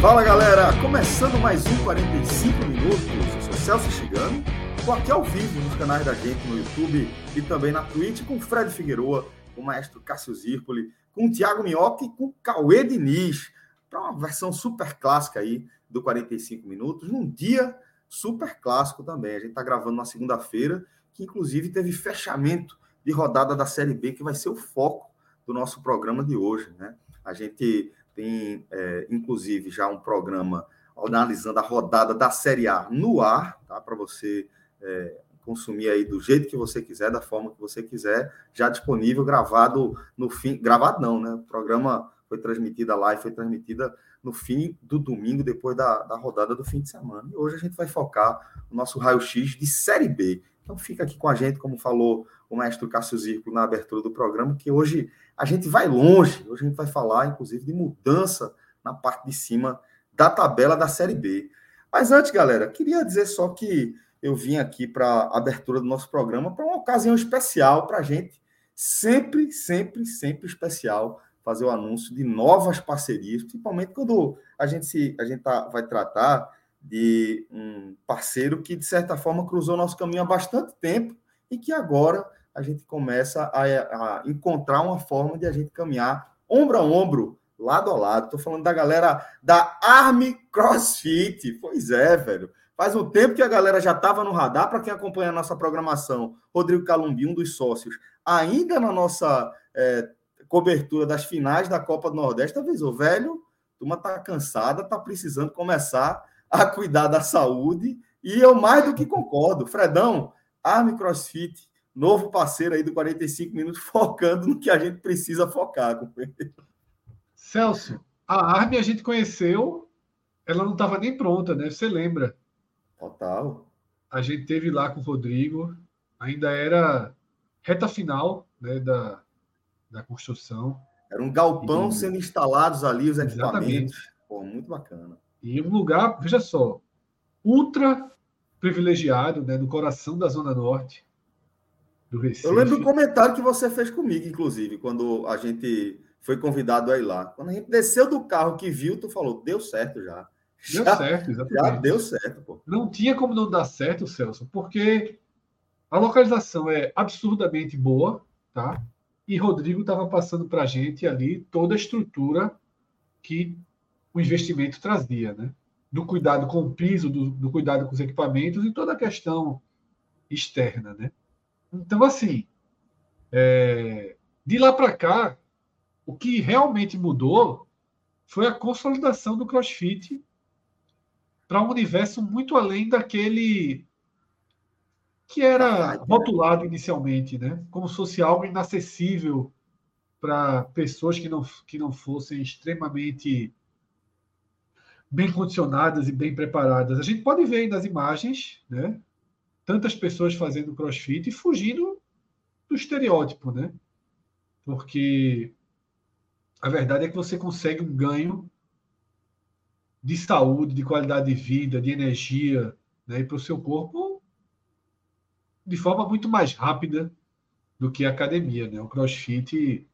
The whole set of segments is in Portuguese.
Fala galera, começando mais um 45 minutos. Eu sou Celso Chigano, estou aqui ao vivo nos canais da gente no YouTube e também na Twitch com Fred Figueroa, com o maestro Cássio Zirpoli, com o Thiago Minhoca e com o Cauê Diniz, para uma versão super clássica aí do 45 minutos, num dia super clássico também. A gente está gravando na segunda-feira, que inclusive teve fechamento de rodada da Série B, que vai ser o foco do nosso programa de hoje, né? A gente tem, é, inclusive, já um programa analisando a rodada da Série A no ar, tá? Para você é, consumir aí do jeito que você quiser, da forma que você quiser, já disponível, gravado no fim. Gravado não, né? O programa foi transmitida lá e foi transmitida no fim do domingo, depois da, da rodada do fim de semana. E hoje a gente vai focar o nosso raio-x de Série B. Então fica aqui com a gente, como falou o mestre Cássio Zirco na abertura do programa, que hoje a gente vai longe. Hoje a gente vai falar, inclusive, de mudança na parte de cima da tabela da Série B. Mas antes, galera, queria dizer só que eu vim aqui para a abertura do nosso programa para uma ocasião especial para a gente. Sempre, sempre, sempre especial fazer o anúncio de novas parcerias, principalmente quando a gente, se, a gente tá, vai tratar de um parceiro que, de certa forma, cruzou nosso caminho há bastante tempo e que agora a gente começa a, a encontrar uma forma de a gente caminhar ombro a ombro, lado a lado. Estou falando da galera da Army CrossFit. Pois é, velho. Faz um tempo que a galera já estava no radar. Para quem acompanha a nossa programação, Rodrigo Calumbi, um dos sócios, ainda na nossa é, cobertura das finais da Copa do Nordeste, avisou, velho, turma tá cansada, tá precisando começar a cuidar da saúde. E eu mais do que concordo. Fredão, Arme CrossFit novo parceiro aí do 45 minutos, focando no que a gente precisa focar. Celso, a Arme a gente conheceu, ela não estava nem pronta, né? Você lembra? Total. A gente teve lá com o Rodrigo, ainda era reta final né, da, da construção. Era um galpão e... sendo instalados ali, os equipamentos. Pô, muito bacana. E um lugar, veja só, ultra privilegiado, né, no coração da Zona Norte do Recife. Eu lembro do comentário que você fez comigo, inclusive, quando a gente foi convidado a ir lá. Quando a gente desceu do carro que viu, tu falou, deu certo já. Deu já, certo, exatamente. Já deu certo, pô. Não tinha como não dar certo, Celso, porque a localização é absurdamente boa, tá? E Rodrigo estava passando para a gente ali toda a estrutura que o investimento trazia, né? Do cuidado com o piso, do, do cuidado com os equipamentos e toda a questão externa, né? Então, assim, é, de lá para cá, o que realmente mudou foi a consolidação do CrossFit para um universo muito além daquele que era rotulado inicialmente, né? Como se fosse algo inacessível para pessoas que não, que não fossem extremamente bem condicionadas e bem preparadas. A gente pode ver aí nas imagens, né? Tantas pessoas fazendo crossfit e fugindo do estereótipo, né? Porque a verdade é que você consegue um ganho de saúde, de qualidade de vida, de energia, né? E para o seu corpo de forma muito mais rápida do que a academia, né? O crossfit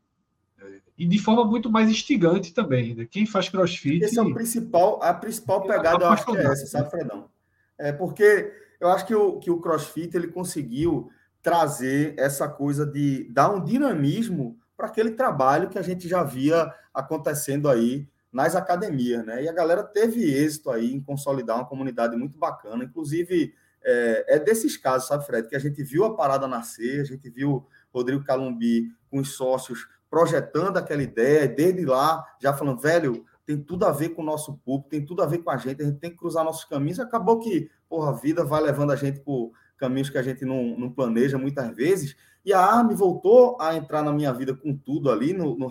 é, e de forma muito mais instigante também, né? Quem faz crossfit. Esse é o principal, a principal pegada, acho que é essa, sabe, Fredão? É porque eu acho que o, que o CrossFit ele conseguiu trazer essa coisa de dar um dinamismo para aquele trabalho que a gente já via acontecendo aí nas academias, né? E a galera teve êxito aí em consolidar uma comunidade muito bacana, inclusive é, é desses casos, sabe, Fred, que a gente viu a parada nascer, a gente viu Rodrigo Calumbi com os sócios projetando aquela ideia, desde lá já falando, velho, tem tudo a ver com o nosso público, tem tudo a ver com a gente, a gente tem que cruzar nossos caminhos. Acabou que, porra, a vida vai levando a gente por caminhos que a gente não, não planeja muitas vezes. E a ARM voltou a entrar na minha vida com tudo ali no, no,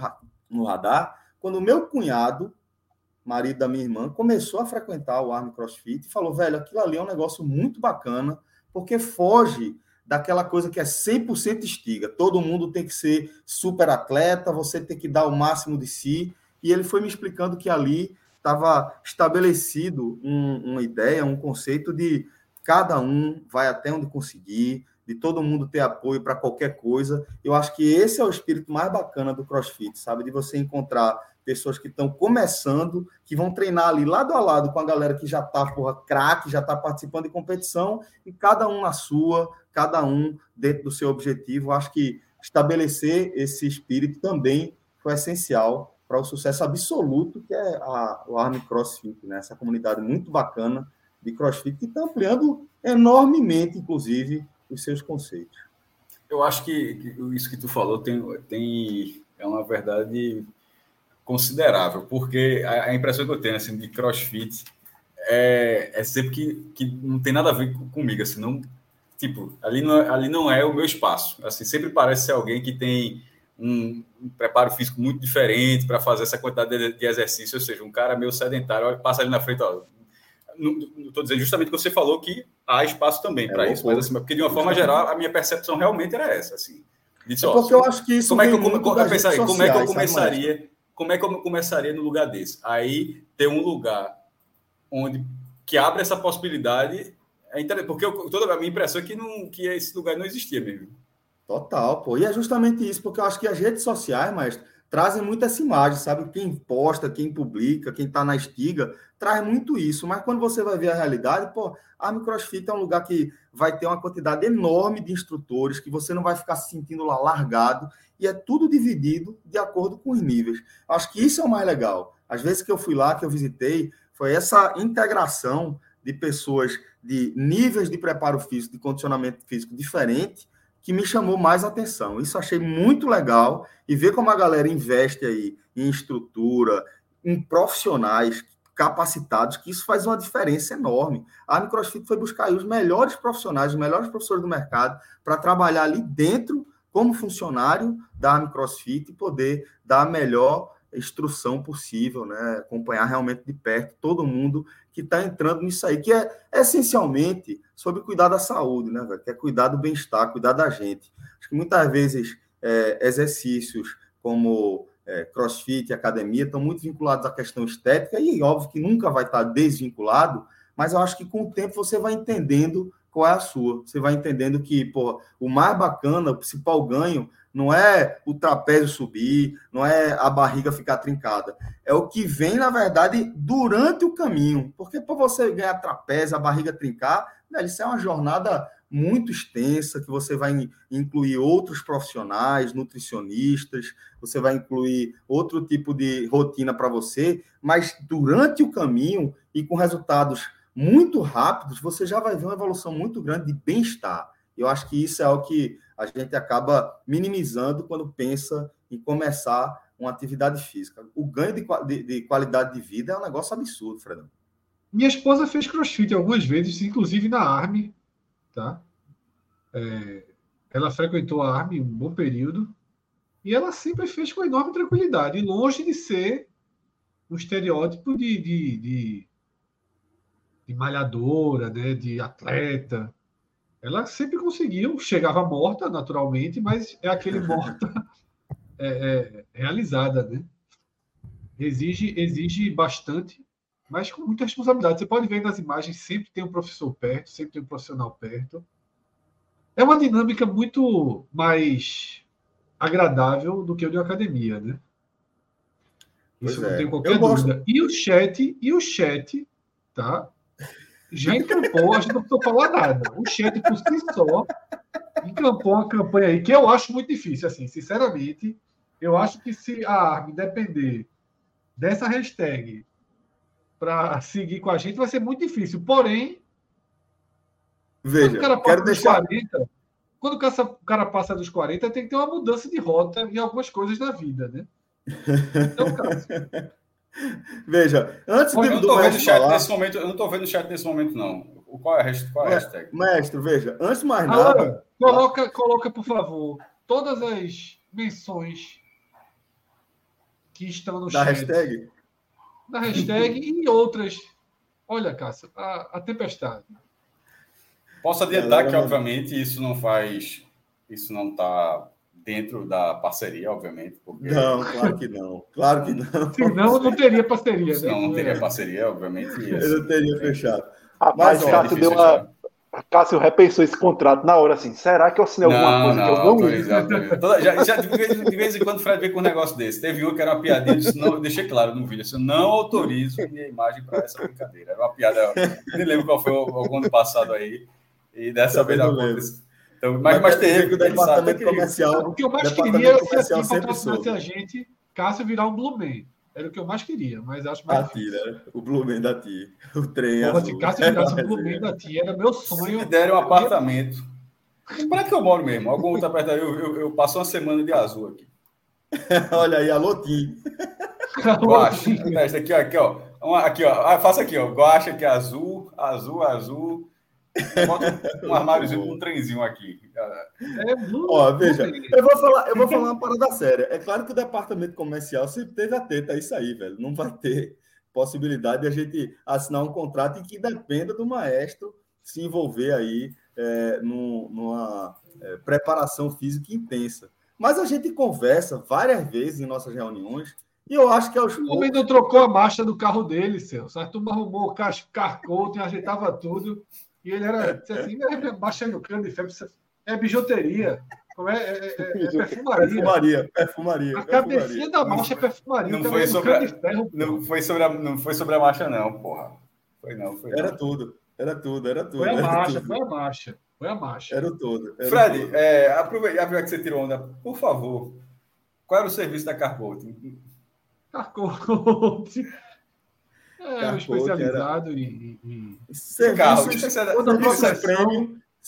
no radar, quando o meu cunhado, marido da minha irmã, começou a frequentar o Arm CrossFit e falou, velho, aquilo ali é um negócio muito bacana, porque foge daquela coisa que é 100% estiga. Todo mundo tem que ser super atleta, você tem que dar o máximo de si. E ele foi me explicando que ali estava estabelecido um, uma ideia, um conceito de cada um vai até onde conseguir, de todo mundo ter apoio para qualquer coisa. Eu acho que esse é o espírito mais bacana do CrossFit, sabe? De você encontrar pessoas que estão começando, que vão treinar ali lado a lado com a galera que já está, porra, craque, já está participando de competição, e cada um na sua, cada um dentro do seu objetivo. Acho que estabelecer esse espírito também foi essencial para o sucesso absoluto que é a, o Army CrossFit, né? Essa comunidade muito bacana de CrossFit que está ampliando enormemente, inclusive, os seus conceitos. Eu acho que, isso que tu falou tem, tem é uma verdade considerável, porque a, a, impressão que eu tenho assim de CrossFit é, é sempre que, que não tem nada a ver comigo, assim, não tipo ali não, é, ali não é o meu espaço, assim sempre parece ser alguém que tem um, um preparo físico muito diferente para fazer essa quantidade de, de, exercício, ou seja, um cara meio sedentário, passa ali na frente, ó, não estou dizendo justamente que você falou que há espaço também é para isso, mas assim, porque de uma forma geral a minha percepção realmente era essa, assim. Disse, é porque eu acho que isso como é que eu, como, como, aí, sociais, como é que eu começaria, como é que eu começaria no lugar desse? Aí ter um lugar onde que abre essa possibilidade é porque eu, toda a minha impressão é que não que esse lugar não existia mesmo. Total, pô. E é justamente isso, porque eu acho que as redes sociais, mas trazem muito essa imagem, sabe? Quem posta, quem publica, quem está na estiga, traz muito isso. Mas quando você vai ver a realidade, pô, a CrossFit é um lugar que vai ter uma quantidade enorme de instrutores, que você não vai ficar se sentindo lá largado, e é tudo dividido de acordo com os níveis. Acho que isso é o mais legal. Às vezes que eu fui lá, que eu visitei, foi essa integração de pessoas de níveis de preparo físico, de condicionamento físico diferente, que me chamou mais atenção. Isso achei muito legal e ver como a galera investe aí em estrutura, em profissionais capacitados, que isso faz uma diferença enorme. A Microsoft foi buscar os melhores profissionais, os melhores professores do mercado para trabalhar ali dentro como funcionário da Microsoft e poder dar a melhor instrução possível, né? acompanhar realmente de perto todo mundo que está entrando nisso aí, que é essencialmente sobre cuidar da saúde, né, velho? que é cuidar do bem-estar, cuidar da gente. Acho que muitas vezes é, exercícios como é, crossfit, academia, estão muito vinculados à questão estética, e óbvio que nunca vai estar desvinculado, mas eu acho que com o tempo você vai entendendo qual é a sua. Você vai entendendo que pô, o mais bacana, o principal ganho, não é o trapézio subir, não é a barriga ficar trincada. É o que vem, na verdade, durante o caminho. Porque para você ganhar trapézio, a barriga trincar, né, isso é uma jornada muito extensa, que você vai incluir outros profissionais, nutricionistas, você vai incluir outro tipo de rotina para você, mas durante o caminho e com resultados muito rápidos, você já vai ver uma evolução muito grande de bem-estar. Eu acho que isso é o que a gente acaba minimizando quando pensa em começar uma atividade física. O ganho de, de, de qualidade de vida é um negócio absurdo, Fredão. Minha esposa fez crossfit algumas vezes, inclusive na Arme, tá? É, ela frequentou a Arme um bom período e ela sempre fez com enorme tranquilidade, longe de ser um estereótipo de, de, de de malhadora, né, de atleta. Ela sempre conseguiu, chegava morta, naturalmente, mas é aquele morta é, é, realizada, né? Exige, exige bastante, mas com muita responsabilidade. Você pode ver nas imagens, sempre tem um professor perto, sempre tem um profissional perto. É uma dinâmica muito mais agradável do que o de academia, né? Isso pois não é. tem qualquer Eu dúvida. Gosto. E o chat, e o chat, tá? Já encampou, a gente não precisa falar nada. O chat por si só encampou uma campanha aí que eu acho muito difícil, assim, sinceramente. Eu acho que se a ARM depender dessa hashtag para seguir com a gente, vai ser muito difícil. Porém, Veja, quando o cara passa dos deixar... 40, quando o cara passa dos 40, tem que ter uma mudança de rota em algumas coisas da vida, né? Então, cara, Veja, antes eu de, do tô vendo o mestre chat falar, nesse momento, eu não estou vendo o chat nesse momento, não. O- Qual é a hashtag? Qual é a hashtag? mestre, veja, antes de mais nada, Alan, coloca, coloca, por favor, todas as menções que estão no da chat hashtag, da hashtag e outras. Olha, Cássio, a, a tempestade. Posso adiantar Galera, que, obviamente, isso não faz. Isso não está dentro da parceria, obviamente, porque não, claro que não, claro que não, Senão não teria parceria, né? senão não teria parceria, obviamente. eu não teria fechado. Rapaz, Mas, Cássio deu uma. Cássio repensou esse contrato na hora assim. Será que eu assinei alguma Não, coisa não, que eu não já, já de, vez, de vez em quando o Fred vem com um negócio desse. Teve um que era uma piadinha, eu disse, não, eu deixei claro no vídeo, assim, eu não autorizo minha imagem para essa brincadeira. Era uma piada, eu nem lembro qual foi o, o ano passado aí, e dessa Também vez não aconteceu. Então, mas, mas teve, que o departamento que- comercial, O que eu mais queria era sempre patrocinasse soube. a gente, Cássio virar um Blue Man. Era o que eu mais queria, mas acho mais a ti, né? O Blumen da ti, o trem azul. se Cássio virasse um Blue Man da tia, era meu sonho. Se der um apartamento. Para que eu moro mesmo? Algum outro apartamento. Eu, eu, eu passo uma semana de azul aqui. Olha aí, alô, Tim. Guache. Aqui, ó, aqui, ó. Uma- aqui, ó. Ah, faça aqui, ó. Guache aqui, azul, azul, azul. Bota um armáriozinho com um trenzinho aqui. É Blue Ó, veja, eu vou falar, eu vou falar uma parada séria. É claro que o departamento comercial sempre teve a teta, é isso aí, velho. Não vai ter possibilidade de a gente assinar um contrato em que dependa do maestro se envolver aí é, num- numa é, preparação física intensa. Mas a gente conversa várias vezes em nossas reuniões e eu acho que aos O homem poucos. não trocou a marcha do carro dele, Celso. A turma arrumou o carcote, ajeitava tudo. E ele era assim: é, baixa no cano de febre, é bijuteria. Como é, é, é- é perfumaria. Perfumaria, perfumaria. A perfumaria. cabecinha da marcha é perfumaria. Não o foi sobre a- ferro. Não foi sobre a, não foi sobre a marcha, não, porra. Foi não, foi não. Era tudo, era tudo, era tudo. Foi a marcha, tudo. foi a marcha. Foi a marcha. Era o todo. era o Fred, todo. é, aproveita, que você tirou onda, por favor. Qual era o serviço da Carbolt? Carcote. É, especializado e, e, e Serviços, Carro, toda serviços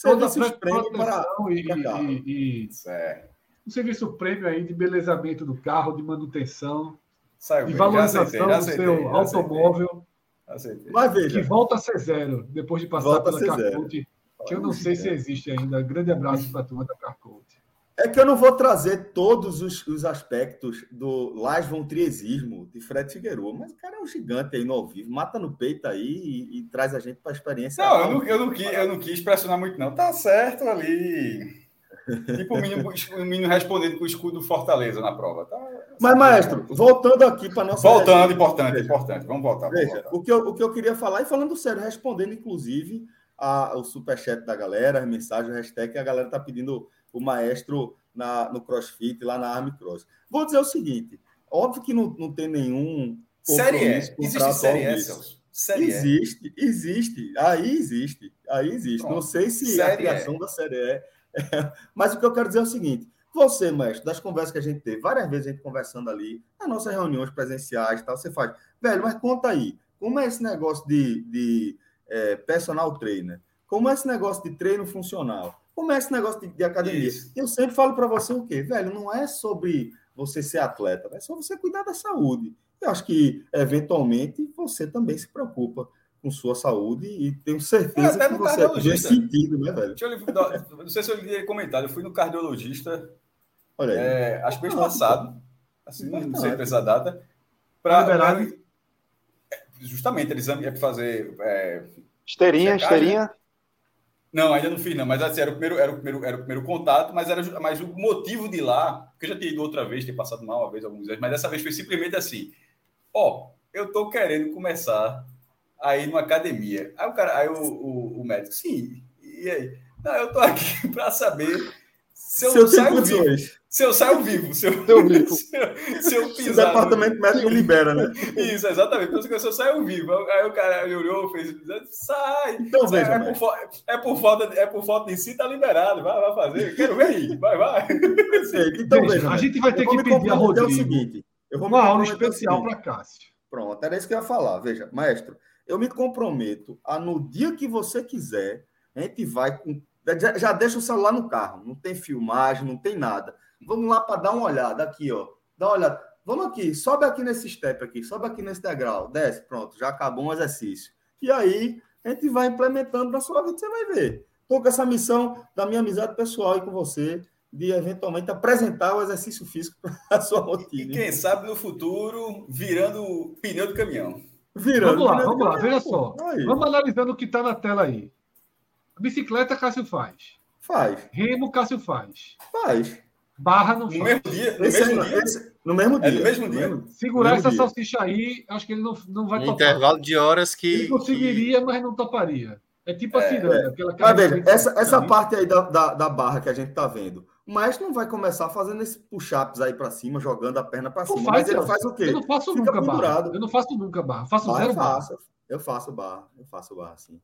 toda a serviços prêmio para, proteção e, para e- e- é. um serviço prêmio aí de belezamento do carro, de manutenção, Saiu de bem, valorização aceitei, do aceitei, seu automóvel, aceitei. Mas que veja, volta a ser zero depois de passar Volta pela. Carcote, que eu não sei se existe ainda. Grande abraço para a turma da Carcote. É que eu não vou trazer todos os, os aspectos do Las von Triesismo de Fred Figueroa, mas o cara é um gigante aí no ao vivo, mata no peito aí e, e traz a gente para a experiência. Não, eu não, eu, não quis, eu não quis pressionar muito, não. Tá certo ali. Tipo o menino, o menino respondendo com o escudo do Fortaleza na prova. Tá, Mas, maestro, voltando aqui para nossa. Voltando, resenha, importante, veja, importante. Vamos voltar. Veja, voltar. o que, eu, o que eu queria falar, e falando sério, respondendo inclusive a, o superchat da galera, as mensagens, o hashtag que a galera tá pedindo o maestro na, no CrossFit, lá na Army Cross. Vou dizer o seguinte: óbvio que não, não tem nenhum. Série E. Existe Série E. Celso? Série E. Existe, existe. Aí existe. Aí existe. Pronto. Não sei se Série a criação da série é. Mas o que eu quero dizer é o seguinte: você, mestre, das conversas que a gente teve, várias vezes a gente conversando ali, nas nossas reuniões presenciais e tal, você faz, velho, mas conta aí, como é esse negócio de, de é, personal trainer? Como é esse negócio de treino funcional? Como é esse negócio de, de academia? Isso. Eu sempre falo para você o quê? Velho, não é sobre você ser atleta, é só você cuidar da saúde. Eu acho que, eventualmente, você também se preocupa com sua saúde e tenho certeza Até que você é cardiologista. sentido, né, velho? Deixa eu lhe- não sei se eu lhe comentado, eu fui no cardiologista, Olha aí. é, acho que mês passado, assim, não sei precisar data, para liberado? justamente eles iam fazer é, Esteirinha, Checagem, esteirinha. Não, ainda não fiz, não. Mas assim, era o primeiro, era o primeiro, era o primeiro contato, mas era mas o motivo de lá, porque eu já tinha ido outra vez, tinha passado mal uma vez, alguns vezes, mas dessa vez foi simplesmente assim: ó, eu tô querendo começar a ir numa academia. Aí o cara, aí o, o, o médico, sim, e aí? Não, eu tô aqui para saber se eu, Se eu tenho vivo. Se eu saio vivo, se eu, Seu vivo. se eu, se eu Se o pisar. no- departamento médico libera, né? Isso, exatamente. Então, se eu saio vivo. Aí o cara olhou, fez. Sai! Então, Sai, veja, é, por, é, por falta, é por falta de si, tá liberado. Vai, vai fazer. Quero ver aí. Vai, vai. Então, Veja, veja, a gente vai ter Eu que me pedir a Rodrigo seguinte. Eu vou uma aula especial para Cássio. Pronto, era isso que eu ia falar. Veja, maestro, eu me comprometo a no dia que você quiser, a gente vai com. Já, já deixa o celular no carro, não tem filmagem, não tem nada. Vamos lá para dar uma olhada aqui, ó. Dá uma olhada. vamos aqui, sobe aqui nesse step aqui, sobe aqui nesse degrau, desce, pronto, já acabou um exercício. E aí a gente vai implementando na sua vida, você vai ver. Estou com essa missão da minha amizade pessoal e com você, de eventualmente apresentar o exercício físico para a sua rotina. E quem sabe no futuro virando pneu de caminhão. Virando vamos lá, vamos lá, veja só. Aí. Vamos analisando o que está na tela aí. Bicicleta, Cássio faz. Faz. Remo, Cássio faz. Faz. Barra não no faz. Mesmo dia, no esse mesmo é, dia. Esse, no mesmo dia. É no mesmo dia. Segurar mesmo essa dia. salsicha aí, acho que ele não, não vai Um topar. intervalo de horas que. Ele conseguiria, mas não toparia. É tipo a É, ciranda. aquela Mas veja, essa, essa parte aí da, da, da barra que a gente tá vendo. O maestro não vai começar fazendo esse push-ups aí para cima, jogando a perna para cima. faz, mas ele faz o quê? Eu não faço Fica nunca barra. pendurado. Eu não faço nunca barra. Faço Barra zero eu barra. faço. Eu faço barra. Eu faço barra, sim.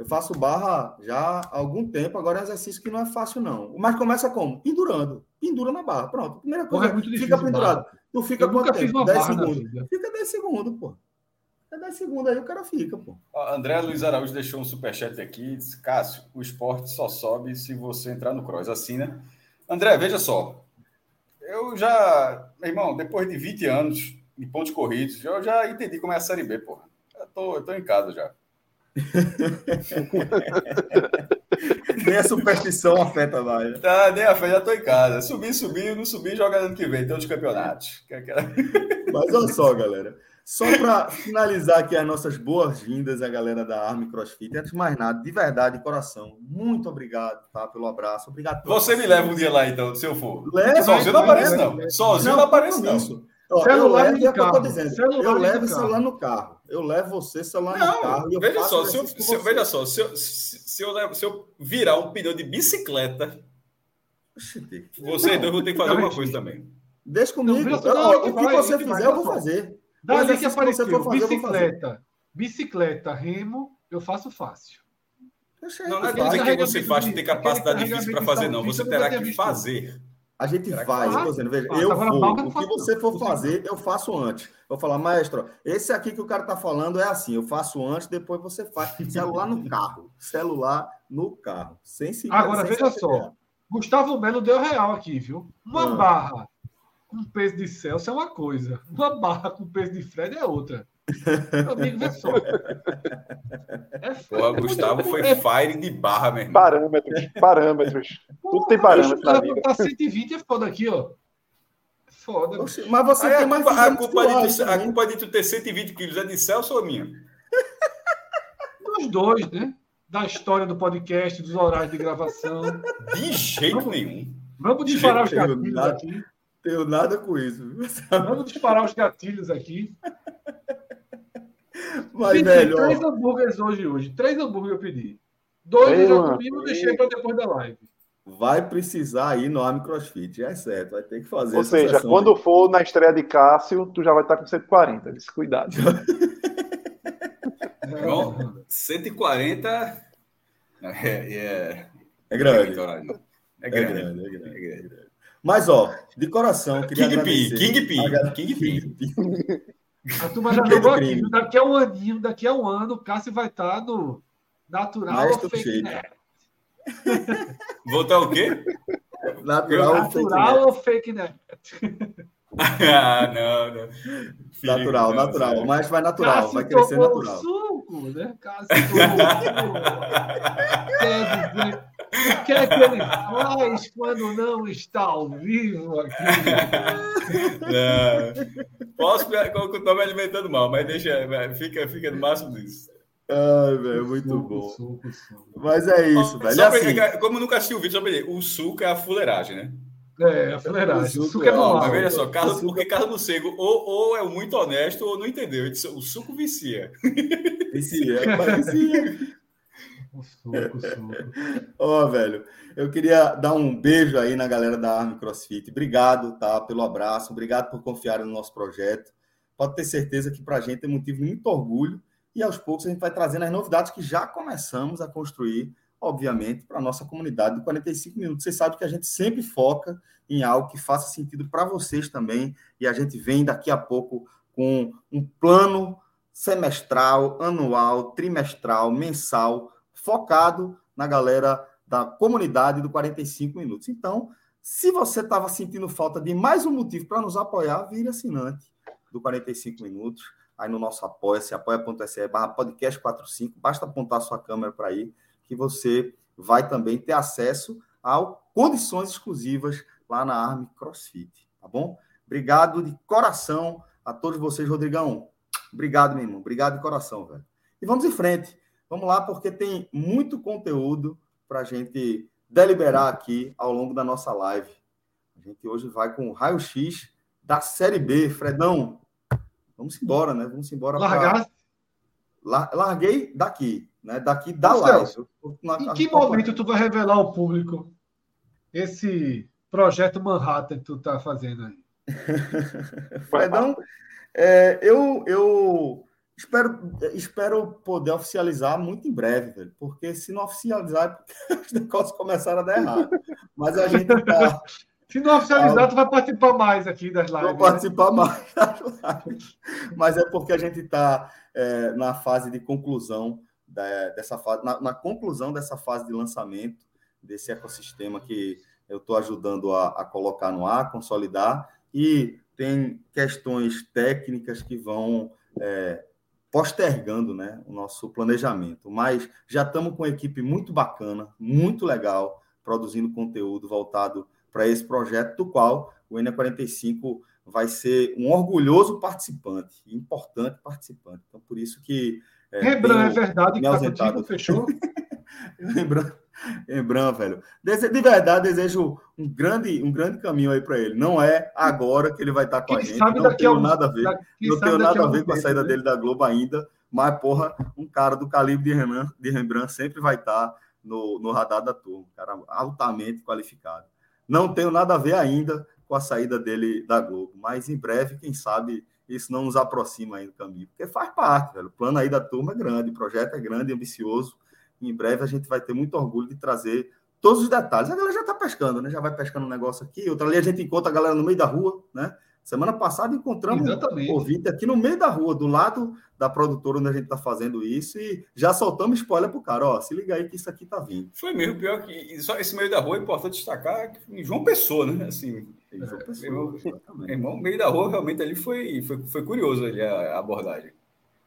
Eu faço barra já há algum tempo, agora é um exercício que não é fácil, não. Mas começa como? Pendurando. Pendura na barra. Pronto. Primeira Porra, coisa, é muito fica pendurado. Tu fica Eu quanto tempo? uma 10 barra na segundos. Fica 10 segundos, pô. É 10 segundos aí o cara fica, pô. André Luiz Araújo deixou um superchat aqui. Disse, Cássio, o esporte só sobe se você entrar no cross. Assim, né? André, veja só. Eu já, meu irmão, depois de 20 anos de pontos corridos, eu já entendi como é a Série B, porra. Eu tô, eu tô em casa já. Nem a superstição afeta mais. Tá, nem a fé, já tô em casa. Subir, subir, não subir, joga ano que vem. Tem outros campeonatos. Que- Mas olha só, galera. Só para finalizar aqui as nossas boas-vindas à galera da Army CrossFit. Antes de mais nada, de verdade, de coração, muito obrigado tá, pelo abraço. Obrigado Você me leva um dia lá, então, se eu for. Leva, Sozinho não aparece, não. Sozinho não aparece, não. Ó, eu Celular levo, no é o que eu tô dizendo. Celular eu levo o carro. celular no carro. Eu levo você no carro. Não, e eu veja faço só, se eu, se eu- você. veja só, se eu, se, se eu, levo- se eu virar um pneu de bicicleta, Oxi, vocês dois vão ter que fazer uma coisa também. Deixa comigo. Não, Eu- não, que o que vai, você que vai, fizer, eu vou fazer. Daí que que você apareceu for fazer, eu vou fazer. bicicleta. Bicicleta, remo, eu faço fácil. Não, não é Aquele dizer que você faz ter capacidade física para fazer, não. Você eu terá que visto. fazer. A gente Será vai, faz? eu tô dizendo, veja, Faz. eu vou. O que você for fazer, eu faço antes. Vou falar, maestro, esse aqui que o cara tá falando é assim, eu faço antes, depois você faz. Celular no carro. Celular no carro. Sem se Agora, sem veja se só. Gustavo Melo deu real aqui, viu? Uma Ah. barra com peso de Celso é uma coisa. Uma barra com peso de Fred é outra. Meu amigo, vê só. É Porra, Gustavo foi é, fire de barra, meu irmão. Parâmetros, parâmetros. Tudo tem parâmetro na vida. Tá 120 é foda aqui, ó. É Foda. Mas você Aí tem a mais culpa, a, culpa de tu, a culpa de tu ter 120 quilos é de Celso ou minha? Dos dois, né? Da história do podcast, dos horários de gravação. De jeito nenhum. Vamos disparar os gatilhos nada- aqui. Tenho nada com isso. Vamos disparar os gatilhos aqui. Mas, Pedi velho, ó, três hambúrgueres hoje, hoje. Três hambúrgueres eu pedi. Dois eu já comi e deixei para depois da live. vai precisar ir no Army CrossFit, é certo. Vai ter que fazer Ou essa seja, sessão quando aí. for na estreia de Cássio, tu já vai estar com 140. Desse cuidado. Bom, 140 é, é, É grande. É É grande. grande, é grande. É grande. Mas, ó, de coração, queria King agradecer. King P, King P. A turma já jogou aqui. Daqui a um aninho, daqui a um ano, o Cássio vai estar no Natural ou Fake. Net. Voltar o quê? Natural, fake Natural net. ou Fake Net? Ah, não, não. natural, Não, natural. sério. Mas vai natural, Cássio vai crescer tomou natural. suco, né? Cássio tomou suco. Quer dizer, o que é que ele faz quando não está ao vivo aqui? Não. Posso tô me alimentando mal, mas deixa, fica, fica no máximo disso. Ai, velho, muito Suco, bom. suco, suco. Mas é isso, velho. Assim, como eu nunca assisti o vídeo, só pra dizer, o suco é a fuleiragem, né? É, a fuleiragem. O suco é é- normal. mas veja só, Carlos, porque Carlos Mocego ou, ou é muito honesto ou não entendeu. Disse, o suco vicia. esse é, parecia. O suco, o suco. Ó, velho, eu queria dar um beijo aí na galera da Army CrossFit. Obrigado, tá, pelo abraço. Obrigado por confiar no nosso projeto. Pode ter certeza que para a gente é motivo de muito orgulho. E aos poucos a gente vai trazendo as novidades que já começamos a construir, obviamente, para a nossa comunidade do 45 minutos. Vocês sabem que a gente sempre foca em algo que faça sentido para vocês também. E a gente vem daqui a pouco com um plano semestral, anual, trimestral, mensal, focado na galera da comunidade do 45 minutos. Então, Se você estava sentindo falta de mais um motivo para nos apoiar, vire assinante do 45 Minutos. Aí no nosso apoia-se, apoia.se barra podcast 45. Basta apontar sua câmera para aí, que você vai também ter acesso a condições exclusivas lá na Arme CrossFit, tá bom? Obrigado de coração a todos vocês, Rodrigão. Obrigado, meu irmão. Obrigado de coração, velho. E vamos em frente. Vamos lá, porque tem muito conteúdo para a gente deliberar aqui ao longo da nossa live. A gente hoje vai com o raio-x da Série B. Fredão, vamos embora, né? Vamos embora. Largar? Pra... Larguei daqui, né? Daqui da live. em que momento tu vai revelar ao público esse projeto Manhattan que tu tá fazendo aí? Fredão, é, eu, eu espero, espero poder oficializar muito em breve, velho, porque se não oficializar, é porque os negócios começaram a dar errado. Mas a gente tá. Se não oficializar, tu vai participar mais aqui das lives. Vou participar né? mais das lives. Mas é porque a gente está é, na fase de conclusão da, dessa fase, na, na, conclusão dessa fase de lançamento desse ecossistema que eu estou ajudando a, a colocar no ar, consolidar e tem questões técnicas que vão é, postergando né, o nosso planejamento. Mas já estamos com uma equipe muito bacana, muito legal, produzindo conteúdo voltado para esse projeto, do qual o NE45 vai ser um orgulhoso participante, importante participante. Então, por isso que. É, Rembrandt, é verdade que contigo, fechou? Lembrando, Embran, velho. De verdade, desejo um grande, um grande caminho aí para ele. Não é agora que ele vai estar com quem a gente. Não tenho nada a ver. Não tenho nada a ver com a saída né? dele da Globo ainda. Mas, porra, um cara do calibre de, Renan, de Rembrandt sempre vai estar no, no radar da turma. Um cara altamente qualificado. Não tenho nada a ver ainda com a saída dele da Globo. Mas em breve, quem sabe, isso não nos aproxima aí do caminho. Porque faz parte, velho. O plano aí da turma é grande, o projeto é grande, ambicioso em breve a gente vai ter muito orgulho de trazer todos os detalhes. A galera já está pescando, né? Já vai pescando um negócio aqui, outra ali a gente encontra a galera no meio da rua, né? Semana passada encontramos o ouvinte aqui no meio da rua, do lado da produtora onde a gente está fazendo isso, e já soltamos spoiler pro cara, ó, se liga aí que isso aqui tá vindo. Foi mesmo, pior que só esse meio da rua é importante destacar que João Pessoa, né? Assim, João Pessoa, irmão, irmão, meio da rua realmente ali foi, foi, foi curioso ali a, a abordagem.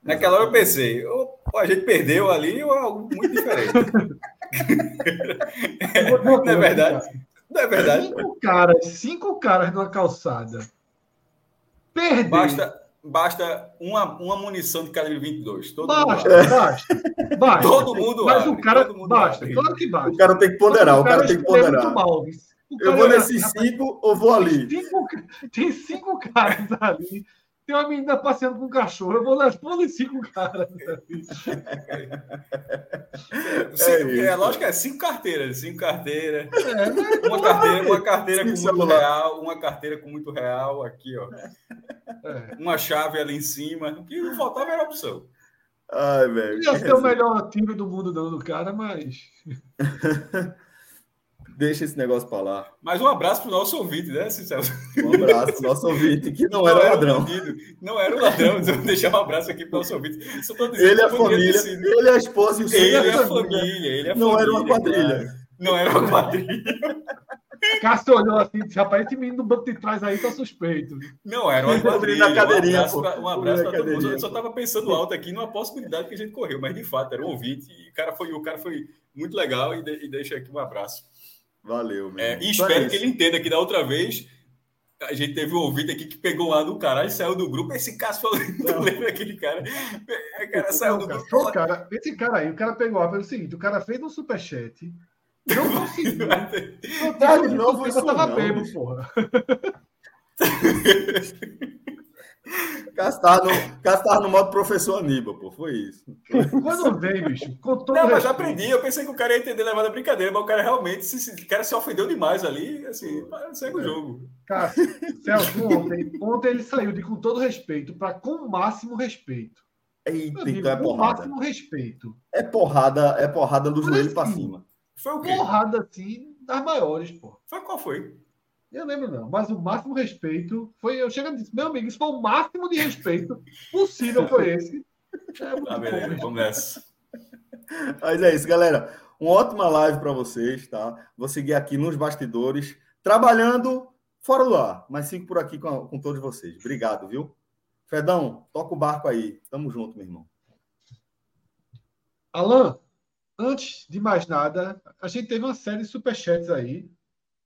Naquela hora eu pensei, ou a gente perdeu ali ou algo muito diferente. não é verdade? Não é verdade? Cinco caras, cinco caras numa calçada. Perder. Basta, basta uma, uma munição de calibre 22. Todo basta, mundo basta, basta. Todo mundo Mas abre, o cara, basta, abre. claro que basta. O cara tem que ponderar, o cara, tem que ponderar. Eu vou nesses cinco ou vou ali? Tem cinco, tem cinco caras ali tem uma menina passeando com um cachorro. Eu vou nas porras cinco caras. É, é, lógico que é cinco carteiras, cinco carteiras. É, né? uma carteira, uma carteira com muito real, uma carteira com muito real aqui, ó. É. Uma chave ali em cima. O que não faltava era a opção. Ai, velho. Ia ser o melhor time do mundo não, do cara, mas. Deixa esse negócio para lá. Mas um abraço para o nosso ouvinte, né, Cicelo? Um abraço para o nosso ouvinte, que não, não era, era ladrão. não era o ladrão, então deixar um abraço aqui para o nosso ouvinte. ele é a família, ele é a esposa e o filho. Ele é a família, ele é Não família, era uma quadrilha. Cara. Não era uma quadrilha. Cássio olhou assim disse: rapaz, esse menino do banco de trás aí tá suspeito. Não, era uma quadrilha. Na cadeirinha, um abraço, um abraço para todo mundo. Eu só estava pensando alto aqui numa possibilidade que a gente correu, mas de fato era um ouvinte e o cara foi, o cara foi muito legal e, de, e deixa aqui um abraço. Valeu, meu. É, e espero que ele entenda que da outra vez a gente teve um ouvinte aqui que pegou lá do caralho, saiu do grupo. Esse caso falou, não lembra aquele cara? O cara saiu do grupo. O cara, esse cara aí, o cara pegou lá pelo seguinte: o cara fez um superchat, não conseguiu. não, tá de novo, eu tava bebo, porra. Castar no, castar no modo professor Aníbal, pô, foi isso. Quando vem, bicho, com todo Não, mas já aprendi, eu pensei que o cara ia entender levar da brincadeira, mas o cara realmente, se, o cara se ofendeu demais ali, assim, segue o é. jogo. Cara, Celso, ontem, ontem ele saiu de com todo respeito para com o máximo respeito. Eita, digo, então é porrada. Com o máximo respeito. É porrada, é porrada do joelho para cima. Foi o quê? Porrada, assim, das maiores, pô. Foi qual foi? Eu lembro não, mas o máximo respeito foi. Eu chego e disse, meu amigo, isso foi o máximo de respeito possível foi esse. É tá beleza, vamos nessa. Mas é isso, galera. Uma ótima live para vocês, tá? Vou seguir aqui nos bastidores, trabalhando fora do ar, mas fico por aqui com, com todos vocês. Obrigado, viu? Fedão, toca o barco aí. Tamo junto, meu irmão. Alan, antes de mais nada, a gente teve uma série de superchats aí.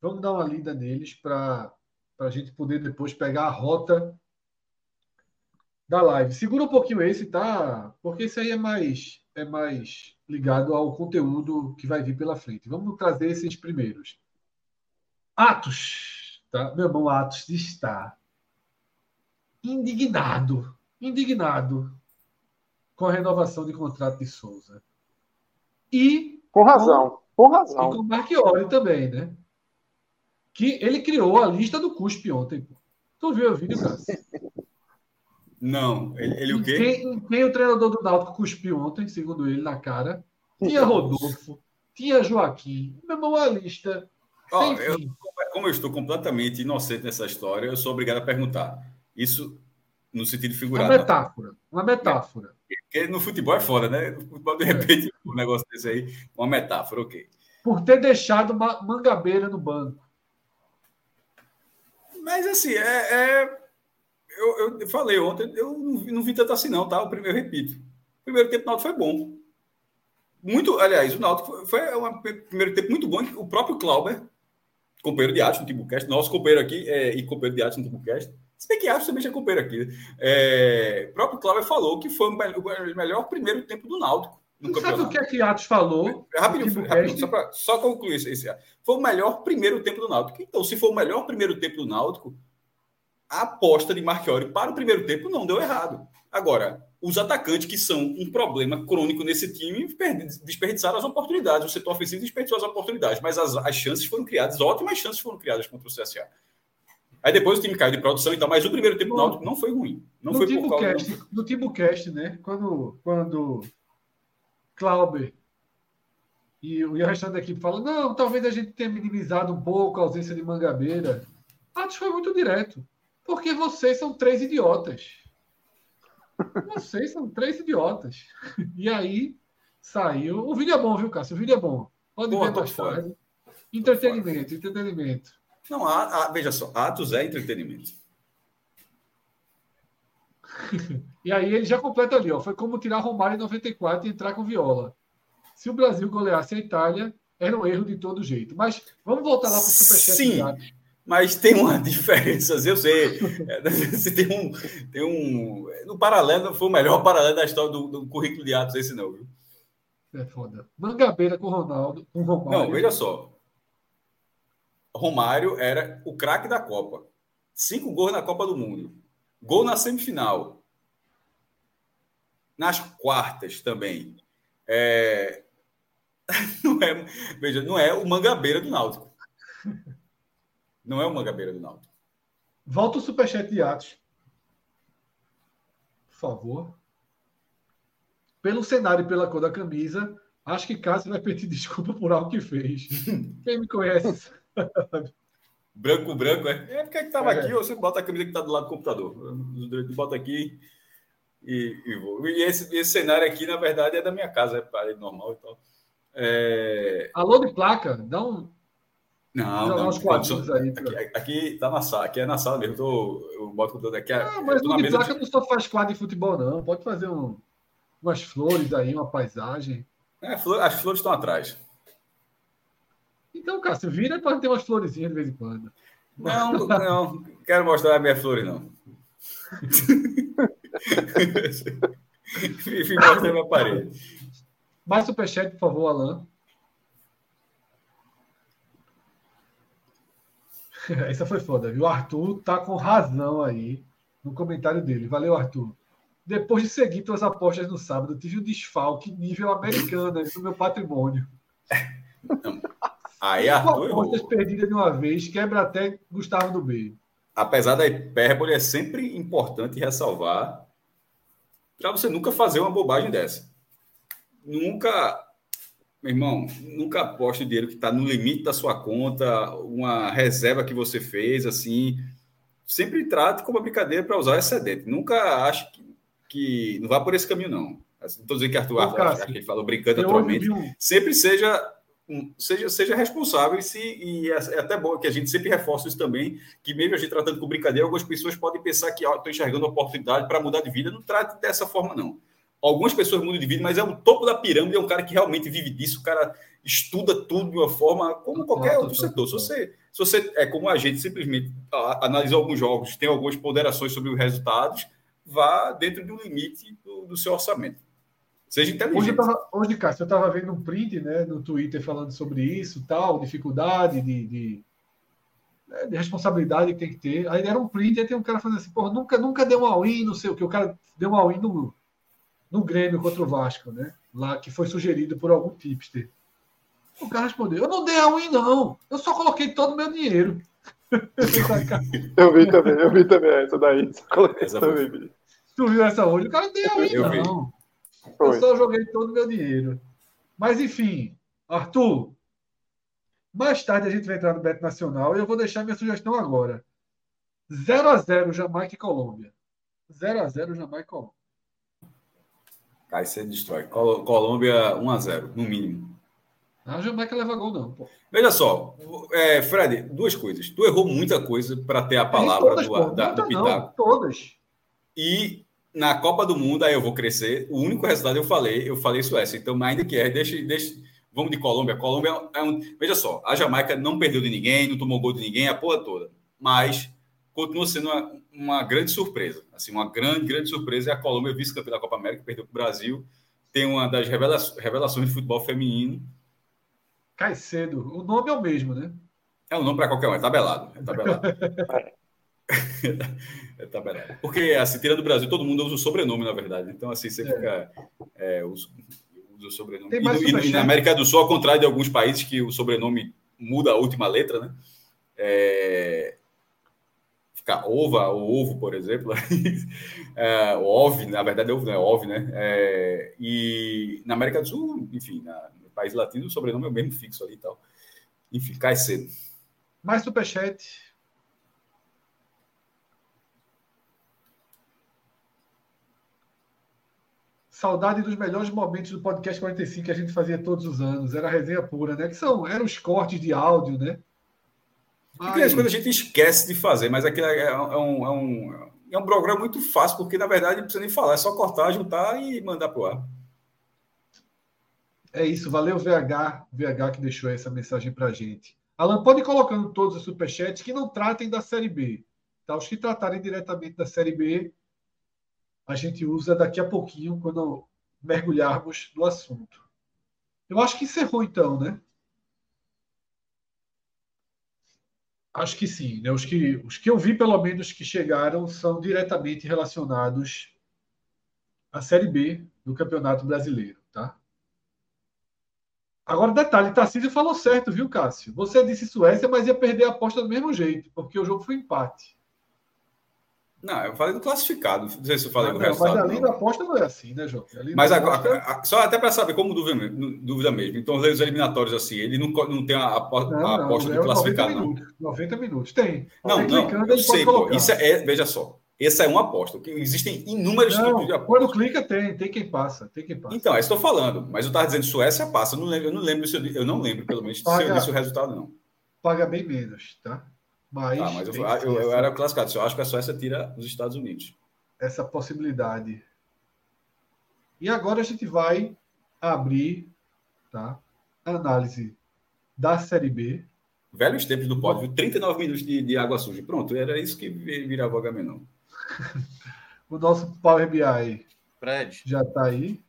Vamos dar uma lida neles para a gente poder depois pegar a rota da live. Segura um pouquinho esse, tá? Porque esse aí é mais, é mais ligado ao conteúdo que vai vir pela frente. Vamos trazer esses primeiros. Atos, tá? Meu irmão Atos está indignado, indignado com a renovação de contrato de Souza. E com razão, com, com razão. E com o Marchiori também, né? Que ele criou a lista do cuspe ontem. Pô. Tu viu o vídeo, Cássio? Não, ele, ele o quê? Quem, quem o treinador do Náutico cuspiu ontem, segundo ele, na cara? Tinha Rodolfo, tinha Joaquim, meu irmão, a lista. Oh, eu, como eu estou completamente inocente nessa história, eu sou obrigado a perguntar. Isso no sentido figurado. Uma metáfora. Uma metáfora. Porque no futebol é foda, né? No futebol, de repente, um negócio desse aí, uma metáfora, ok. Por ter deixado uma mangabeira no banco. Mas assim, é, é eu, eu falei ontem, eu não, não vi tanto assim, não, tá? O primeiro, repito. O primeiro tempo do Náutico foi bom. Muito, aliás, o Náutico foi, foi um primeiro tempo muito bom. O próprio Clauber, companheiro de arte no Timbucast, nosso companheiro aqui é, e companheiro de arte no Timbucast, se bem que acho também é companheiro aqui. É, o próprio Cláudio falou que foi o melhor primeiro tempo do Náutico. No sabe o que é que Atos falou? É, rapidinho, rapidinho só, para só concluir esse, esse. Foi o melhor primeiro tempo do Náutico. Então, se for o melhor primeiro tempo do Náutico, a aposta de Marchiori para o primeiro tempo não deu errado. Agora, os atacantes que são um problema crônico nesse time desperdiçaram as oportunidades. O setor ofensivo desperdiçou as oportunidades, mas as, as chances foram criadas, ótimas chances foram criadas contra o CSA. Aí depois o time caiu de produção e tal, mas o primeiro tempo do Náutico não foi ruim. Não no foi por causa... Cast, no Timbucast, né? Quando, quando Clauber e, o restante da equipe falam, não, talvez a gente tenha minimizado um pouco a ausência de Mangabeira. Atos foi muito direto. Porque vocês são três idiotas. Vocês são três idiotas. E aí saiu. O vídeo é bom, viu, Cássio? O vídeo é bom. Pode Boa, ver mais tarde. Entretenimento, entretenimento. Não, a, a, veja só, Atos é entretenimento. e aí ele já completa ali, ó. Foi como tirar Romário em 94 e entrar com Viola. Se o Brasil goleasse a Itália, era um erro de todo jeito. Mas vamos voltar lá para o Superchat. Sim, mas tem uma diferença, eu sei. Se tem um, tem um. No paralelo, não foi o melhor paralelo da história do, do currículo de Atos, esse não, viu? É foda. Mangabeira com Ronaldo, com Romário. Não, veja só. Romário era o craque da Copa. Cinco gols na Copa do Mundo. Gol na semifinal. Nas quartas também. É... Não é, veja, não é o Mangabeira do Náutico. Não é o Mangabeira do Náutico. Volta o superchat de Atos. Por favor. Pelo cenário e pela cor da camisa, acho que Cássio vai pedir desculpa por algo que fez. Quem me conhece branco, branco, é? É porque estava é. aqui, você bota a camisa que está do lado do computador. Bota aqui e, e vou. E esse, esse cenário aqui, na verdade, é da minha casa, é parede normal e tal. É... Alô de placa, dá um. Não, não, uns quadrinhos aí. Aqui, aqui tá na sala, aqui é na sala mesmo. Eu, tô, eu boto o computador aqui. Ah, mas o de placa de... não só faz quadro de futebol, não. Pode fazer um, umas flores aí, uma paisagem. É, as flores estão atrás. Então, Cássio, vira para ter umas florezinhas de vez em quando. Não, não, quero mostrar a minha flor, não. Enfim, mostra a minha parede. Mais superchat, por favor, Alan. Essa foi foda, viu? O Arthur tá com razão aí no comentário dele. Valeu, Arthur. Depois de seguir tuas apostas no sábado, tive um desfalque nível americano no meu patrimônio. Não. Aí Arthur apostas perdidas de uma vez, quebra até Gustavo do meio. Apesar da hipérbole, é sempre importante ressalvar para você nunca fazer uma bobagem dessa. Nunca, meu irmão, nunca aposte o dinheiro que está no limite da sua conta, uma reserva que você fez, assim. Sempre trate como uma brincadeira para usar excedente. Nunca ache que, que, não vá por esse caminho, não. Estou assim, dizendo que Arthur, acho que ele falou brincando naturalmente. Um... Sempre seja um, seja, seja responsável e, se, e é, é até bom que a gente sempre reforça isso também, que mesmo a gente tratando com brincadeira, algumas pessoas podem pensar que estou enxergando oportunidade para mudar de vida. Não trate dessa forma, não. Algumas pessoas mudam de vida, mas é o topo da pirâmide, é um cara que realmente vive disso, o cara estuda tudo de uma forma como qualquer outro setor. Se você, se você é como a gente, simplesmente analisa alguns jogos, tem algumas ponderações sobre os resultados, vá dentro do limite do, do seu orçamento. Seja inteligente. Hoje, eu tava, hoje Cássio, eu estava vendo um print né, no Twitter falando sobre isso, tal, dificuldade de, de, né, de, responsabilidade que tem que ter. Aí era um print, aí tem um cara falando assim, porra, nunca, nunca deu um all-in, não sei o que. O cara deu um all-in no, no Grêmio contra o Vasco, né? Lá que foi sugerido por algum tipster. O cara respondeu: Eu não dei all-in, não. Eu só coloquei todo o meu dinheiro. eu vi também, eu vi também essa daí. Essa também. Tu viu essa hoje? O cara não deu all-in, não. Vi. Eu só joguei todo o meu dinheiro. Mas, enfim, Arthur, mais tarde a gente vai entrar no Beto Nacional e eu vou deixar minha sugestão agora. 0 a 0 Jamaica e Colômbia. 0 a 0 Jamaica e Colômbia. Aí você destrói. Colômbia 1 a 0 no mínimo. A Jamaica leva gol, não. Pô. Veja só, é, Fred, duas coisas. Tu errou muita coisa para ter a palavra todas, do, da, do Pitaco. Não, todas. E na Copa do Mundo, aí eu vou crescer. O único resultado eu falei, eu falei Suécia. Então, ainda que é, deixa, deixa, vamos de Colômbia. Colômbia é um. Veja só, a Jamaica não perdeu de ninguém, não tomou gol de ninguém, a porra toda. Mas continua sendo uma, uma grande surpresa. Assim, uma grande, grande surpresa é a Colômbia vice-campeã da Copa América, perdeu para o Brasil. Tem uma das revela revelações de futebol feminino. Cai cedo. O nome é o mesmo, né? É um nome para qualquer um, é tabelado. É tabelado. é. Porque, assim, tirando do Brasil, todo mundo usa o sobrenome, na verdade. Então, assim, você é. fica. É, usa, usa o sobrenome. E, no, e, na América do Sul, ao contrário de alguns países que o sobrenome muda a última letra, né? É, fica ova ou ovo, por exemplo. é, ov, na verdade, é ovo, não é ov, né? É, e na América do Sul, enfim, na, no país latino, o sobrenome é o mesmo fixo ali e tal. Enfim, cai cedo. Mais superchat. Saudade dos melhores momentos do podcast 45 que a gente fazia todos os anos. Era a resenha pura, né? Que são, eram os cortes de áudio, né? Aquelas coisas a gente esquece de fazer, mas aquilo é, é, um, é, um, é um programa muito fácil, porque na verdade não precisa nem falar, é só cortar, juntar e mandar para o ar. É isso, valeu VH, VH que deixou essa mensagem para a gente. Alan, pode ir colocando todos os superchats que não tratem da Série B. Tá? Os que tratarem diretamente da Série B, a gente usa daqui a pouquinho, quando mergulharmos no assunto. Eu acho que encerrou então, né? Acho que sim. Né? Os, que, os que eu vi, pelo menos, que chegaram são diretamente relacionados à Série B do Campeonato Brasileiro. Tá? Agora, detalhe, Tarcísio falou certo, viu, Cássio? Você disse Suécia, mas ia perder a aposta do mesmo jeito, porque o jogo foi empate. Não, eu falei do classificado. Não sei se eu falei não, do não, resultado. Mas a linha da aposta não é assim, né, João? Mas agora, aposta... só até para saber como dúvida, dúvida mesmo. Então, os eliminatórios, assim, ele não, não tem a, a, não, a aposta do classificado, 90 minutos, 90 minutos. Tem. Não, não, eu sei, pô, isso é, é, veja só. Essa é uma aposta. Existem inúmeros não, tipos de apostas. Quando clica, tem, tem quem passa, tem quem passa. Então, é isso que estou falando. Mas eu estava dizendo Suécia passa. Eu não lembro, eu não lembro eu, eu não lembro, pelo menos, paga, se eu disse o resultado, não. Paga bem menos, tá? Mas, tá, mas eu, eu, eu, era classificado. Eu acho que a Suécia tira os Estados Unidos. Essa possibilidade. E agora a gente vai abrir tá, a análise da Série B. Velhos tempos do pódio, 39 minutos de, de, água suja. Pronto, era isso que virava o Agamenon. o nosso Power BI Fred. já está aí.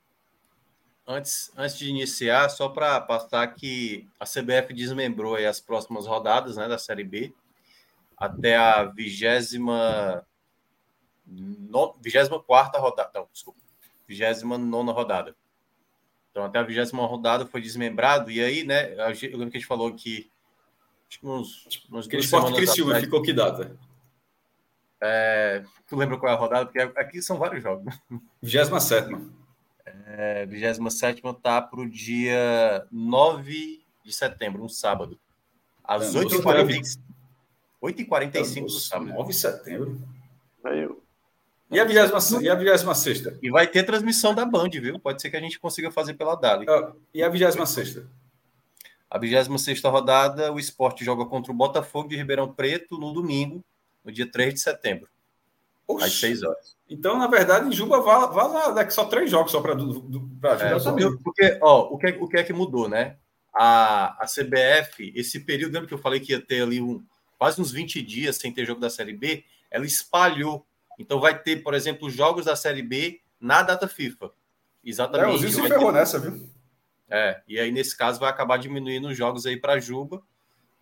Antes, antes de iniciar, só para passar que a CBF desmembrou as próximas rodadas né, da Série B até a vigésima vigésima quarta rodada, não, desculpa, vigésima nona rodada. Então até a vigésima rodada foi desmembrado e aí, né? Eu lembro que a gente falou que acho que uns, uns Aquele esporte Criciúma ficou que data? É, tu lembra qual é a rodada? Porque aqui são vários jogos. 27 é, 27 tá para o dia 9 de setembro, um sábado. Às 8h45. 8h45 do sábado. 9 de setembro. E a 26 e a 26 E vai ter transmissão da Band, viu? Pode ser que a gente consiga fazer pela Dali. Uh, e a 26 A 26 rodada, o esporte joga contra o Botafogo de Ribeirão Preto no domingo, no dia 3 de setembro, Oxi. às 6 horas. Então, na verdade, Juba vaza daqui só três jogos só para é, Juba. Porque, ó, o que, é, o que é que mudou, né? A, a CBF, esse período, lembra que eu falei que ia ter ali um, quase uns 20 dias sem ter jogo da Série B? Ela espalhou. Então vai ter, por exemplo, jogos da Série B na data FIFA. Exatamente. É, o Zil se ferrou ter... nessa, viu? É, e aí nesse caso vai acabar diminuindo os jogos aí para Juba.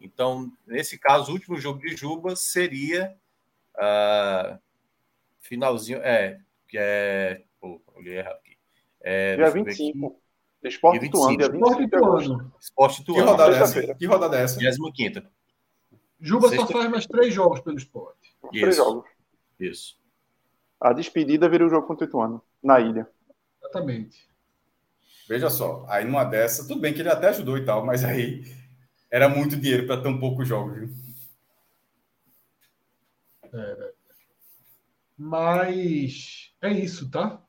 Então, nesse caso, o último jogo de Juba seria uh, finalzinho. É, que é. Pô, olhei errado aqui. É, dia 25. Esporte dia Ituano, dia 25 de agosto. Esporte Ituano. Que rodada é essa? Que rodada é essa? 25. Juba Sexta... só faz mais três jogos pelo esporte. Isso. Três jogos. Isso. A despedida vira o jogo contra o Ituano, na ilha. Exatamente. Veja só, aí numa dessa, tudo bem que ele até ajudou e tal, mas aí era muito dinheiro para tão poucos jogos, viu? É, mas é isso, tá?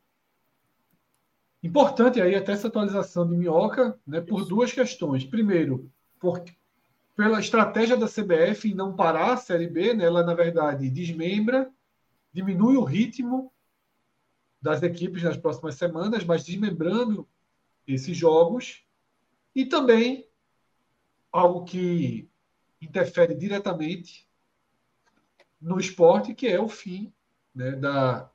Importante aí até essa atualização de Minhoca, né, por duas questões. Primeiro, por, pela estratégia da CBF em não parar a Série B, né, ela na verdade desmembra, diminui o ritmo das equipes nas próximas semanas, mas desmembrando esses jogos e também algo que interfere diretamente no esporte, que é o fim né, da,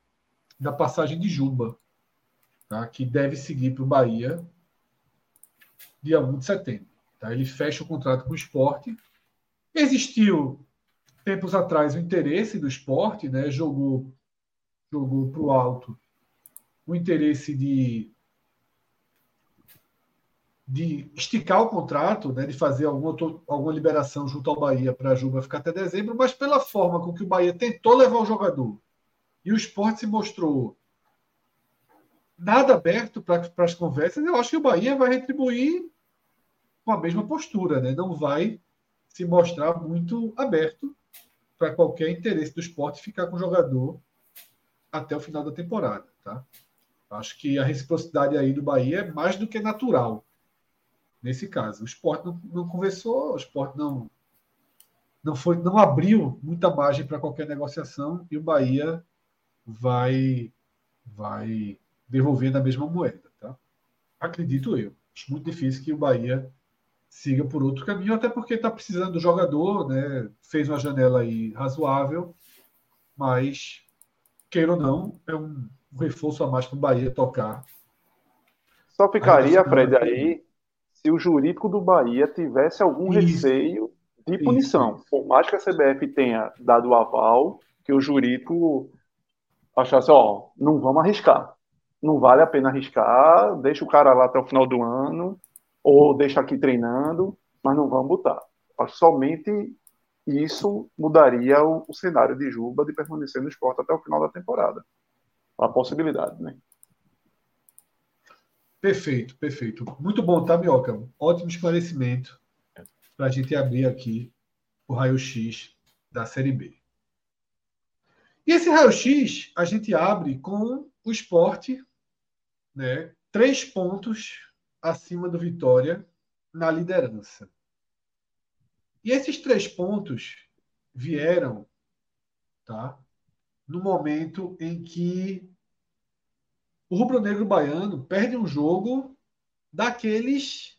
da passagem de Juba, tá? que deve seguir para o Bahia dia 1 de setembro. Tá? Ele fecha o contrato com o esporte. Existiu, tempos atrás, o interesse do esporte, né? jogou, jogou para o alto o interesse de de esticar o contrato, né, de fazer alguma, alguma liberação junto ao Bahia para a Juba ficar até dezembro, mas pela forma com que o Bahia tentou levar o jogador e o esporte se mostrou nada aberto para as conversas, eu acho que o Bahia vai retribuir com a mesma postura, né? não vai se mostrar muito aberto para qualquer interesse do esporte ficar com o jogador até o final da temporada. Tá? Acho que a reciprocidade aí do Bahia é mais do que natural nesse caso. O esporte não, não conversou, o esporte não, não, foi, não abriu muita margem para qualquer negociação e o Bahia vai, vai devolver na mesma moeda. Tá? Acredito eu. Acho muito difícil que o Bahia siga por outro caminho, até porque está precisando do jogador, né? fez uma janela aí razoável, mas, queira ou não, é um um reforço a mais para o Bahia tocar. Só ficaria, Fred, aí se o jurídico do Bahia tivesse algum Isso. receio de punição. Isso. Por mais que a CBF tenha dado o aval, que o jurídico achasse, ó, não vamos arriscar. Não vale a pena arriscar, deixa o cara lá até o final do ano, ou deixa aqui treinando, mas não vamos botar. Somente isso mudaria o, o cenário de Juba de permanecer no esporte até o final da temporada a possibilidade, né? Perfeito, perfeito. Muito bom, tá, Mioca? Ótimo esclarecimento para a gente abrir aqui o raio-x da Série B. E esse raio-x a gente abre com o esporte, né? Três pontos acima do Vitória na liderança. E esses três pontos vieram, tá? no momento em que o rubro-negro baiano perde um jogo daqueles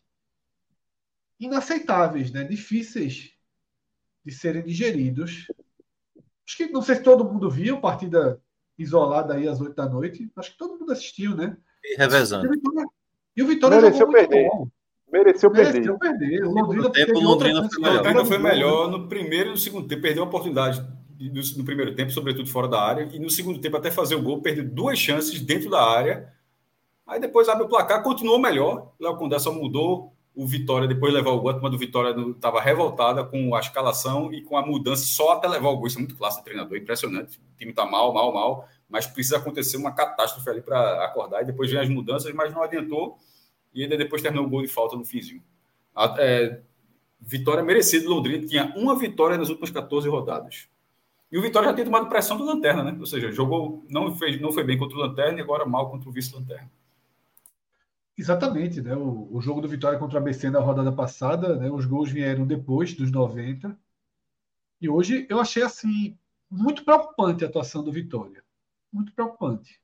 inaceitáveis, né? difíceis de serem digeridos. Acho que não sei se todo mundo viu, partida isolada aí às oito da noite. Acho que todo mundo assistiu, né? E revezando. E o Vitória Mereceu perder. Bom. Mereceu, Mereceu perder. perder. O Londrina, tempo, Londrina foi melhor. Londrina foi melhor no primeiro e no segundo tempo. Perdeu a oportunidade no, no, primeiro tempo, sobretudo fora da área, e no segundo tempo, até fazer o gol, perdeu duas chances dentro da área. Aí depois abre o placar, continuou melhor. Léo Condé só mudou o Vitória depois de levar o gol. Turma do Vitória estava revoltada com a escalação e com a mudança só até levar o gol. Isso é muito clássico do treinador, impressionante. O time está mal, mal, mal, mas precisa acontecer uma catástrofe ali para acordar. E depois vem as mudanças, mas não adiantou. E ainda depois terminou o gol de falta no finzinho. A, é, vitória merecida do Londrina, tinha uma vitória nas últimas 14 rodadas. E o Vitória já tinha tomado pressão do Lanterna, né? Ou seja, jogou, não, fez, não foi bem contra o Lanterna e agora mal contra o vice-Lanterna. Exatamente, né? O, o, jogo do Vitória contra o ABC na rodada passada, né? Os gols vieram depois dos 90. E hoje eu achei assim muito preocupante a atuação do Vitória. Muito preocupante.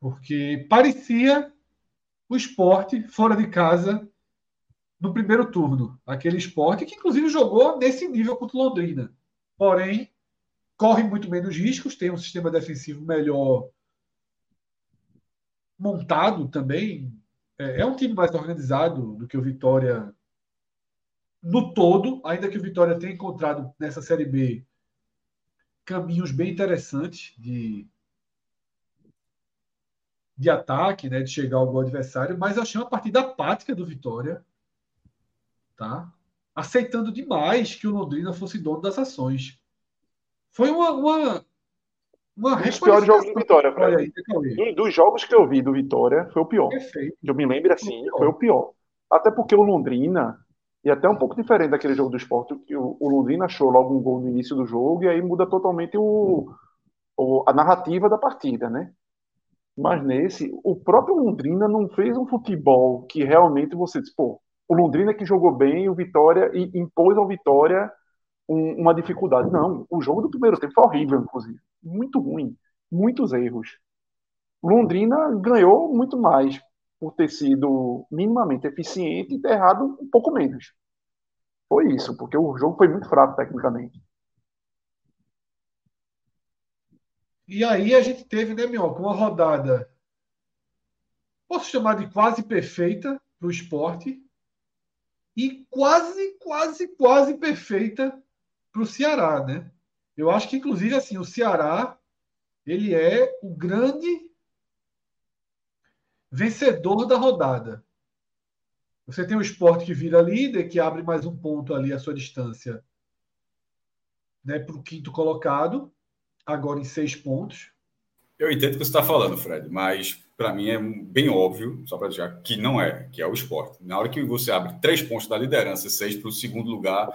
Porque parecia o esporte fora de casa no primeiro turno. Aquele esporte que, inclusive, jogou nesse nível contra o Londrina. Porém, corre muito menos riscos, tem um sistema defensivo melhor montado também. É, é um time mais organizado do que o Vitória no todo, ainda que o Vitória tenha encontrado nessa Série B caminhos bem interessantes de, de ataque, né, de chegar ao gol adversário, mas eu achei uma partida apática do Vitória, tá? aceitando demais que o Londrina fosse dono das ações. Foi uma. uma, uma um dos piores jogos do Vitória, Fred. Aí, dos, dos jogos que eu vi do Vitória, foi o pior. Perfeito. Eu me lembro assim, foi o pior. Até porque o Londrina, e até um pouco diferente daquele jogo do esporte, que o, o Londrina achou logo um gol no início do jogo, e aí muda totalmente o, o, a narrativa da partida, né? Mas nesse, o próprio Londrina não fez um futebol que realmente você diz, pô, o Londrina que jogou bem, o Vitória, e impôs ao Vitória um, uma dificuldade. Não, o jogo do primeiro tempo foi horrível, inclusive. Muito ruim. Muitos erros. Londrina ganhou muito mais por ter sido minimamente eficiente e ter errado um pouco menos. Foi isso, porque o jogo foi muito fraco tecnicamente. E aí a gente teve, né, Minhoca, uma rodada, posso chamar de quase perfeita para o esporte, e quase, quase, quase perfeita para o Ceará, né? Eu acho que, inclusive, assim, o Ceará ele é o grande vencedor da rodada. Você tem o esporte que vira líder, que abre mais um ponto ali a sua distância né, para o quinto colocado, agora em seis pontos. Eu entendo o que você está falando, Fred, mas para mim é bem óbvio, só para deixar, que não é, que é o esporte. Na hora que você abre três pontos da liderança, seis para o segundo lugar,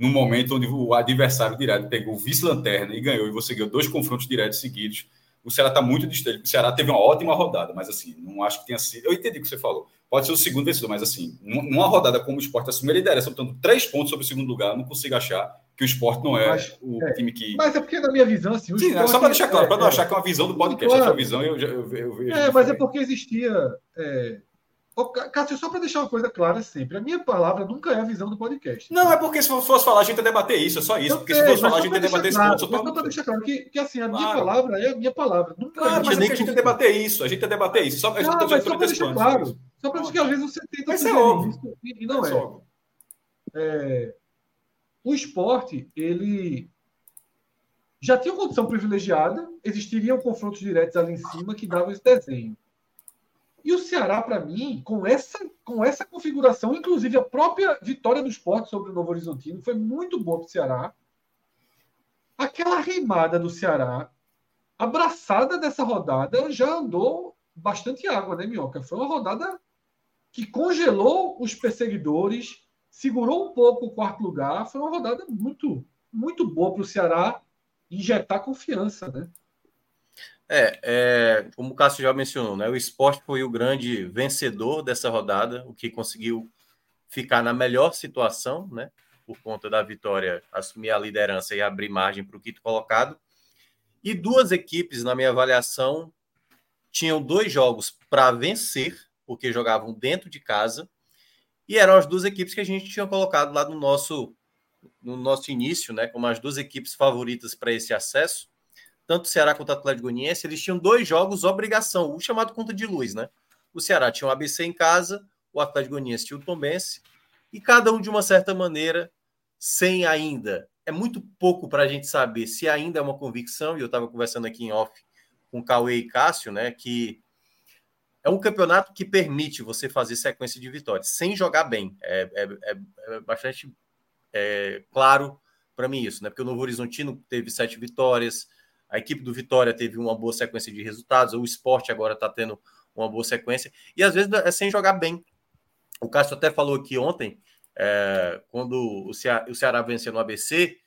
no momento onde o adversário direto pegou o vice-lanterna e ganhou, e você ganhou dois confrontos diretos seguidos, o Ceará está muito distante. O Ceará teve uma ótima rodada, mas assim, não acho que tenha sido. Eu entendi o que você falou. Pode ser o segundo vencedor, mas assim, numa rodada como o esporte assumir a liderança, portanto, três pontos sobre o segundo lugar, não consigo achar que o esporte não é mas, o é, time que. Mas é porque, na minha visão, assim. Sim, esporte, só para deixar claro, é, para não achar que é uma visão do podcast, claro. a sua visão eu, eu, eu, vejo. É, mas é porque existia. É, Cássio, só para deixar uma coisa clara sempre, a minha palavra nunca é a visão do podcast. Não, é porque se fosse falar, a gente ia debater isso, é só isso. porque se fosse falar, a gente ia debater claro, isso. Só para deixar claro que, que assim, a claro. minha palavra é a minha palavra. Nunca claro, é mas é que a gente ia debater isso, a gente ia debater isso. Só, mas só para deixar claro. Só para dizer que às vezes você tenta mas é óbvio. isso e não é. é. é. O esporte, ele já tinha uma condição privilegiada, existiriam confrontos diretos ali em cima que davam esse desenho. E o Ceará, para mim, com essa, com essa configuração, inclusive a própria vitória do esporte sobre o Novo Horizontino, foi muito boa para o Ceará. Aquela reimada do Ceará, abraçada dessa rodada, já andou bastante água, né, Minhoca? Foi uma rodada que congelou os perseguidores, segurou um pouco o quarto lugar. Foi uma rodada muito, muito boa para o Ceará injetar confiança, né? É, é, como o Cássio já mencionou, né, o esporte foi o grande vencedor dessa rodada, o que conseguiu ficar na melhor situação, né, por conta da vitória, assumir a liderança e abrir margem para o quinto colocado. E duas equipes, na minha avaliação, tinham dois jogos para vencer, porque jogavam dentro de casa, e eram as duas equipes que a gente tinha colocado lá no nosso, no nosso início, né, como as duas equipes favoritas para esse acesso tanto o Ceará quanto o Atlético Goianiense, eles tinham dois jogos obrigação, o chamado conta de luz, né? O Ceará tinha o ABC em casa, o Atlético Goianiense tinha o Tombense, e cada um de uma certa maneira, sem ainda. É muito pouco para a gente saber se ainda é uma convicção, e eu estava conversando aqui em off com Cauê e Cássio, né? Que é um campeonato que permite você fazer sequência de vitórias sem jogar bem. É, é, é, é bastante é, claro para mim isso, né? Porque o Novo Horizontino teve sete vitórias, a equipe do Vitória teve uma boa sequência de resultados, o esporte agora está tendo uma boa sequência, e às vezes é sem jogar bem. O Cássio até falou aqui ontem, é, quando o Ceará, o Ceará venceu no ABC,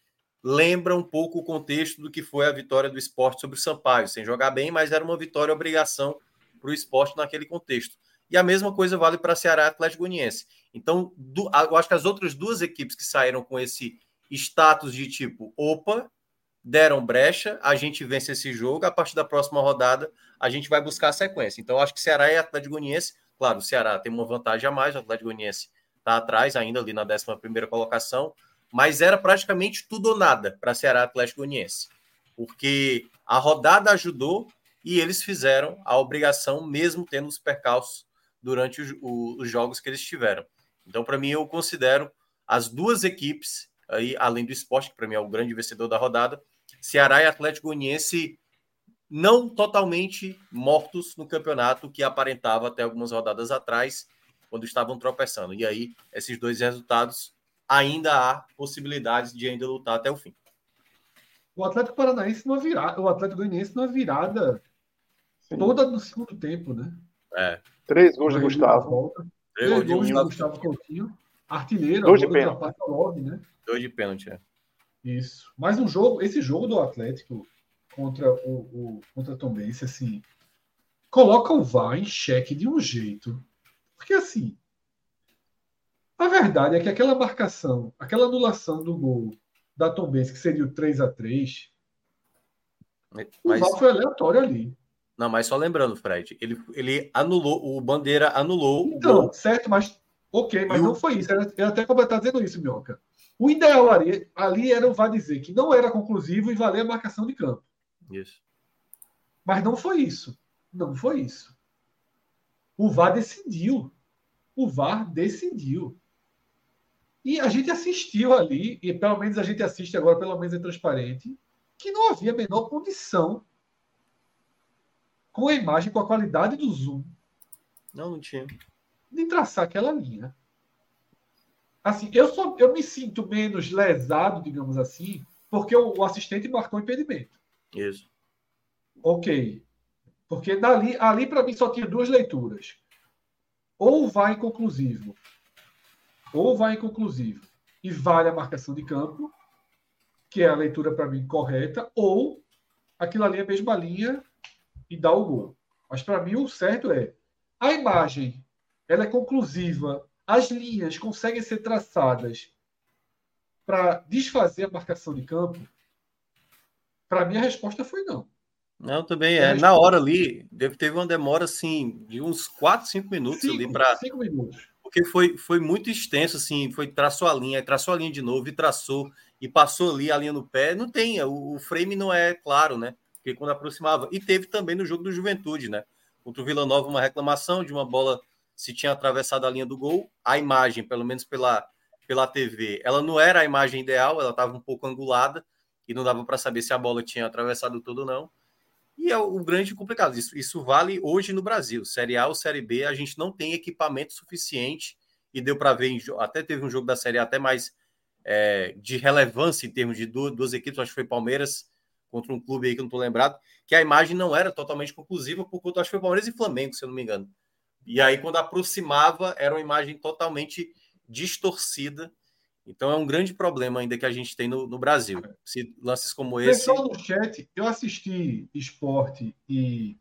lembra um pouco o contexto do que foi a vitória do esporte sobre o Sampaio, sem jogar bem, mas era uma vitória obrigação para o esporte naquele contexto. e a mesma coisa vale para Ceará e Atlético Goianiense. Então, do, eu acho que as outras duas equipes que saíram com esse status de tipo, opa, deram brecha, a gente vence esse jogo, a partir da próxima rodada a gente vai buscar a sequência. Então, acho que Ceará e Atlético Goianiense, claro, o Ceará tem uma vantagem a mais, o Atlético Goianiense está atrás ainda ali na 11 primeira colocação, mas era praticamente tudo ou nada para Ceará e Atlético Goianiense, porque a rodada ajudou e eles fizeram a obrigação mesmo tendo os percalços durante os jogos que eles tiveram. Então, para mim, eu considero as duas equipes, aí, além do esporte, que para mim é o grande vencedor da rodada, Ceará e Atlético Goianiense não totalmente mortos no campeonato que aparentava até algumas rodadas atrás, quando estavam tropeçando. E aí, esses dois resultados, ainda há possibilidades de ainda lutar até o fim. O Atlético Paranaense não virada, o Atlético Goianiense não virada Sim. toda no segundo tempo, né? É. Três gols de Gustavo. Três gols de Gustavo Coutinho. Artilheiro, dois de pênalti. né? Dois de pênalti, é. Isso. Mas um jogo, esse jogo do Atlético contra o, o contra Tom Benz, assim, coloca o VAR em xeque de um jeito. Porque assim, a verdade é que aquela marcação, aquela anulação do gol da Tom Benz, que seria o 3 a 3 mas... o VAR foi aleatório ali. Não, mas só lembrando, Fred, ele, ele anulou, o Bandeira anulou. Então, certo, mas ok, mas não foi isso. Eu até completar dizendo isso, Mioca. O ideal ali, ali era o VAR dizer que não era conclusivo e valer a marcação de campo. Isso. Mas não foi isso. Não foi isso. O VAR decidiu. O VAR decidiu. E a gente assistiu ali, e pelo menos a gente assiste agora, pelo menos é transparente, que não havia a menor condição com a imagem, com a qualidade do zoom. Não, não tinha. De traçar aquela linha. Assim, eu, só, eu me sinto menos lesado, digamos assim, porque o, o assistente marcou impedimento. Isso. Ok. Porque dali, ali para mim só tinha duas leituras. Ou vai inconclusivo, ou vai inconclusivo e vale a marcação de campo, que é a leitura para mim correta, ou aquilo ali é a mesma linha e dá o gol. Mas para mim o certo é a imagem, ela é conclusiva, as linhas conseguem ser traçadas para desfazer a marcação de campo. Para mim a resposta foi não. Não, também é. Na hora ali, teve uma demora assim de uns 4, 5 minutos cinco, ali para 5 minutos. Porque foi, foi muito extenso, assim, foi traçou a linha, traçou a linha de novo e traçou e passou ali a linha no pé. Não tem, o, o frame não é claro, né? Porque quando aproximava. E teve também no jogo do Juventude, né? Contra o Vila Nova, uma reclamação de uma bola se tinha atravessado a linha do gol. A imagem, pelo menos pela, pela TV, ela não era a imagem ideal, ela estava um pouco angulada e não dava para saber se a bola tinha atravessado tudo ou não. E é o grande complicado. Isso, isso vale hoje no Brasil. Série A ou Série B, a gente não tem equipamento suficiente e deu para ver, até teve um jogo da Série A até mais é, de relevância em termos de duas, duas, equipes, acho que foi Palmeiras contra um clube aí que eu não estou lembrado, que a imagem não era totalmente conclusiva, porque acho que foi Palmeiras e Flamengo, se eu não me engano. E aí, quando aproximava, era uma imagem totalmente distorcida então é um grande problema ainda que a gente tem no, no Brasil. Se lances como esse. Pessoal no chat, eu assisti esporte e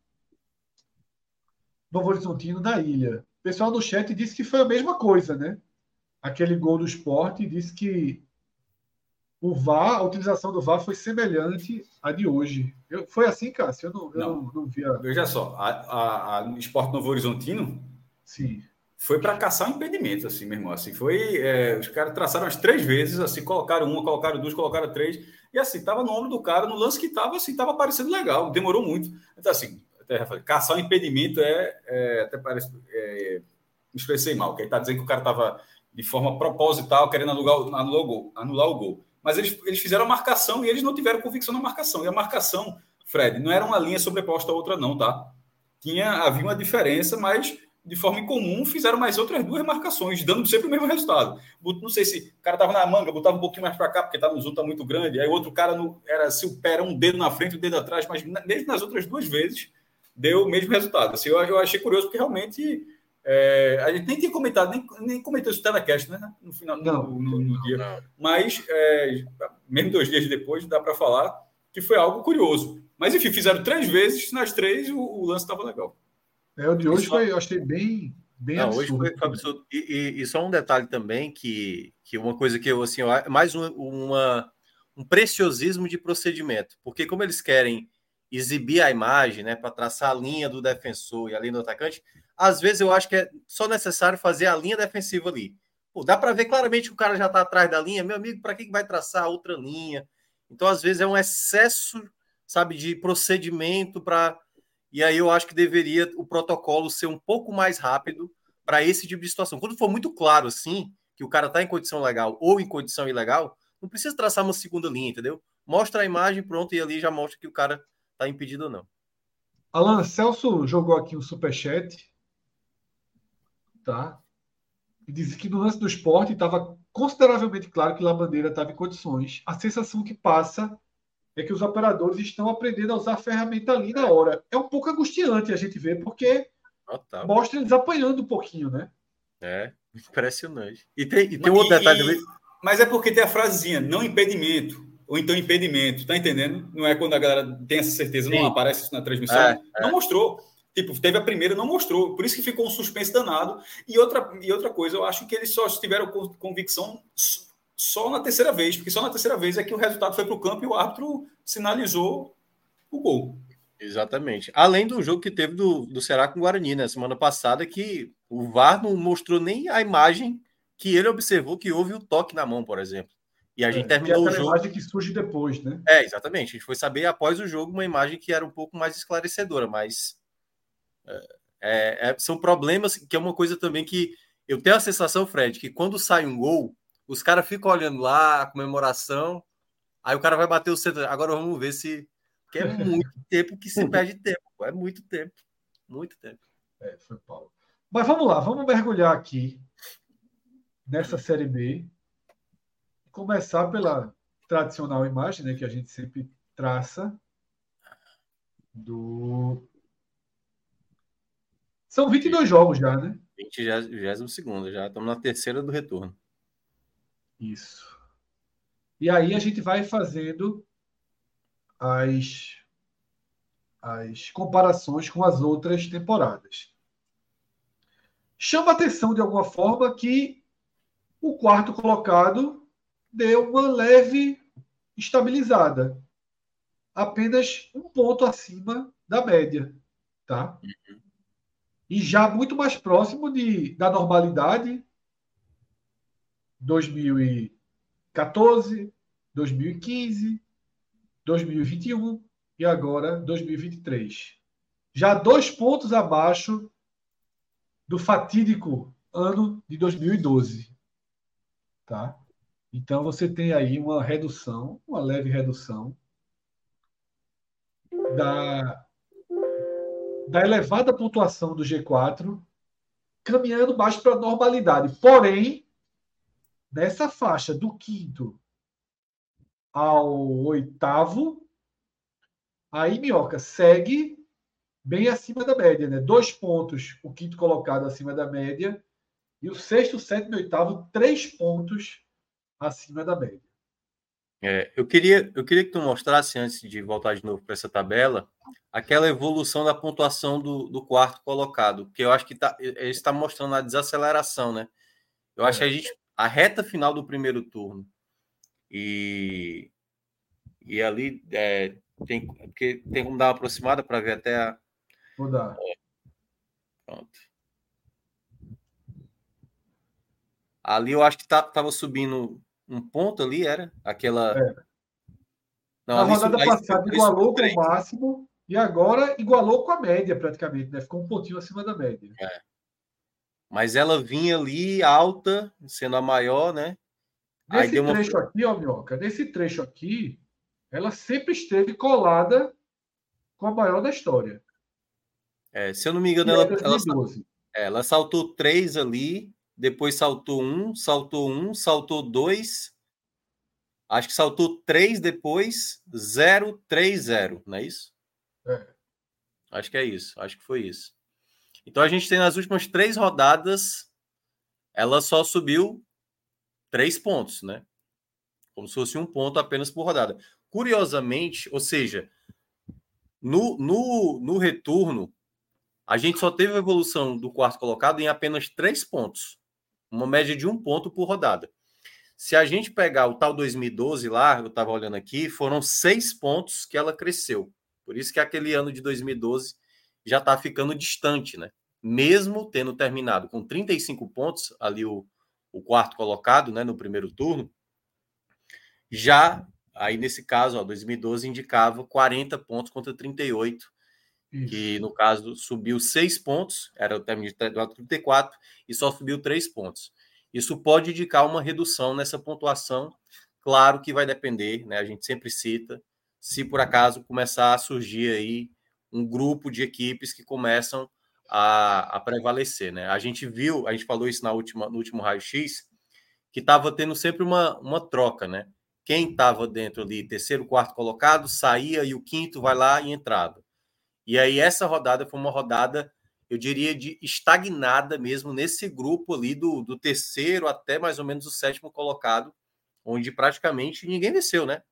Novo Horizontino da ilha. O pessoal no chat disse que foi a mesma coisa, né? Aquele gol do esporte disse que o VAR, a utilização do VAR foi semelhante à de hoje. Eu, foi assim, Cássio? Eu não, eu não. não, não via. Veja só, a, a, a Esporte Novo Horizontino Sim foi para caçar um impedimento, assim, meu irmão. Assim, foi, é, os caras traçaram as três vezes, assim, colocaram uma, colocaram duas, colocaram três, e assim, tava no ombro do cara, no lance que tava, assim, tava parecendo legal, demorou muito. Então, assim, até falei, caçar um impedimento é, é até parece, é, me expressei mal, que ele tá dizendo que o cara tava de forma proposital querendo anular, anular, o, gol, anular o gol. Mas eles, eles fizeram a marcação e eles não tiveram convicção na marcação. E a marcação, Fred, não era uma linha sobreposta a outra, não, tá? Tinha, havia uma diferença, mas de forma incomum, fizeram mais outras duas marcações, dando sempre o mesmo resultado. Não sei se o cara estava na manga, botava um pouquinho mais para cá, porque tá no zoom tá muito grande, aí o outro cara no, era se o pé era um dedo na frente um dedo atrás, mas mesmo nas outras duas vezes deu o mesmo resultado. Assim, eu, eu achei curioso, porque realmente é, a gente nem tinha comentado, nem, nem comentou isso no telecast, né? No final, não, no, no, no dia. Não. Mas, é, mesmo dois dias depois, dá para falar que foi algo curioso. Mas, enfim, fizeram três vezes, nas três o, o lance estava legal. É, o de hoje só... foi, eu achei bem, bem Não, absurdo. Hoje foi, foi absurdo. E, e, e, só um detalhe também, que, que uma coisa que eu, assim, mais um, uma, um preciosismo de procedimento. Porque como eles querem exibir a imagem, né, para traçar a linha do defensor e a linha do atacante, às vezes eu acho que é só necessário fazer a linha defensiva ali. Pô, dá para ver claramente que o cara já está atrás da linha. Meu amigo, para que vai traçar outra linha? Então, às vezes, é um excesso, sabe, de procedimento para. E aí eu acho que deveria o protocolo ser um pouco mais rápido para esse tipo de situação. Quando for muito claro, assim, que o cara está em condição legal ou em condição ilegal, não precisa traçar uma segunda linha, entendeu? Mostra a imagem, pronto, e ali já mostra que o cara está impedido ou não. Alan Celso jogou aqui um superchat. Tá? E disse que no lance do esporte estava consideravelmente claro que Labandeira estava em condições. A sensação que passa é que os operadores estão aprendendo a usar a ferramenta ali na hora. É um pouco angustiante a gente ver, porque Total. mostra eles apanhando um pouquinho, né? É, impressionante. E tem, e tem um outro detalhe também. Mas é porque tem a frasezinha, não impedimento, ou então impedimento, tá entendendo? Não é quando a galera tem essa certeza, Sim. não aparece isso na transmissão. É, não é. mostrou. Tipo, teve a primeira, não mostrou. Por isso que ficou um suspense danado. E outra, e outra coisa, eu acho que eles só tiveram convicção só na terceira vez, porque só na terceira vez é que o resultado foi para o campo e o árbitro sinalizou o gol. Exatamente. Além do jogo que teve do, do Ceará com o Guarani, na né? semana passada, que o VAR não mostrou nem a imagem que ele observou que houve o toque na mão, por exemplo. E a gente é, terminou é o jogo. imagem que surge depois, né? É, exatamente. A gente foi saber após o jogo uma imagem que era um pouco mais esclarecedora, mas é, é, são problemas que é uma coisa também que eu tenho a sensação, Fred, que quando sai um gol, os caras ficam olhando lá, a comemoração, aí o cara vai bater o centro. Agora vamos ver se. Porque é muito tempo que se perde tempo. É muito tempo. Muito tempo. É, foi Paulo. Mas vamos lá, vamos mergulhar aqui nessa Série B. Começar pela tradicional imagem né, que a gente sempre traça do são 22 jogos já, né? 20 já, já segundo, já estamos na terceira do retorno. Isso. E aí a gente vai fazendo as, as comparações com as outras temporadas. Chama atenção de alguma forma que o quarto colocado deu uma leve estabilizada. Apenas um ponto acima da média. Tá? Uhum e já muito mais próximo de, da normalidade 2014, 2015, 2021 e agora 2023. Já dois pontos abaixo do fatídico ano de 2012. Tá? Então você tem aí uma redução, uma leve redução da da elevada pontuação do G4, caminhando mais para a normalidade. Porém, nessa faixa do quinto ao oitavo, aí Minhoca segue bem acima da média, né? Dois pontos, o quinto colocado acima da média, e o sexto, sétimo e oitavo, três pontos acima da média. É, eu, queria, eu queria que tu mostrasse, antes de voltar de novo para essa tabela, aquela evolução da pontuação do, do quarto colocado, que eu acho que tá, ele está mostrando a desaceleração, né? Eu acho que a é. gente. A reta final do primeiro turno. E, e ali é, tem, porque tem como dar uma aproximada para ver até a. Vou dar. É, pronto. Ali eu acho que estava tá, subindo um ponto ali, era? Aquela. É. Não, Na rodada isso, passada isso, igualou com o máximo e agora igualou com a média praticamente, né? Ficou um pontinho acima da média. É. Mas ela vinha ali alta, sendo a maior, né? Nesse uma... trecho aqui, ó, Minhoca, nesse trecho aqui, ela sempre esteve colada com a maior da história. É, se eu não me engano, ela, ela, é, ela saltou três ali, depois saltou um, saltou um, saltou dois, acho que saltou três depois, zero, três, zero, não é isso? É. Acho que é isso, acho que foi isso. Então a gente tem nas últimas três rodadas, ela só subiu três pontos, né? Como se fosse um ponto apenas por rodada. Curiosamente, ou seja, no, no, no retorno, a gente só teve evolução do quarto colocado em apenas três pontos, uma média de um ponto por rodada. Se a gente pegar o tal 2012 lá, eu estava olhando aqui, foram seis pontos que ela cresceu. Por isso que aquele ano de 2012 já está ficando distante, né? Mesmo tendo terminado com 35 pontos, ali o, o quarto colocado, né, no primeiro turno, já aí nesse caso, ó, 2012 indicava 40 pontos contra 38, isso. que no caso subiu 6 pontos, era o término de 34 e só subiu 3 pontos. Isso pode indicar uma redução nessa pontuação. Claro que vai depender, né? A gente sempre cita, se por acaso começar a surgir aí um grupo de equipes que começam a, a prevalecer, né? A gente viu, a gente falou isso na última, no último raio-x, que estava tendo sempre uma, uma troca, né? Quem estava dentro ali, terceiro, quarto colocado, saía e o quinto vai lá e entrava. E aí essa rodada foi uma rodada eu diria, de estagnada mesmo nesse grupo ali do, do terceiro até mais ou menos o sétimo colocado, onde praticamente ninguém venceu, né?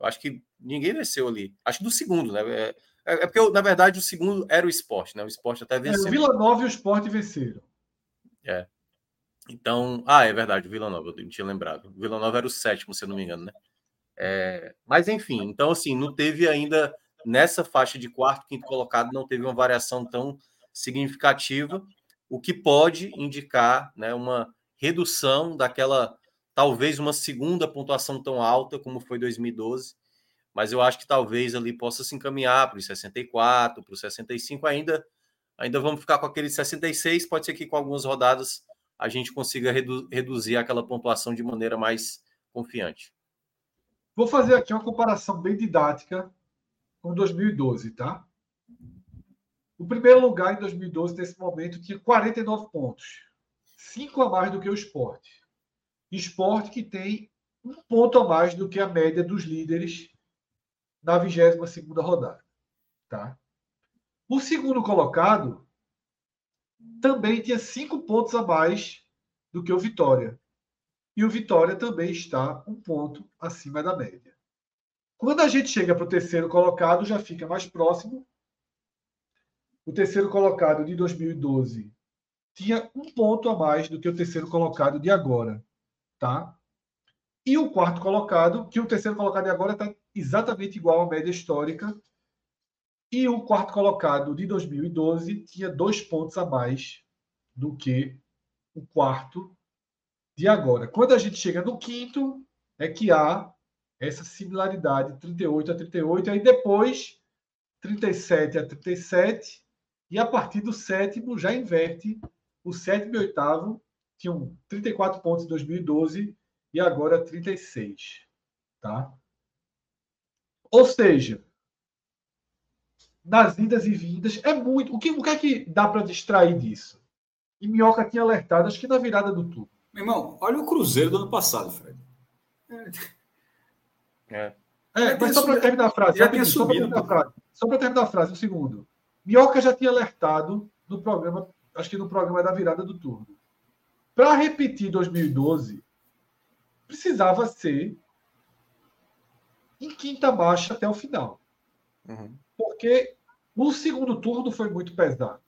Eu acho que ninguém venceu ali. Acho que do segundo, né? É, é, é porque, na verdade, o segundo era o esporte, né? O esporte até venceu. É, o Vila Nova e o esporte venceram. É. Então, ah, é verdade, o Vila Nova, eu não tinha lembrado. O Vila Nova era o sétimo, se eu não me engano, né? É, mas enfim, então assim, não teve ainda nessa faixa de quarto, quinto colocado, não teve uma variação tão significativa, o que pode indicar né, uma redução daquela, talvez uma segunda pontuação tão alta como foi 2012, mas eu acho que talvez ali possa se encaminhar para os 64, para os 65 ainda. Ainda vamos ficar com aquele 66, pode ser que com algumas rodadas a gente consiga redu reduzir aquela pontuação de maneira mais confiante. Vou fazer aqui uma comparação bem didática com 2012, tá? O primeiro lugar em 2012, nesse momento, tinha 49 pontos. Cinco a mais do que o esporte. Esporte que tem um ponto a mais do que a média dos líderes na 22 rodada. Tá? O segundo colocado também tinha cinco pontos a mais do que o Vitória. E o Vitória também está um ponto acima da média. Quando a gente chega para o terceiro colocado, já fica mais próximo o terceiro colocado de 2012 tinha um ponto a mais do que o terceiro colocado de agora, tá? E o quarto colocado, que o terceiro colocado de agora está exatamente igual à média histórica. E o quarto colocado de 2012 tinha dois pontos a mais do que o quarto de agora. Quando a gente chega no quinto, é que há essa similaridade 38 a 38, aí depois 37 a 37 e a partir do sétimo já inverte. O sétimo e oitavo tinham 34 pontos em 2012 e agora 36. Tá? Ou seja, nas idas e vindas, é muito. O que, o que é que dá para distrair disso? E Minhoca tinha alertado, acho que na virada do turno. Meu irmão, olha o Cruzeiro do ano passado, Fred. É. É, mas só para terminar a frase. Já tinha subido. Só para terminar a frase, um segundo. Minhoca já tinha alertado no programa, acho que no programa da virada do turno. Para repetir 2012, precisava ser em quinta marcha até o final. Uhum. Porque o segundo turno foi muito pesado.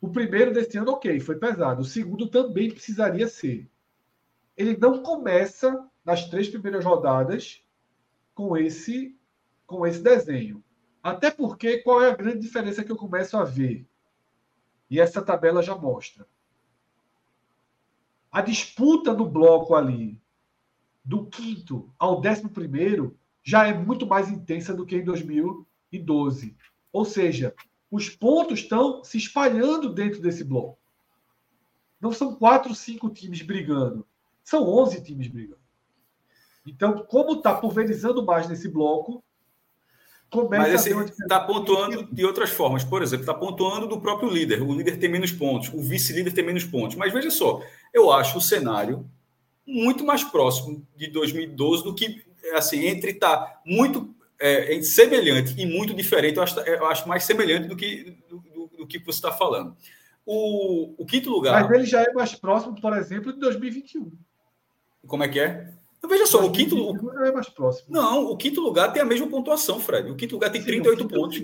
O primeiro desse ano, ok, foi pesado. O segundo também precisaria ser. Ele não começa nas três primeiras rodadas com esse com esse desenho. Até porque qual é a grande diferença que eu começo a ver? E essa tabela já mostra. A disputa no bloco ali, do quinto ao décimo primeiro, já é muito mais intensa do que em 2012. Ou seja, os pontos estão se espalhando dentro desse bloco. Não são quatro, cinco times brigando. São onze times brigando. Então, como está pulverizando mais nesse bloco, Começa Mas está pontuando de outras formas. Por exemplo, está pontuando do próprio líder. O líder tem menos pontos, o vice-líder tem menos pontos. Mas veja só, eu acho o cenário muito mais próximo de 2012 do que, assim, entre estar tá muito é, semelhante e muito diferente, eu acho, eu acho mais semelhante do que, do, do, do que você está falando. O, o, quinto lugar. Mas ele já é mais próximo, por exemplo, de 2021. Como é que é? Então, veja só, o quinto lugar é mais próximo. Não, o quinto lugar tem a mesma pontuação, Fred. O quinto lugar tem Sim, 38 pontos.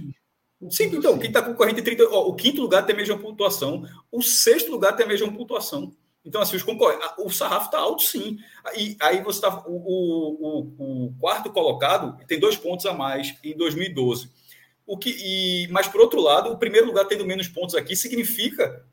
Sim, então, quem está concorrente 30. Ó, o quinto lugar tem a mesma pontuação, o sexto lugar tem a mesma pontuação. Então, assim, os concorrentes. O sarrafo está alto, sim. E aí você está. O, o, o, quarto colocado tem dois pontos a mais em 2012. O que, e, mas, por outro lado, o primeiro lugar tendo menos pontos aqui significa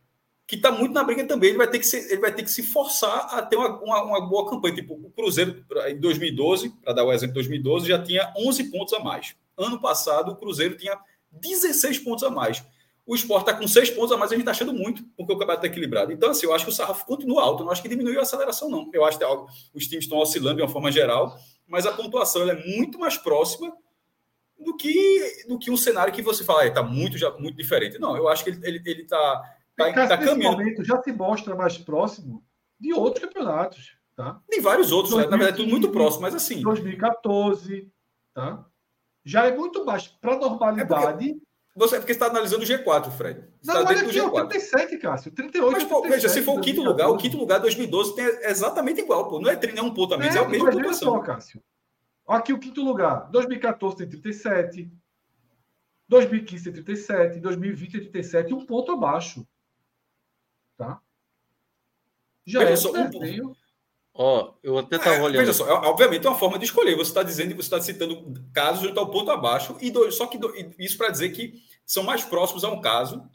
que está muito na briga também. Ele vai ter que se, ele vai ter que se forçar a ter uma, uma, uma boa campanha. Tipo, o Cruzeiro, em 2012, para dar o exemplo, 2012, já tinha 11 pontos a mais. Ano passado, o Cruzeiro tinha 16 pontos a mais. O esporte está com 6 pontos a mais, a gente está achando muito, porque o campeonato está equilibrado. Então, assim, eu acho que o sarrafo continua alto, eu não acho que diminuiu a aceleração, não. Eu acho que os times estão oscilando de uma forma geral, mas a pontuação é muito mais próxima do que, do que um cenário que você fala, está muito, já, muito diferente. Não, eu acho que ele está ele, ele tá, tá, tá caminhando. momento já se mostra mais próximo de outros campeonatos. Tá? Tem vários outros, 2015, né? na verdade, tudo muito próximo, mas assim. 2014, tá? já é muito baixo. Para a normalidade. É você, porque está analisando o G4, Fred. Você não, tá olha aqui, ó, 37, Cássio. 38. Mas, pô, 37, veja, se for o quinto lugar, o quinto lugar 2012 tem exatamente igual, pô. Não é, é um ponto a menos, é, é o mesmo pontuação. só, Cássio. Aqui o quinto lugar. 2014 tem 37. 2015 tem 37. 2020 tem 37. Um ponto abaixo. Tá? Já veja é só, um ponto. Ó, eu até estava é, olhando. Veja só, é, obviamente é uma forma de escolher. Você está dizendo, você está citando casos onde está o ponto abaixo, e do, só que do, isso para dizer que são mais próximos a um caso,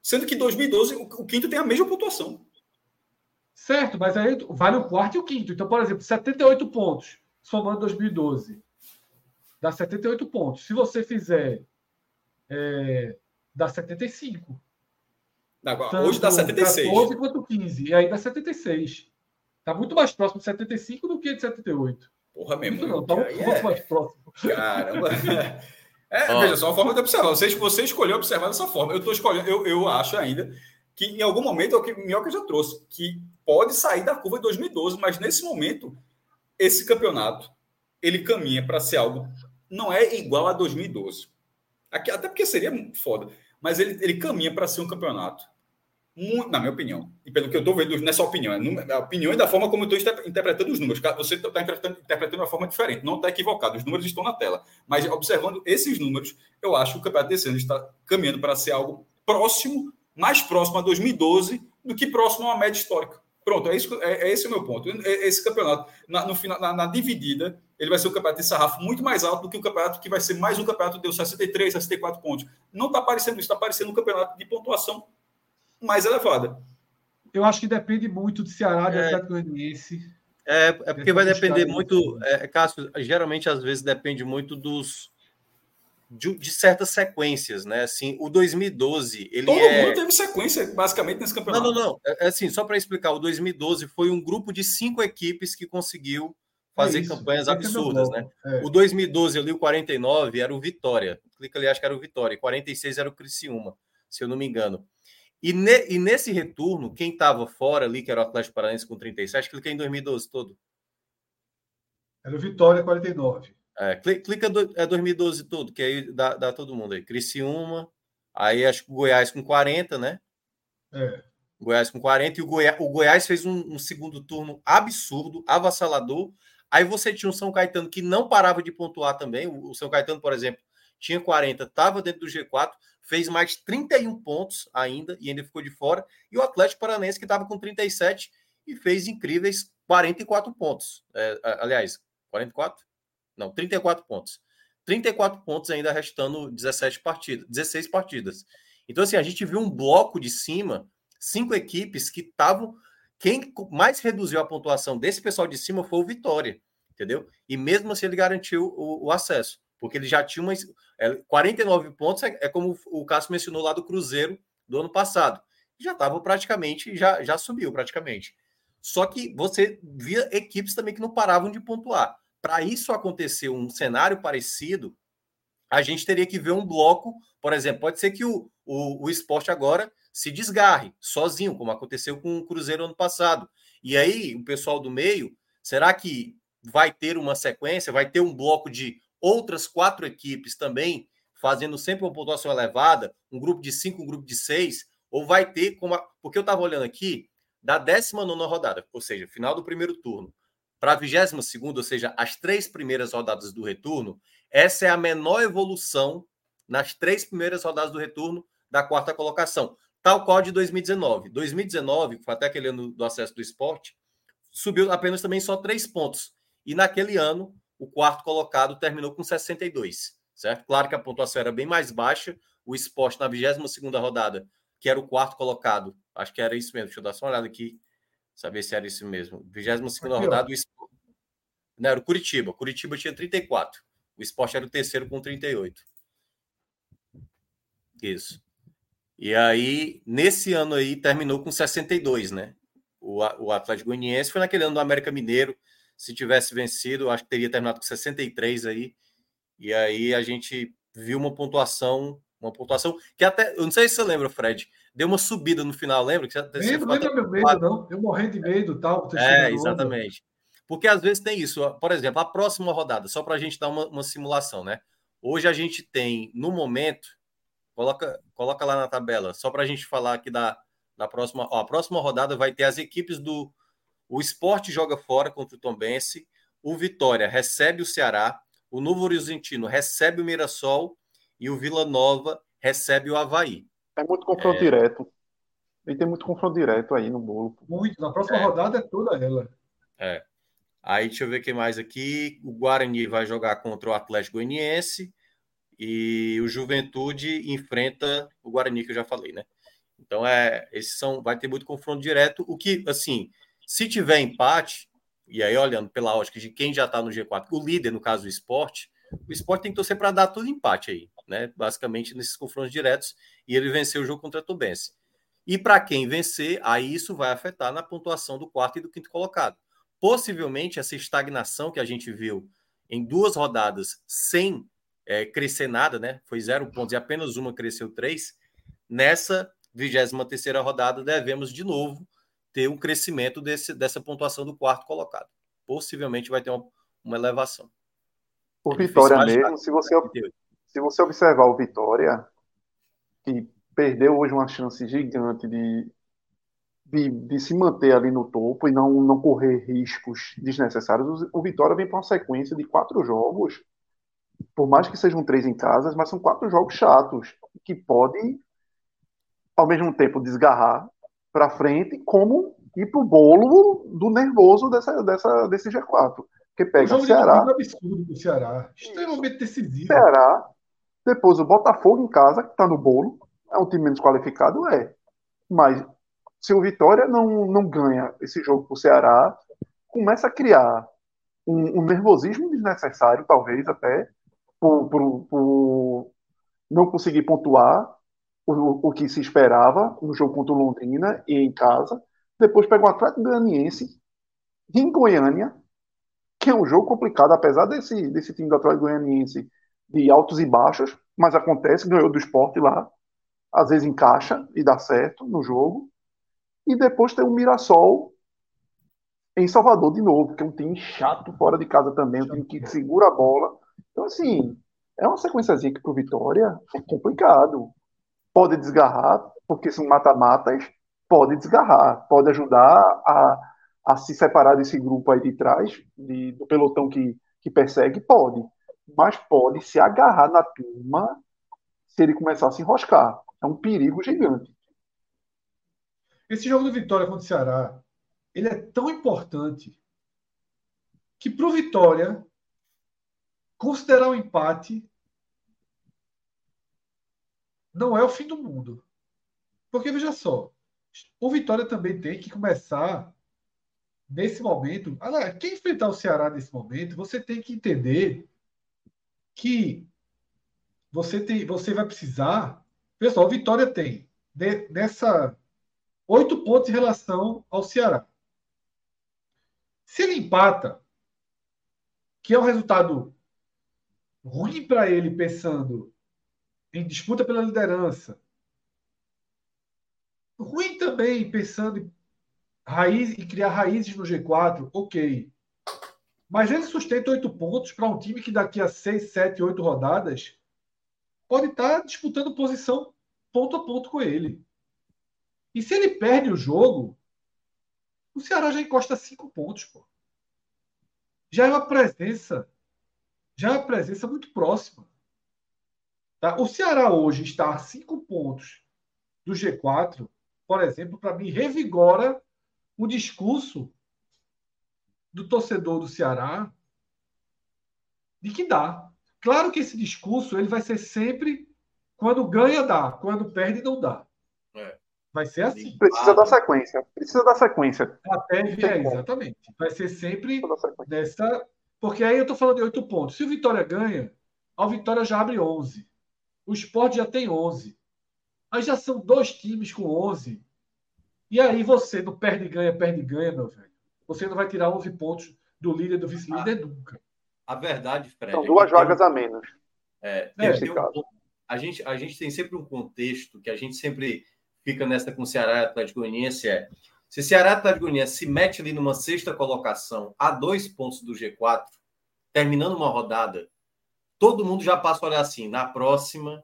sendo que 2012 o, o, quinto tem a mesma pontuação. Certo, mas aí vale o quarto e o quinto. Então, por exemplo, 78 pontos, somando 2012, dá 78 pontos. Se você fizer, é, dá 75. Agora, hoje dá 76. 14 quanto 15, e aí dá 76. Está muito mais próximo de 75 do que de 78. Porra, mesmo. Não, tá muito, é... mais próximo. Caramba. É. Veja, só uma forma de observar. Você, você escolheu observar dessa forma. Eu estou escolhendo, eu, eu acho ainda que em algum momento, é o que Minhoca já trouxe, que pode sair da curva de 2012, mas nesse momento, esse campeonato ele caminha para ser algo. Não é igual a 2012. Aqui, até porque seria foda. Mas ele, ele caminha para ser um campeonato muito, na minha opinião, e pelo que eu estou vendo nessa opinião, é a opinião e da forma como eu estou interpretando os números. Você está interpretando, interpretando de uma forma diferente, não está equivocado, os números estão na tela. Mas observando esses números, eu acho que o campeonato desse ano está caminhando para ser algo próximo, mais próximo a 2012 do que próximo a uma média histórica. Pronto, é, isso, é, é esse o meu ponto. É, esse campeonato, na, no final, na, na, dividida, ele vai ser um campeonato de sarrafo muito mais alto do que o campeonato que vai ser mais um campeonato de 63, 64 pontos. Não está aparecendo isso, está aparecendo um campeonato de pontuação mais elevada. Eu acho que depende muito do Ceará, do é, Atlético Goianiense. É, é porque vai depender muito, é, Cássio, geralmente às vezes depende muito dos de, de, certas sequências, né? Assim, o 2012, ele Todo é... mundo teve sequência, basicamente, nesse campeonato. Não, não, não. É, é, assim, só para explicar, o 2012 foi um grupo de cinco equipes que conseguiu fazer é campanhas absurdas, né? É. O 2012 ali, o 49 era o Vitória. Clica ali, acho que era o Vitória. 46 era o Criciúma, se eu não me engano. E, ne, e nesse retorno, quem estava fora ali, que era o Atlético Paranaense com 37, clica em 2012 todo. Era o Vitória 49. É, clica do, é 2012 todo, que aí dá, dá todo mundo aí. Criciúma, aí acho que o Goiás com 40, né? É. Goiás com 40, e o, Goi o Goiás fez um, um, segundo turno absurdo, avassalador. Aí você tinha o São Caetano que não parava de pontuar também. O, o São Caetano, por exemplo, tinha 40, estava dentro do G4, fez mais 31 pontos ainda e ainda ficou de fora. E o Atlético Paranaense, que estava com 37 e fez incríveis 44 pontos. É, aliás, 44? Não, 34 pontos. 34 pontos ainda restando 17 partidas, 16 partidas. Então, assim, a gente viu um bloco de cima, cinco equipes que estavam. Quem mais reduziu a pontuação desse pessoal de cima foi o Vitória, entendeu? E mesmo assim ele garantiu o, o acesso porque ele já tinha uma, é, 49 pontos, é, é, como o Cássio mencionou lá do Cruzeiro do ano passado. Já estava praticamente, já, já subiu praticamente. Só que você via equipes também que não paravam de pontuar. Para isso acontecer um cenário parecido, a gente teria que ver um bloco, por exemplo, pode ser que o, o, o esporte agora se desgarre sozinho, como aconteceu com o Cruzeiro ano passado. E aí, o pessoal do meio, será que vai ter uma sequência, vai ter um bloco de outras quatro equipes também fazendo sempre uma pontuação elevada, um grupo de cinco, um grupo de seis, ou vai ter como. A... Porque eu estava olhando aqui, da 19 rodada, ou seja, final do primeiro turno, para a 22, ou seja, as três primeiras rodadas do retorno, essa é a menor evolução nas três primeiras rodadas do retorno da quarta colocação, tal qual de 2019. 2019, foi até aquele ano do acesso do esporte, subiu apenas também só três pontos. E naquele ano, o quarto colocado terminou com 62, certo? Claro que a pontuação era bem mais baixa. O esporte, na 22 rodada, que era o quarto colocado, acho que era isso mesmo. Deixa eu dar só uma olhada aqui, saber se era isso mesmo. 22 rodada, o esporte. Não, era o Curitiba. Curitiba tinha 34. O esporte era o terceiro com 38. Isso. E aí, nesse ano aí, terminou com 62, né? O, o Atlético Goianiense foi naquele ano do América Mineiro. Se tivesse vencido, acho que teria terminado com 63 aí. E aí a gente viu uma pontuação, uma pontuação que até, eu não sei se você lembra, Fred, deu uma subida no final, lembra? Que você, lembro, lembra meu medo, não. Eu morri de medo tal. É, exatamente. Porque às vezes tem isso. Por exemplo, a próxima rodada, só para a gente dar uma, uma simulação, né? Hoje a gente tem, no momento, coloca, coloca lá na tabela, só para a gente falar aqui da, da próxima. Ó, a próxima rodada vai ter as equipes do. O Esporte joga fora contra o Tombense, o Vitória recebe o Ceará, o Novo Horizontino recebe o Mirassol e o Vila Nova recebe o Havaí. É muito confronto é... direto. E tem muito confronto direto aí no bolo. Muito. Na próxima é. rodada é toda ela. É. Aí deixa eu ver quem mais aqui. O Guarani vai jogar contra o Atlético Goianiense e o Juventude enfrenta o Guarani que eu já falei, né? Então é, esses são, vai ter muito confronto direto. O que, assim, se tiver empate, e aí olhando pela ótica de quem já está no G4, o líder, no caso do esporte, o esporte tem que torcer para dar tudo empate aí, né? Basicamente nesses confrontos diretos, e ele venceu o jogo contra a Tubense. E para quem vencer, aí isso vai afetar na pontuação do quarto e do quinto colocado. Possivelmente essa estagnação que a gente viu em duas rodadas sem é, crescer nada, né? Foi zero pontos e apenas uma cresceu três. Nessa 23 rodada, devemos de novo ter um crescimento desse, dessa pontuação do quarto colocado. Possivelmente vai ter uma, uma elevação. O é Vitória mesmo, se você, se você observar o Vitória, que perdeu hoje uma chance gigante de, de, de, se manter ali no topo e não, não correr riscos desnecessários, o Vitória vem para uma sequência de quatro jogos, por mais que sejam três em casa, mas são quatro jogos chatos, que podem ao mesmo tempo desgarrar para frente, como ir para o bolo do nervoso dessa, dessa, desse G4. Que pega o Ceará. É absurdo do Ceará. Extremamente decisivo. Ceará. Depois o Botafogo em casa, que está no bolo. É um time menos qualificado? É. Mas se o Vitória não, não ganha esse jogo para o Ceará, começa a criar um, um, nervosismo desnecessário, talvez até, por, por, por não conseguir pontuar o, o que se esperava no jogo contra o Londrina e em casa. Depois pega o Atlético Goianiense em Goiânia, que é um jogo complicado, apesar desse, desse time do Atlético Goianiense de altos e baixos, mas acontece, ganhou do esporte lá, às vezes encaixa e dá certo no jogo. E depois tem o Mirassol em Salvador de novo, que é um time chato fora de casa também, um time que segura a bola. Então, assim, é uma sequenciazinha que pro Vitória é complicado pode desgarrar, porque são mata-matas, pode desgarrar, pode ajudar a, a se separar desse grupo aí de trás, de, do pelotão que, que persegue, pode. Mas pode se agarrar na turma se ele começar a se enroscar. É um perigo gigante. Esse jogo do Vitória contra o Ceará, ele é tão importante que para o Vitória considerar o um empate não é o fim do mundo. Porque, veja só, o Vitória também tem que começar nesse momento. Quem enfrentar o Ceará nesse momento, você tem que entender que você tem, você vai precisar. Pessoal, o Vitória tem nessa oito pontos em relação ao Ceará. Se ele empata, que é um resultado ruim para ele, pensando em disputa pela liderança. Ruim também, pensando em, raiz, em criar raízes no G4, ok. Mas ele sustenta oito pontos para um time que daqui a seis, sete, oito rodadas pode estar tá disputando posição ponto a ponto com ele. E se ele perde o jogo, o Ceará já encosta cinco pontos, pô. Já é uma presença, já é uma presença muito próxima. Tá? O Ceará hoje está a cinco pontos do G4, por exemplo, para mim, revigora o discurso do torcedor do Ceará de que dá. Claro que esse discurso ele vai ser sempre quando ganha, dá. Quando perde, não dá. É. Vai ser assim. Precisa ah, da sequência. Precisa da sequência. Até, é, exatamente. Vai ser sempre dessa. Porque aí eu estou falando de oito pontos. Se o Vitória ganha, a Vitória já abre 11. O Sport já tem 11. Aí já são dois times com 11. E aí você não perde ganha, perde ganha, meu velho. Você não vai tirar 11 pontos do líder do vice-líder ah, nunca. A verdade, Fred. São duas vagas a menos. É, é, um, a, gente, a gente tem sempre um contexto que a gente sempre fica nessa com o Ceará e Atlético Goianiense é se Ceará e Atlético Goianiense se mete ali numa sexta colocação a dois pontos do G4, terminando uma rodada, todo mundo já passa a olhar assim, na próxima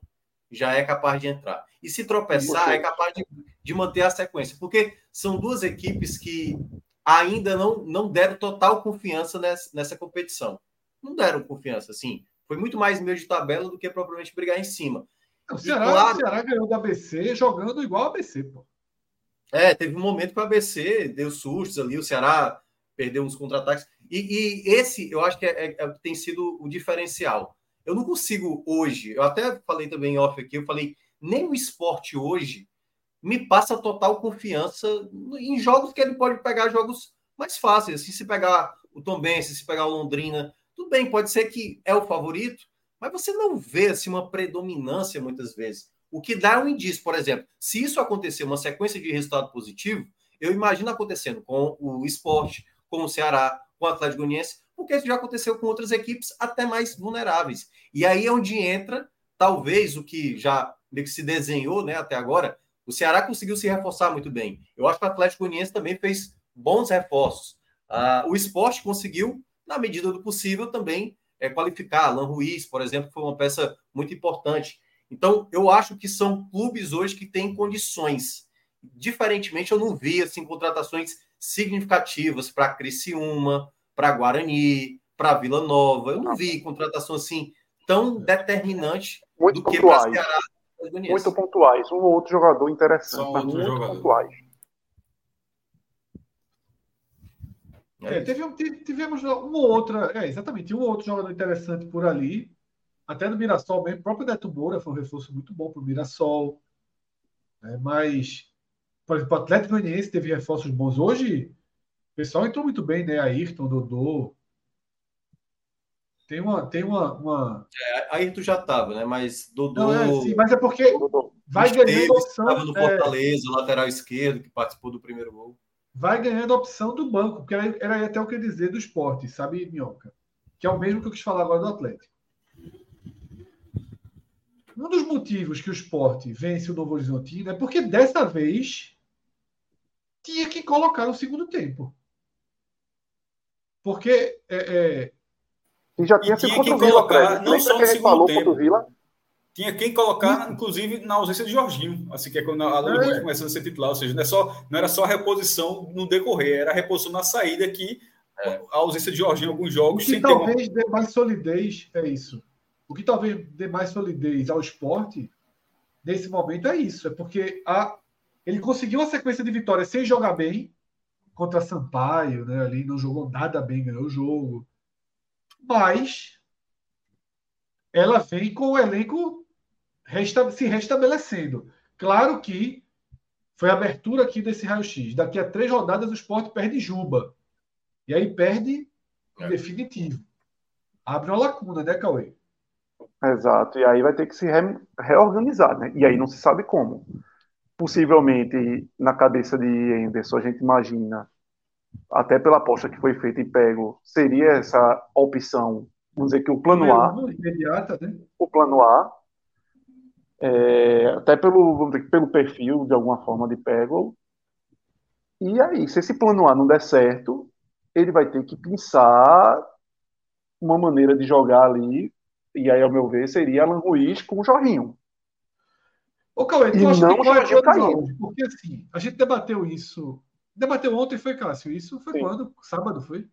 já é capaz de entrar. E se tropeçar, é capaz de, de manter a sequência. Porque são duas equipes que ainda não, não deram total confiança nessa, nessa competição. Não deram confiança, assim. Foi muito mais meio de tabela do que propriamente brigar em cima. O Ceará, claro, o Ceará ganhou do ABC jogando igual ao ABC, pô. É, teve um momento que o ABC deu sustos ali, o Ceará perdeu uns contra-ataques. E, e, esse, eu acho que é, é, é, tem sido o diferencial. Eu não consigo hoje, eu até falei também off aqui, eu falei, nem o esporte hoje me passa total confiança em jogos que ele pode pegar jogos mais fáceis. Assim, se pegar o Tom Benz, se pegar o Londrina, tudo bem, pode ser que é o favorito, mas você não vê assim, uma predominância muitas vezes. O que dá um indício, por exemplo, se isso acontecer, uma sequência de resultado positivo, eu imagino acontecendo com o esporte, com o Ceará, com o Atlético Goianiense, porque isso já aconteceu com outras equipes até mais vulneráveis. E aí é onde entra, talvez, o que já que se desenhou né, até agora, o Ceará conseguiu se reforçar muito bem. Eu acho que o Atlético Goianiense também fez bons reforços. Ah, o esporte conseguiu, na medida do possível, também é, qualificar. Alan Ruiz, por exemplo, foi uma peça muito importante. Então, eu acho que são clubes hoje que têm condições. Diferentemente, eu não vi assim, contratações significativas para Criciúma, para Guarani, para Vila Nova. Eu não vi contratação assim tão determinante muito do pontuais. que para Ceará. Muito pontuais. Um ou outro jogador interessante, mas muito jogador. pontuais. É, teve, tivemos uma ou outra, é, exatamente, um ou outro jogador interessante por ali, até no Mirassol mesmo, o próprio Neto Moura foi um reforço muito bom para o Mirassol, é, mas, por exemplo, o Atlético Goianiense teve reforços bons. Hoje, o pessoal entrou muito bem, né? Ayrton, Dodô, tem uma. Tem uma, uma... É, Ayrton já estava, né? Mas Dodô. Não, é, sim, mas é porque vai ganhando opção. Estava no é. Fortaleza, é... lateral esquerdo, que participou do primeiro gol vai ganhando a opção do banco, porque era, era até o que eu dizer do esporte, sabe, Minhoca? Que é o mesmo que eu quis falar agora do Atlético. Um dos motivos que o esporte vence o Novo Horizontino é porque dessa vez tinha que colocar no segundo tempo. Porque é, é... E já tinha, e tinha que colocar, não só no segundo tempo. Vila? Tinha quem colocar, inclusive, na ausência de Jorginho. Assim que é quando a Alemanha é. começando a ser titular. Ou seja, não, é só, não era só a reposição no decorrer, era a reposição na saída que é. a ausência de Jorginho em alguns jogos. O que talvez uma... dê mais solidez é isso. O que talvez dê mais solidez ao esporte nesse momento é isso. É porque a, ele conseguiu uma sequência de vitórias sem jogar bem contra Sampaio, né? Ali não jogou nada bem, ganhou o jogo. Mas ela vem com o elenco resta se restabelecendo. Claro que foi a abertura aqui desse raio-x. Daqui a três rodadas o esporte perde Juba. E aí perde em é. definitivo. Abre uma lacuna, né, Cauê? Exato. E aí vai ter que se re reorganizar, né? E aí não se sabe como. Possivelmente, na cabeça de Anderson, a gente imagina, até pela aposta que foi feita em Pego, seria essa opção vamos dizer que o plano A, imediata, né? o plano A, é, até pelo, vamos dizer, pelo perfil de alguma forma de Peggle. E aí, se esse plano A não der certo, ele vai ter que pensar uma maneira de jogar ali, e aí, ao meu ver, seria Alan Ruiz com o Jorginho. Ô, Cauê, tu e acha não que é caindo. Porque assim, a gente debateu isso. Debateu ontem, foi, Cássio? Isso foi Sim. quando? Sábado, foi?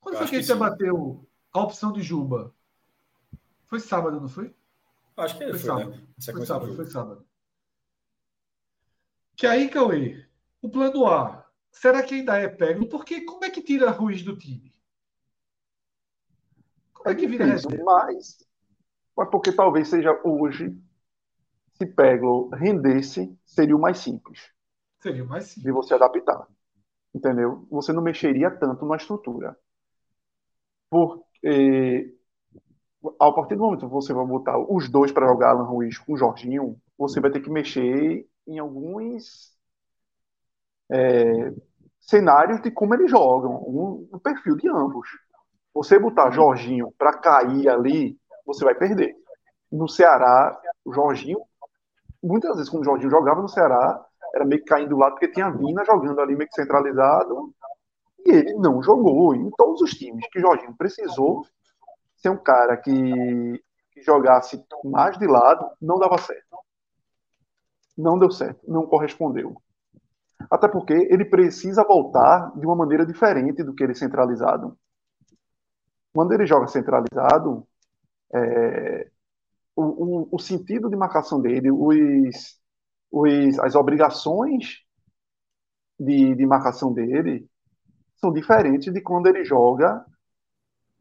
Quando foi que a gente debateu a opção de Juba? Foi sábado, não foi? Acho que foi, foi, sábado. Né? Foi sábado, foi sábado. Que aí, Cauê, o plano A, será que ainda é pego? Porque como é que tira Ruiz do time? Como é, que vira difícil, mas, mas porque talvez seja hoje, se Peglo rendesse, seria o mais simples. Seria o mais simples. De você adaptar. Entendeu? Você não mexeria tanto na estrutura. Porque a partir do momento que você vai botar os dois para jogar Alan Ruiz com o Jorginho, você vai ter que mexer em alguns é, cenários de como eles jogam, o um, perfil de ambos. Você botar Jorginho para cair ali, você vai perder. No Ceará, o Jorginho, muitas vezes quando o Jorginho jogava no Ceará, era meio que caindo do lado, porque tinha a Vina jogando ali meio que centralizado, e ele não jogou. Em todos os times que o Jorginho precisou ser um cara que, que jogasse mais de lado, não dava certo. Não deu certo, não correspondeu. Até porque ele precisa voltar de uma maneira diferente do que ele centralizado. Quando ele joga centralizado, é, o, o, o, sentido de marcação dele, os, os, as obrigações de, de marcação dele são diferentes de quando ele joga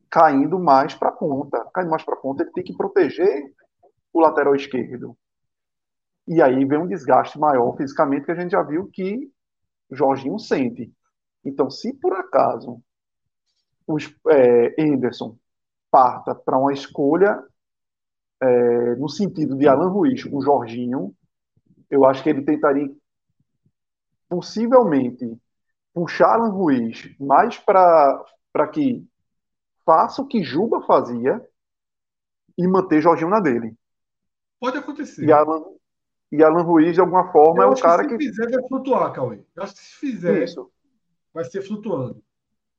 caindo mais para a ponta. Caindo mais para a ponta, ele tem que proteger o lateral esquerdo. E aí vem um desgaste maior fisicamente que a gente já viu que Jorginho sente. Então, se por acaso o é, Anderson parta para uma escolha é, no sentido de Alan Ruiz com Jorginho, eu acho que ele tentaria possivelmente puxar Alan Ruiz mais para que faça o que Juba fazia e manter Jorginho na dele. Pode acontecer. E Alan, e Alan Ruiz, de alguma forma, eu é o cara que. Se fizer, vai flutuar, Cauê. Eu acho que se fizer, Isso. vai ser flutuando.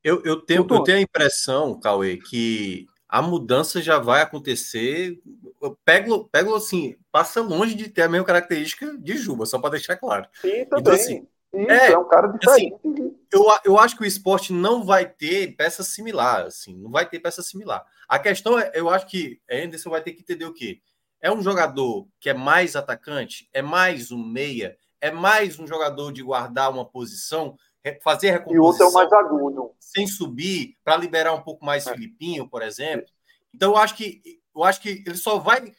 Eu, eu, tenho, eu tenho a impressão, Cauê, que a mudança já vai acontecer. Eu pego, pego assim, passa longe de ter a mesma característica de Juba, só para deixar claro. Sim, também. Então, assim, Isso, é, é um cara diferente. Assim, eu, eu acho que o esporte não vai ter peça similar, assim, não vai ter peça similar. A questão é, eu acho que Anderson vai ter que entender o quê? É um jogador que é mais atacante, é mais um meia, é mais um jogador de guardar uma posição, fazer recomposição. E o outro é o mais agudo. Sem subir, para liberar um pouco mais é. Filipinho, por exemplo. Então, eu acho que eu acho que ele só vai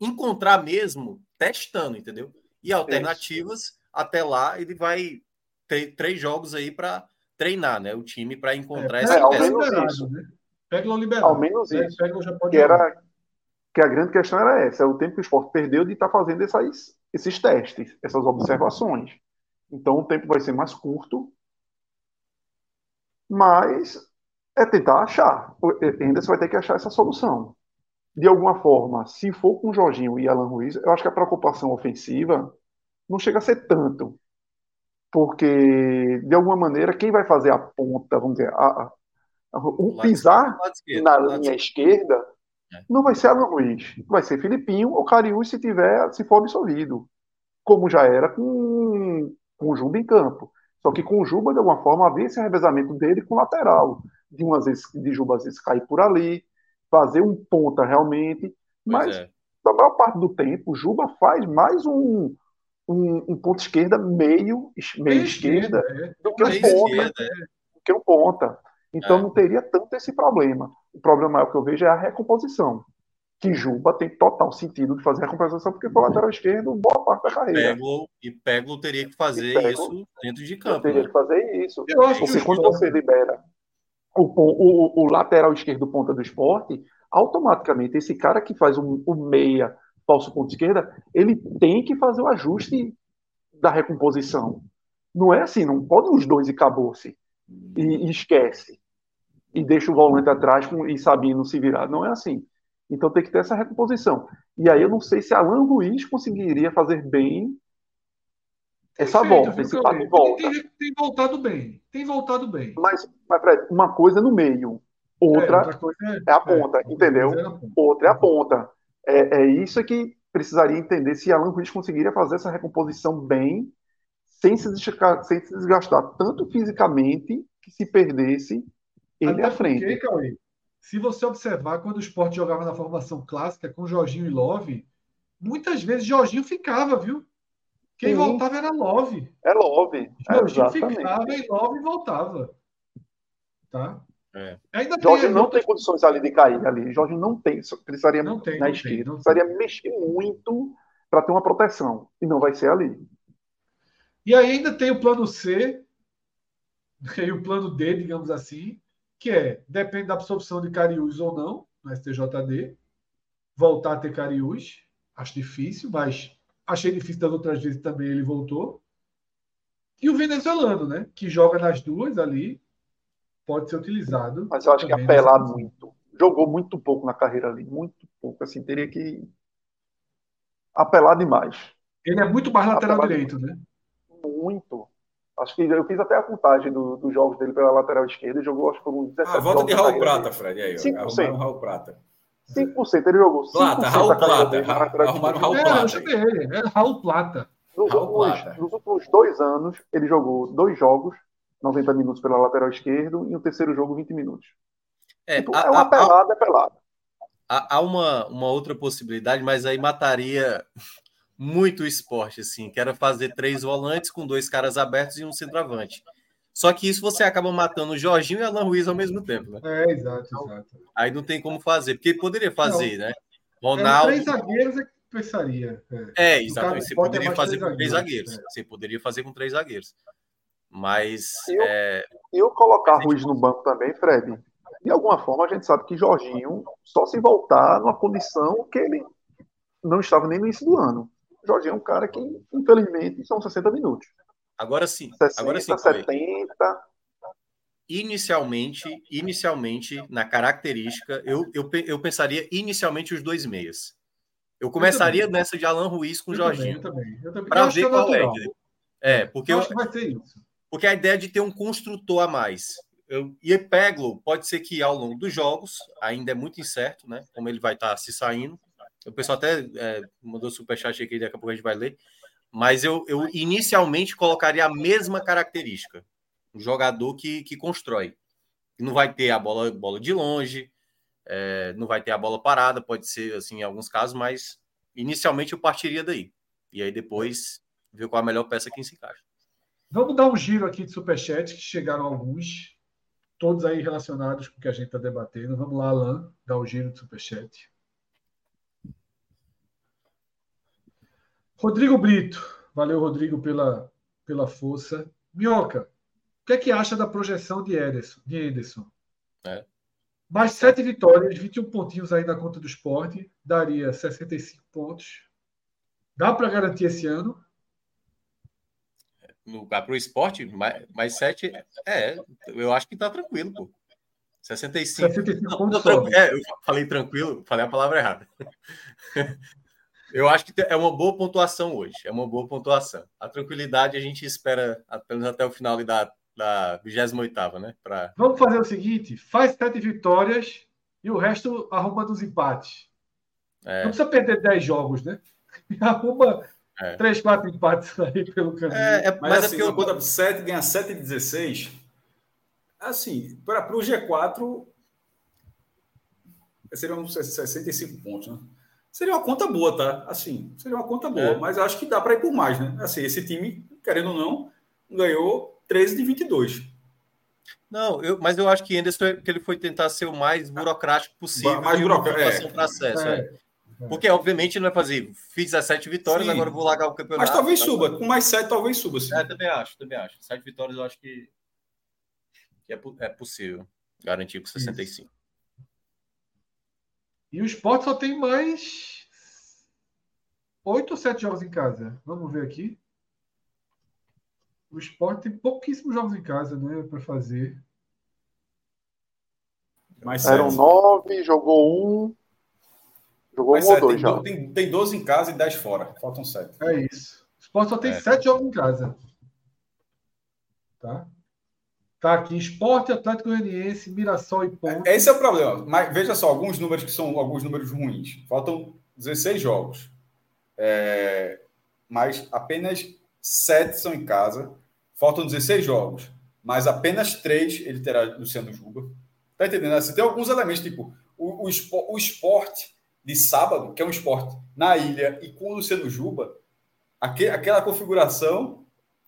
encontrar mesmo testando, entendeu? E alternativas, Isso. até lá, ele vai ter três jogos aí para treinar, né? O time para encontrar é, essa é, ao menos isso. Né? Pega o liberado. Ao menos isso. Pega, já pode que, era, que a grande questão era essa, é o tempo que o esporte perdeu de estar tá fazendo essas, esses testes, essas observações. Então o tempo vai ser mais curto, mas é tentar achar. Ainda você vai ter que achar essa solução. De alguma forma, se for com Jorginho e Alan Ruiz, eu acho que a preocupação ofensiva não chega a ser tanto porque de alguma maneira quem vai fazer a ponta, vamos dizer, a, a, o pisar na linha esquerda é. não vai ser Alan Ruiz, vai ser Filipinho ou Cariús se tiver, se for absolvido, como já era com, com o Juba em campo. Só que com o Juba, de alguma forma, havia esse revezamento dele com o lateral. De umas vezes, de Juba às vezes cair por ali, fazer um ponta realmente. Mas, é. na maior parte do tempo, o Juba faz mais um, um, um ponto esquerda meio, meio esquerda, é. do que um ponta. Esquerda, é. do que um ponta. Então é. não teria tanto esse problema. O problema maior que eu vejo é a recomposição. Que Juba tem total sentido de fazer a recomposição, porque foi lateral esquerdo boa parte da carreira. Peglo, e Peglo teria que fazer Peglo, isso dentro de campo. Teria né? que fazer isso. Eu acho porque quando você libera o, o, o, lateral esquerdo ponta do esporte, automaticamente esse cara que faz o, o meia falso ponto esquerda, ele tem que fazer o ajuste da recomposição. Não é assim, não pode os dois e acabou-se. E, e, esquece. E deixa o volante atrás com, e Sabino se virar. Não é assim. Então tem que ter essa recomposição. E aí eu não sei se Alan Ruiz conseguiria fazer bem essa feito, volta, esse passo de volta. Tem, tem, voltado bem. Tem voltado bem. Mas, mas Fred, uma coisa no meio. Outra, é, outra é, é, a ponta, é, entendeu? É. Outra é a ponta. É, é isso que precisaria entender se Alan Ruiz conseguiria fazer essa recomposição bem, sem se desgastar, sem se desgastar tanto fisicamente que se perdesse ele Até à frente. Porque, Cauê, se você observar, quando o esporte jogava na formação clássica com Jorginho e Love, muitas vezes Jorginho ficava, viu? Quem Sim. voltava era Love. É Love. Jorginho é, ficava e Love voltava. Tá? É. Ainda Jorge tem, não tem condições ali de cair ali. Jorge não tem, precisaria não tem, na esquerda, tem, precisaria tem. mexer muito para ter uma proteção. E não vai ser ali. E aí ainda tem o plano C e o plano D, digamos assim, que é, depende da absorção de Cariús ou não, no STJD, voltar a ter Cariús, acho difícil, mas achei difícil das outras vezes também ele voltou. E o venezuelano, né, que joga nas duas ali, pode ser utilizado. Mas eu acho que apelar muito. Jogou muito pouco na carreira ali, muito pouco. Assim, teria que apelar demais. Ele é muito mais lateral apelar direito, né? Muito. Acho que eu fiz até a contagem do, dos jogos dele pela lateral esquerda. Ele jogou, acho que foram 17 ah, volta de Raul Prata, Fred. Aí, 5%. Raul Prata. 5%. Ele jogou 5% Plata, Raul Plata. Arrumaram Raul Plata. É, eu chamei ele. É Raul Plata. Nos, Raul últimos, Plata. nos últimos dois anos, ele jogou dois jogos, 90 minutos pela lateral esquerda, e o terceiro jogo, 20 minutos. É, tipo, a, é uma a, pelada, a, é pelada. Há uma, uma outra possibilidade, mas aí mataria muito esporte, assim, que era fazer três volantes com dois caras abertos e um centroavante. Só que isso você acaba matando o Jorginho e Alan Ruiz ao mesmo tempo, né? É, exato, exato. Aí não tem como fazer, porque poderia fazer, não. né? Ronaldo. É, três zagueiros é que pensaria. É, é exatamente. Você poderia fazer com três zagueiros. zagueiros. É. Você poderia fazer com três zagueiros. Mas. Eu, é... eu colocar Ruiz no banco também, Fred. De alguma forma, a gente sabe que Jorginho só se voltar numa condição que ele não estava nem no início do ano. Jorginho é um cara que, infelizmente, são 60 minutos. Agora sim. 60, agora sim. 70. Inicialmente, inicialmente, na característica, eu, eu, eu pensaria inicialmente os dois meias. Eu começaria eu nessa de Alan Ruiz com o Jorginho. Para ver qual é. É, porque eu acho que vai ser isso. Porque a ideia de ter um construtor a mais. Eu, e Peglo pode ser que ao longo dos jogos, ainda é muito incerto, né? Como ele vai estar tá se saindo, o pessoal até é, mandou superchat aqui, daqui a pouco a gente vai ler. Mas eu, eu inicialmente colocaria a mesma característica. Um jogador que, que constrói. Não vai ter a bola, bola de longe, é, não vai ter a bola parada, pode ser assim em alguns casos, mas inicialmente eu partiria daí. E aí depois ver qual a melhor peça que se encaixa. Vamos dar um giro aqui de superchat, que chegaram alguns, todos aí relacionados com o que a gente está debatendo. Vamos lá, Alan, dar o um giro de superchat. Rodrigo Brito. Valeu, Rodrigo, pela, pela força. Minhoca, o que é que acha da projeção de Ederson? De Ederson? É. Mais sete vitórias, 21 pontinhos aí na conta do esporte, daria 65 pontos. Dá para garantir esse ano? Para o esporte, mais, mais sete, é, eu acho que está tranquilo, pô. 65. 65 pontos. Não, não, é, eu falei tranquilo, falei a palavra errada. Eu acho que é uma boa pontuação hoje. É uma boa pontuação. A tranquilidade a gente espera apenas até o final da, da 28, né? Pra... Vamos fazer o seguinte: faz sete vitórias e o resto arruma dos empates. É. Não precisa perder 10 jogos, né? Arruma é. 3, 4 empates aí pelo caminho. É, é, mas, mas é assim, eu conta 7, ganha 7 e 16. Assim, para o G4 seriam 65 pontos, né? Seria uma conta boa, tá? Assim, seria uma conta boa, é. mas acho que dá para ir por mais, né? Assim, esse time, querendo ou não, ganhou 13 de 22. Não, eu, mas eu acho que Anderson que ele foi tentar ser o mais burocrático possível. Mais burocrático. É. Processo, é. é. Porque, obviamente, não é fazer. Fiz as sete vitórias, sim. agora vou largar o campeonato. Mas talvez tá suba. Com mais sete, talvez suba. Sim. É, também acho, também acho. Sete vitórias eu acho que, que é, é possível garantir com 65. Isso. E o Sport só tem mais oito ou sete jogos em casa. Vamos ver aqui. O Sport tem pouquíssimos jogos em casa, né, para fazer. Mais Eram nove, jogou um. Jogou Mais um sete, ou dois tem, já. Tem, tem 12 em casa e 10 fora. Faltam sete. É isso. O Sport só tem é. sete jogos em casa. Tá? Tá aqui, Esporte, Atlético Goianiense, Mirassol e Ponte. Esse é o problema. Mas veja só, alguns números que são alguns números ruins. Faltam 16 jogos. É... Mas apenas 7 são em casa. Faltam 16 jogos. Mas apenas 3 ele terá Luciano Juba. Tá entendendo? Assim, tem alguns elementos, tipo, o, o, o esporte de sábado, que é um esporte na ilha, e com o Luciano Juba, aquele, aquela configuração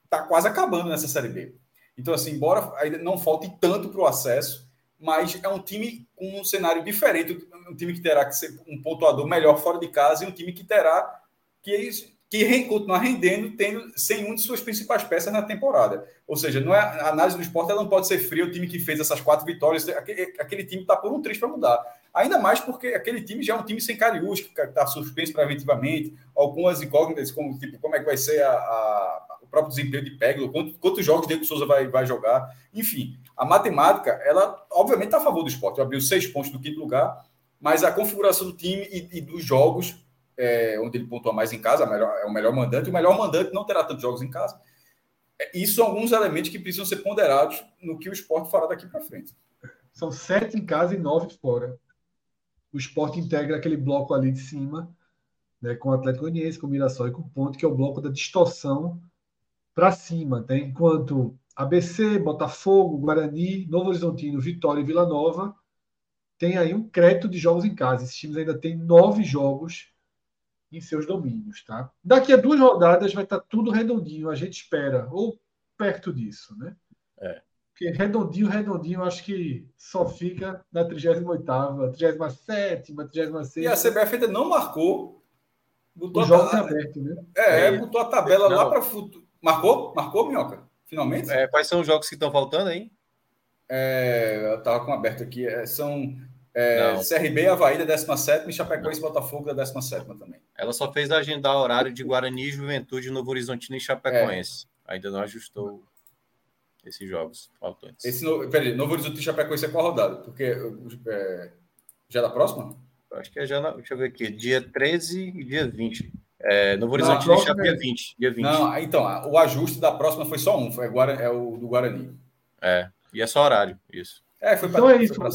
tá quase acabando nessa Série B. Então, assim, embora ainda não falte tanto para o acesso, mas é um time com um cenário diferente, um time que terá que ser um pontuador melhor fora de casa e um time que terá que, que continuar rendendo tendo, sem uma de suas principais peças na temporada. Ou seja, não é, a análise do esporte ela não pode ser fria, o time que fez essas quatro vitórias, aquele, aquele time está por um triste para mudar. Ainda mais porque aquele time já é um time sem cariús, que está suspenso preventivamente, algumas incógnitas, como, tipo, como é que vai ser a, a, próprio desempenho de Peglo, quantos, quantos jogos Diego Souza vai, vai jogar, enfim. A matemática, ela obviamente está a favor do esporte, abriu seis pontos do quinto lugar, mas a configuração do time e, e dos jogos, é, onde ele pontua mais em casa, melhor, é o melhor mandante, o melhor mandante não terá tantos jogos em casa. É, isso são alguns elementos que precisam ser ponderados no que o esporte fará daqui para frente. São sete em casa e nove fora o esporte integra aquele bloco ali de cima, né, com o Atlético Goianiense, com o Mirassol e com o Ponte, que é o bloco da distorção para cima. Né? Enquanto ABC, Botafogo, Guarani, Novo Horizontino, Vitória e Vila Nova tem aí um crédito de jogos em casa. Esses times ainda têm nove jogos em seus domínios. Tá? Daqui a duas rodadas vai estar tudo redondinho, a gente espera, ou perto disso. Né? É. Porque redondinho, redondinho, acho que só fica na 38ª, 37 36 E a CBF ainda não marcou. Botou o jogo aberto, né? É, é, botou a tabela não. lá para futuro. Marcou? Marcou, Minhoca? Finalmente? É, quais são os jogos que estão faltando aí? É, eu estava com aberto aqui. É, são é, CRB, Havaí da 17 e Chapecoense Botafogo da 17 também. Ela só fez agendar horário de Guarani, Juventude, Novo Horizontino e Chapecoense. É. Ainda não ajustou esses jogos faltantes. Esse no, peraí, Novo Horizonte e Chapecoense é qual rodada? Porque é, já é da próxima? Acho que é já, na, deixa eu ver aqui, dia 13 e dia 20. É, Novo Horizonte não, Chape, dia 20, dia 20. Não, então, o ajuste da próxima foi só um, foi agora é o do Guarani. É, e é só horário, isso. É, foi então pra, é isso, pra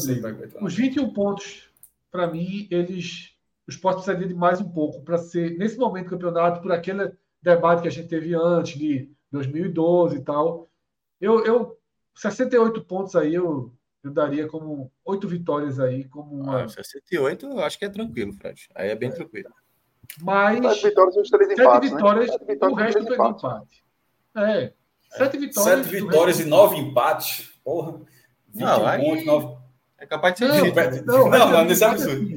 Os 21 pontos, para mim, eles. O esporte precisaria de mais um pouco para ser, nesse momento do campeonato, por aquele debate que a gente teve antes, de 2012 e tal eu, eu 68 pontos aí eu, eu daria como oito vitórias aí como uma... ah, 68 eu acho que é tranquilo, Fred. Aí é bem é. tranquilo. Mas sete vitórias e os três empates, sete vitórias, né? vitórias o resto foi empate. É. Sete vitórias. Sete vitórias e nove empates. Porra. 21 não, aí... pontos, nove... É capaz de ser não, não, não, não, nesse absurdo.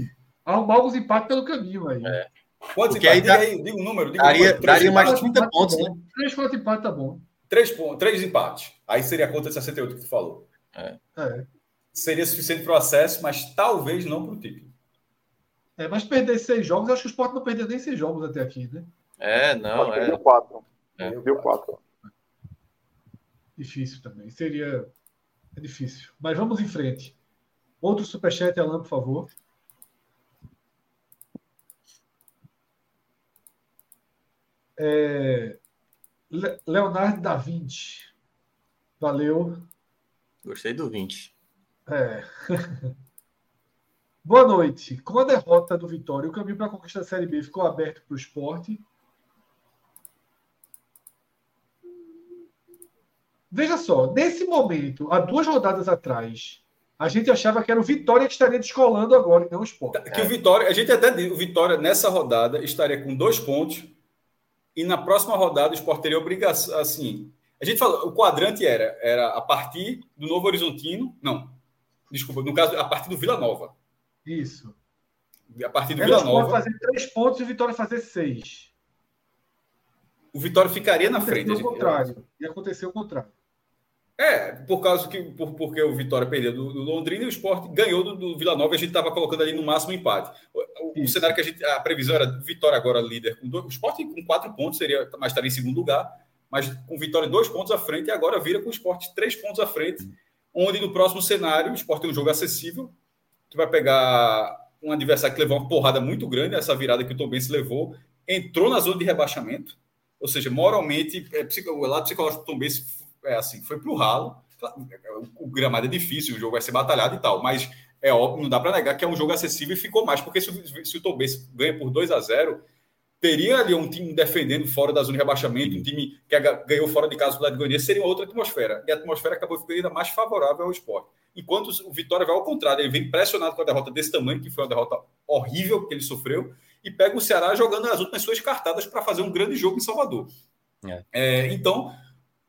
Arrumar alguns empates pelo caminho aí. É. Quantos Porque empates? Aí dá... Diga, diga um número. Diga daria, um número. daria mais 30 pontos, né? Três, quatro empates tá bom. Três, pontos, três empates. Aí seria a conta de 68 que tu falou. É. é. Seria suficiente para o acesso, mas talvez não para o título. É, mas perder seis jogos, acho que o Sport não perdeu nem seis jogos até aqui, né? É, não. É. Deu quatro. É. Deu quatro. Difícil também. Seria. É difícil. Mas vamos em frente. Outro superchat, Alan, por favor. É, Leonardo da Vinci. Valeu. Gostei do 20. É. Boa noite. Com a derrota do Vitória, o caminho para a conquista da Série B ficou aberto para o esporte. Veja só, nesse momento, há duas rodadas atrás, a gente achava que era o Vitória que estaria descolando agora e não o esporte. Que o Vitória, a gente até o Vitória nessa rodada estaria com dois pontos e na próxima rodada o Sport teria obrigação, assim, a gente falou, o quadrante era, era a partir do Novo Horizontino, não, desculpa, no caso, a partir do Vila Nova. Isso. A partir do Vila Nova. fazer três pontos e o Vitória fazer seis. O Vitória ficaria na frente. O contrário. E aconteceu o contrário. É, por causa que por, porque o Vitória perdeu do, do Londrina e o Sport ganhou do, do Vila Nova, a gente estava colocando ali no máximo empate. O, o, cenário que a gente. A previsão era Vitória agora líder com dois, o Sport com quatro pontos, seria, mas estaria em segundo lugar, mas com Vitória dois pontos à frente, e agora vira com o Sport três pontos à frente, onde no próximo cenário o Sport tem um jogo acessível, que vai pegar um adversário que levou uma porrada muito grande, essa virada que o Tom Benz levou, entrou na zona de rebaixamento, ou seja, moralmente, é, o lado psicológico do Tom Benz é assim, foi ralo. O gramado é difícil, o jogo vai ser batalhado e tal, mas é óbvio, não dá para negar que é um jogo acessível e ficou mais, porque se, se o Tom ganha por 2 a 0 teria ali um time defendendo fora da zona de rebaixamento, um time que ganhou fora de casa do lado Goiânia, seria outra atmosfera. E a atmosfera acabou ficando ainda mais favorável ao esporte. Enquanto o Vitória vai ao contrário, ele vem pressionado com a derrota desse tamanho, que foi uma derrota horrível que ele sofreu, e pega o Ceará jogando as últimas suas cartadas para fazer um grande jogo em Salvador. É. É, então,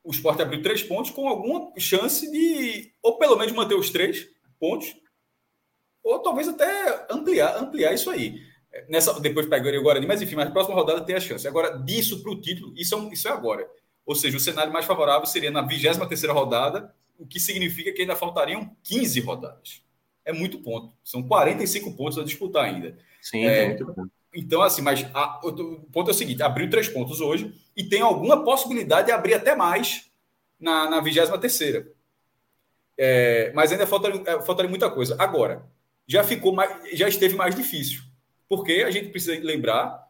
o esporte abriu três pontos com alguma chance de, ou pelo menos manter os três pontos, ou talvez até ampliar, ampliar isso aí. Nessa, depois pegaria o Guarani, mas enfim, na próxima rodada tem a chance. Agora, disso para o título, isso é, um, isso é agora. Ou seja, o cenário mais favorável seria na 23 rodada, o que significa que ainda faltariam 15 rodadas. É muito ponto. São 45 pontos a disputar ainda. Sim, é, muito ponto. Então, assim, mas a, o ponto é o seguinte: abriu três pontos hoje e tem alguma possibilidade de abrir até mais na, na 23. É, mas ainda faltaria, é, faltaria muita coisa. Agora, já ficou mais, já esteve mais difícil. Porque a gente precisa lembrar,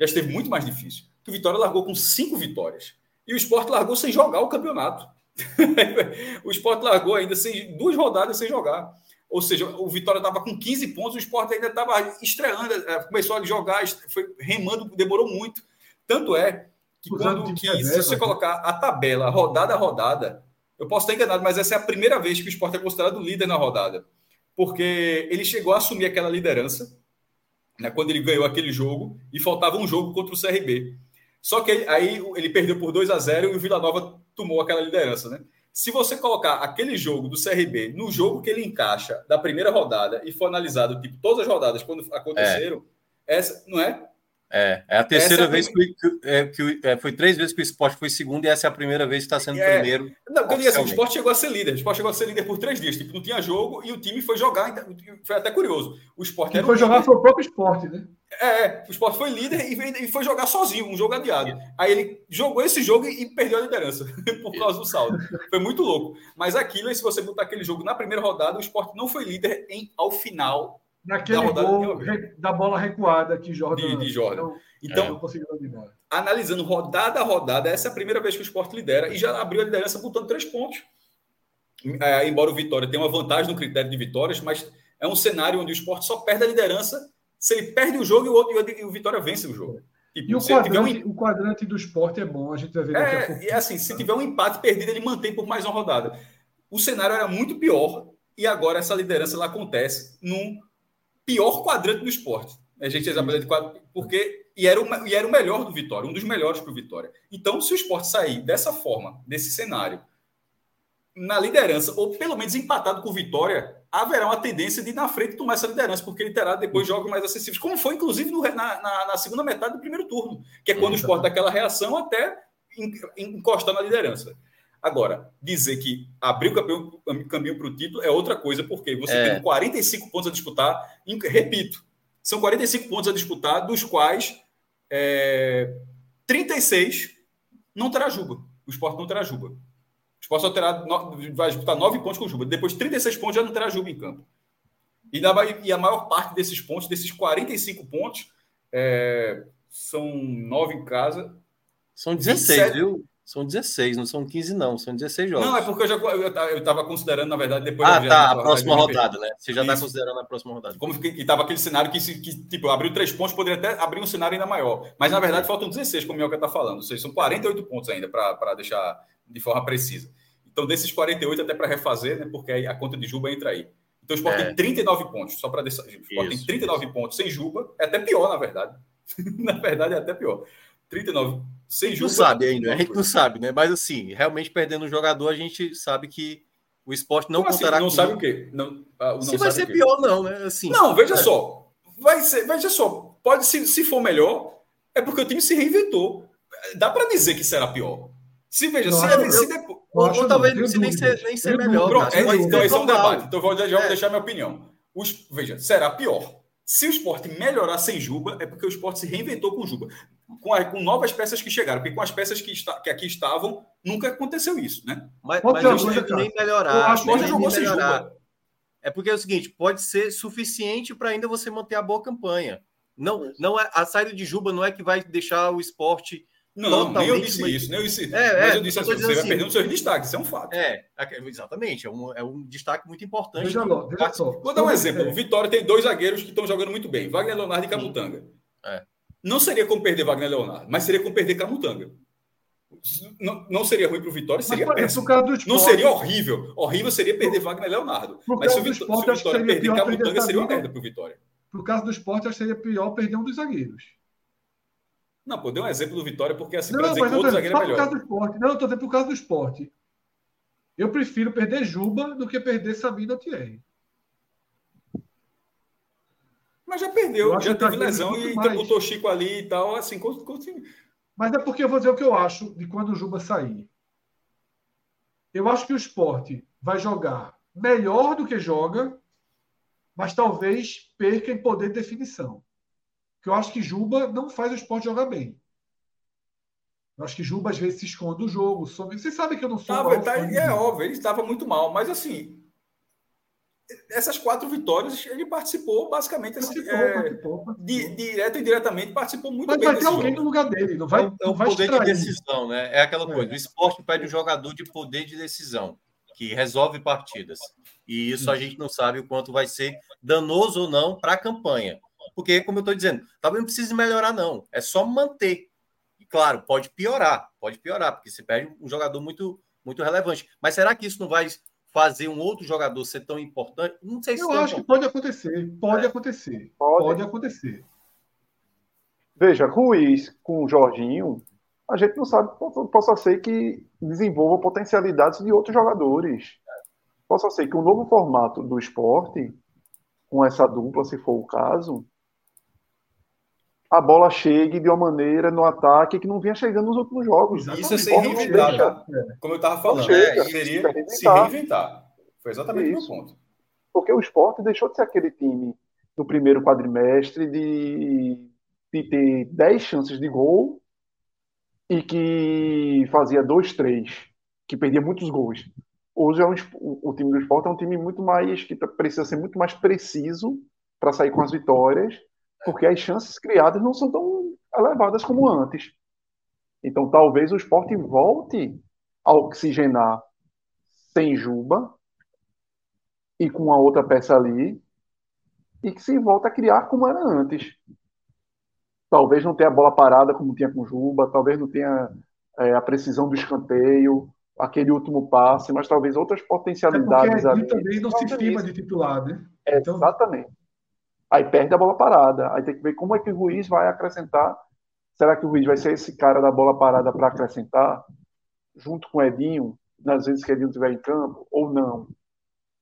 já esteve muito mais difícil. Que o Vitória largou com cinco vitórias. E o Sport largou sem jogar o campeonato. o Sport largou ainda sem duas rodadas sem jogar. Ou seja, o Vitória estava com 15 pontos, o Sport ainda estava estreando, é, começou a jogar, foi remando, demorou muito. Tanto é que, quando, que se você né? colocar a tabela rodada a rodada, eu posso estar enganado, mas essa é a primeira vez que o Sport é considerado líder na rodada. Porque ele chegou a assumir aquela liderança, né, quando ele ganhou aquele jogo, e faltava um jogo contra o CRB. Só que aí ele perdeu por 2 a 0 e o Vila Nova tomou aquela liderança, né? Se você colocar aquele jogo do CRB no jogo que ele encaixa da primeira rodada e for analisado, tipo, todas as rodadas quando aconteceram, é. essa, não é? É, é a terceira é vez que, que, é, que é, foi três vezes que o esporte foi segundo e essa é a primeira vez que está sendo é, primeiro. Não, quando assim, o esporte chegou a ser líder. O esporte chegou a ser líder por três dias. Tipo, não tinha jogo e o time foi jogar. Foi até curioso. O esporte Quem foi jogar foi o próprio esporte, né? É, o esporte foi líder e foi jogar sozinho, um jogo adiado. Aí ele jogou esse jogo e perdeu a liderança por causa do saldo. Foi muito louco. Mas aquilo, se você botar aquele jogo na primeira rodada, o esporte não foi líder em, ao final Naquele da gol da bola recuada que Jordan. De, de Jordan. então, analisando rodada a rodada, essa é a primeira vez que o esporte lidera e já abriu a liderança botando três pontos. É, embora o Vitória tenha uma vantagem no critério de vitórias, mas é um cenário onde o esporte só perde a liderança se ele perde o jogo e o, outro, e o Vitória vence o jogo. Tipo, e o quadrante, um... o quadrante, do esporte é bom, a gente vai ver. É, e assim, se tiver um empate perdido, ele mantém por mais uma rodada. O cenário era muito pior e agora essa liderança ela acontece num pior quadrante do esporte. A gente examina de quadro, porque e era, o, e era o melhor do Vitória, um dos melhores para o Vitória. Então, se o esporte sair dessa forma, desse cenário, na liderança, ou pelo menos empatado com o Vitória, haverá uma tendência de na frente tomar essa liderança, porque ele terá depois jogos mais acessíveis, como foi, inclusive, no, na, na, na, segunda metade do primeiro turno, que é quando o esporte dá aquela reação até encostar na liderança. Agora, dizer que abrir o caminho para o título é outra coisa, porque você é. tem 45 pontos a disputar, repito, são 45 pontos a disputar, dos quais é, 36 não terá Juba. O esporte não terá Juba. O esporte só terá, vai disputar 9 pontos com o Juba. Depois, 36 pontos já não terá Juba em campo. E, na, e a maior parte desses pontos, desses 45 pontos, é, são 9 em casa. São 16, 27, viu? São 16, não são 15, não. São 16 jogos. Não, é porque eu já eu estava considerando, na verdade, depois. Ah, tá. A próxima rodada, né? Você já está considerando a próxima rodada. Como que estava aquele cenário que, que, tipo, abriu três pontos, poderia até abrir um cenário ainda maior. Mas, na verdade, faltam 16, como o Mioca está falando. Ou seja, são 48 pontos ainda, para deixar de forma precisa. Então, desses 48, até para refazer, né? Porque aí a conta de Juba entra aí. Então, o Sport é. tem 39 pontos, só para deixar. O Sport tem 39 isso. pontos sem Juba. É até pior, na verdade. na verdade, é até pior. 39 sem Juba. Não sabe ainda, a gente não sabe, né? Mas assim, realmente perdendo o jogador, a gente sabe que o esporte não Como assim? contará assim? Não sabe o quê? Não, ah, não se vai ser pior, não, né? Assim, não, veja é. só. Vai ser, veja só. Pode, se, se for melhor, é porque o time se reinventou. Dá para dizer que será pior. Se veja, não, se, eu, se depois. Ou, ou talvez não nem ser, nem ser melhor. Pronto, é, então, esse é um debate. Então, vou, já vou é. deixar minha opinião. Os, veja, será pior. Se o esporte melhorar sem Juba, é porque o esporte se reinventou com Juba com, a, com, novas peças que chegaram, porque com as peças que, está, que aqui estavam, nunca aconteceu isso, né? Mas, mas não coisa, nem melhorar. Acho que jogou sem. É porque é o seguinte, pode ser suficiente para ainda você manter a boa campanha. Não, não é a saída de Juba não é que vai deixar o esporte não, nem eu disse isso, nem eu disse. É, mas é, eu disse assim, você assim, vai perdendo seus destaques, isso é um fato. É, exatamente, é um, é um destaque muito importante. Veja, lá, veja só. Vou dar um exemplo. O Vitória tem dois zagueiros que estão jogando muito bem, Wagner Leonardo e Cabutanga. É. Não seria como perder Wagner Leonardo, mas seria como perder Camutanga. Não, não seria ruim para o Vitória, seria Mas, péssimo. esporte, não seria horrível. Horrível seria perder Wagner Leonardo. Mas se o, Vitó esporte, se o Vitória perder Camutanga, seria uma merda para o Vitória. Por caso do esporte, acho que seria pior perder um dos zagueiros. Não, pô, deu um exemplo do Vitória, porque assim, para dizer que outro zagueiro é melhor. Causa do esporte. Não, eu tô dizendo por causa do esporte. Eu prefiro perder Juba do que perder Sabino ou Thierry. Mas já perdeu, já teve lesão e mais. botou Chico ali e tal, assim, continua. Mas é porque eu vou dizer o que eu acho de quando o Juba sair. Eu acho que o esporte vai jogar melhor do que joga, mas talvez perca em poder de definição. Porque eu acho que Juba não faz o esporte jogar bem. Eu acho que Juba às vezes se esconde do jogo. Some... Vocês sabem que eu não sou. Tava, tá, é óbvio, ele estava muito mal, mas assim. Essas quatro vitórias, ele participou basicamente participou, assim, participou, participou. Di, direto e diretamente, participou muito mas bem. Mas vai ter alguém jogo. no lugar dele, não vai. É, é o poder de decisão, né? É aquela coisa. É. O esporte pede um jogador de poder de decisão, que resolve partidas. E isso a gente não sabe o quanto vai ser danoso ou não para a campanha. Porque, como eu estou dizendo, talvez não precise melhorar, não. É só manter. E, claro, pode piorar, pode piorar, porque você perde um jogador muito, muito relevante. Mas será que isso não vai fazer um outro jogador ser tão importante? Não sei se Eu acho que pode acontecer. Pode é. acontecer. Pode. pode acontecer. Veja, Ruiz com o Jorginho, a gente não sabe, possa ser que desenvolva potencialidades de outros jogadores. Possa ser que o um novo formato do esporte, com essa dupla, se for o caso, a bola chegue de uma maneira no ataque que não vinha chegando nos últimos jogos. Isso é se reinventar, tá? Como eu estava falando, chega, é, seria se reinventar. Foi exatamente Isso. o meu ponto. Porque o esporte deixou de ser aquele time do primeiro quadrimestre de, de ter 10 chances de gol e que fazia dois, três, que perdia muitos gols. Hoje é um, o time do esporte é um time muito mais que precisa ser muito mais preciso para sair com as vitórias porque as chances criadas não são tão elevadas como antes. Então, talvez o esporte volte a oxigenar sem Juba e com a outra peça ali, e que se volta a criar como era antes. Talvez não tenha a bola parada como tinha com Juba, talvez não tenha é, a precisão do escanteio, aquele último passe, mas talvez outras potencialidades é ali. também não se firma de titular, né? É, então... Exatamente. Aí perde a bola parada. Aí tem que ver como é que o Ruiz vai acrescentar. Será que o Ruiz vai ser esse cara da bola parada para acrescentar, junto com o Edinho, nas vezes que o Edinho estiver em campo, ou não?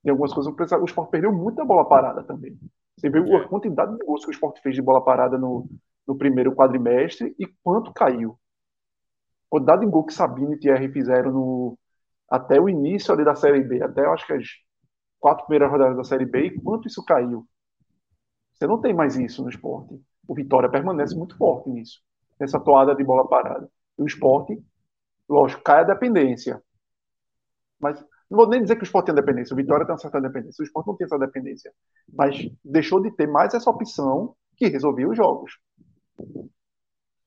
Tem algumas coisas que o Sport perdeu muita bola parada também. Você viu a quantidade de gols que o Sport fez de bola parada no, no primeiro quadrimestre e quanto caiu. A quantidade de gol que Sabino e Thierry fizeram no, até o início ali da Série B, até acho que as quatro primeiras rodadas da Série B, e quanto isso caiu. Você não tem mais isso no esporte. O Vitória permanece muito forte nisso, nessa toada de bola parada. E o esporte, lógico, cai a dependência. Mas não vou nem dizer que o esporte tem dependência. O Vitória tem uma certa dependência. O esporte não tem essa dependência. Mas deixou de ter mais essa opção que resolvia os jogos.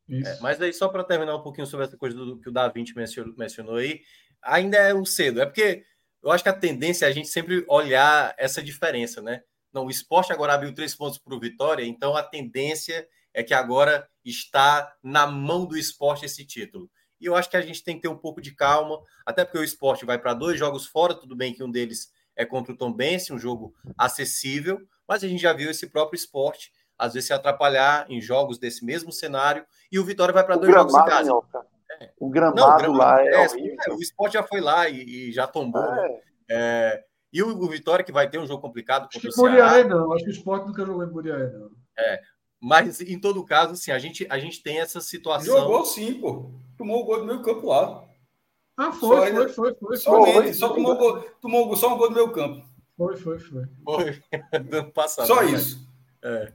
É, mas aí, só para terminar um pouquinho sobre essa coisa do, que o Da Vinci mencionou, mencionou aí, ainda é um cedo. É porque eu acho que a tendência é a gente sempre olhar essa diferença, né? Não, o esporte agora abriu três pontos para o Vitória, então a tendência é que agora está na mão do esporte esse título. E eu acho que a gente tem que ter um pouco de calma, até porque o esporte vai para dois jogos fora, tudo bem que um deles é contra o Tom Bense, um jogo acessível, mas a gente já viu esse próprio esporte às vezes se atrapalhar em jogos desse mesmo cenário, e o Vitória vai para dois jogos em casa. É. O gramado, Não, o gramado lá é, é, O esporte já foi lá e, e já tombou. É. E o, o, Vitória, que vai ter um jogo complicado contra acho o Ceará. não. Acho que o Sport nunca jogou em Muriaé, não. É. Mas, em todo caso, assim, a gente, a gente tem essa situação. Jogou sim, pô. Tomou o gol do meio campo lá. Ah, foi, foi, foi, foi, foi. Só, foi, só tomou, gol, tomou só um gol do meio campo. Foi, foi, foi. Foi, ano passado. Só né? isso. É.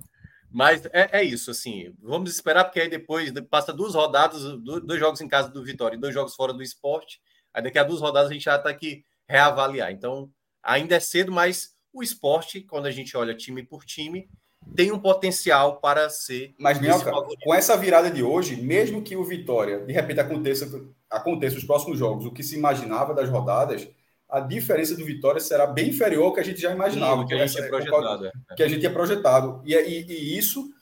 Mas é, é, isso, assim. Vamos esperar, porque aí depois passa duas rodadas, dois jogos em casa do Vitória e dois jogos fora do esporte. Aí daqui a duas rodadas a gente já está aqui reavaliar. Então, Ainda é cedo, mas o esporte, quando a gente olha time por time, tem um potencial para ser. Mas, Minhoca, com essa virada de hoje, mesmo que o Vitória, de repente, aconteça, aconteça os próximos jogos, o que se imaginava das rodadas, a diferença do Vitória será bem inferior ao que a gente já imaginava. Sim, que a gente tinha projetado. Que a gente tinha projetado. E, e, e, isso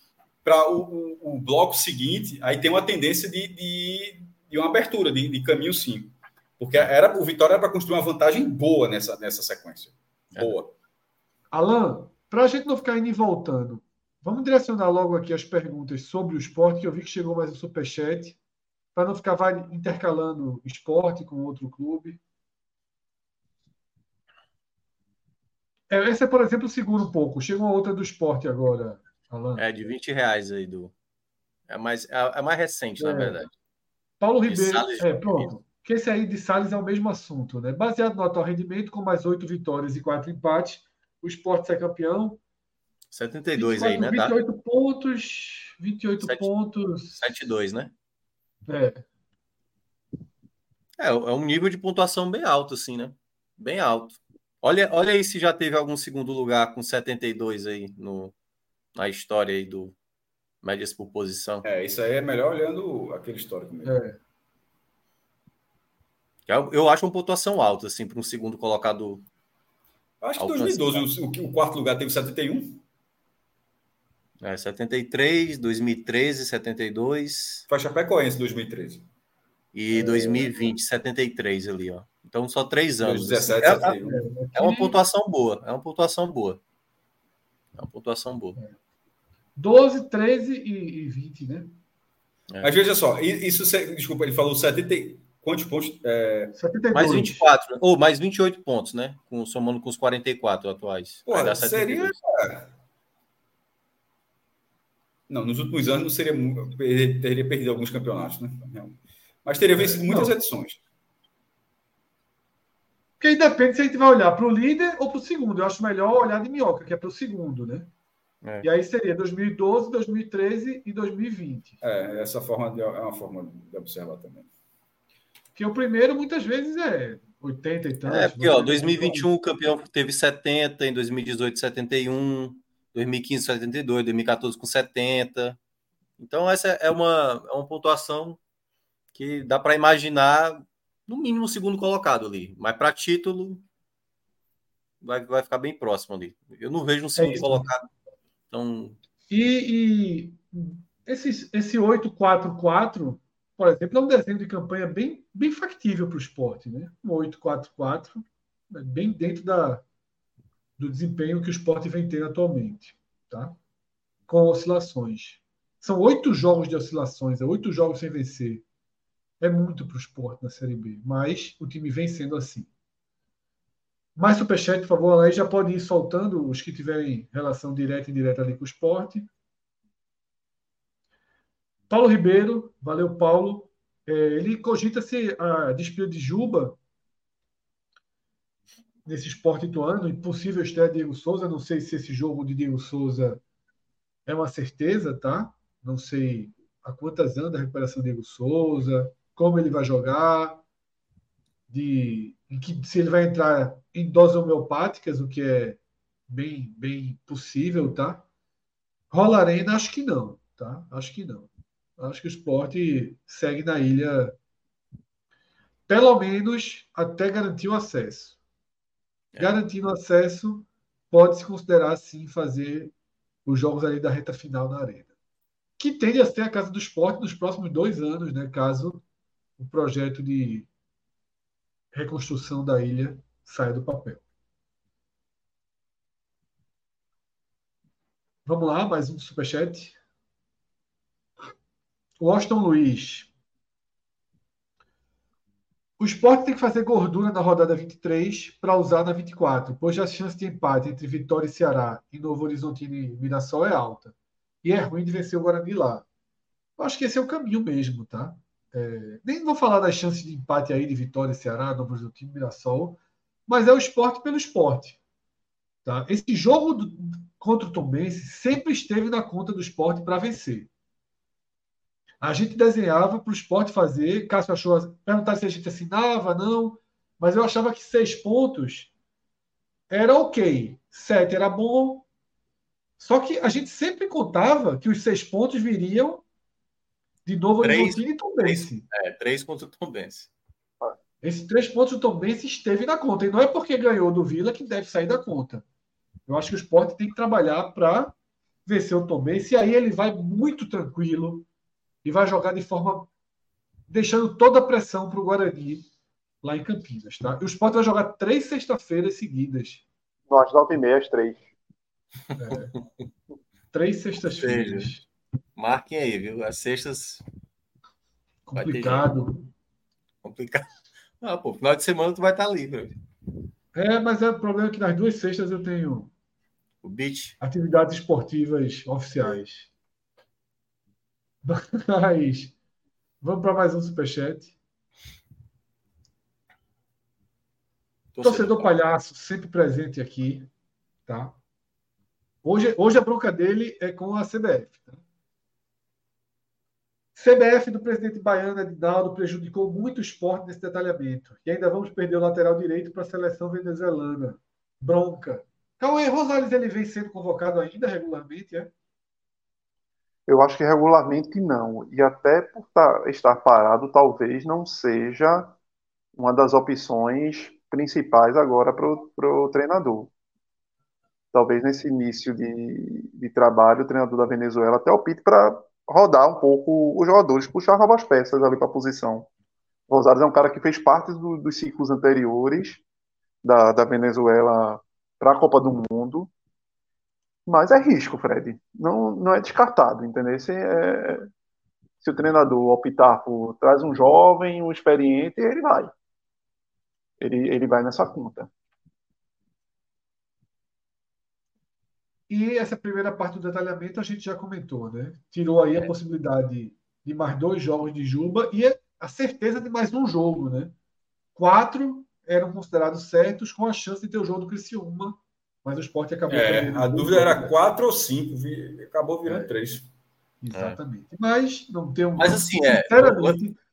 para o, o, o, bloco seguinte, aí tem uma tendência de, de, de uma abertura de, de, caminho sim. Porque era, o Vitória era para construir uma vantagem boa nessa, nessa sequência. É. Boa. Alan, para a gente não ficar indo e voltando, vamos direcionar logo aqui as perguntas sobre o esporte, que eu vi que chegou mais um superchat, para não ficar vai, intercalando esporte com outro clube. É, essa, por exemplo, segura um pouco. Chega uma outra do esporte agora, Alan. É, de 20 reais aí, do. É mais, é, é mais recente, é. na verdade. Paulo Ribeiro. É, pronto. Que esse aí de Salles é o mesmo assunto, né? Baseado no atual rendimento, com mais oito vitórias e quatro empates, o esporte é campeão. 72 24, aí, né? 28 tá? pontos, 28 7, pontos. 72, né? É. é. É um nível de pontuação bem alto, assim, né? Bem alto. Olha, olha aí se já teve algum segundo lugar com 72 aí no, na história aí do médias por posição. É, isso aí é melhor olhando aquele histórico mesmo. É. Eu, eu acho uma pontuação alta, assim, para um segundo colocado. Acho que em 2012 o, o, quarto lugar teve 71. É, 73, 2013, 72. Foi a Chapecoense 2013. E é... 2020, 73 ali, ó. Então, só três anos. 17, assim. é, é, uma pontuação boa. É uma pontuação boa. É uma pontuação boa. 12, 13 e, e 20, né? É. Mas veja só, isso, desculpa, ele falou 70. Quantos pontos? É... 72. Mais 24, ou mais 28 pontos, né? Com, somando com os 44 atuais. Pô, seria. Não, nos últimos anos não seria teria perdido alguns campeonatos, né? Mas teria vencido muitas não. edições. Porque aí depende se a gente vai olhar para o líder ou para o segundo. Eu acho melhor olhar de minhoca, que é para o segundo, né? É. E aí seria 2012, 2013 e 2020. É, essa forma de, é uma forma de observar também. Que o primeiro, muitas vezes, é 80 e tantos. É, porque, ó, 2021 o campeão teve 70, em 2018, 71, 2015, 72, 2014 com 70. Então, essa é uma, é uma pontuação que dá para imaginar no mínimo o segundo colocado ali. Mas para título, vai, vai ficar bem próximo ali. Eu não vejo um segundo é colocado. Então... E, e esse, esse 8-4-4, por exemplo, é um desenho de campanha bem, bem factível para o esporte. Né? Um 8-4-4, é bem dentro da, do desempenho que o esporte vem tendo atualmente. Tá? Com oscilações. São oito jogos de oscilações, é oito jogos sem vencer é muito para o esporte na Série B, mas o time vem sendo assim. Mais superchat, por favor, aí já pode ir soltando os que tiverem relação direta e indireta ali com o esporte. Paulo Ribeiro, valeu, Paulo. É, ele cogita se a despedida de Juba nesse esporte ituano, impossível estreia Diego Souza. Não sei se esse jogo de Diego Souza é uma certeza, tá? Não sei a quantas anda a recuperação de Diego Souza, como ele vai jogar, de que, se ele vai entrar em doses homeopáticas, o que é bem, bem possível, tá? Rola Arena, acho que não, tá? Acho que não. Acho que o esporte segue na ilha, pelo menos até garantir o acesso. É. Garantindo o acesso, pode-se considerar, sim, fazer os jogos ali da reta final da Arena. Que tende a ser a casa do esporte nos próximos dois anos, né? Caso o projeto de reconstrução da ilha saia do papel. Vamos lá, mais um superchat. Washington Luiz. O esporte tem que fazer gordura na rodada 23 para usar na 24, pois a chance de empate entre Vitória e Ceará e Novo Horizonte e Mirassol é alta. E é ruim de vencer o Guarani lá. Eu acho que esse é o caminho mesmo, tá? É, nem vou falar das chances de empate aí de Vitória, Ceará, Novo Horizontino, Mirassol, mas é o esporte pelo esporte. Tá? Esse jogo do, contra o Tombense sempre esteve na conta do esporte para vencer. A gente desenhava para o esporte fazer. Cássio achou. Perguntar se a gente assinava, não. Mas eu achava que seis pontos era ok. Sete era bom. Só que a gente sempre contava que os seis pontos viriam de Novo Horizontino e Tombense. É, três contra o Tombense. Esses três pontos do Tombense esteve na conta. E não é porque ganhou do Vila que deve sair da conta. Eu acho que o esporte tem que trabalhar para vencer o Tombense, e aí ele vai muito tranquilo e vai jogar de forma deixando toda a pressão para o Guarani lá em Campinas, tá? E o Sport vai jogar três sexta-feiras seguidas. Nós, nove e meia, às três. É. Três sextas-feiras. Marquem aí, viu? As sextas. Complicado. Complicado. Não, pô, final de semana tu vai estar livre. É, mas é o problema é que nas duas sextas eu tenho o beat. atividades esportivas oficiais. Mas vamos para mais um superchat. Torcedor, Torcedor palhaço, sempre presente aqui, tá? Hoje, hoje a bronca dele é com a CBF. Tá? CBF do presidente baiano Edinaldo prejudicou muito o esporte nesse detalhamento. E ainda vamos perder o lateral direito para a seleção venezuelana. Bronca. Cauê Rosales ele vem sendo convocado ainda regularmente, é? Eu acho que regularmente não. E até por tá, estar parado, talvez não seja uma das opções principais agora para o treinador. Talvez nesse início de, de trabalho, o treinador da Venezuela até opte para rodar um pouco os jogadores, puxar novas peças ali para a posição. Rosales é um cara que fez parte do, dos ciclos anteriores da, da Venezuela para a Copa do Mundo. Mas é risco, Fred. Não, não é descartado, entendeu? Se, é, se o treinador optar por traz um jovem, um experiente, ele vai ele, ele vai nessa conta. E essa primeira parte do detalhamento a gente já comentou, né? Tirou aí a é. possibilidade de mais dois jogos de Juba e a certeza de mais um jogo, né? Quatro eram considerados certos com a chance de ter o jogo do Criciúma, mas o esporte acabou. É, a dúvida era quatro ou cinco, acabou virando é. três. Exatamente. É. Mas não tem um. Mas assim, é.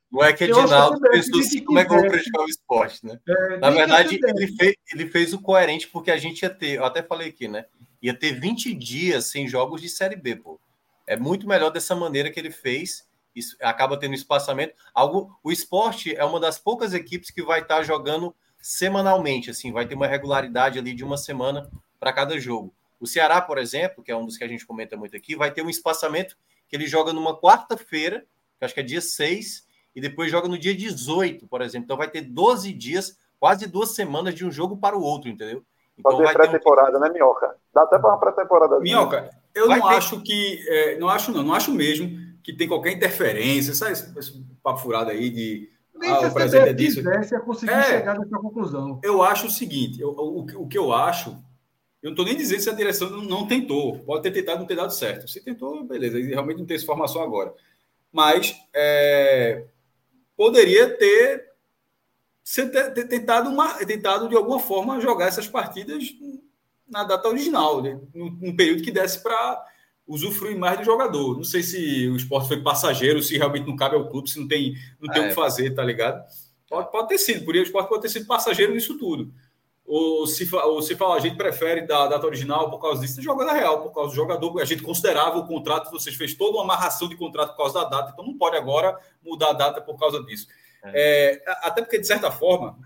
Não é que Edinaldo pensou assim, como é que eu vou prejudicar o esporte, né? É, Na verdade, ele fez, ele fez o coerente porque a gente ia ter, eu até falei aqui, né? Ia ter 20 dias sem jogos de Série B, pô. É muito melhor dessa maneira que ele fez. Isso, acaba tendo espaçamento. Algo, o esporte é uma das poucas equipes que vai estar jogando semanalmente, assim, vai ter uma regularidade ali de uma semana para cada jogo. O Ceará, por exemplo, que é um dos que a gente comenta muito aqui, vai ter um espaçamento que ele joga numa quarta-feira, que acho que é dia 6, e depois joga no dia 18, por exemplo. Então vai ter 12 dias, quase duas semanas de um jogo para o outro, entendeu? Então Fazer pré-temporada, um... né, Minhoca? Dá até para uma pré-temporada. Minhoca, eu vai não ter... acho que. É, não acho, não, não acho mesmo que tem qualquer interferência, sabe esse, esse papo furado aí de. Nem ah, se o presidente disso. Quisesse, conseguir é, chegar nessa conclusão. Eu acho o seguinte: eu, o, o que eu acho eu não estou nem dizendo se a direção não, não, tentou. Pode ter tentado não ter dado certo. Se tentou, beleza. Realmente não tem essa informação agora. Mas é, poderia ter, ter tentado, uma, tentado de alguma forma jogar essas partidas na data original, né? num, período que desse para usufruir mais do jogador. Não sei se o esporte foi passageiro, se realmente não cabe ao clube, se não tem, não tem o que é. fazer, tá ligado? Pode, pode ter sido, por aí o esporte pode ter sido passageiro nisso tudo. Ou se, ou se fala, a gente prefere da data original por causa disso, joga na real, por causa do jogador. A gente considerava o contrato, vocês fez toda uma amarração de contrato por causa da data, então não pode agora mudar a data por causa disso. É. É, até porque, de certa forma,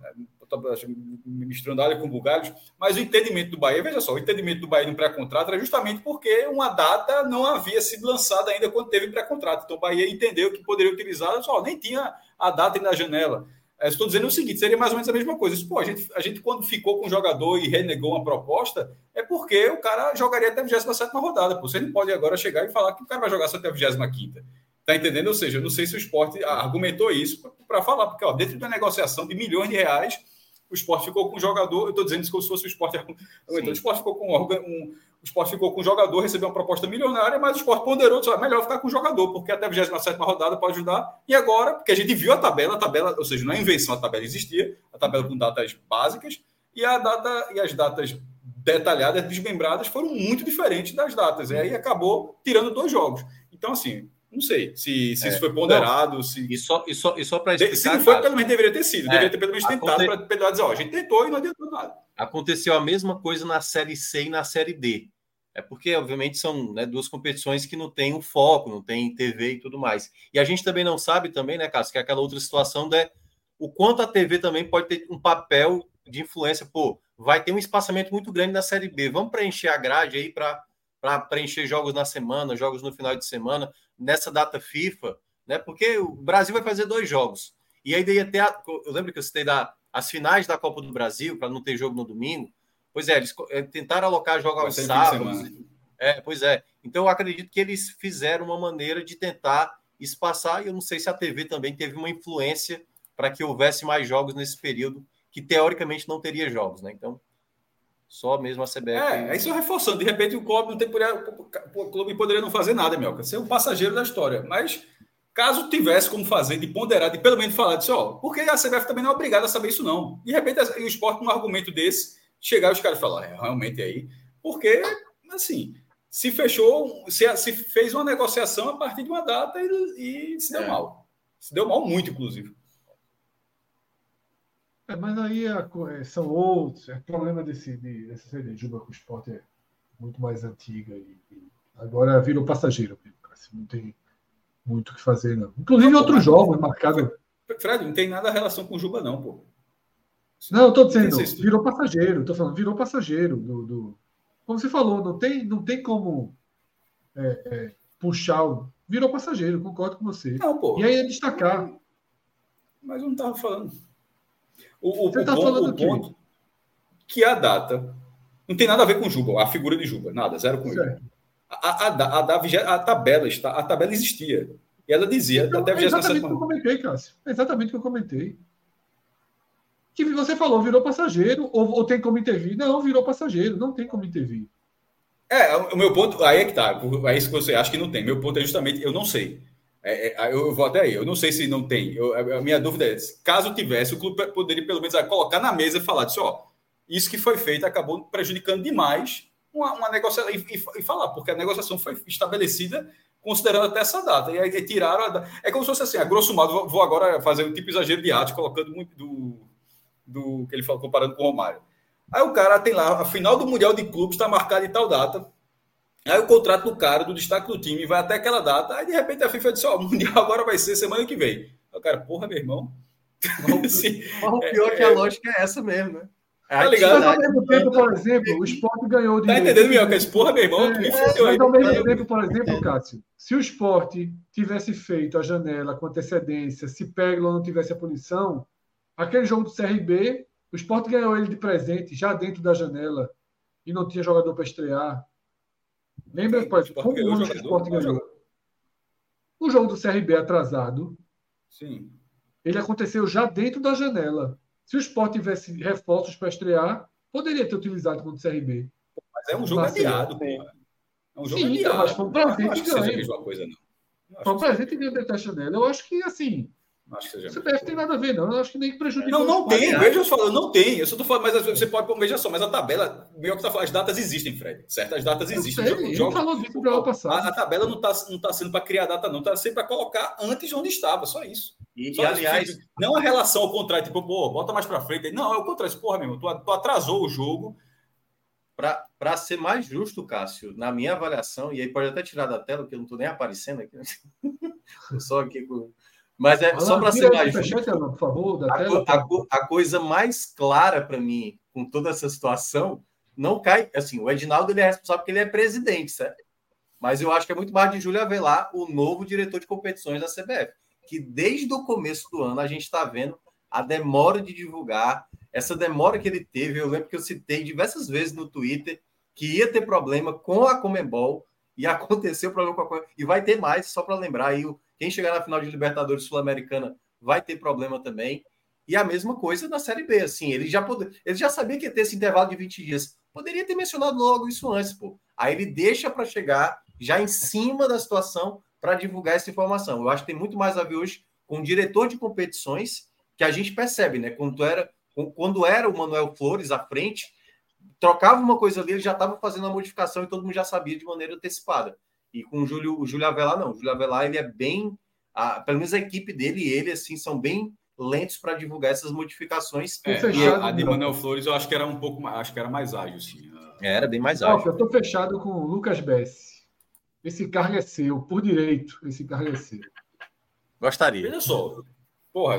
misturando alho com bugalhos, mas o entendimento do Bahia, veja só, o entendimento do Bahia no pré-contrato era justamente porque uma data não havia sido lançada ainda quando teve pré-contrato. Então o Bahia entendeu que poderia utilizar, só nem tinha a data na janela. É, estou dizendo o seguinte: seria mais ou menos a mesma coisa. Pô, a gente, a gente, quando ficou com o jogador e renegou uma proposta, é porque o cara jogaria até a 27 rodada. Pô. Você não pode agora chegar e falar que o cara vai jogar só até a 25. Tá entendendo? Ou seja, eu não sei se o esporte argumentou isso para falar, porque ó, dentro da negociação de milhões de reais, o esporte ficou com o jogador. Eu estou dizendo isso como se fosse o esporte. Então, o esporte ficou com um, o esporte ficou com o jogador, recebeu uma proposta milionária, mas o esporte ponderou, disse, melhor ficar com o jogador, porque até a 27 rodada pode ajudar. E agora, porque a gente viu a tabela, a tabela, ou seja, não é invenção, a tabela existia, a tabela com datas básicas, e, a data, e as datas detalhadas, desmembradas, foram muito diferentes das datas. E aí acabou tirando dois jogos. Então, assim, não sei se, se é. isso foi ponderado. Não, se... E só, e só, e só para explicar. Se não foi, pelo menos deveria ter sido. É, deveria ter pelo menos tentado aconte... para dizer, ó, a gente tentou e não adiantou nada. Aconteceu a mesma coisa na Série C e na Série D. É porque, obviamente, são né, duas competições que não têm o foco, não tem TV e tudo mais. E a gente também não sabe também, né, Cássio, que é aquela outra situação de o quanto a TV também pode ter um papel de influência. Pô, vai ter um espaçamento muito grande na Série B. Vamos preencher a grade aí para preencher jogos na semana, jogos no final de semana, nessa data FIFA, né? Porque o Brasil vai fazer dois jogos. E aí ia ter. A, eu lembro que eu citei da, as finais da Copa do Brasil, para não ter jogo no domingo. Pois é, eles é, tentaram alocar jogos aos sábados. É, pois é. Então eu acredito que eles fizeram uma maneira de tentar espaçar, e eu não sei se a TV também teve uma influência para que houvesse mais jogos nesse período, que teoricamente não teria jogos, né? Então, só mesmo a CBF. É, é isso reforçando. De repente o clube não tem o clube poderia não fazer nada, Melca, ser um passageiro da história. Mas caso tivesse como fazer, de ponderar, de pelo menos falar disso, ó, porque a CBF também não é obrigada a saber isso, não. De repente, o esporte, um argumento desse, chegar os caras falar, é, realmente aí, porque, assim, se fechou, se, se fez uma negociação a partir de uma data e, e se deu é. mal. Se deu mal muito, inclusive. É, mas aí a, é, são outros. O é, problema desse, de, dessa série de Juba com o esporte é muito mais antiga e, e agora virou passageiro. Assim, não tem muito o que fazer, não. Inclusive, não, outros jogos marcados. Fred, não tem nada a relação com o Juba, não, pô. Não, eu tô dizendo, virou passageiro. Tô falando, virou passageiro do, do como você falou, não tem, não tem como é, é, puxar o. Virou passageiro, concordo com você. Não, pô. E aí é destacar. Mas eu não estava falando. O, o, você está falando o ponto que a data não tem nada a ver com Juba, a figura de Juba, nada, zero com ele. A, a, a, a, a, tabela está, a tabela existia. E ela dizia então, até a é exatamente o que eu comentei, Cássio. É exatamente o que eu comentei que você falou, virou passageiro, ou, ou, tem como intervir? Não, virou passageiro, não tem como intervir. É, o meu ponto, aí é que tá, é isso que você acha que não tem. Meu ponto é justamente, eu não sei. É, é, eu vou até aí, eu não sei se não tem. Eu, a minha dúvida é: caso tivesse, o clube poderia pelo menos colocar na mesa e falar disso, ó, isso que foi feito acabou prejudicando demais uma, uma negociação e, e, e, falar, porque a negociação foi estabelecida considerando até essa data. E aí tiraram a, É como se fosse assim, a grosso modo, vou agora fazer um tipo exagero de arte, colocando muito do do que ele falou, comparando com o Romário. Aí o cara tem lá, a final do Mundial de Clubes está marcada em tal data. Aí o contrato do cara, do destaque do time, vai até aquela data. Aí de repente a FIFA diz: Ó, o Mundial agora vai ser semana que vem. Aí o cara, porra, meu irmão. Sim, o pior é, que a lógica é essa mesmo, né? Tá ligado? Mas ao mesmo tempo, por exemplo, o esporte ganhou de. Tá entendendo, Minhoca? Porra, meu irmão, é, me fodeu Mas ao mesmo tempo, por exemplo, Cássio, se o esporte tivesse feito a janela com antecedência, se Peglo não tivesse a punição, aquele jogo do CRB o Sport ganhou ele de presente já dentro da janela e não tinha jogador para estrear. Lembra, exemplo, como o Sport ganhou? O jogo do CRB atrasado. Sim. Ele aconteceu já dentro da janela. Se o Sport tivesse reforços para estrear, poderia ter utilizado contra o CRB. Mas é um jogo adiado, pô. É um jogo Sim, adiado. Mas foi um. Não coisa, não. Foi um presente dentro da janela. Eu acho que, assim, Acho que seja. Tem nada a ver, não. Eu acho que nem prejudica. Não, não tem. Veja eu falando, não tem. Eu só tô falando, mas você pode, veja só, mas a tabela, melhor que tá falando, as datas existem, Fred. Certo? As datas existem. Sei, jogo, falou disso. A, a, tabela não tá, não tá sendo para criar data, não. Tá sendo para colocar antes de onde estava, só isso. E, só e aliás, isso. não a relação ao contrário, tipo, pô, bota mais para frente. Não, é o contrário. Porra, meu irmão, tu, tu atrasou o jogo. Para ser mais justo, Cássio, na minha avaliação, e aí pode até tirar da tela, porque eu não estou nem aparecendo aqui. Né? só aqui com mas é só para ser mais. Por favor, a, a, a, coisa mais clara para mim, com toda essa situação, não cai. Assim, o Edinaldo ele é responsável porque ele é presidente, certo? Mas eu acho que é muito mais de Júlio Avelar, o novo diretor de competições da CBF. Que desde o começo do ano a gente está vendo a demora de divulgar, essa demora que ele teve. Eu lembro que eu citei diversas vezes no Twitter que ia ter problema com a Comembol e aconteceu problema com a Comembol. E vai ter mais, só para lembrar aí o quem chegar na final de Libertadores Sul-Americana vai ter problema também. E a mesma coisa na Série B, assim, ele já pode... ele já sabia que ia ter esse intervalo de 20 dias. Poderia ter mencionado logo isso antes, pô. Aí ele deixa para chegar já em cima da situação para divulgar essa informação. Eu acho que tem muito mais a ver hoje com o diretor de competições que a gente percebe, né? Quando era, quando era o Manuel Flores à frente, trocava uma coisa ali, ele já estava fazendo a modificação e todo mundo já sabia de maneira antecipada. E com o Júlio, o Júlio Avelar, não. O Júlio Avelar, ele é bem. A, pelo menos a equipe dele e ele, assim, são bem lentos para divulgar essas modificações. É, fechado, a de Manuel Flores, eu acho que era um pouco mais, acho que era mais ágil, sim. Era bem mais ágil. eu estou fechado com o Lucas Bessi. Esse cargo é seu, por direito, esse cargo é seu. Gostaria. Veja só, Porra,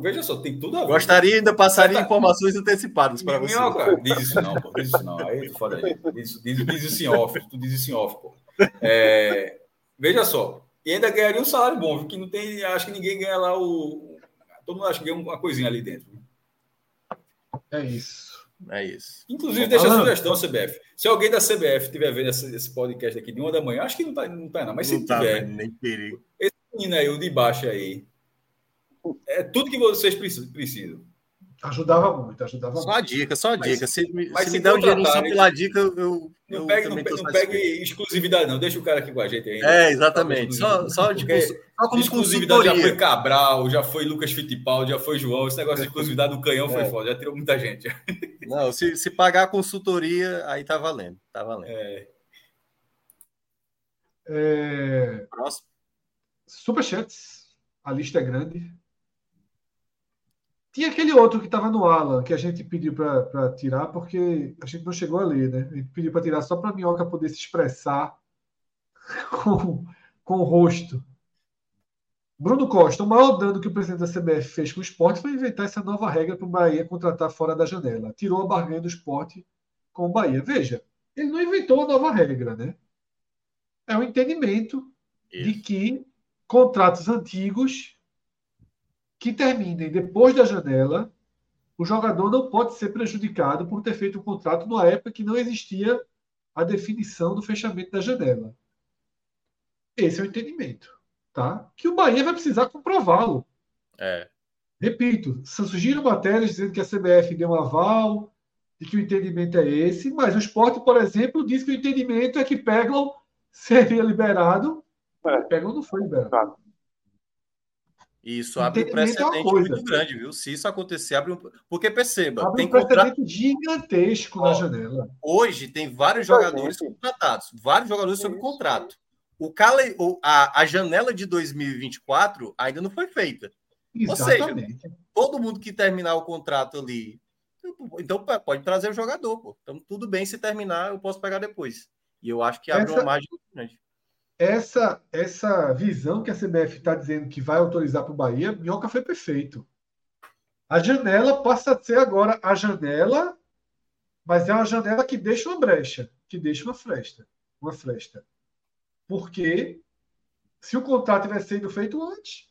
veja só, tem tudo a ver. Gostaria ainda passaria tá... informações antecipadas para você. Não, diz isso não, pô. Diz isso não. Aí foda aí. Diz, diz, diz isso em off. Tu diz isso em off, pô. É, veja só. E ainda ganharia um salário bom, viu? Que não tem. Acho que ninguém ganha lá o. Todo mundo acha que ganha uma coisinha ali dentro. É isso. É isso. Inclusive, deixa a sugestão, CBF. Se alguém da CBF estiver vendo esse, esse, podcast aqui de uma da manhã, acho que não tá, não tá não, mas não se tá tiver. Nem perigo. Esse menino aí, o de baixo aí, é tudo que vocês precisam. Ajudava muito, ajudava só muito. a dica, só a dica. Mas, se, mas se, se me der um dinheiro só pela dica, eu. Não, eu pegue, não, não pegue exclusividade, não. Deixa o cara aqui com a gente ainda. É, exatamente. Só, só, tipo, só como exclusividade já foi Cabral, já foi Lucas Fittipaldi, já foi João. Esse negócio de exclusividade do canhão foi é. foda, já tirou muita gente. Não, se, se pagar a consultoria, aí tá valendo. Tá valendo. É. É... Próximo. Superchats. A lista é grande. Tinha aquele outro que estava no Alan, que a gente pediu para tirar, porque a gente não chegou a ler, né? A gente pediu para tirar só para a minhoca poder se expressar com, com o rosto. Bruno Costa, o maior dano que o presidente da CBF fez com o esporte foi inventar essa nova regra para o Bahia contratar fora da janela. Tirou a barganha do esporte com o Bahia. Veja, ele não inventou a nova regra, né? É um entendimento Isso. de que contratos antigos que terminem depois da janela, o jogador não pode ser prejudicado por ter feito um contrato numa época que não existia a definição do fechamento da janela. Esse é o entendimento, tá? Que o Bahia vai precisar comprová-lo. É. Repito, surgiram matérias dizendo que a CBF deu um aval e que o entendimento é esse, mas o esporte, por exemplo, diz que o entendimento é que Peglon seria liberado. É. Peglon não foi liberado. Isso abre um precedente é muito grande, viu? Se isso acontecer, abre um. Porque perceba, abre tem um precedente contra... gigantesco Ó, na janela. Hoje tem vários jogadores contratados, vários jogadores sob contrato. O cale... a, a janela de 2024 ainda não foi feita. Exatamente. Ou seja, todo mundo que terminar o contrato ali. Então pode trazer o jogador, pô. Então tudo bem se terminar, eu posso pegar depois. E eu acho que abre Essa... uma margem grande essa, essa visão que a CBF está dizendo que vai autorizar para o Bahia, Minhoca foi perfeito. A janela passa a ser agora a janela, mas é uma janela que deixa uma brecha, que deixa uma fresta. Uma fresta. Porque se o contrato tivesse sido feito antes,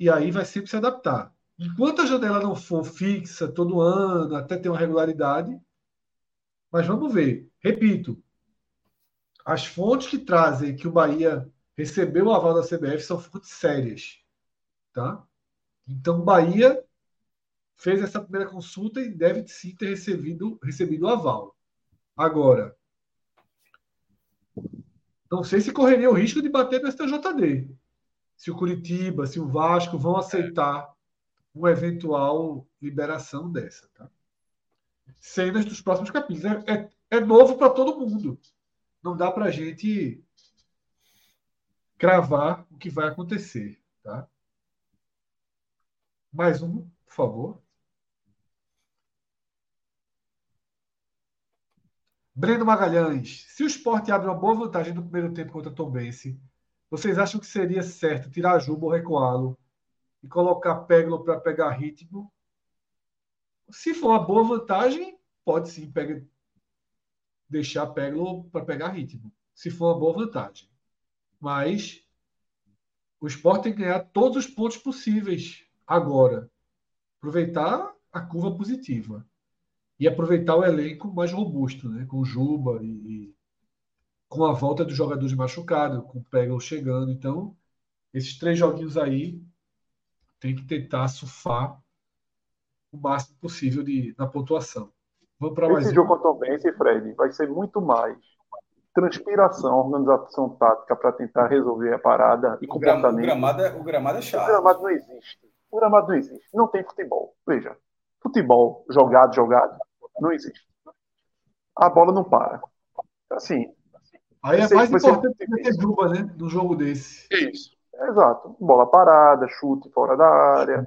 e aí vai sempre se adaptar. Enquanto a janela não for fixa todo ano, até ter uma regularidade, mas vamos ver. Repito, as fontes que trazem que o Bahia recebeu o aval da CBF são fontes sérias. Tá? Então, o Bahia fez essa primeira consulta e deve sim ter recebido, recebido o aval. Agora, não sei se correria o risco de bater no STJD. Se o Curitiba, se o Vasco vão aceitar uma eventual liberação dessa. Tá? Cenas dos próximos capítulos. É, é, é novo para todo mundo não dá para a gente cravar o que vai acontecer. Tá? Mais um, por favor. Breno Magalhães, se o esporte abre uma boa vantagem no primeiro tempo contra o Tombense, vocês acham que seria certo tirar Juba ou recuá-lo e colocar Peglo para pegar ritmo? Se for uma boa vantagem, pode sim pegar, deixar Peglo para pegar ritmo, se for uma boa vantagem. Mas o Sport tem que ganhar todos os pontos possíveis agora. Aproveitar a curva positiva. E aproveitar o elenco mais robusto, né? com Juba e, e com a volta dos jogadores machucados, com o Peglo chegando. Então, esses três joguinhos aí tem que tentar surfar o máximo possível de, na pontuação. Vamos para mais Esse jogo contra o Bense, Fred, vai ser muito mais transpiração, organização tática para tentar resolver a parada e o comportamento. O gramado, é, o gramado é chato. O gramado não existe. O gramado não existe. Não tem futebol. Veja, futebol jogado, jogado, não existe. A bola não para. Assim. Aí é mais importante que ter Juba, né? No jogo desse. Isso. Exato. Bola parada, chute fora da área,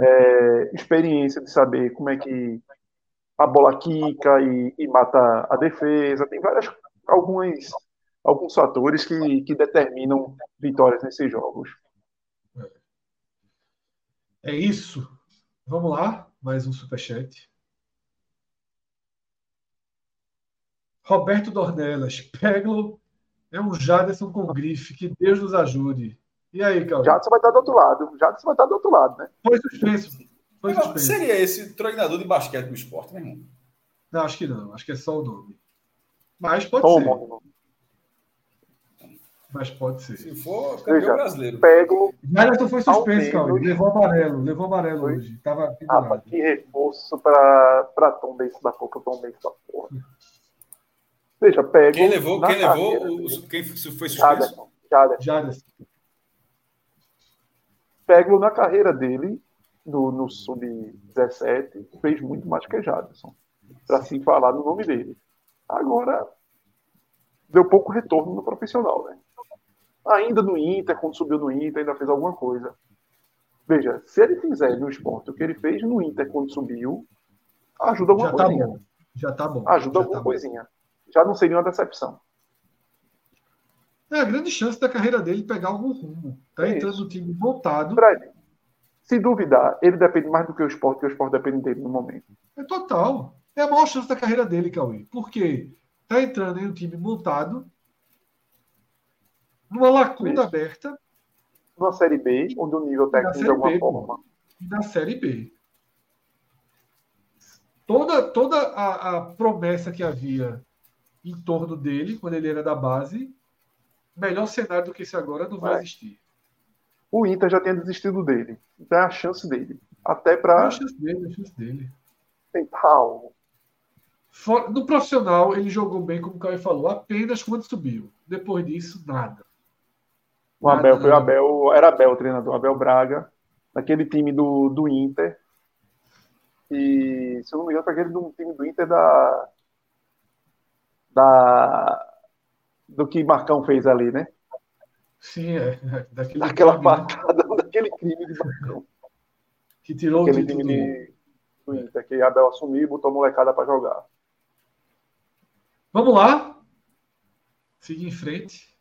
é, experiência de saber como é que a bola quica e, e mata a defesa. Tem várias, alguns, alguns fatores que, que determinam vitórias nesses jogos. É isso. Vamos lá, mais um superchat. Roberto Dornelas, Peglo é um Jaderson com grife, que Deus nos ajude. E aí, Cauê? Jadson vai estar do outro lado. Jadson vai estar do outro lado, né? Foi suspenso. Foi. Seria esse treinador de basquete do esporte, meu irmão? Não, acho que não. Acho que é só o nome. Mas pode Toma, ser. Mas pode ser. Se for, campeão Veja, brasileiro. Pego. Jaderson foi suspenso, Cauê. Levou amarelo. Levou amarelo foi? hoje. Tava ah, que reforço para Tom Benz da porra. Tom Benz da porra. Veja, pego. Quem levou? Quem levou? O, quem foi suspenso? Jaderson. Jaderson. Pego na carreira dele, no, no Sub-17, fez muito mais que Jaderson. Para se falar no nome dele. Agora, deu pouco retorno no profissional, né? Ainda no Inter, quando subiu no Inter, ainda fez alguma coisa. Veja, se ele fizer no esporte o que ele fez no Inter quando subiu, ajuda alguma Já tá coisinha. Bom. Já tá bom. Ajuda Já alguma tá coisinha. Bom já não seria uma decepção. É a grande chance da carreira dele pegar algum rumo. Tá é entrando no time voltado. Fred, se duvidar, ele depende mais do que o esporte, que o esporte depende dele no momento. É total. É a maior chance da carreira dele, Cauê. Porque tá entrando em um time montado, numa lacuna Isso. aberta. Numa Série B, onde o nível técnico de alguma B, forma. Na Série B. Toda, toda a, a promessa que havia em torno dele, quando ele era da base, melhor cenário do que esse agora não vai, existir. O Inter já tinha desistido dele. Então é a chance dele. Até para. É a chance dele, é a chance dele. Tentar algo. No profissional, ele jogou bem, como o Caio falou, apenas quando subiu. Depois disso, nada. O Abel, foi o Abel, era Abel o treinador, Abel Braga, naquele time do, do Inter. E, se eu não me engano, foi aquele do time do Inter da, da, do que Marcão fez ali, né? Sim, é. Daquele Daquela crime, patada, daquele crime de Marcão. Que tirou Aquele o time de, do Inter, que Abel assumiu e botou a molecada para jogar. Vamos lá. Seguir em frente.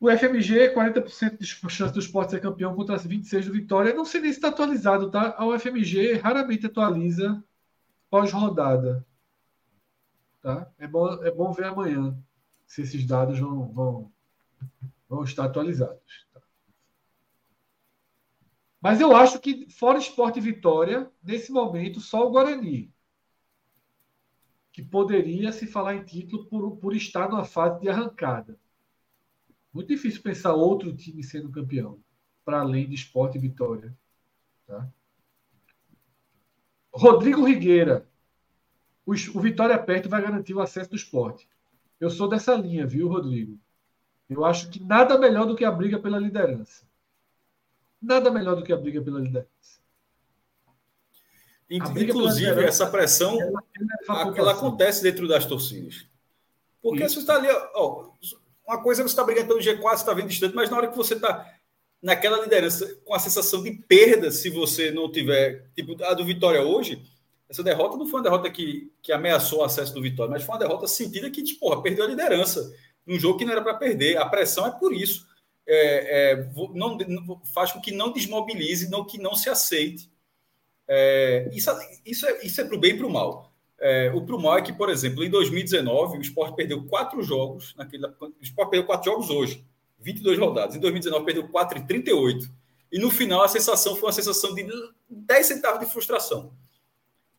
O FMG, 40% de chance do esporte ser campeão contra as 26 do Vitória. Não sei nem se está atualizado, tá? A UFMG raramente atualiza pós-rodada. Tá? É, bom, é bom ver amanhã se esses dados vão, vão, vão estar atualizados. Tá? Mas eu acho que, fora Esporte e Vitória, nesse momento, só o Guarani. Que poderia se falar em título por, por estar numa fase de arrancada. Muito difícil pensar outro time sendo campeão, para além de Esporte e Vitória. Tá? Rodrigo Rigueira, o, o Vitória perto vai garantir o acesso do esporte. Eu sou dessa linha, viu, Rodrigo? Eu acho que nada melhor do que a briga pela liderança. Nada melhor do que a briga pela liderança. Inclusive, liderança, essa pressão ela, ela, ela, acontece dentro das torcidas. Porque Isso. você está ali, ó, uma coisa é você está brigando pelo G4, você está vendo distante, mas na hora que você está naquela liderança com a sensação de perda, se você não tiver, tipo, a do Vitória hoje, essa derrota não foi uma derrota que, que ameaçou o acesso do Vitória, mas foi uma derrota sentida que, tipo, porra, perdeu a liderança. Num jogo que não era para perder. A pressão é por isso. É, é, não, faz com que não desmobilize, não que não se aceite. É, isso, isso é, isso é para o bem e para o mal. É, o para o mal é que, por exemplo, em 2019, o Sport perdeu quatro jogos. Naquele, o Sport perdeu quatro jogos hoje, 22 rodadas. Em 2019, perdeu 4 e 38. E no final, a sensação foi uma sensação de 10 centavos de frustração.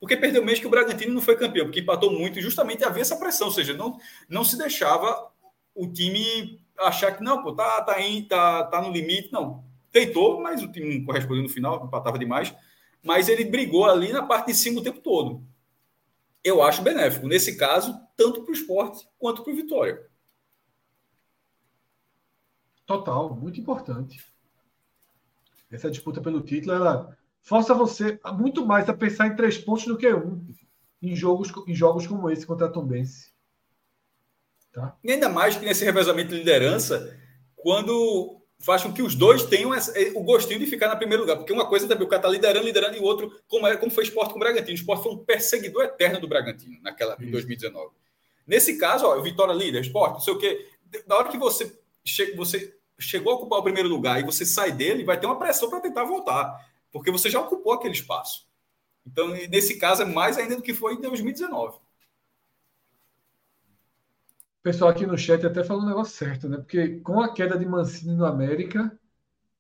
Porque perdeu mesmo que o Bragantino não foi campeão, porque empatou muito justamente havia essa pressão, ou seja, não, não se deixava o time achar que não, pô, tá, tá, tá, tá no limite, não. Tentou, mas o time não correspondeu no final, empatava demais. Mas ele brigou ali na parte de cima o tempo todo. Eu acho benéfico, nesse caso, tanto para o esporte quanto para o Vitória. Total, muito importante. Essa disputa pelo título, ela força você muito mais a pensar em três pontos do que um em jogos, em jogos como esse contra a Tombense. Tá? E ainda mais que nesse revezamento de liderança, quando faz com que os dois tenham o gostinho de ficar na primeiro lugar. Porque uma coisa também, o cara está liderando, liderando, e o outro, como, é, como foi o esporte com o Bragantino. O esporte foi um perseguidor eterno do Bragantino naquela, em 2019. Nesse caso, ó, o Vitória líder, esporte, não sei o quê. Na hora que você chega, você chegou a ocupar o primeiro lugar e você sai dele, vai ter uma pressão para tentar voltar, porque você já ocupou aquele espaço. Então, nesse caso, é mais ainda do que foi em 2019. O pessoal aqui no chat até falou um negócio certo, né? Porque com a queda de Mancini no América,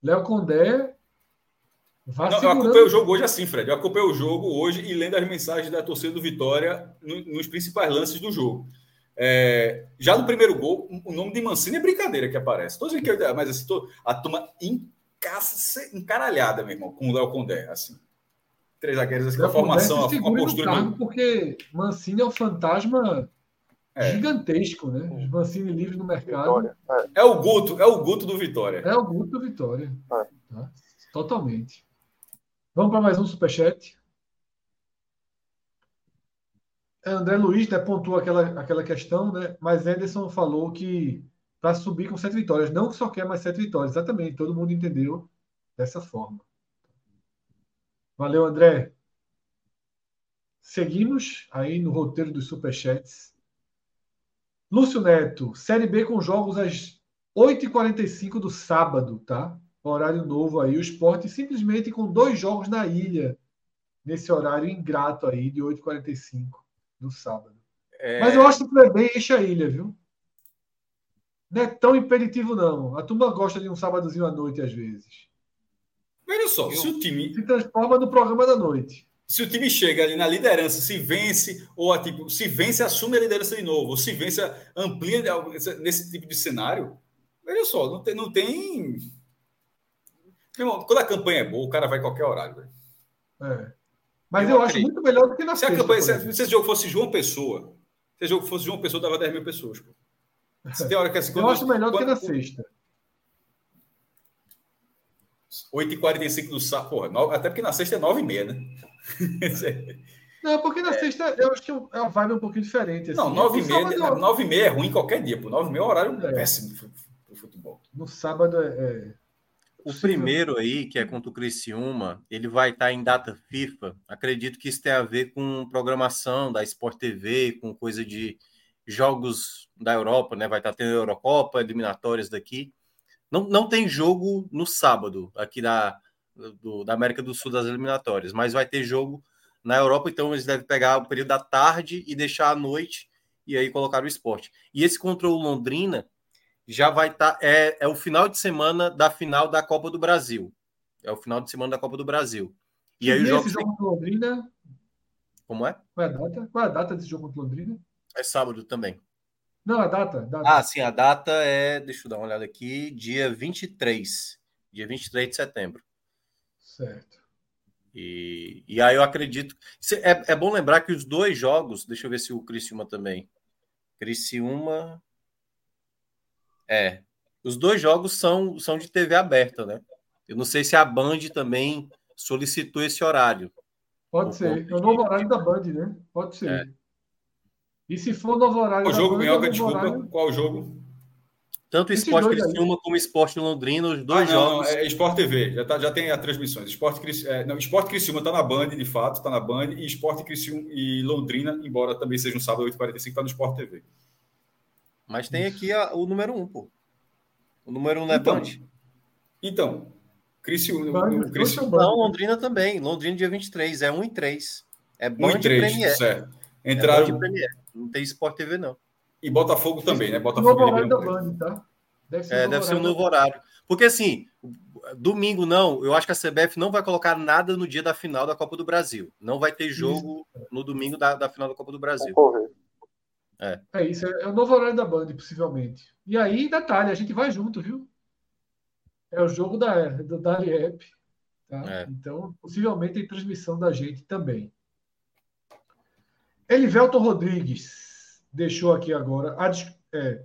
Léo Condé não, eu acompanhei o jogo hoje assim, Fred. Eu acompanhei o jogo hoje e lendo as mensagens da torcida do Vitória no, nos principais lances do jogo. É, já no primeiro gol, o nome de Mancini é brincadeira que aparece. Dizendo que, mas assim, tô, a turma encaça, encaralhada, meu irmão, com o Léo Condé. Assim. Três zagueiros, assim, a formação, a, a postura. Cargo porque Mancini é um fantasma é. gigantesco, né? Os Mancini livre no mercado. É. é. o Guto, é o Guto do Vitória. É o Guto do Vitória. É. Tá? Totalmente. Vamos para mais um superchat. André Luiz né, pontuou aquela, aquela questão, né? Mas Anderson falou que para subir com sete vitórias, não que só quer mais sete vitórias, exatamente, todo mundo entendeu dessa forma. Valeu, André. Seguimos aí no roteiro dos superchats. Lúcio Neto, Série B com jogos às 8h45 do sábado, tá? horário novo aí. O esporte simplesmente com dois jogos na ilha, nesse horário ingrato aí de 8h45 do sábado. É... Mas eu acho que o bem enche a ilha, viu? Não é tão impeditivo, não. A turma gosta de um sábadozinho à noite, às vezes. Veja só, se o time. Se transforma no programa da noite. Se o time chega ali na liderança, se vence, ou a, tipo, se vence, assume a liderança de novo, ou se vence, amplia nesse tipo de cenário. Veja só, não tem, não tem Irmão, quando a campanha é boa, o cara vai qualquer horário. Velho. É. Mas eu, eu acho muito melhor do que na se sexta. A campanha, se, se esse jogo fosse João Pessoa, se esse jogo fosse João Pessoa, dava 10 mil pessoas. Pô. Se tem hora que assim, eu acho melhor quando, do que na sexta. 8h45 do sábado, porra, até porque na sexta é 9h30, né? Não, porque na é. sexta eu acho que é uma vibe um pouquinho diferente. Assim. Não, 9h30 9 é ruim qualquer dia, pô. 9h30 é um horário é. péssimo pro futebol. No sábado é, é o primeiro aí, que é contra o Criciúma, ele vai estar em data FIFA. Acredito que isso tem a ver com programação da Sport TV, com coisa de jogos da Europa, né? Vai estar tendo Eurocopa, eliminatórias daqui. Não, não tem jogo no sábado aqui da, do, da América do Sul das eliminatórias, mas vai ter jogo na Europa, então eles devem pegar o período da tarde e deixar à noite e aí colocar o esporte. E esse contra o Londrina já vai estar. Tá, é, é o final de semana da final da Copa do Brasil. É o final de semana da Copa do Brasil. E, e aí o jogo. Esse jogo contra Londrina. Como é? Qual é a data? Qual é a data desse jogo contra Londrina? É sábado também. Não, a data, data. Ah, sim, a data é. Deixa eu dar uma olhada aqui. Dia 23. Dia 23 de setembro. Certo. E, e aí eu acredito. É, é bom lembrar que os dois jogos. Deixa eu ver se o Criciúma também. Criciúma. É. Os dois jogos são, são de TV aberta, né? Eu não sei se a Band também solicitou esse horário. Pode ser. É o novo horário da Band, né? Pode ser. É. E se for o novo horário qual jogo, Band... Minhoca, é desculpa, horário... qual o jogo? Tanto o Esporte Criciúma como o Esporte Londrina, os dois ah, não, jogos. Não, é Esporte TV, já, tá, já tem as transmissões. Esporte, é, não, Esporte Criciúma está na Band, de fato, está na Band, e Esporte Criciúma e Londrina, embora também seja no sábado 8h45, está no Esporte TV. Mas tem aqui a, o número 1, um, pô. O número 1 um não é então, Band? Então, Criciúma. Não, Londrina também. Londrina dia 23. É 1 e 3. É Band 1 e 3, Premier. certo. Entraram... É Premier. Não tem Sport TV, não. E Botafogo também, né? Botafogo. Novo horário da Band, tá? Deve ser, é, deve ser um novo horário. Porque assim, domingo não, eu acho que a CBF não vai colocar nada no dia da final da Copa do Brasil. Não vai ter jogo Isso. no domingo da, da final da Copa do Brasil. É. é isso, é, o novo horário da Band, possivelmente. E aí, detalhe, a gente vai junto, viu? É o jogo da, do, da Aliep. Tá? É. Então, possivelmente tem transmissão da gente também. Elivelton Rodrigues deixou aqui agora. A, é,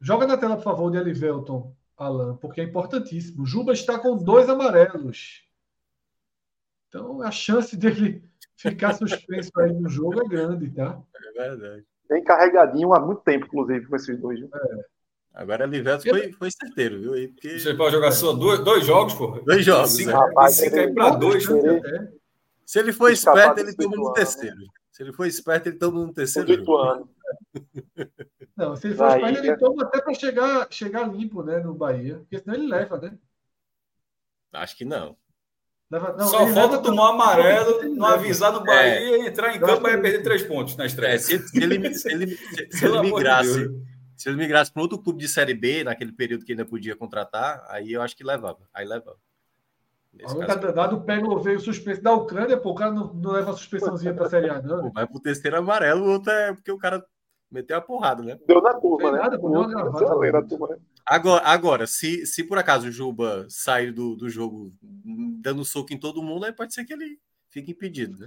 joga na tela, por favor, de Elivelton, Alan, porque é importantíssimo. Juba está com dois amarelos. Então, a chance dele ficar suspenso aí no jogo é grande, tá? É verdade. Bem carregadinho há muito tempo, inclusive, com esses dois. É. Agora Liveto foi, foi certeiro, viu? Porque... Você pode jogar só dois, dois jogos, pô. Dois jogos. Cinco, né? Rapaz, cinco aí para dois. Né? Se ele for esperto, ele toma no terceiro. Se ele for esperto, ele toma no terceiro. Jogo. Não, se ele for Bahia... ele toma até para chegar, chegar limpo, né, no Bahia. Porque senão ele leva, né? Acho que não. Leva, não Só falta tomar um amarelo, não avisar no Bahia, é. entrar em campo e perder três pontos na estreia. É, se, se, ele, se, ele, se, ele migrasse, de se ele migrasse para outro clube de Série B, naquele período que ainda podia contratar, aí eu acho que levava. Aí levava. Nesse o pega o veio suspenso da Ucrânia, pô, o cara não, não leva a suspensãozinha para a Série A, não. Pô, vai pro terceiro amarelo, o outro é porque o cara meteu a porrada, né? Deu na turma, né? Nada, pô, deu na turma, né? Agora, agora se, se por acaso o Juba sair do, do jogo dando soco em todo mundo, aí pode ser que ele fique impedido, né?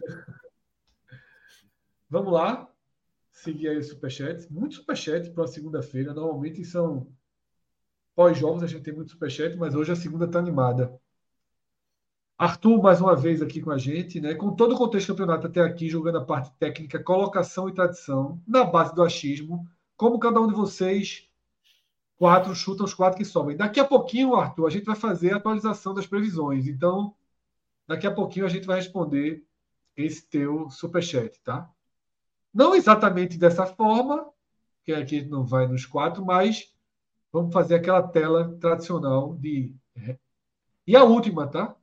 Vamos lá. Seguir aí o superchat. Muito superchat para a segunda-feira. Normalmente são pós-jogos, a gente tem muito superchat, mas hoje a segunda está animada. Arthur, mais uma vez aqui com a gente, né? Com todo o contexto do campeonato até aqui, jogando a parte técnica, colocação e tradição, na base do achismo, como cada um de vocês quatro chuta os quatro que sobem. Daqui a pouquinho, Arthur, a gente vai fazer a atualização das previsões. Então, daqui a pouquinho a gente vai responder esse teu superchat, tá? Não exatamente dessa forma, que aqui não vai nos quatro, mas vamos fazer aquela tela tradicional de. E a última, tá?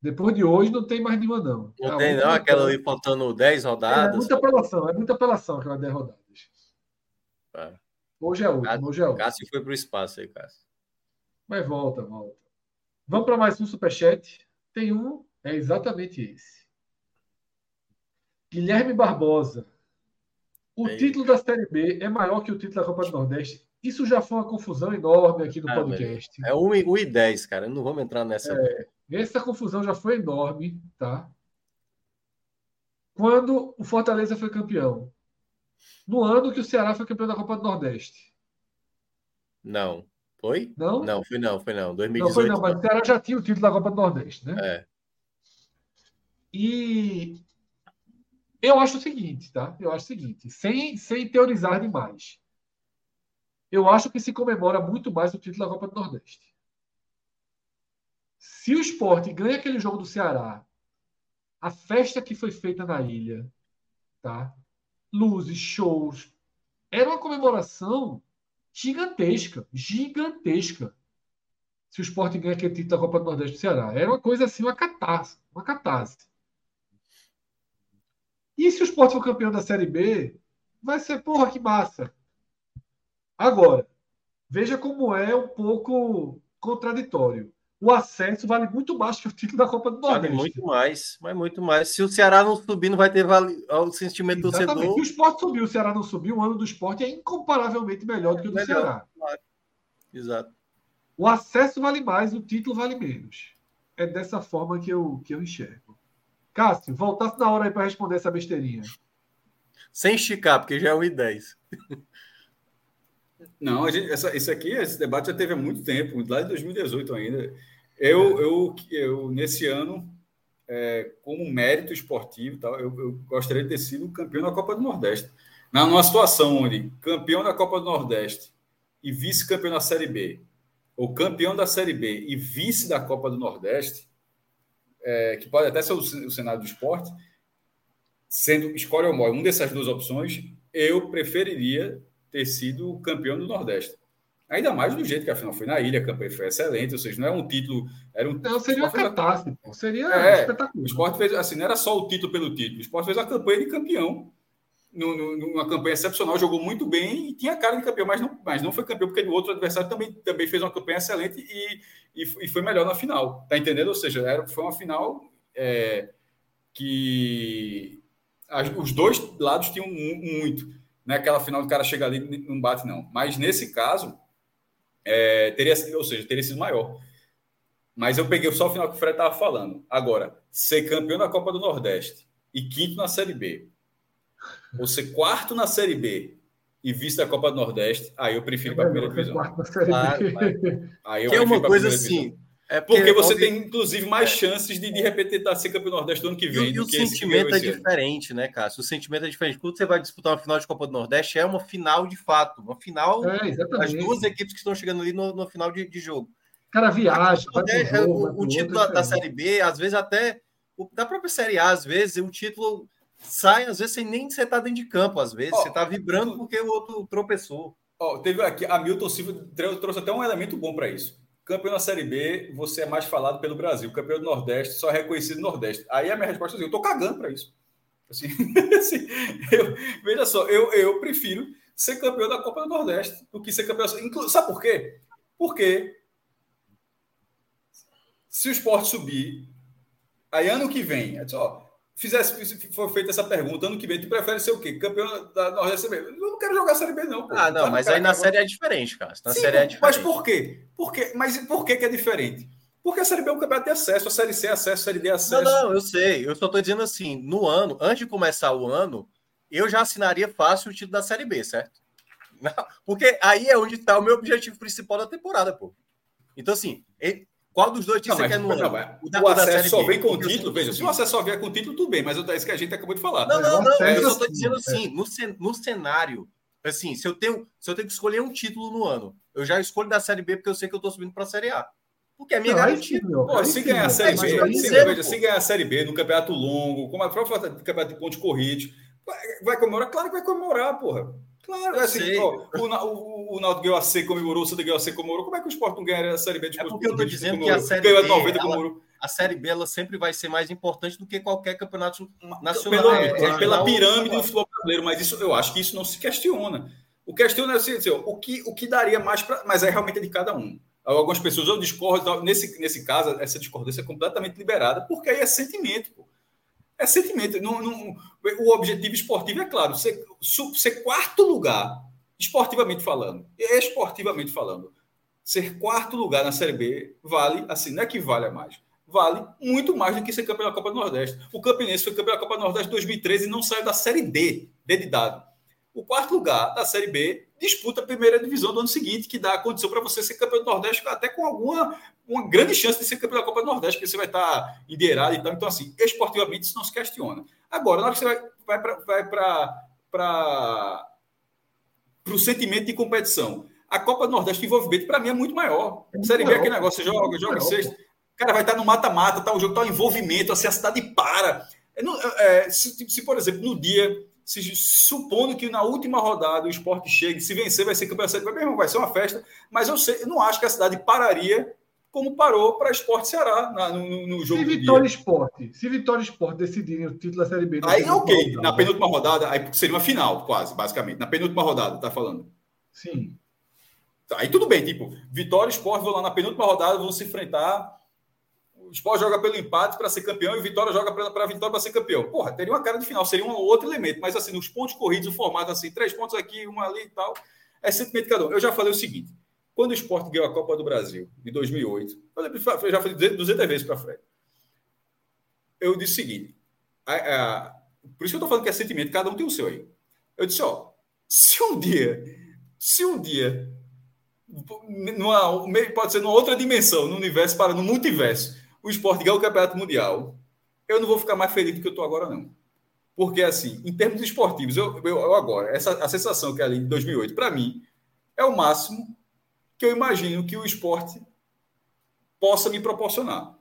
Depois de hoje não tem mais nenhuma, não. Não a tem, não? Aquela ali faltando 10 rodadas? É muita apelação, é muita apelação aquela 10 rodadas. É. Hoje é último, hoje é último. Cássio foi para o espaço aí, Cássio. Mas volta, volta. Vamos para mais um superchat. Tem um, é exatamente esse. Guilherme Barbosa. O título da Série B é maior que o título da Copa do Nordeste. Isso já foi uma confusão enorme aqui no ah, podcast. É 1 e 10, cara. Não vamos entrar nessa. É. Essa confusão já foi enorme, tá? Quando o Fortaleza foi campeão. No ano que o Ceará foi campeão da Copa do Nordeste. Não. Foi? Não? Não, foi não, foi não. 2018. Não foi não, mas o Ceará já tinha o título da Copa do Nordeste, né? É. E eu acho o seguinte, tá? Eu acho o seguinte, sem, sem teorizar demais. Eu acho que se comemora muito mais o título da Copa do Nordeste. Se o esporte ganha aquele jogo do Ceará, a festa que foi feita na ilha, tá? Luzes, shows, era uma comemoração gigantesca, gigantesca. Se o esporte ganha aquele título da Copa do Nordeste do Ceará, era uma coisa assim, uma catarse, uma catarse. E se o esporte for campeão da Série B, vai ser, porra, que massa. Agora, veja como é um pouco contraditório o acesso vale muito mais que o título da Copa do Nordeste. Vale muito mais, mas muito mais. Se o Ceará não subir, não vai ter vale... o sentimento Exatamente. torcedor. Se o esporte subiu, o Ceará não subiu, o ano do esporte é incomparavelmente melhor do que o do melhor, Ceará. Claro. Exato. O acesso vale mais, o título vale menos. É dessa forma que eu, que eu enxergo. Cássio, voltasse na hora aí para responder essa besteirinha. Sem esticar, porque já é 1 e 10. Não, gente, essa, isso aqui, esse debate já teve há muito tempo, lá de 2018 ainda. Eu, eu, eu nesse ano, é, como mérito esportivo, tal, eu, eu, gostaria de ter sido campeão da Copa do Nordeste. Na, numa situação onde campeão da Copa do Nordeste e vice-campeão da Série B, ou campeão da Série B e vice da Copa do Nordeste, é, que pode até ser o, o cenário do esporte, sendo escolhe ou morre, uma dessas duas opções, eu preferiria ter sido campeão do Nordeste. Ainda mais do jeito que a final foi na ilha, a campanha foi excelente, ou seja, não é um título. Era um, não, seria uma catástrofe, seria é, espetacular. O esporte fez, assim, não era só o título pelo título, o esporte fez a campanha de campeão, numa campanha excepcional, jogou muito bem e tinha cara de campeão, mas não, mas não foi campeão, porque o outro adversário também, também fez uma campanha excelente e, e, e foi melhor na final, tá entendendo? Ou seja, era, foi uma final é, que as, os dois lados tinham muito. Não é aquela final do cara chega ali e não bate, não. Mas nesse caso, é, teria ou seja, teria sido maior. Mas eu peguei só o final que o Fred estava falando. Agora, ser campeão da Copa do Nordeste e quinto na Série B, ou ser quarto na Série B e vice da Copa do Nordeste, aí eu prefiro para a primeira divisão. Quarto na série B. Aí eu que é uma coisa assim. É porque, porque você tem, inclusive, mais é. chances de, de repente, tentar ser campeão nordeste do ano que vem. E, e o sentimento é diferente, né, Cássio? O sentimento é diferente. Quando você vai disputar uma final de Copa do Nordeste, é uma final de fato. Uma final é, das duas equipes que estão chegando ali no, no final de, de jogo. Cara, viagem. É, jogo, o, o título da, da, Série B, às vezes até. O, da própria Série A, às vezes, o título sai, às vezes, sem nem você tá dentro de campo, às vezes. Oh, você tá vibrando porque o outro tropeçou. Ó, oh, teve aqui, a Milton Silva trouxe até um elemento bom para isso. Campeão da Série B, você é mais falado pelo Brasil. Campeão do Nordeste, só é reconhecido no Nordeste. Aí a minha resposta é assim, eu tô cagando para isso. Assim, assim, eu, veja só, eu, eu prefiro ser campeão da Copa do Nordeste do que ser campeão. Sabe por quê? Porque se o esporte subir, aí ano que vem, é só, fizesse, for feita essa pergunta, ano que vem, tu prefere ser o quê? Campeão da Nordeste Eu não quero jogar Série B, não. Pô. Ah, não, mas aí na Série é diferente, cara. Na Sim, série é diferente. Mas por quê? por quê? Mas por que, que é diferente? Porque a Série B é um campeonato de acesso, a Série C é acesso, a Série D é acesso. Não, não, eu sei. Eu só estou dizendo assim, no ano, antes de começar o ano, eu já assinaria fácil o título da Série B, certo? Porque aí é onde está o meu objetivo principal da temporada, pô. Então, assim, qual dos dois títulos você quer no ano? o, da, o acesso só vem com o título, veja, se o acesso só vier com o título, tudo bem, mas é isso que a gente acabou de falar. Não, não, não, eu só estou dizendo assim, no, no cenário, assim, se eu, tenho, se eu tenho que escolher um título no ano, eu já escolho da Série B porque eu sei que eu estou subindo para a Série A. Porque é minha não, garantia. Pô, se ganhar a Série B, se, veja, se ganhar a Série B no campeonato longo, como a própria campeonato de pontos corridos, vai, vai comemorar? Claro que vai comemorar, porra. Claro, é assim, ó, o, o, o Náutico ganhou a C, comemorou, o Santa ganhou a C, comemorou. Como é que o Sport não ganha a Série B de É porque eu estou dizendo que a Série B, ela, a Série B ela sempre vai ser mais importante do que qualquer campeonato nacional. Pela, é, é, pela pirâmide do futebol brasileiro, mas isso, eu acho que isso não se questiona. O questão é assim, assim, o, que, o que daria mais para. Mas é realmente de cada um. Algumas pessoas eu discordo, nesse, nesse caso, essa discordância é completamente liberada, porque aí é sentimento. Pô. É sentimento. Não, não, o objetivo esportivo é claro, ser, ser quarto lugar, esportivamente falando, esportivamente falando, ser quarto lugar na Série B vale, assim, não é que vale a mais, vale muito mais do que ser campeão da Copa do Nordeste. O Campinense foi campeão da Copa do Nordeste em 2013 e não saiu da Série D, D de dado. O quarto lugar da Série B disputa a primeira divisão do ano seguinte, que dá a condição para você ser campeão do Nordeste, até com alguma uma grande chance de ser campeão da Copa do Nordeste, porque você vai estar liderado e tal. Então, assim, esportivamente isso não se questiona. Agora, na hora que você vai, vai para o sentimento de competição, a Copa do Nordeste de envolvimento, para mim, é muito maior. É Série B é aquele negócio, você joga, joga sexta. O cara vai estar no mata-mata, tá, o jogo está um envolvimento, assim, a cidade para. É, é, se, se, por exemplo, no dia se, supondo que na última rodada o esporte chegue, se vencer, vai ser campeão mesmo, vai ser uma festa, mas eu, sei, eu não acho que a cidade pararia como parou para Esporte Ceará na, no, no, jogo. Se Vitória Esporte, se Vitória Esporte decidirem o título da Série B. Aí, ok, na penúltima rodada, aí seria uma final, quase, basicamente. Na penúltima rodada, tá falando? Sim. Aí tudo bem, tipo, Vitória Esporte vão lá na penúltima rodada, vão se enfrentar o Sport joga pelo empate para ser campeão e o Vitória joga para a vitória para ser campeão. Porra, teria uma cara de final, seria um outro elemento, mas assim, nos pontos corridos, o formato assim, três pontos aqui, um ali e tal, é sentimento cada um. Eu já falei o seguinte: quando o Sport ganhou a Copa do Brasil, em 2008, eu já falei 200 vezes para frente. Eu disse o seguinte: a, a, por isso que eu estou falando que é sentimento, cada um tem o seu aí. Eu disse: ó, se um dia, se um dia, numa, pode ser numa outra dimensão, no universo, para no multiverso, o esporte ganha o campeonato mundial, eu não vou ficar mais feliz do que eu estou agora, não. Porque, assim, em termos esportivos, eu, eu, eu agora, essa, a sensação que é ali em 2008, para mim, é o máximo que eu imagino que o esporte possa me proporcionar.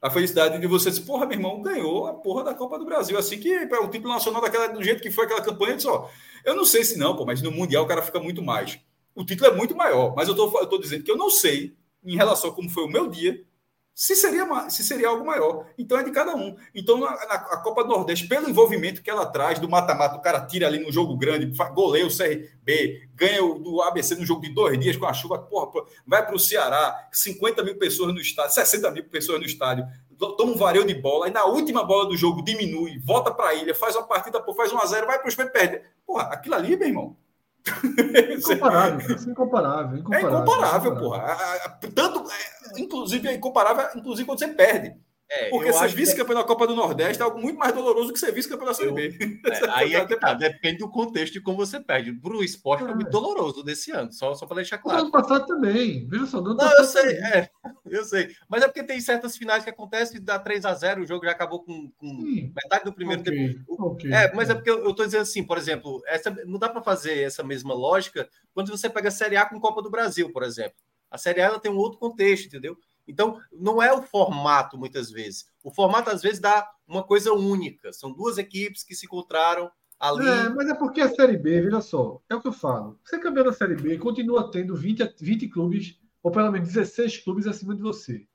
A felicidade de você dizer, porra, meu irmão, ganhou a porra da Copa do Brasil. Assim que é o título nacional daquela, do jeito que foi aquela campanha, eu disse, ó, eu não sei se não, pô, mas no Mundial o cara fica muito mais. O título é muito maior, mas eu tô, eu tô dizendo que eu não sei, em relação a como foi o meu dia, se seria, se seria algo maior. Então é de cada um. Então, na, na a Copa do Nordeste, pelo envolvimento que ela traz do mata-mata, o cara tira ali no jogo grande, goleia o CRB, ganha o do ABC no jogo de dois dias com a chuva, porra, vai para o Ceará, 50 mil pessoas no estádio, 60 mil pessoas no estádio, toma um vareio de bola, e na última bola do jogo diminui, volta para a ilha, faz uma partida, faz 1 a 0 vai para os pés perde. Porra, aquilo ali, meu irmão. Incomparável, é incomparável, incomparável. É incomparável, porra. Tanto, é, inclusive, é incomparável, inclusive quando você perde. É, Porque ser vice-campeão da Copa do Nordeste é algo muito mais doloroso que ser vice-campeão da Série B. É, aí é que tá, depende do contexto de como você perde. Para o esporte foi muito doloroso desse ano, só, só para deixar claro. ano passado também, veja só. Não, eu sei, é, eu sei. Mas é porque tem certas finais que acontecem e dá 3 a 0 o jogo já acabou com, com metade do primeiro okay, tempo. Okay, é, mas é porque eu estou dizendo assim, por exemplo, essa, não dá para fazer essa mesma lógica quando você pega a Série A com Copa do Brasil, por exemplo. A Série A ela tem um outro contexto, entendeu? Então, não é o formato, muitas vezes. O formato, às vezes, dá uma coisa única. São duas equipes que se encontraram ali. É, mas é porque a Série B, veja só, é o que eu falo. Você é campeão da Série B, continua tendo 20, 20 clubes, ou pelo menos 16 clubes acima de você.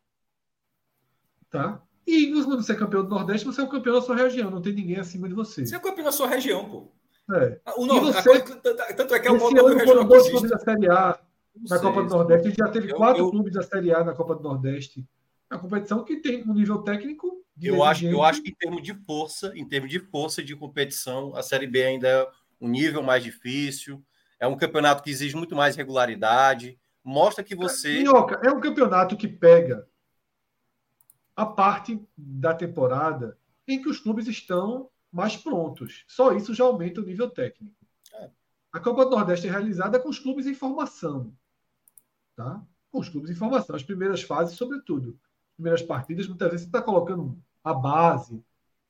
Tá? E quando você é campeão do Nordeste, você é o campeão da sua região, não tem ninguém acima de você. Você é campeão da sua região, pô. É. O Nordeste, você, coisa, tanto é que é o esse ano foram dois clubes da Série A na Copa do Nordeste. A gente já teve eu, quatro eu, clubes da Série A na Copa do Nordeste. É uma competição que tem um nível técnico. Eu acho, eu acho que em termos de força, em termos de força de competição, a Série B ainda é um nível mais difícil. É um campeonato que exige muito mais regularidade. Mostra que você. Minhoca, é um campeonato que pega a parte da temporada em que os clubes estão mais prontos. Só isso já aumenta o nível técnico. É. A Copa do Nordeste é realizada com os clubes em formação. Tá? Com os clubes em formação. As primeiras fases, sobretudo. As primeiras partidas, muitas vezes você está colocando a base.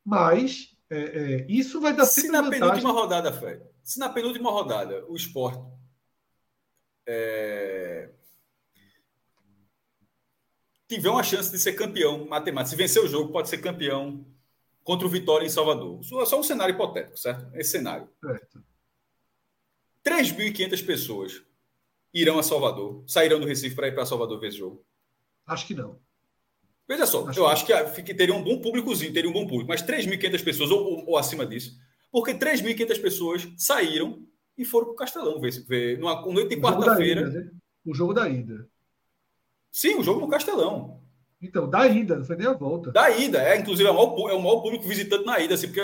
Mas é, é, isso vai dar sempre Se na vantagem. penúltima rodada, Fred, se na penúltima rodada o esporte é... tiver uma chance de ser campeão matemático, se vencer o jogo, pode ser campeão contra o Vitória em Salvador. É só um cenário hipotético, certo? Esse cenário. Certo. 3.500 pessoas irão a Salvador, sairão do Recife para ir para Salvador ver esse jogo? Acho que não. Veja só, acho eu que acho que teria um bom públicozinho, teria um bom público, mas 3.500 pessoas ou, ou, ou, acima disso, porque 3.500 pessoas saíram e foram para o Castelão ver, ver numa noite de quarta-feira. Né? O jogo da ida. Sim, o jogo no Castelão. Então, da ida, não foi nem a volta. Da ida, é. Inclusive, é o maior, é o maior público visitante na ida, assim, porque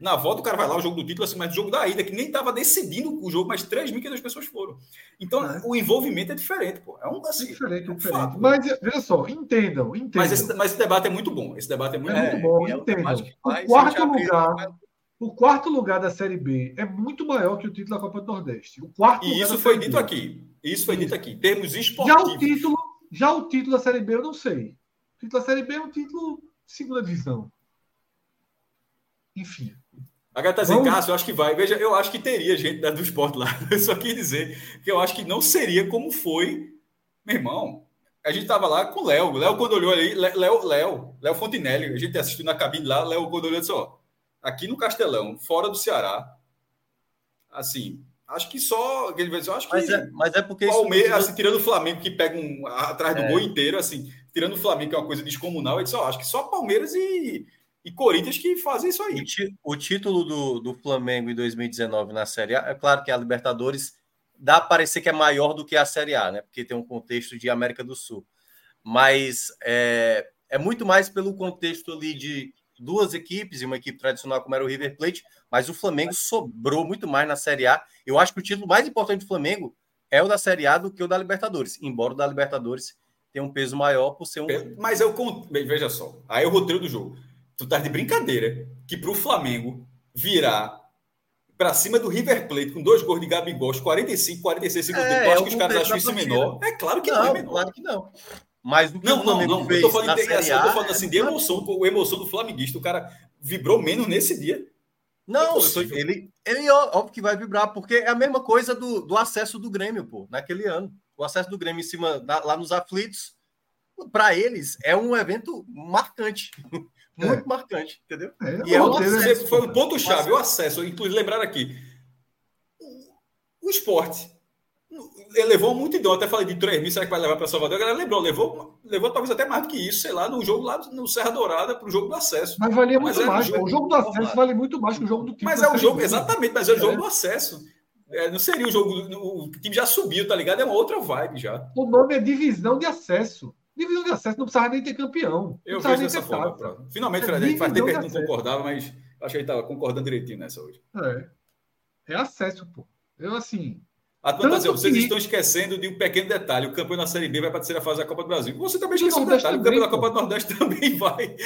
na volta o cara vai lá, o jogo do título, assim, mas o jogo da ida, que nem estava decidindo o jogo, mas 3.500 pessoas foram. Então, é. o envolvimento é diferente, pô. É um assim, é diferente, é um diferente. Fato, mas, veja só, entendam, entendam. Mas esse, mas esse debate é muito bom. Esse debate é muito, é, muito bom, entendam. O quarto lugar. O quarto lugar da Série B é muito maior que o título da Copa do Nordeste. O quarto e isso foi dito B. aqui. Isso foi dito aqui. Termos esportivos. Já o título, já o título da Série B eu não sei. Título da Série B é um título de segunda divisão. Enfim. A gata tá dizendo, Cássio, eu acho que vai. Veja, eu acho que teria gente do esporte lá. Eu só quis dizer que eu acho que não seria como foi, meu irmão. A gente tava lá com o Léo. Léo, quando olhou ali, Léo, Léo, Léo Fontinelli, a gente assistiu na cabine lá, Léo, quando olhou, disse: ó, aqui no Castelão, fora do Ceará, assim, acho que só. Acho que mas, é, mas é porque. Palmeiras, isso... assim, tirando o Flamengo, que pega um atrás do é. gol inteiro, assim, tirando o Flamengo, que é uma coisa descomunal, eu disse, ó, acho que só Palmeiras e, e Corinthians que fazem isso aí. O, título do, do Flamengo em 2019 na Série A, é claro que a Libertadores dá a parecer que é maior do que a Série A, né? Porque tem um contexto de América do Sul. Mas é, é muito mais pelo contexto ali de duas equipes e uma equipe tradicional como era o River Plate, mas o Flamengo sobrou muito mais na Série A. Eu acho que o título mais importante do Flamengo é o da Série A do que o da Libertadores, embora o da Libertadores tem um peso maior por ser um. Mas eu veja só, aí é o roteiro do jogo. Tu tá de brincadeira que pro Flamengo virar para cima do River Plate com dois gols de Gabigol, 45, 46 segundos é, acho que os caras acham isso menor. É claro que não, não é menor. Claro que não. Mas do que não, o Flamengo não, não. fez eu tô falando, de, assim, eu tô falando assim de emoção, a emoção do flamenguista. O cara vibrou menos nesse dia. Não, é tô, ele, ele óbvio que vai vibrar, porque é a mesma coisa do, do acesso do Grêmio, pô, naquele ano o acesso do Grêmio em cima da, lá nos aflitos, para eles é um evento marcante. Muito é. marcante, entendeu? É, e é um acesso, foi um ponto-chave, o acesso. Inclusive, lembrar aqui: o esporte ele levou muito multidão, até falei de 3 mil, será que vai levar para Salvador? A galera lembrou, levou, levou talvez até mais do que isso, sei lá, no jogo lá no Serra Dourada, para o jogo do acesso. Mas valia muito mas mais. Jogo, o jogo do acesso vale muito mais que o jogo do time. Mas é o jogo, exatamente, mas é o jogo é. do acesso. É, não seria o jogo. O time já subiu, tá ligado? É uma outra vibe já. O nome é divisão de acesso. Divisão de acesso não precisava nem ter campeão. Eu vejo dessa forma. Finalmente, é Fred, faz tempo que a gente não concordava, mas acho que ele estava concordando direitinho nessa hoje. É. É acesso, pô. Eu, assim. A dizer, vocês que... estão esquecendo de um pequeno detalhe: o campeão da Série B vai para a terceira fase da Copa do Brasil. Você também esqueceu um detalhe: também, o campeão da Copa do Nordeste também vai.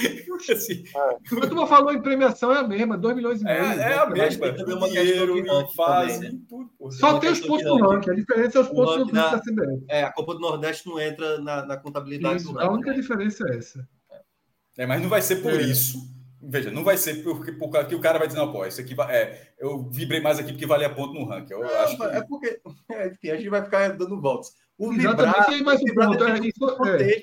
assim, é. A turma falou em premiação é a mesma, 2 milhões e meio. É, é a mesma. Tem uma dinheiro, fase, né? tudo. Só tem os pontos do ranking. A diferença é os pontos do ranking da CBF. É, a Copa do Nordeste não entra na, na contabilidade isso, do ranking. A única né? diferença é essa. É, mas não vai ser por é. isso Veja, não vai ser porque, porque o cara vai dizer, não, pô, isso aqui vai, é, eu vibrei mais aqui porque valia ponto no ranking. Eu é, acho que... É porque, é, enfim, a gente vai ficar dando voltas. O vibrar, Exatamente, mas o vibrar ponto, é, isso, é.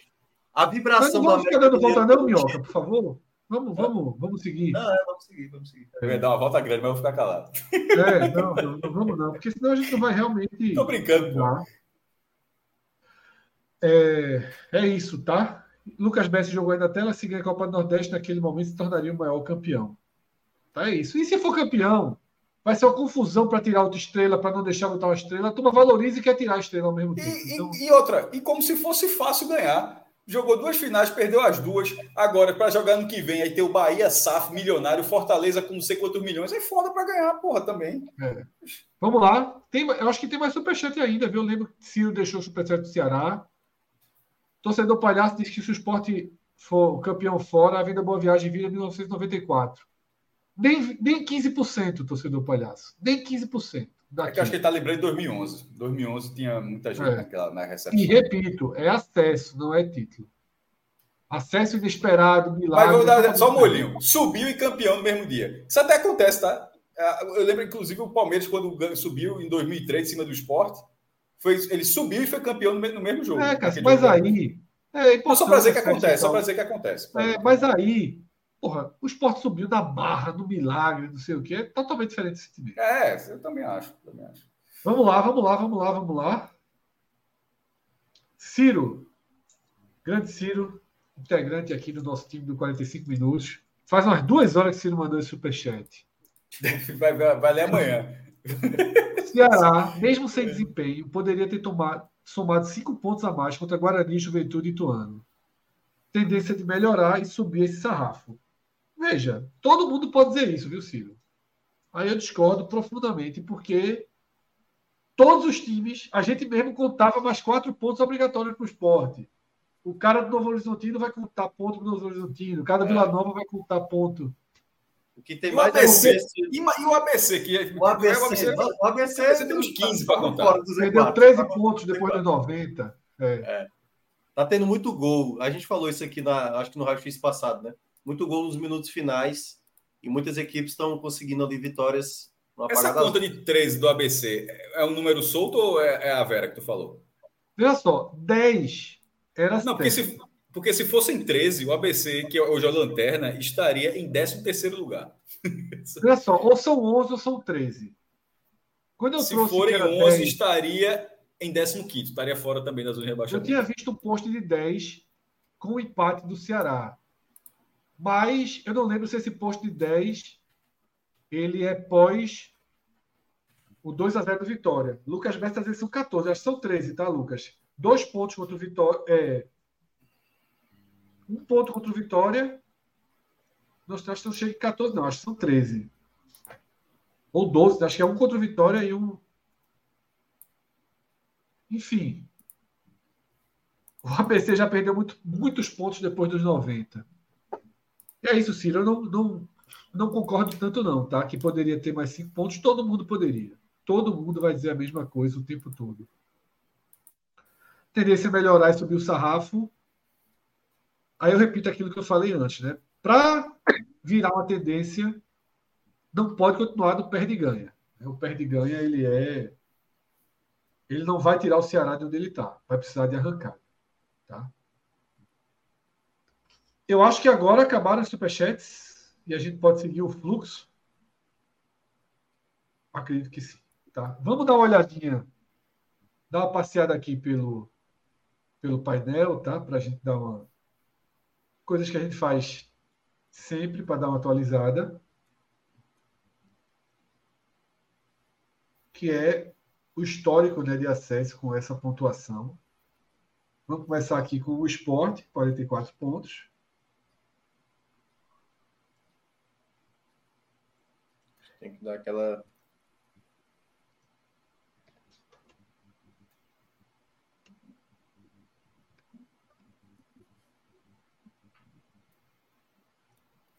A vibração Mas não vamos ficar dando volta, não, Minhoca, por favor. Vamos, vamos, vamos seguir. Não, é, vamos seguir, vamos seguir. Eu ia dar uma volta grande, mas eu vou ficar calado. É, não, não, não vamos não, porque senão a gente não vai realmente. Tô brincando, pô. É, é isso, tá? Lucas Messi jogou aí na tela, se ganhar a Copa do Nordeste naquele momento se tornaria o maior campeão. Tá, é isso. E se for campeão, vai ser uma confusão para tirar outra estrela, para não deixar botar uma estrela. A turma valoriza e quer tirar a estrela ao mesmo tempo. E, Então, e- e outra, e como se fosse fácil ganhar. Jogou duas finais, perdeu as duas. Agora, para jogar no que vem, aí tem o Bahia, SAF, milionário, Fortaleza com não sei quantos milhões. É foda para ganhar, porra, também. vamos lá. Tem, eu acho que tem mais superchat ainda, viu? Eu lembro que Ciro deixou o superchat do Ceará. Torcedor Palhaço diz que se o esporte for campeão fora, a Vida Boa Viagem vira 1994. Nem, nem 15%, torcedor Palhaço. Nem 15%. É Daqui. que eu acho que ele tá lembrando de 2011. 2011 tinha muita gente É. naquela, na recepção. E repito, é acesso, não é título. Acesso inesperado, Mas milagre. vou dar só um molhinho. Subiu e campeão no mesmo dia. Isso até acontece, tá? Eu lembro, inclusive, o Palmeiras, quando subiu em 2003 em cima do esporte, foi, ele subiu e foi campeão no me- no mesmo jogo. É, cara, mas jogo. aí. É Não, só para dizer que acontece, só para dizer que acontece. É, mas aí, porra, o esporte subiu na barra, no milagre, não sei o quê. É totalmente diferente esse time. É, eu também acho. Também acho. Vamos lá, vamos lá, vamos lá, vamos lá. Ciro, grande Ciro, integrante aqui do nosso time do 45 Minutos. Faz umas duas horas que Ciro mandou esse superchat. Vai, vai, vai ler amanhã. Ceará, mesmo sem desempenho, poderia ter tomado, somado cinco pontos a mais contra Guarani, Juventude e Ituano. Tendência de melhorar e subir esse sarrafo. Veja, todo mundo pode dizer isso, viu, Ciro? Aí eu discordo profundamente, porque todos os times, a gente mesmo contava mais quatro pontos obrigatórios para o esporte. O cara do Novo Horizontino vai contar ponto para o Novo Horizontino, o cara do É. Vila Nova vai contar ponto. O que tem E o mais é ABC? o ABC. E, ma- e o ABC? Que é- O ABC, o ABC o ABC, Você tem uns 15 pra contar. fora do Perdeu Z4. 13 Tá pontos depois Z4. dos 90. É. Tá tendo muito gol. A gente falou isso aqui, na, acho que no Raio X passado, né? Muito gol nos minutos finais e muitas equipes estão conseguindo ali vitórias no Essa conta de 13 do ABC é um número solto ou é, é a Vera que tu falou? Veja só, 10 era Não, porque se, porque se fossem 13, o ABC, que hoje é a Lanterna, estaria em 13º lugar. Veja só, ou são 11 ou são 13. Quando eu Se trouxe forem era 11, 10, estaria em 15º. Estaria fora também da zona de eu tinha visto um post de 10 com o empate do Ceará. Mas eu não lembro se esse post de 10 ele é pós o 2 a 0 do Vitória. Lucas Mestre às vezes são 14, acho que são 13, tá, Lucas? Dois pontos contra o Vitória. É, um ponto contra o Vitória. Não, acho que não chega em 14, não, acho que são 13. Ou 12, acho que é um contra o Vitória e um. Enfim. O ABC já perdeu muito- muitos pontos depois dos 90. E é isso, Ciro. Eu não, não, não concordo tanto, não, tá? Que poderia ter mais cinco pontos. Todo mundo poderia. Todo mundo vai dizer a mesma coisa o tempo todo. Tendência a melhorar e subir o sarrafo. Aí eu repito aquilo que eu falei antes, né? Para virar uma tendência, não pode continuar do perde ganha. O perde ganha, ele é. Ele não vai tirar o Ceará de onde ele está. Vai precisar de arrancar. Tá? Eu acho que agora acabaram os superchats e a gente pode seguir o fluxo. Acredito que sim. Tá? Vamos dar uma olhadinha, dar uma passeada aqui pelo, pelo painel, tá? Para a gente dar uma. Coisas que a gente faz sempre para dar uma atualizada. Que é o histórico né, de acesso com essa pontuação. Vamos começar aqui com o esporte, 44 pontos. Tem que dar aquela.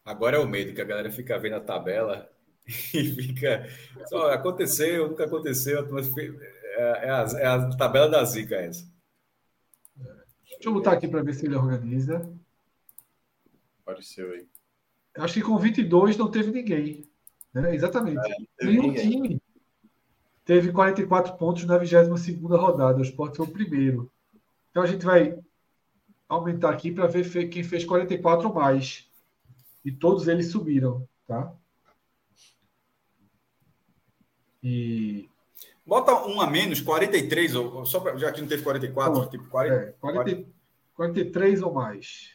Agora é o medo, que a galera fica vendo a tabela e fica. Só, aconteceu, nunca aconteceu. É, é a, é a tabela da zica essa. Deixa eu botar aqui para ver se ele organiza. Apareceu aí. Acho que com 22 não teve ninguém. Né? Exatamente. Teve Nenhum ninguém. time teve 44 pontos na 22 rodada. O Sport foi o primeiro. Então a gente vai aumentar aqui para ver quem fez 44 ou mais. E todos eles subiram, tá? E. Bota um a menos, 43, ou, só pra, já que não teve 44, Bom, tipo 40, é, 40, 40, 43 ou mais.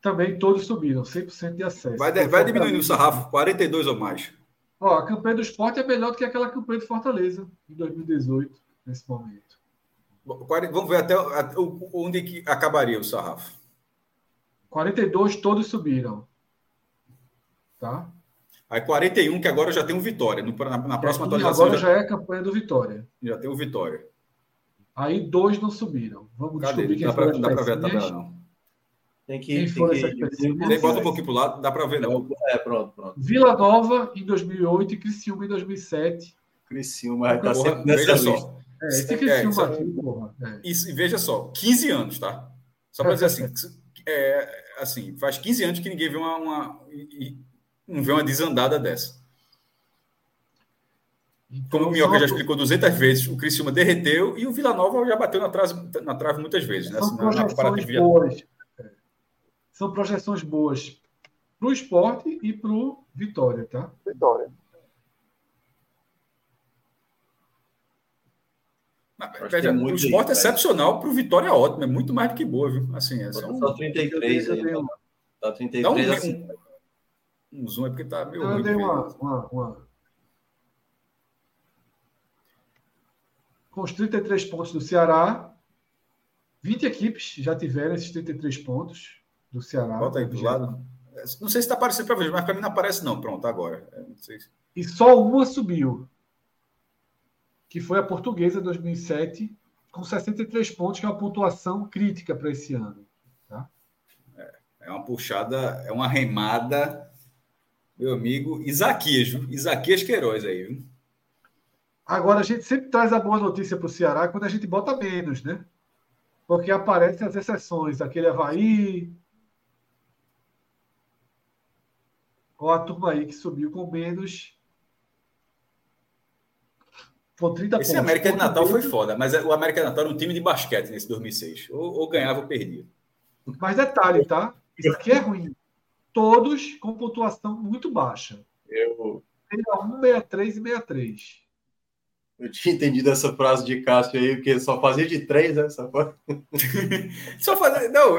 Também todos subiram, 100% de acesso. Vai, vai diminuindo o sarrafo, 42 ou mais. Ó, a campanha do esporte é melhor do que aquela campanha de Fortaleza, em 2018, nesse momento. Vamos ver até, onde que acabaria o sarrafo. 42 todos subiram. Tá? Aí 41, que agora já tem um Vitória. No, na, na próxima é, atualização. Agora já... já é a campanha do Vitória. Já tem o Vitória. Aí dois não subiram. Vamos Cadê? descobrir quem dá pra, dá para ver a tabela, não. Tem que. Quem foram essas pessoas? Bota um pouquinho para o lado, dá para ver, não. É, pronto, pronto. Vila Nova em 2008 e Criciúma em 2007. Criciúma está sempre nessa veja lista. Só. É, esse é, aqui, porra. É. Isso, veja só, 15 anos, tá? Só para dizer assim, é, assim, faz 15 anos que ninguém vê uma, uma não vê uma desandada dessa. Então, Como o Minhoca já explicou 200 vezes, o Criciúma derreteu e o Vila Nova já bateu na trave, na trave muitas vezes. Né? São assim, projeções boas. São projeções boas para o esporte e para o Vitória, tá? Vitória. Veja, o esporte é excepcional para o Vitória é ótimo, é muito mais do que boa, viu? Assim, é só, só 33 aí. Tá 33 Dá um, assim. um, um zoom é porque tá meio. Eu dei uma, uma, uma, Com os 33 pontos do Ceará, 20 equipes já tiveram esses 33 pontos do Ceará. Bota aí do lado. Não sei se está aparecendo para ver, mas para mim não aparece, não. Pronto, agora. Se... E só uma subiu que foi a Portuguesa 2007, com 63 pontos, que é uma pontuação crítica para esse ano. Tá? É, é, uma puxada, é uma remada, meu amigo Isaquias? Isaquias Queiroz aí, viu? Agora, a gente sempre traz a boa notícia para o Ceará quando a gente bota menos, né? Porque aparecem as exceções, aquele Havaí, ou a turma aí que subiu com menos com 30 Esse pontos. América de Natal foi foda, mas o América de Natal era um time de basquete nesse 2006. Ou, ou ganhava ou perdia. Mas detalhe, tá? Isso aqui é ruim. Todos com pontuação muito baixa. Eu. 61, 63 e 63. Eu tinha entendido essa frase de Cássio aí, que só fazia de três, né? Só, só fazia. Não,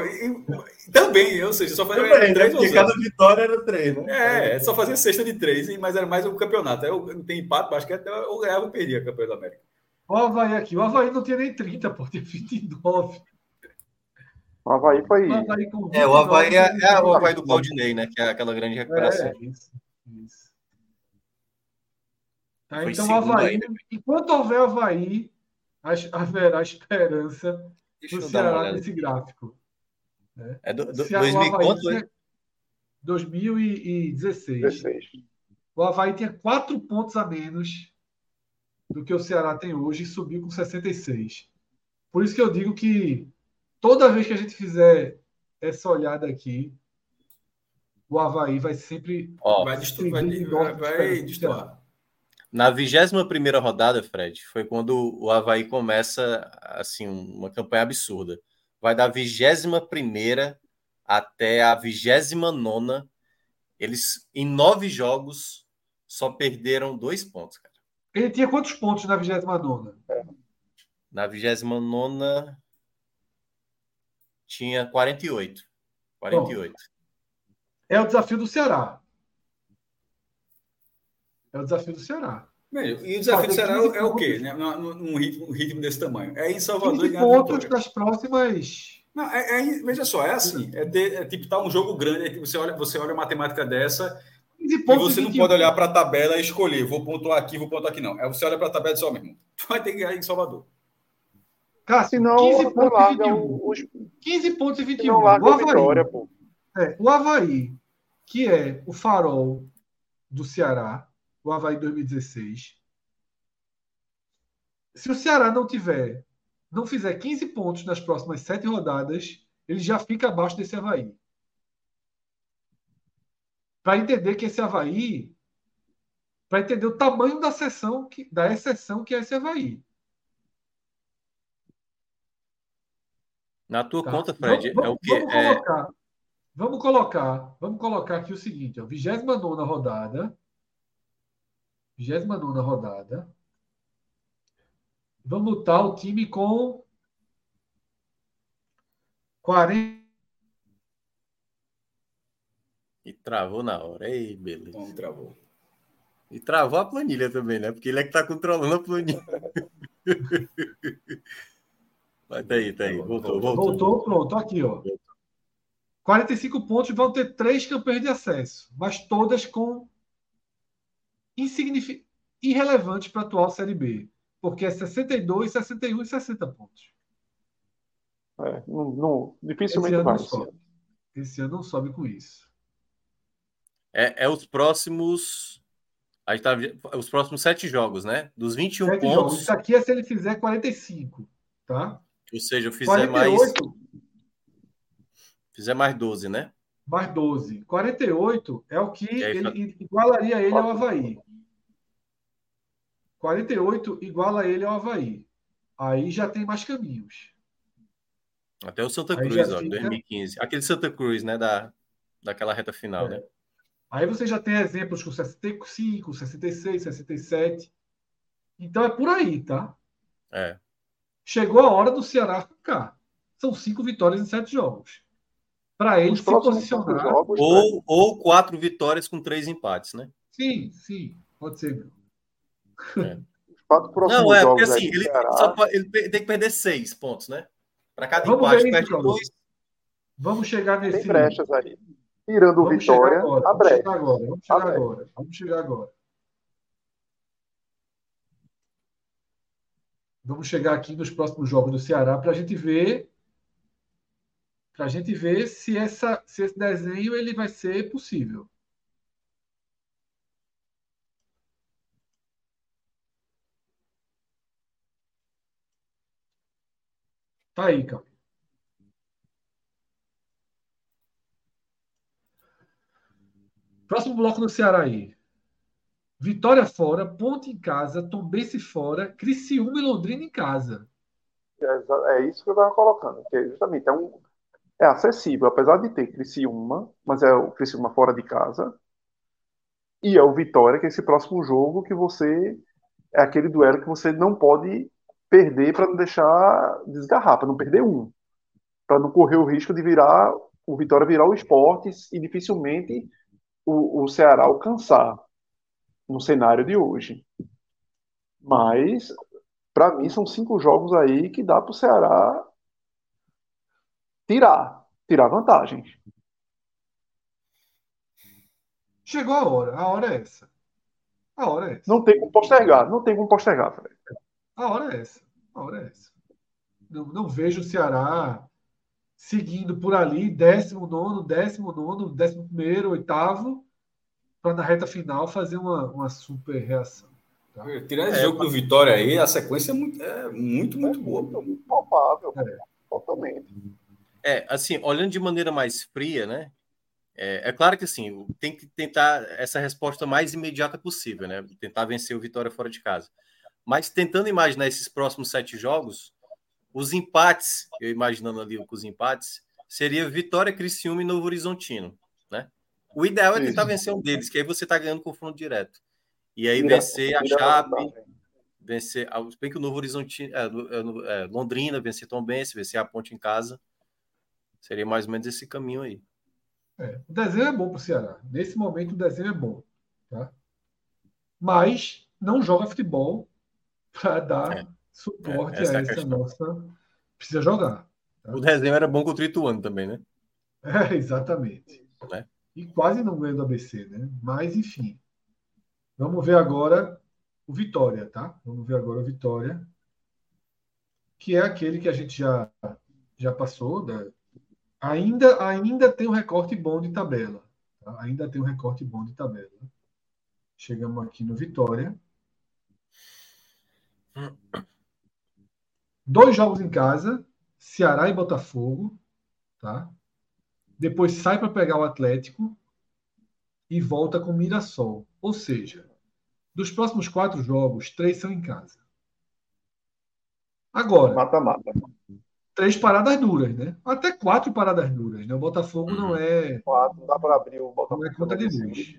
também, ou seja, só fazia também, né? três. Porque cada vitória era três, né? É, só fazia sexta de três, mas era mais o um campeonato. Eu, tem empate, basquete, ou ganhava ou perdia a campeão da América. O Havaí aqui, o Havaí não tinha nem 30, pô, tinha 29. O Havaí foi. O Havaí é, o Havaí é, é o Havaí do Claudinei, né? Que é aquela grande recuperação. É, isso, isso. Tá? Então, o Havaí, enquanto houver Havaí, haverá esperança do Ceará nesse gráfico. Né? É do, do, 2000 quanto, é 2016. 16. O Havaí tinha quatro pontos a menos do que o Ceará tem hoje e subiu com 66. Por isso que eu digo que toda vez que a gente fizer essa olhada aqui, o Havaí vai sempre. Ó, vai destruir. Vai, vai destruir. Na 21 rodada, Fred, foi quando o Havaí começa assim uma campanha absurda. Vai da 21 até a 29. Eles, em nove jogos, só perderam dois pontos, cara. Ele tinha quantos pontos na 29? Na 29 tinha 48. 48. Bom, é o desafio do Ceará. É o desafio do Ceará. e o desafio do Ceará é o quê? Né? Num, ritmo, ritmo, desse tamanho. É em Salvador e pontos das próximas. Não, é, é, veja só, é assim: é, ter, é tipo, tá um jogo grande, é, você, olha, você olha a matemática dessa e você não pode olhar para a tabela e escolher, vou pontuar aqui, vou pontuar aqui, não. É você olha para a tabela e diz, ó, meu irmão, tu vai ter que ganhar em Salvador. Cássio, não, 15 pontos e 21. Os... 15 pontos e 21. Não larga o Havaí, vitória, pô. É, o Havaí, que é o farol do Ceará, o Havaí 2016. Se o Ceará não tiver, não fizer 15 pontos nas próximas sete rodadas, ele já fica abaixo desse Havaí. Para entender que esse Havaí, para entender o tamanho da, sessão que, da exceção que é esse Havaí. Na tua tá? conta, Fred, vamos, é o quê? Vamos é... colocar, vamos colocar, vamos colocar aqui o seguinte, ó, 29 rodada. 29 rodada. Vamos botar o time com 40. E travou na hora. Ei, beleza. Então, travou. E travou a planilha também, né? Porque ele é que está controlando a planilha. Mas tá aí, tá aí. Voltou, voltou. Voltou, pronto. Aqui, ó. 45 pontos vão ter três campanhas de acesso, mas todas com insignific... irrelevantes para a atual Série B. Porque é 62, 61 e 60 pontos. É, não, não, dificilmente esse vai. Sobe. Esse ano não sobe com isso. É, é os próximos. A gente tá, os próximos sete jogos, né? Dos 21 sete pontos. Jogos. Isso aqui é se ele fizer 45, tá? Ou seja, eu fizer 48, mais. Fizer mais 12, né? Mais 12. 48 é o que ele igualaria ele ao Havaí. 48 iguala ele ao Havaí. Aí já tem mais caminhos. Até o Santa Cruz, ó, fica... 2015. Aquele Santa Cruz, né? Da, daquela reta final, é. né? Aí você já tem exemplos com 65, 66, 67. Então é por aí, tá? É. Chegou a hora do Ceará ficar. São cinco vitórias em sete jogos. Para ele se posicionar. Jogos, ou, né? ou quatro vitórias com três empates, né? Sim, sim. Pode ser. É. Os quatro próximos Não, é, porque assim, ele, pode, ele, tem que perder seis pontos, né? Para cada Vamos empate, perde dois. Vamos chegar nesse. Tem brechas aí. Tirando o Vitória, agora, a brecha. Vamos chegar agora. Vamos chegar agora. Vamos chegar agora. Vamos chegar aqui nos próximos jogos do Ceará para a gente ver para a gente ver se, essa, se esse desenho ele vai ser possível. Tá aí, cara. Próximo bloco do Ceará aí. Vitória fora, Ponte em casa, Tombense fora, Criciúma e Londrina em casa. É, é isso que eu estava colocando. Que justamente é, um, é acessível, apesar de ter Criciúma, mas é o Criciúma fora de casa. E é o Vitória, que é esse próximo jogo que você. É aquele duelo que você não pode perder para não deixar desgarrar, para não perder um. Para não correr o risco de virar o Vitória virar o esporte e dificilmente o, o Ceará alcançar no cenário de hoje. Mas, para mim, são cinco jogos aí que dá para o Ceará tirar, tirar vantagens. Chegou a hora, a hora é essa. A hora é essa. Não tem como postergar, não tem como postergar, Fred. A hora é essa. A hora é essa. Não, não vejo o Ceará seguindo por ali, décimo nono, décimo nono, décimo primeiro, oitavo, para na reta final fazer uma, uma super reação. Tá? Tirando esse é, jogo do Vitória aí, a sequência é muito, é muito, muito boa. Muito, muito palpável, é. totalmente. É, assim, olhando de maneira mais fria, né? É, é, claro que assim, tem que tentar essa resposta mais imediata possível, né? Tentar vencer o Vitória fora de casa. Mas tentando imaginar esses próximos sete jogos, os empates, eu imaginando ali com os empates, seria Vitória, Criciúma e Novo Horizontino, né? O ideal é tentar vencer um deles, que aí você está ganhando confronto direto. E aí vencer a Chape, vencer, bem que o Novo Horizontino, é, é, é, Londrina, vencer Tom Benz, vencer a Ponte em casa, seria mais ou menos esse caminho aí. É, o desenho é bom para o Ceará. Nesse momento o desenho é bom, tá? Mas não joga futebol para dar é. suporte é, a essa nossa. Precisa jogar. Tá? O desenho era bom contra o Ituano também, né? É, exatamente. É. E quase não ganhou do ABC, né? Mas, enfim. Vamos ver agora o Vitória, tá? Vamos ver agora o Vitória, que é aquele que a gente já, já passou. Da... Ainda, ainda tem um recorte bom de tabela. Tá? Ainda tem um recorte bom de tabela. Chegamos aqui no Vitória. Dois jogos em casa, Ceará e Botafogo, tá? Depois sai para pegar o Atlético e volta com Mirassol. Ou seja, dos próximos quatro jogos, três são em casa. Agora. Mata-mata. três paradas duras, né? Até quatro paradas duras, né? O Botafogo não é. Quatro, não dá para abrir o Botafogo. Não é conta de luz.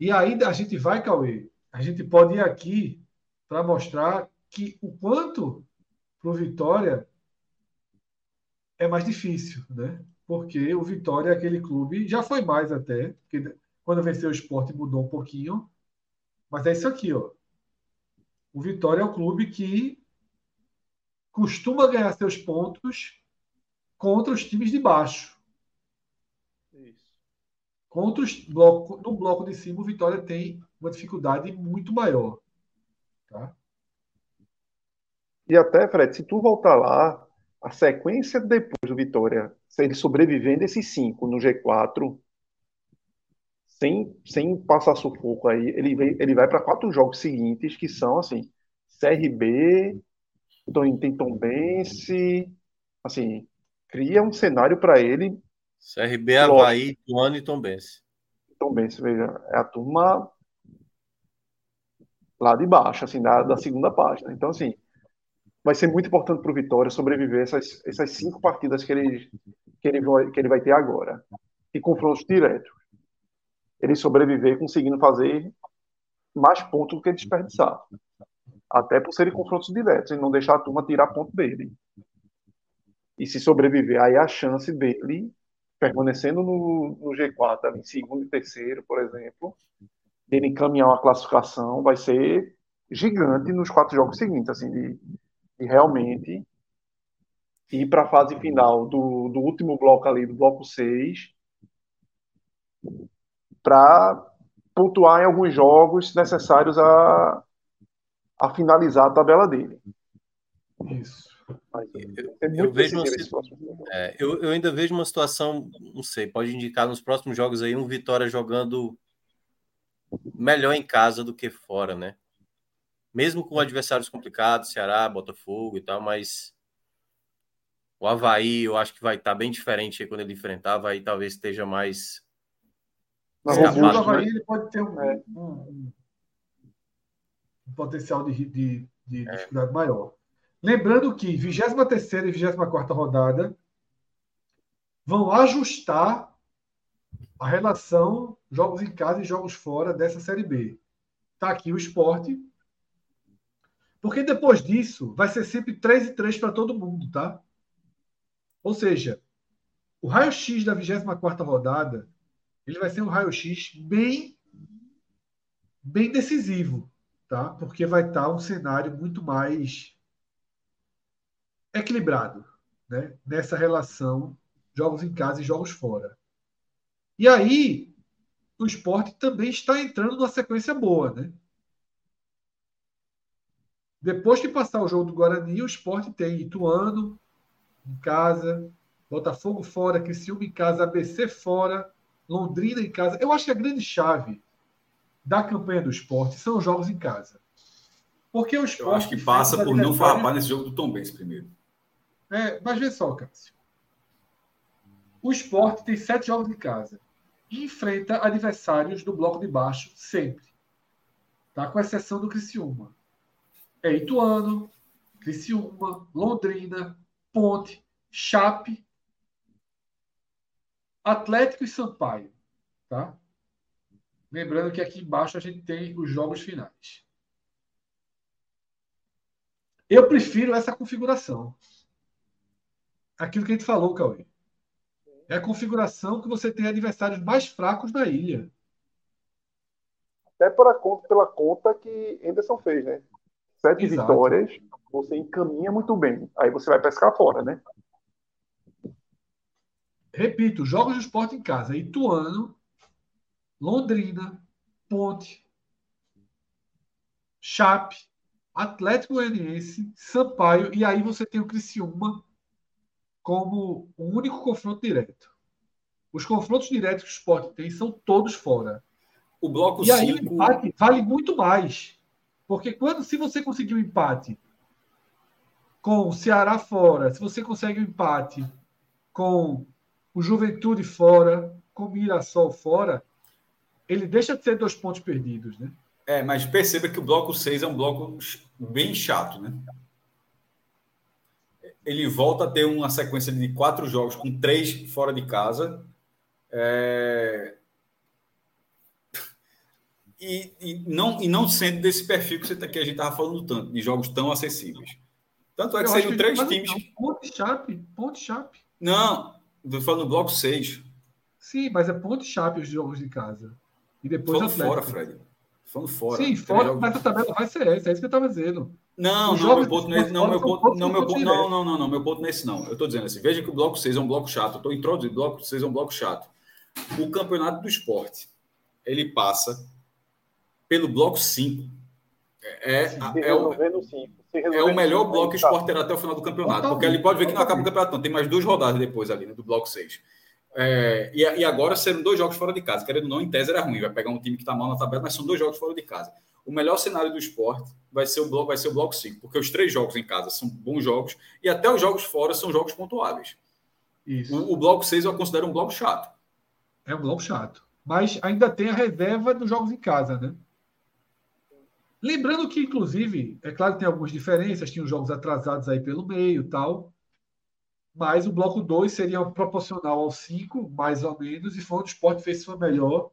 E aí a gente vai, Cauê, a gente pode ir aqui para mostrar que o quanto para o Vitória é mais difícil, né? Porque o Vitória é aquele clube, já foi mais até, porque quando venceu o esporte mudou um pouquinho, mas é isso aqui, ó. O Vitória é o clube que costuma ganhar seus pontos contra os times de baixo. Isso. Contra os bloco, no bloco de cima, o Vitória tem uma dificuldade muito maior. Tá? E até, Fred, se tu voltar lá, a sequência depois do Vitória, se ele sobrevivendo esses cinco no G4, sem, sem passar sufoco aí, ele, vem, ele vai para quatro jogos seguintes que são assim: CRB, tem Tombense, assim, cria um cenário para ele. CRB, Havaí, Tuano e Tombense. Tombense, veja, é a turma lá de baixo, assim, da, da segunda página. Então, assim, vai ser muito importante para o Vitória sobreviver essas, essas cinco partidas que ele, que, ele vai, que ele vai ter agora. E confrontos diretos. Ele sobreviver conseguindo fazer mais pontos do que desperdiçar. Até por serem confrontos diretos e não deixar a turma tirar ponto dele. E se sobreviver, aí a chance dele, permanecendo no, no G4, em segundo e terceiro, por exemplo, dele encaminhar uma classificação, vai ser gigante nos quatro jogos seguintes, assim, de, de realmente ir para a fase final do, do último bloco ali, do bloco 6, para pontuar em alguns jogos necessários a, a finalizar a tabela dele. Isso. eu, eu vejo uma, é, eu, eu, ainda vejo uma situação, não sei, pode indicar nos próximos jogos aí um Vitória jogando melhor em casa do que fora, né? Mesmo com adversários complicados, Ceará, Botafogo e tal, mas o Havaí eu acho que vai estar bem diferente aí quando ele enfrentar, Havaí talvez esteja mais. Mas o Havaí né? ele pode ter um, é. um, um potencial de, de, de é. dificuldade maior. Lembrando que 23 e 24 rodada vão ajustar a relação jogos em casa e jogos fora dessa Série B. Está aqui o esporte. Porque depois disso vai ser sempre 3 e 3 para todo mundo, tá? Ou seja, o raio-x da 24 rodada ele vai ser um raio-x bem, bem decisivo tá? Porque vai estar tá um cenário muito mais equilibrado, né? Nessa relação jogos em casa e jogos fora. E aí o esporte também está entrando numa sequência boa, né? Depois que passar o jogo do Guarani, o esporte tem Ituano em casa, Botafogo fora, Criciúma em casa, ABC fora, Londrina em casa. Eu acho que a grande chave da campanha do esporte são os jogos em casa. Porque o esporte. Eu acho que passa por não farrapar nesse jogo do Tom Benz primeiro. É, mas vê só, Cássio. O esporte tem sete jogos em casa enfrenta adversários do bloco de baixo sempre. Tá? Com exceção do Criciúma. É Ituano, Criciúma, Londrina, Ponte, Chape, Atlético e Sampaio. Tá? Lembrando que aqui embaixo a gente tem os jogos finais. Eu prefiro essa configuração. Aquilo que a gente falou, Cauê. É a configuração que você tem adversários mais fracos na ilha. Até pela conta, pela conta que Anderson fez, né? Sete Exato. vitórias, você encaminha muito bem. Aí você vai pescar fora, né? Repito, jogos de esporte em casa. Ituano, Londrina, Ponte, Chape, Atlético Goianiense, Sampaio, e aí você tem o Criciúma como o único confronto direto. Os confrontos diretos que o esporte tem são todos fora. O bloco e aí cinco... o empate vale muito mais. Porque quando se você conseguir um empate com o Ceará fora, se você consegue um empate com o Juventude fora, com o Mirassol fora, ele deixa de ser dois pontos perdidos, né? É, mas perceba que o bloco 6 é um bloco bem chato, né? Ele volta a ter uma sequência de quatro jogos com três fora de casa. É... E, e, não, e não sendo desse perfil que, você, tá, que a gente estava falando tanto, de jogos tão acessíveis. Tanto é que seriam três times. Não. Ponte Chape, Ponte Chape. Não, estou falando do bloco 6. Sim, mas é Ponte Chape os jogos de casa. E depois falando fora, Fred. Falando fora. Sim, fora, jogos... mas a tabela vai ser essa, é isso que eu estava dizendo. Não, não, meu ponto nesse, não, meu ponto, não, meu ponto, não, não, não, não, meu ponto nesse não. Eu estou dizendo assim, veja que o bloco 6 é um bloco chato. Eu estou introduzindo, o bloco 6 é um bloco chato. O campeonato do esporte, ele passa pelo bloco 5. É, é, é, o, é o melhor bloco que o esporte terá até o final do campeonato. Porque ele pode ver que não acaba o campeonato, não. Tem mais duas rodadas depois ali, né, do bloco 6. É, e, e, agora serão dois jogos fora de casa. Querendo ou não, em tese era ruim. Vai pegar um time que está mal na tabela, mas são dois jogos fora de casa o melhor cenário do esporte vai ser o bloco, vai ser o bloco 5, porque os três jogos em casa são bons jogos e até os jogos fora são jogos pontuáveis. Isso. O, o bloco 6 eu considero um bloco chato. É um bloco chato. Mas ainda tem a reserva dos jogos em casa, né? Lembrando que, inclusive, é claro que tem algumas diferenças, tinha os jogos atrasados aí pelo meio tal. Mas o bloco 2 seria proporcional ao 5, mais ou menos, e foi onde o esporte fez sua melhor,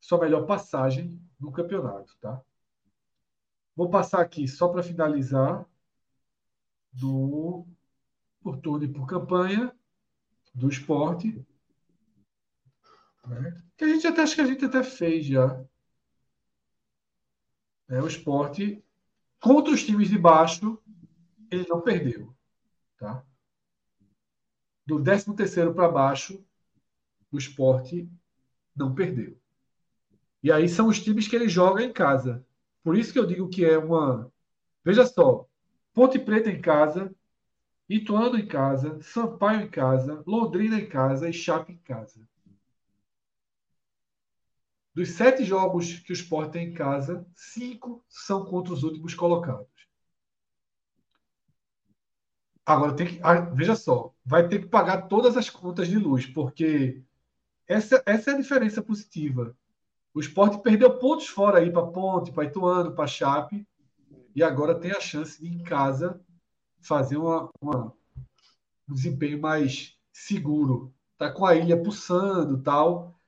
sua melhor passagem no campeonato, tá? Vou passar aqui só para finalizar do por turno e por campanha do esporte. Né? Que a gente até acho que a gente até fez já. É, o esporte contra os times de baixo, ele não perdeu. Tá? Do 13 terceiro para baixo, o esporte não perdeu. E aí são os times que ele joga em casa. Por isso que eu digo que é uma. Veja só: Ponte Preta em casa, Ituano em casa, Sampaio em casa, Londrina em casa e Chape em casa. Dos sete jogos que o Sport tem em casa, cinco são contra os últimos colocados. Agora tem que. Ah, veja só, vai ter que pagar todas as contas de luz, porque essa, essa é a diferença positiva. O esporte perdeu pontos fora aí para Ponte, para Ituano, para Chape, e agora tem a chance de, em casa, fazer uma, uma, um desempenho mais seguro. Está com a ilha pulsando tal.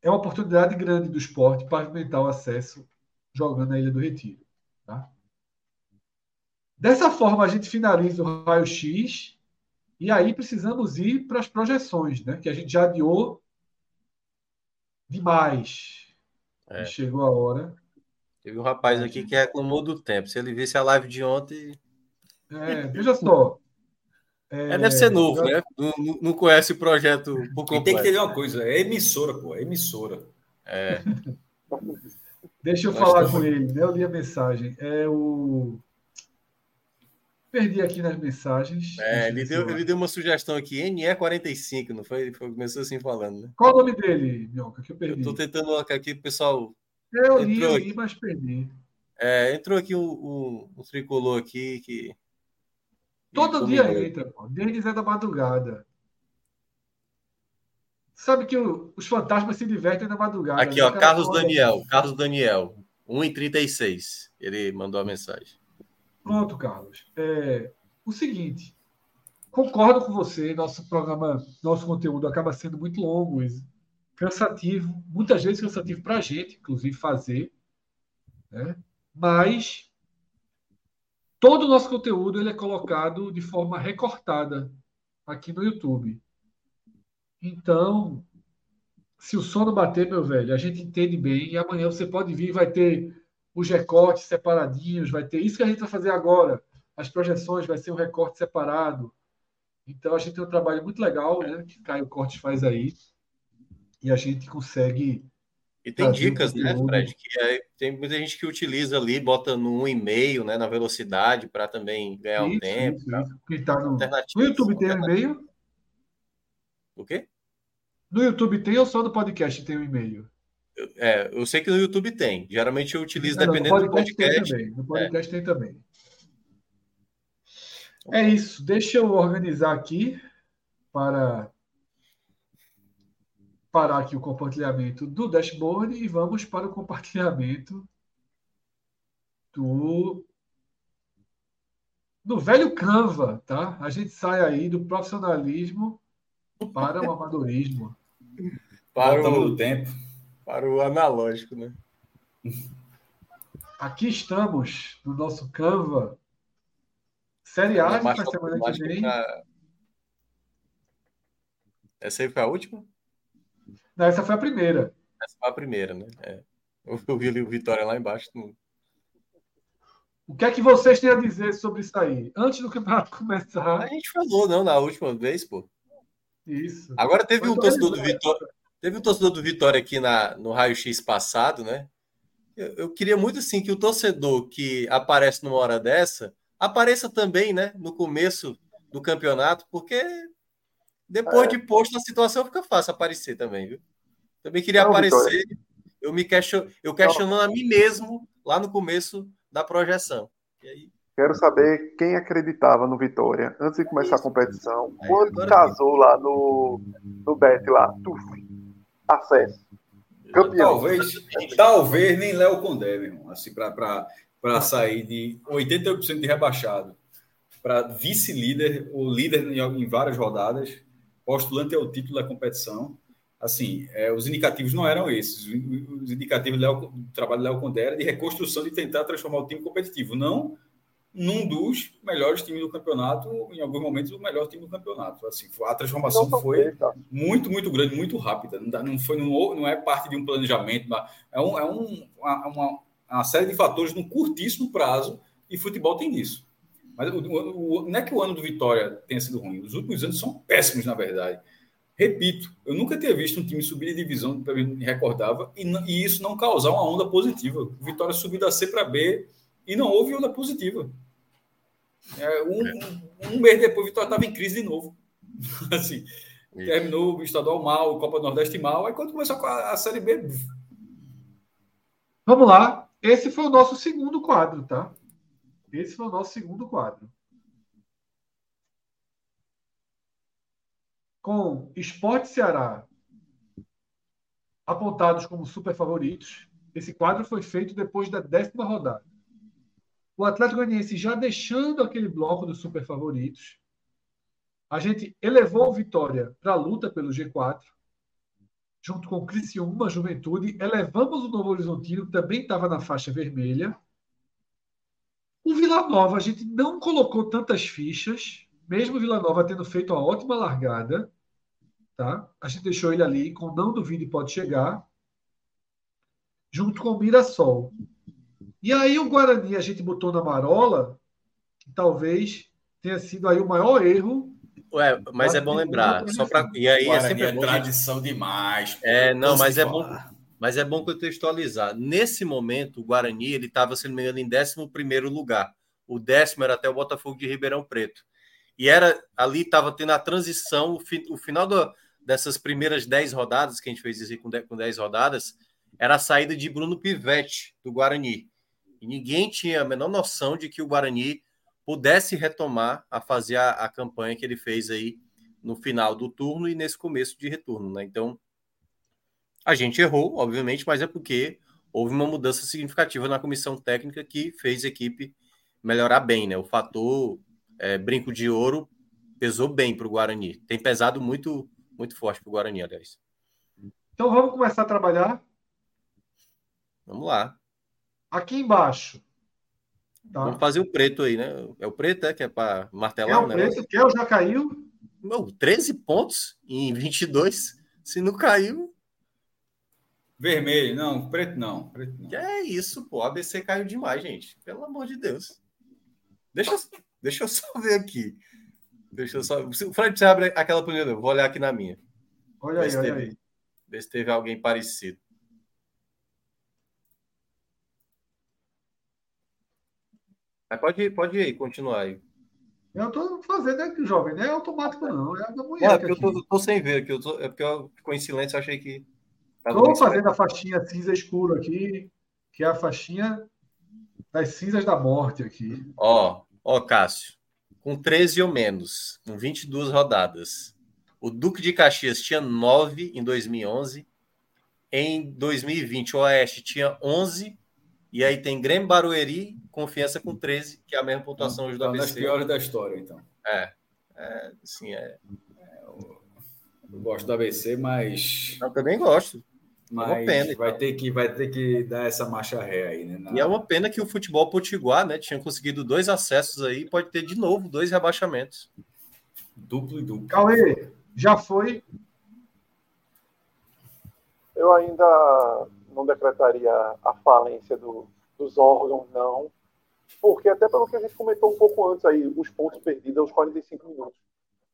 É uma oportunidade grande do esporte para aumentar o acesso jogando na Ilha do Retiro. Tá? Dessa forma, a gente finaliza o raio-x e aí precisamos ir para as projeções, né? que a gente já adiou demais. É. Chegou a hora. Teve um rapaz aqui que reclamou do tempo. Se ele visse a live de ontem. É, veja só. É, é, deve ser novo, né? Não, não conhece o projeto por completo. E tem que entender uma coisa: é emissora, pô, é emissora. É. Deixa eu Nós falar estamos... com ele, né? Eu li a mensagem. É o. Perdi aqui nas mensagens. É, ele deu, ele deu uma sugestão aqui, NE45, não foi? Ele começou assim falando, né? Qual o nome dele, Mioca, que eu perdi? Eu tô tentando aqui, pessoal. Eu li, eu li, mas perdi. É, entrou aqui um, um, um, tricolor aqui que. Todo dia entra, pô. Denis é da madrugada. Sabe que o, os fantasmas se divertem na madrugada. Aqui, né? ó, Carlos Daniel. Carlos Daniel, 1h36. Ele mandou a mensagem. Pronto, Carlos. É, o seguinte, concordo com você, nosso programa, nosso conteúdo acaba sendo muito longo, cansativo, muitas vezes cansativo para a gente, inclusive, fazer, né? mas todo o nosso conteúdo ele é colocado de forma recortada aqui no YouTube. Então, se o sono bater, meu velho, a gente entende bem e amanhã você pode vir, vai ter os recortes separadinhos, vai ter isso que a gente vai fazer agora. As projeções vai ser um recorte separado. Então a gente tem um trabalho muito legal, né? Que Caio Cortes faz aí. E a gente consegue. E tem dicas, né, Fred? Que é, tem muita gente que utiliza ali, bota no e-mail, né, na velocidade, para também ganhar isso, um tempo. Isso, isso. Tá no... no YouTube tem um e-mail? O quê? No YouTube tem ou só no podcast tem um e-mail? É, eu sei que no YouTube tem. Geralmente eu utilizo é, dependendo do podcast. Tem no podcast é. tem também. É isso. Deixa eu organizar aqui para parar aqui o compartilhamento do dashboard e vamos para o compartilhamento do no velho Canva, tá? A gente sai aí do profissionalismo para o amadorismo. Para o tempo. Para o analógico, né? Aqui estamos no nosso Canva. Série A para a semana que vem. Pra... Essa aí foi a última? Não, essa foi a primeira. Essa foi a primeira, né? É. Eu vi o Vitória lá embaixo. O que é que vocês têm a dizer sobre isso aí? Antes do campeonato começar. A gente falou, não, na última vez, pô. Isso. Agora teve um torcedor do Vitória. Teve um torcedor do Vitória aqui na, no raio-x passado, né? Eu, eu, queria muito assim que o torcedor que aparece numa hora dessa apareça também, né? No começo do campeonato, porque depois é. de posto a situação fica fácil aparecer também, viu? Também queria não, aparecer. Vitória. Eu me question, eu questionando a mim mesmo lá no começo da projeção. Aí... Quero saber quem acreditava no Vitória antes de começar a competição. Aí, quando casou lá no, no Bet lá, tuf, acesso. Campeão. Talvez, talvez nem Léo Condé, meu irmão, assim, para sair de 88% de rebaixado para vice-líder, ou líder em, várias rodadas, postulante ao título da competição assim, é, os indicativos não eram esses. Os indicativos do trabalho do Léo Condé era de reconstrução, de tentar transformar o time competitivo, não num dos melhores times do campeonato, em alguns momentos o melhor time do campeonato. Assim, a transformação foi muito, muito grande, muito rápida. Não, não foi, não, não, é parte de um planejamento, é, um, é um, uma, uma, série de fatores num curtíssimo prazo e futebol tem isso. Mas o, o, não é que o ano do Vitória tenha sido ruim, os últimos anos são péssimos, na verdade. Repito, eu nunca tinha visto um time subir de divisão, me recordava, e, e, isso não causar uma onda positiva. O Vitória subiu da C para B e não houve onda positiva. É, um, é. um, mês depois, o Vitória estava em crise de novo. assim, terminou o estadual mal, o Copa do Nordeste mal, aí quando começou a, a Série B. Vamos lá. Esse foi o nosso segundo quadro, tá? Esse foi o nosso segundo quadro. com Esporte Ceará apontados como super favoritos. Esse quadro foi feito depois da décima rodada. O Atlético Goianiense já deixando aquele bloco dos super favoritos. A gente elevou o Vitória para a luta pelo G4, junto com o Criciúma, Juventude. Elevamos o Novo Horizontino, que também estava na faixa vermelha. O Vila Nova, a gente não colocou tantas fichas, mesmo o Vila Nova tendo feito uma ótima largada. Tá? A gente deixou ele ali com não duvide pode chegar, junto com o Mirassol. E aí o Guarani a gente botou na marola, que talvez tenha sido aí o maior erro. Ué, mas é bom lembrar, só para e aí é sempre é bom tradição demais. É, não, mas é bom, mas é bom contextualizar. Nesse momento, o Guarani ele estava, se não me engano, em 11 primeiro lugar. O décimo era até o Botafogo de Ribeirão Preto. E era ali estava tendo a transição, o, fi, o final do, dessas primeiras 10 rodadas, que a gente fez isso com 10, com 10 rodadas, era a saída de Bruno Pivetti, do Guarani. E ninguém tinha a menor noção de que o Guarani pudesse retomar a fazer a, a campanha que ele fez aí no final do turno e nesse começo de retorno, né? Então, a gente errou, obviamente, mas é porque houve uma mudança significativa na comissão técnica que fez a equipe melhorar bem, né? O fator é, brinco de ouro pesou bem para o Guarani. Tem pesado muito muito forte para o Guarani, aliás. Então vamos começar a trabalhar? Vamos lá. Aqui embaixo. Tá. Vamos fazer o preto aí, né? É o preto, é? Que é para martelar é o, o preto, que é já caiu. Não, 13 pontos em 22. Se não caiu. Vermelho, não, preto não. Preto não. Que é isso, pô. A ABC caiu demais, gente. Pelo amor de Deus. Deixa, deixa eu só ver aqui. Deixa eu só. O Fred, você abre aquela planilha, eu vou olhar aqui na minha. Olha aí, olha teve, aí. Ver se teve alguém parecido. Mas pode, pode ir, continuar aí. Eu estou fazendo aqui, jovem, não é automático, não. É da mulher. É, porque eu tô, tô, sem ver aqui. Eu tô, é porque eu ficou em silêncio, eu achei que. Estou fazendo a faixinha cinza escuro aqui, que é a faixinha das cinzas da morte aqui. Ó, ó, Cássio com 13 ou menos, com 22 rodadas. O Duque de Caxias tinha 9 em 2011. Em 2020, o Oeste tinha 11 E aí tem Grêmio Barueri, Confiança com 13, que é a mesma pontuação hoje do ABC. Uma das piores da história, então. É. é sim, é. Eu gosto do ABC, mas. Eu também gosto. Mas é uma pena, vai, ter que, vai ter que dar essa marcha ré aí, né? Na... E é uma pena que o futebol potiguar, né? Tinha conseguido dois acessos aí, pode ter de novo dois rebaixamentos. Duplo e duplo. Cauê, já foi? Eu ainda não decretaria a falência do, dos órgãos, não. Porque até pelo que a gente comentou um pouco antes aí, os pontos perdidos aos 45 minutos.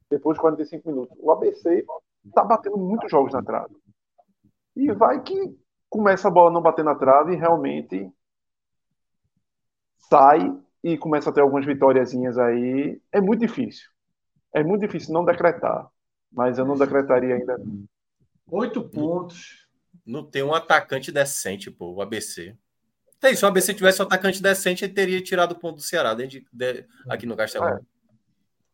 Depois de 45 minutos. O ABC tá batendo muitos jogos na trave. E vai que começa a bola não bater na trave e realmente sai e começa a ter algumas vitóriazinhas aí. É muito difícil. É muito difícil não decretar. Mas eu não decretaria ainda. Oito pontos. Não tem um atacante decente, pô, o ABC. Tem, se o ABC tivesse um atacante decente, ele teria tirado o ponto do Ceará de, de, aqui no Castelão. É.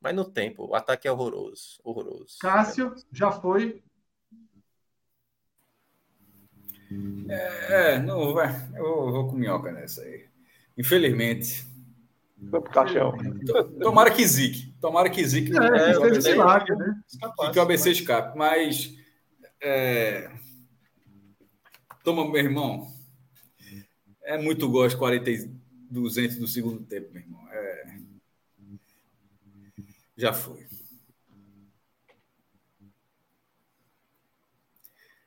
Mas no tempo, o ataque é horroroso. horroroso. Cássio, já foi. É, não vai. Eu vou com minhoca nessa aí. Infelizmente. Caixão. Tomara que zique. Tomara que zique. É, é, ABC, milagre, né? Que, que o ABC escape. Mas. É... Toma, meu irmão. É muito gosto 40 200 do segundo tempo, meu irmão. É... Já foi.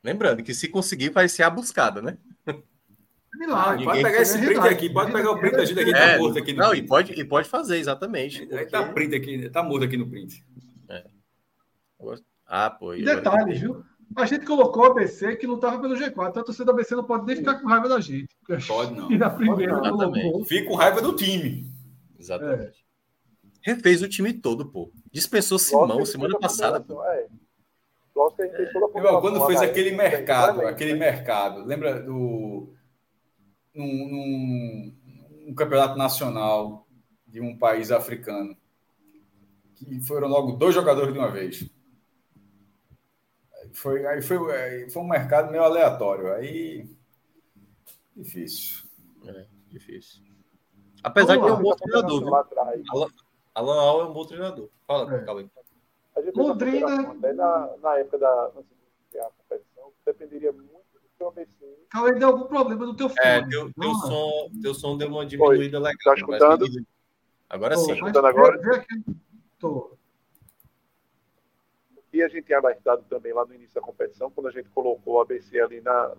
Lembrando que se conseguir, vai ser a buscada, né? Milagre. Pode pegar esse print aqui, pode pegar o print da gente aqui, tá é, tá morto aqui no Não, print. e pode, e pode fazer, exatamente. Porque... Tá print aqui, tá morto aqui no print. É. Ah, pô. E detalhe, viu? A gente colocou o ABC que lutava pelo G4. Então a torcida do ABC não pode nem ficar com raiva da gente. Pode não. E na primeira não, colocou. Fica com raiva do time. Exatamente. É. Refez o time todo, pô. Dispensou Simão semana passada. Pô. É. que a gente fez toda a Quando fez aquele mercado, aquele mercado, lembra do. Num, num, num campeonato nacional de um país africano. Que foram logo dois jogadores de uma vez. Foi, aí foi, aí foi um mercado meio aleatório. Aí. Difícil. É, difícil. Apesar de ter um bom treinador. Alan, Alan Al é um bom treinador. Fala, é. Calma aí. Londrina. Na, na época da a competição, dependeria muito do seu ABC. Calma deu algum problema no teu fone. É, teu, teu, som, teu som deu uma diminuída Oi, legal. Tá escutando? Agora sim. Tá escutando agora? Tô e a gente tinha alertado também lá no início da competição, quando a gente colocou o ABC ali na,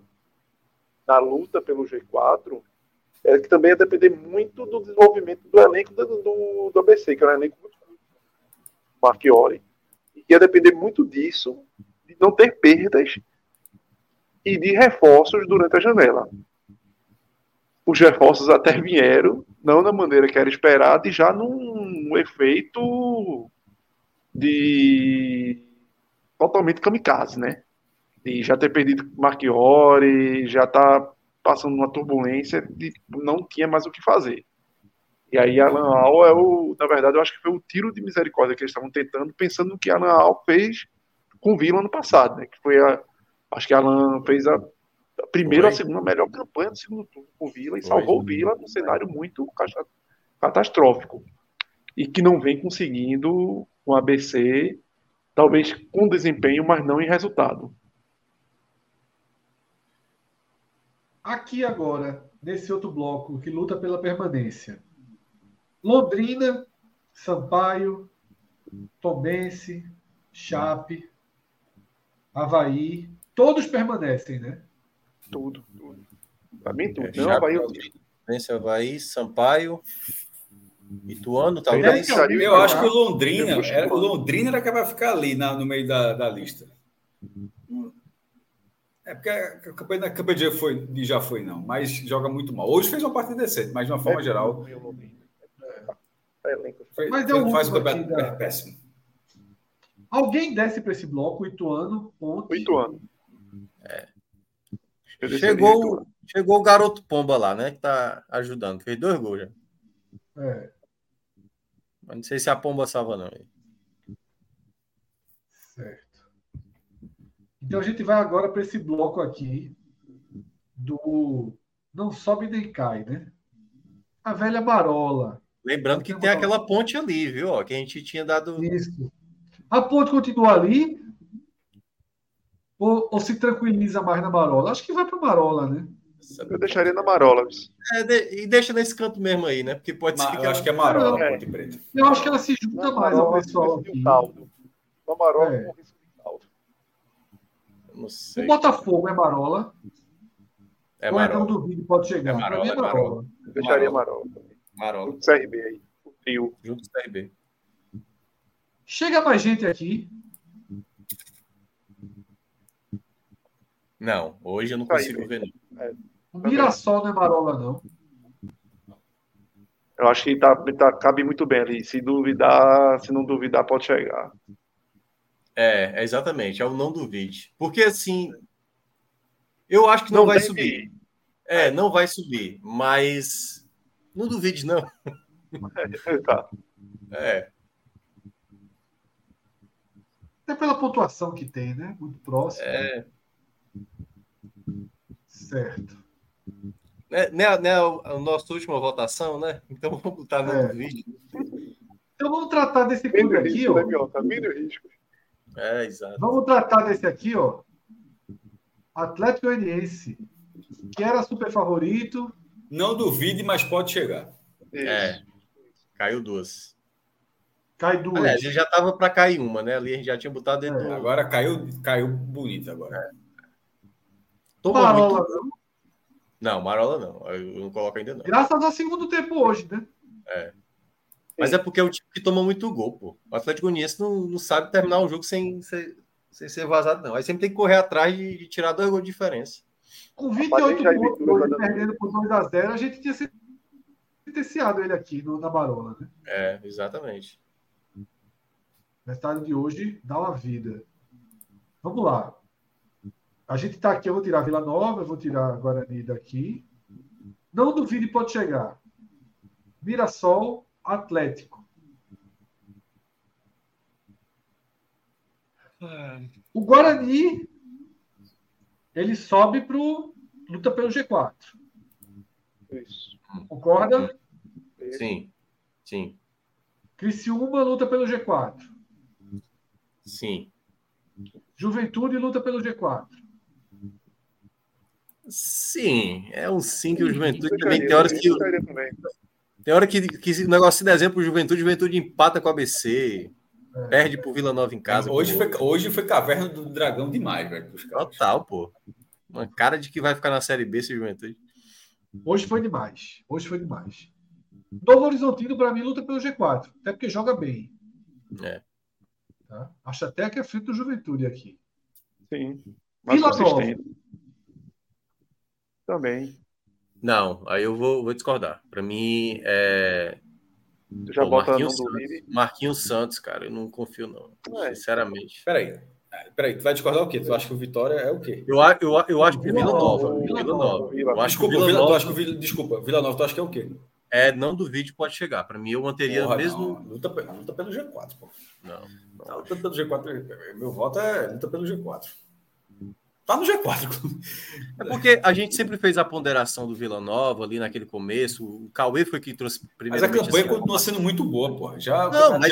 na luta pelo G4, é que também ia depender muito do desenvolvimento do elenco do, do, do ABC, que é um elenco muito Marchiori, e ia depender muito disso, de não ter perdas e de reforços durante a janela. Os reforços até vieram, não da maneira que era esperado, e já num efeito de totalmente kamikaze, né? E já ter perdido Marchiori, já tá passando uma turbulência de não tinha mais o que fazer. E aí Alan Al é o, na verdade, eu acho que foi o tiro de misericórdia que eles estavam tentando, pensando no que Alan Al fez com o Vila ano passado, né? Que foi a, acho que Alan fez a, a primeira a segunda melhor campanha do segundo turno com o Vila e salvou o Vila num cenário muito catastrófico e que não vem conseguindo com o ABC talvez com desempenho, mas não em resultado. Aqui agora, nesse outro bloco que luta pela permanência. Londrina, Sampaio, Tomense, Chape, Havaí, todos permanecem, né? Tudo, tudo. Para mim, tudo. É, não, Havaí, Vence Havaí, Sampaio, Ituano, talvez. É, eu acho que o Londrina, era, o Londrina era que vai ficar ali na, no meio da, da lista. É porque a campanha, a campanha de, foi, de já foi, não, mas joga muito mal. Hoje fez uma partida decente, mas de uma forma é, geral. Foi, mas é faz o campeonato péssimo. Alguém desce para esse bloco, o Ituano, ponto. O Ituano. É. Chegou, chegou o garoto Pomba lá, né? Que tá ajudando. Fez dois gols já. É. Mas não sei se a pomba salva, não. Certo. Então a gente vai agora para esse bloco aqui do não sobe nem cai, né? A velha Marola. Lembrando que tem aquela ponte ali, viu? Ó, que a gente tinha dado. Isso. A ponte continua ali? Ou, ou se tranquiliza mais na Marola? Acho que vai para Marola, né? Eu deixaria na Marola. É, de, e deixa nesse canto mesmo aí, né? Porque pode Ma ser eu que acho que é Marola, é. Ponte Preta. Eu acho que ela se junta na mais ao pessoal aqui. Na Marola, é. Não sei. O Botafogo é Marola. É Marola. Ou então duvido pode chegar. É Marola, é Marola. Eu deixaria Marola. Marola. Junto CRB aí. O trio. Junto com CRB. Chega mais gente aqui. Não, hoje eu não consigo ver. É. O Mirassol não é Marola, não. Eu acho que tá, tá, cabe muito bem ali. Se duvidar, se não duvidar, pode chegar. É, é exatamente. É o não duvide. Porque assim, eu acho que não, não vai subir. É, não vai subir, mas não duvide, não. tá. É. Até pela pontuação que tem, né? Muito próximo. É. Certo. É, né, né, a nossa última votação, né? Então vamos botar no é. vídeo. Então vamos tratar desse clube aqui, risco, ó. Né, tá risco. É, exato. Vamos tratar desse aqui, ó. Atlético Goianiense, que era super favorito. Não duvide, mas pode chegar. É. Caiu duas. Cai duas. Aliás, a gente já tava para cair uma, né? Ali a gente já tinha botado dentro. É. Agora caiu, caiu bonito agora. É. Marola muito... não. Marola não. Eu não coloco ainda não. Graças ao segundo tempo hoje, né? É. Mas é porque é o time que toma muito gol, pô. O Atlético Goianiense não, não sabe terminar um jogo sem, sem, sem ser vazado, não. Aí sempre tem que correr atrás de, de tirar dois gols de diferença. Com 28 pontos hoje, perdendo por 2x0, a, gente tinha sentenciado ele aqui no, na Barola, né? É, exatamente. Na estádio de hoje, dá uma vida. Vamos lá. A gente está aqui, eu vou tirar Vila Nova, eu vou tirar Guarani daqui. Não duvide, pode chegar. Mirassol, Atlético. O Guarani ele sobe para luta pelo G4. Isso. Concorda? Sim, sim. Criciúma luta pelo G4. Sim. Juventude luta pelo G4. Sim, é um sim que o Juventude também tem horas que. Tem hora que, que o negócio se dá exemplo, Juventude, Juventude empata com a ABC. É. Perde pro Vila Nova em casa. Hoje foi, hoje foi caverna do dragão demais, velho. Total, pô. Uma cara de que vai ficar na Série B esse Juventude. Hoje foi demais. Hoje foi demais. Novo Horizontino, para mim, luta pelo G4. Até porque joga bem. É. Tá? Acho até que é feito do Juventude aqui. Sim. Vila Nova. Também. Não, aí eu vou, vou discordar. Para mim, é. Tu já Pô, bota Marquinhos, Santos, Marquinhos Santos, cara, eu não confio, não. É. Sinceramente. Peraí. Peraí, tu vai discordar o quê? Tu acha que o Vitória é o quê? Eu, eu, eu acho que é Vila Nova. Vila Nova. Eu acho desculpa, que Vila, Nova... que Vila, desculpa, Vila Nova, tu acha que é o quê? É, não duvide, pode chegar. Para mim, eu manteria Porra, mesmo. Não. Luta, luta pelo G4, pô. Não. não. Tá luta pelo G4. Meu voto é luta pelo G4. Tá no G4. É porque a gente sempre fez a ponderação do Vila Nova ali naquele começo. O Cauê foi quem trouxe primeiro. Mas a campanha assim, continua sendo muito boa, pô. Já não, mas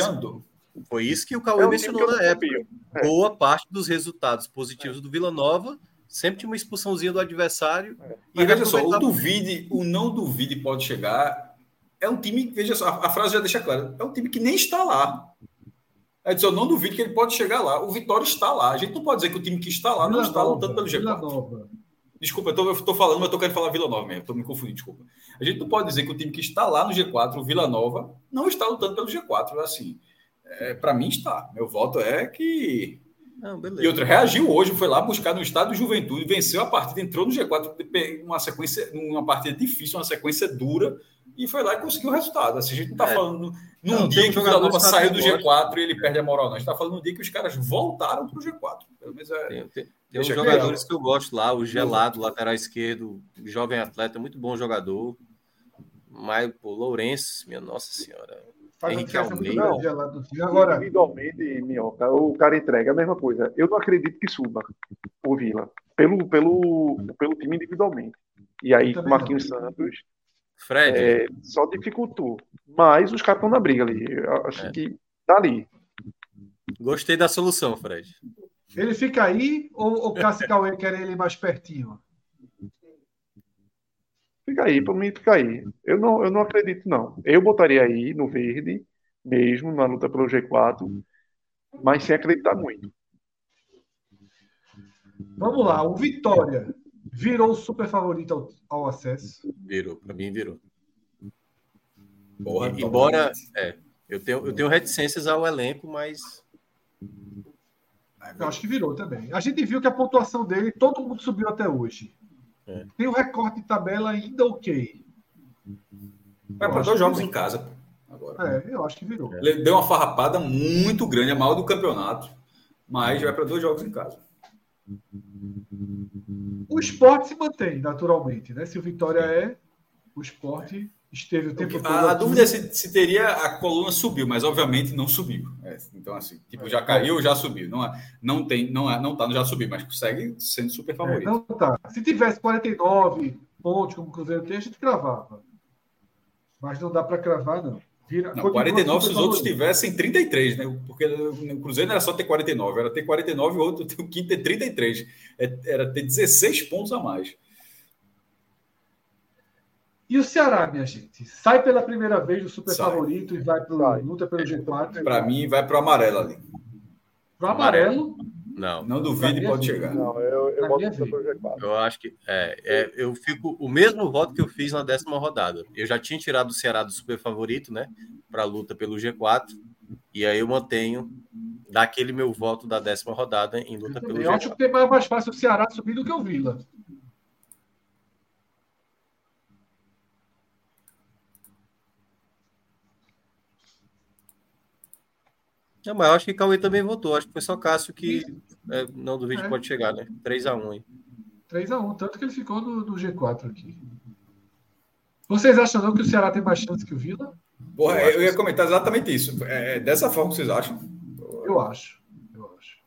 foi isso que o Cauê é mencionou na época. É. Boa parte dos resultados positivos é. do Vila Nova sempre tinha uma expulsãozinha do adversário. É. E veja só, o duvide, o não duvide pode chegar. É um time, veja só, a, a frase já deixa clara, é um time que nem está lá. É dizer, eu não duvido que ele pode chegar lá. O Vitória está lá. A gente não pode dizer que o time que está lá Vila não está Nova, lutando pelo G4. Desculpa, eu estou falando, mas eu estou querendo falar Vila Nova mesmo. Estou me confundindo, desculpa. A gente não pode dizer que o time que está lá no G4, o Vila Nova, não está lutando pelo G4. Assim, é, para mim está. Meu voto é que. Não, e outra, reagiu hoje, foi lá buscar no estado de juventude, venceu a partida, entrou no G4, uma sequência, uma partida difícil, uma sequência dura, e foi lá e conseguiu o resultado. Assim, a gente não está é. falando num não, dia que o Vila Nova saiu do G4 e ele perde a moral, não. A gente está falando num dia que os caras voltaram para o G4. Pelo menos é. Tem, tem, tem uns jogadores que eu gosto lá, o Gelado, lateral esquerdo, jovem atleta, muito bom jogador. Mas, pô, Lourenço, minha Nossa Senhora. Henrique Almeida. Não, agora, individualmente, Minhoca, o cara entrega a mesma coisa. Eu não acredito que suba o Vila, pelo, pelo, pelo time individualmente. E aí, Marquinhos Santos, Fred. É, só dificultou. Mas os caras estão na briga ali. Eu acho é. que tá ali. Gostei da solução, Fred. Ele fica aí ou o Cássio Cauê quer ele mais pertinho? Fica aí, para mim fica aí. Eu não, eu não acredito, não. Eu botaria aí no verde, mesmo, na luta pelo G4, mas sem acreditar muito. Vamos lá, o Vitória virou o super favorito ao, ao acesso. Virou, para mim virou. Porra, Embora é, eu, tenho, eu tenho reticências ao elenco, mas. Eu acho que virou também. A gente viu que a pontuação dele, todo mundo subiu até hoje. É. Tem o um recorte de tabela ainda ok. Vai para dois jogos em casa. Agora. É, eu acho que virou. Ele deu uma farrapada muito grande, a maior do campeonato. Mas vai para dois jogos em casa. O esporte se mantém, naturalmente, né? Se o Vitória é, o esporte esteve o tempo todo. A, a dúvida é se, se, teria a coluna subiu, mas obviamente não subiu. É, então, assim, tipo, já caiu, já subiu. Não, não tem, não, é, não tá no já subiu, mas consegue sendo super é, favorito. É, não tá. Se tivesse 49 pontos, como o Cruzeiro tem, a gente cravava. Mas não dá para cravar, não. Vira, não, 49 se os outros tivessem 33, né? Porque o Cruzeiro não era só ter 49, era ter 49 e o outro, o quinto ter 33. É, era ter 16 pontos a mais. E o Ceará, minha gente? Sai pela primeira vez do super Sai. favorito e vai para luta pelo G4. Para mim, vai para o amarelo ali. Para o amarelo? Não. Não duvide, pode chegar. Não, eu, eu voto pelo G4. Eu acho que é, é, eu fico o mesmo voto que eu fiz na décima rodada. Eu já tinha tirado o Ceará do super favorito, né? Para a luta pelo G4. E aí eu mantenho daquele meu voto da décima rodada em luta pelo G4. Eu acho que é mais fácil o Ceará subir do que o Vila. Não, mas eu acho que Cauê também votou. Acho que foi só Cássio que é, não duvido é. pode chegar, né? 3x1 aí. 3x1, tanto que ele ficou no, no, G4 aqui. Vocês acham não que o Ceará tem mais chance que o Vila? Porra, eu, eu ia comentar exatamente isso. É, é dessa forma que vocês acham? Eu acho. Eu acho.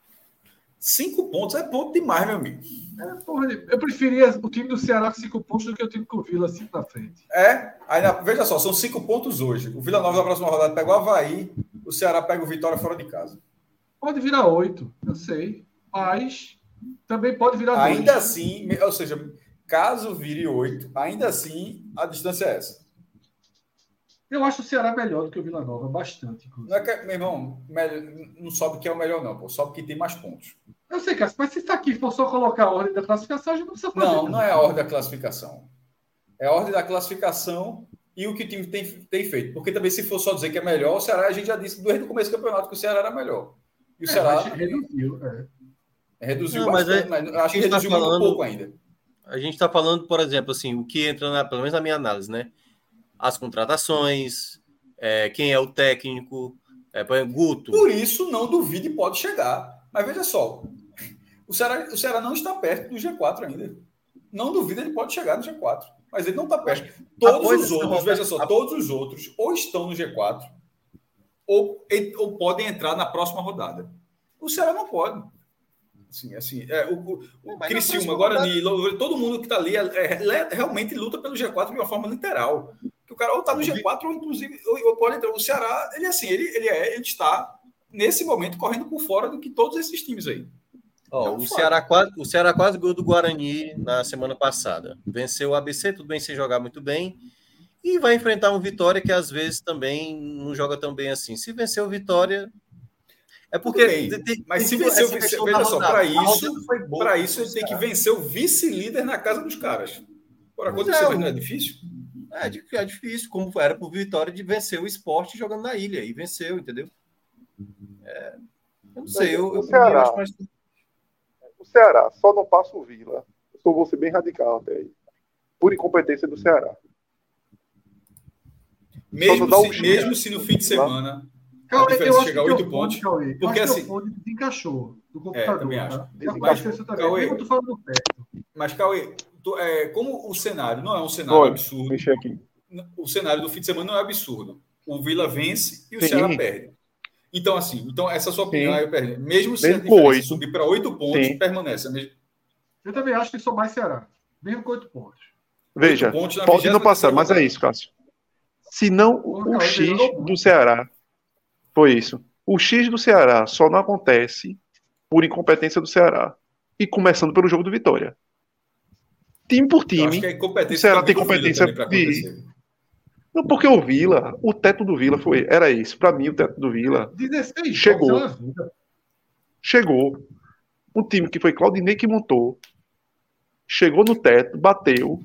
Cinco pontos é ponto demais, meu amigo. É, porra, eu preferia o time do Ceará com cinco pontos do que o time com o Vila cinco na frente. É, aí, veja só, são cinco pontos hoje. O Vila Nova na próxima rodada pegou o Havaí, o Ceará pega o Vitória fora de casa. Pode virar oito, eu sei. Mas também pode virar dois. Ainda assim, ou seja, caso vire oito, ainda assim a distância é essa. Eu acho o Ceará melhor do que o Vila Nova, bastante. Não é que, meu irmão, não sobe que é o melhor, não, pô. Sobe que tem mais pontos. Eu sei, Cássio, mas se isso aqui for só colocar a ordem da classificação, a gente não precisa fazer. Não, não é a ordem da classificação. É a ordem da classificação e o que o time tem, tem feito. Porque também, se for só dizer que é melhor, o Ceará, a gente já disse desde o começo do campeonato que o Ceará era melhor. E o é, Ceará. Reduziu, é. Reduziu Não, bastante, mas, é, mas acho que tá reduziu tá falando, pouco ainda. A gente está falando, por exemplo, assim, o que entra, na, pelo menos na minha análise, né? As contratações, é, quem é o técnico, é, por exemplo, Guto. Por isso, não duvide, pode chegar. Mas veja só, o Ceará, o Ceará não está perto do G4 ainda. Não duvida, ele pode chegar no G4 mas ele não está perto. Todos os outros, veja só, todos os outros ou estão no G4 ou, ou podem entrar na próxima rodada. O Ceará não pode. Assim, assim, é, o, o, o Criciúma, Guarani, rodada... todo mundo que está ali é, é, realmente luta pelo G4 de uma forma literal. Que o cara ou está no G4 ou inclusive ou, ou, pode entrar. O Ceará, ele assim, ele, ele, é, ele está nesse momento correndo por fora do que todos esses times aí. Oh, o, Ceará quase, o Ceará quase ganhou do Guarani na semana passada. Venceu o ABC, tudo bem sem jogar muito bem. E vai enfrentar um Vitória que às vezes também não joga tão bem assim. Se vencer o Vitória. É porque. Tem, mas se vencer o Vitória. Veja só, para isso, para isso ele tem que vencer o vice-líder na casa dos caras. Por acontecer, é, mas não é difícil? É, é difícil, como era para o Vitória de vencer o esporte jogando na ilha. E venceu, entendeu? É, eu não sei, eu, eu, eu acho mais o Ceará só não passa o Vila. Eu sou, vou ser bem radical até aí. Por incompetência do Ceará. Mesmo, se, um mesmo se no fim de semana Cauê, a diferença chegar a 8 pontos. Cauê, porque assim. desencaixou do computador. É, também acho. Tá? Mas, Cauê, eu tô falando perto. Mas, Cauê, tu, é, como o cenário não é um cenário Oi, absurdo. Aqui. O cenário do fim de semana não é absurdo. O Vila vence e o Sim. Ceará perde. Então, assim, então essa sua opinião aí, mesmo se mesmo a diferença subir para oito pontos, Sim. permanece. Eu também acho que sou mais Ceará, mesmo com oito pontos. Veja, pode não passar, mas é isso, Cássio. Se não, o X do Ceará foi isso. O X do Ceará só não acontece por incompetência do Ceará. E começando pelo jogo do Vitória. Time por time. o Ceará tem competência de. Não, porque o Vila, o teto do Vila foi, era isso. Para mim, o teto do Vila 16 chegou. Chegou. Um time que foi Claudinei que montou. Chegou no teto, bateu,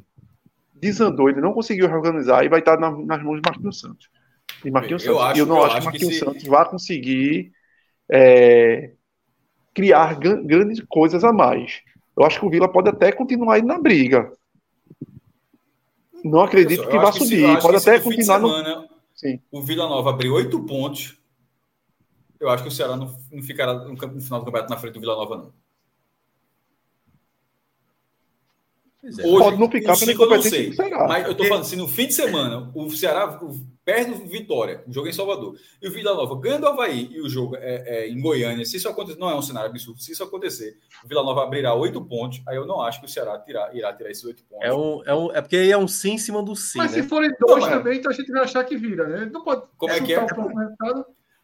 desandou, ele não conseguiu reorganizar e vai estar nas mãos de Marquinhos Santos. E Marquinhos eu Santos. Acho, eu não eu acho que Marquinhos que se... Santos vai conseguir é, criar grandes coisas a mais. Eu acho que o Vila pode até continuar indo na briga. Não acredito eu que vá subir. Se, pode até continuar semana, no. Sim. O Vila Nova abriu oito pontos. Eu acho que o Ceará não, não ficará no, no final do campeonato na frente do Vila Nova, não. É. Hoje, Pode não ficar pela incompetência do Ceará. Mas eu estou falando, se no fim de semana o Ceará perde o Vitória, o jogo é em Salvador, e o Vila Nova ganha do Havaí e o jogo é, é, em Goiânia, se isso acontecer, não é um cenário absurdo, se isso acontecer, o Vila Nova abrirá oito pontos, aí eu não acho que o Ceará tirar, irá tirar esses oito pontos. É, um, é, um, é porque aí é um sim em cima do sim. Mas né? se forem dois não, também, então a gente vai achar que vira, né? Não pode. Como é que é?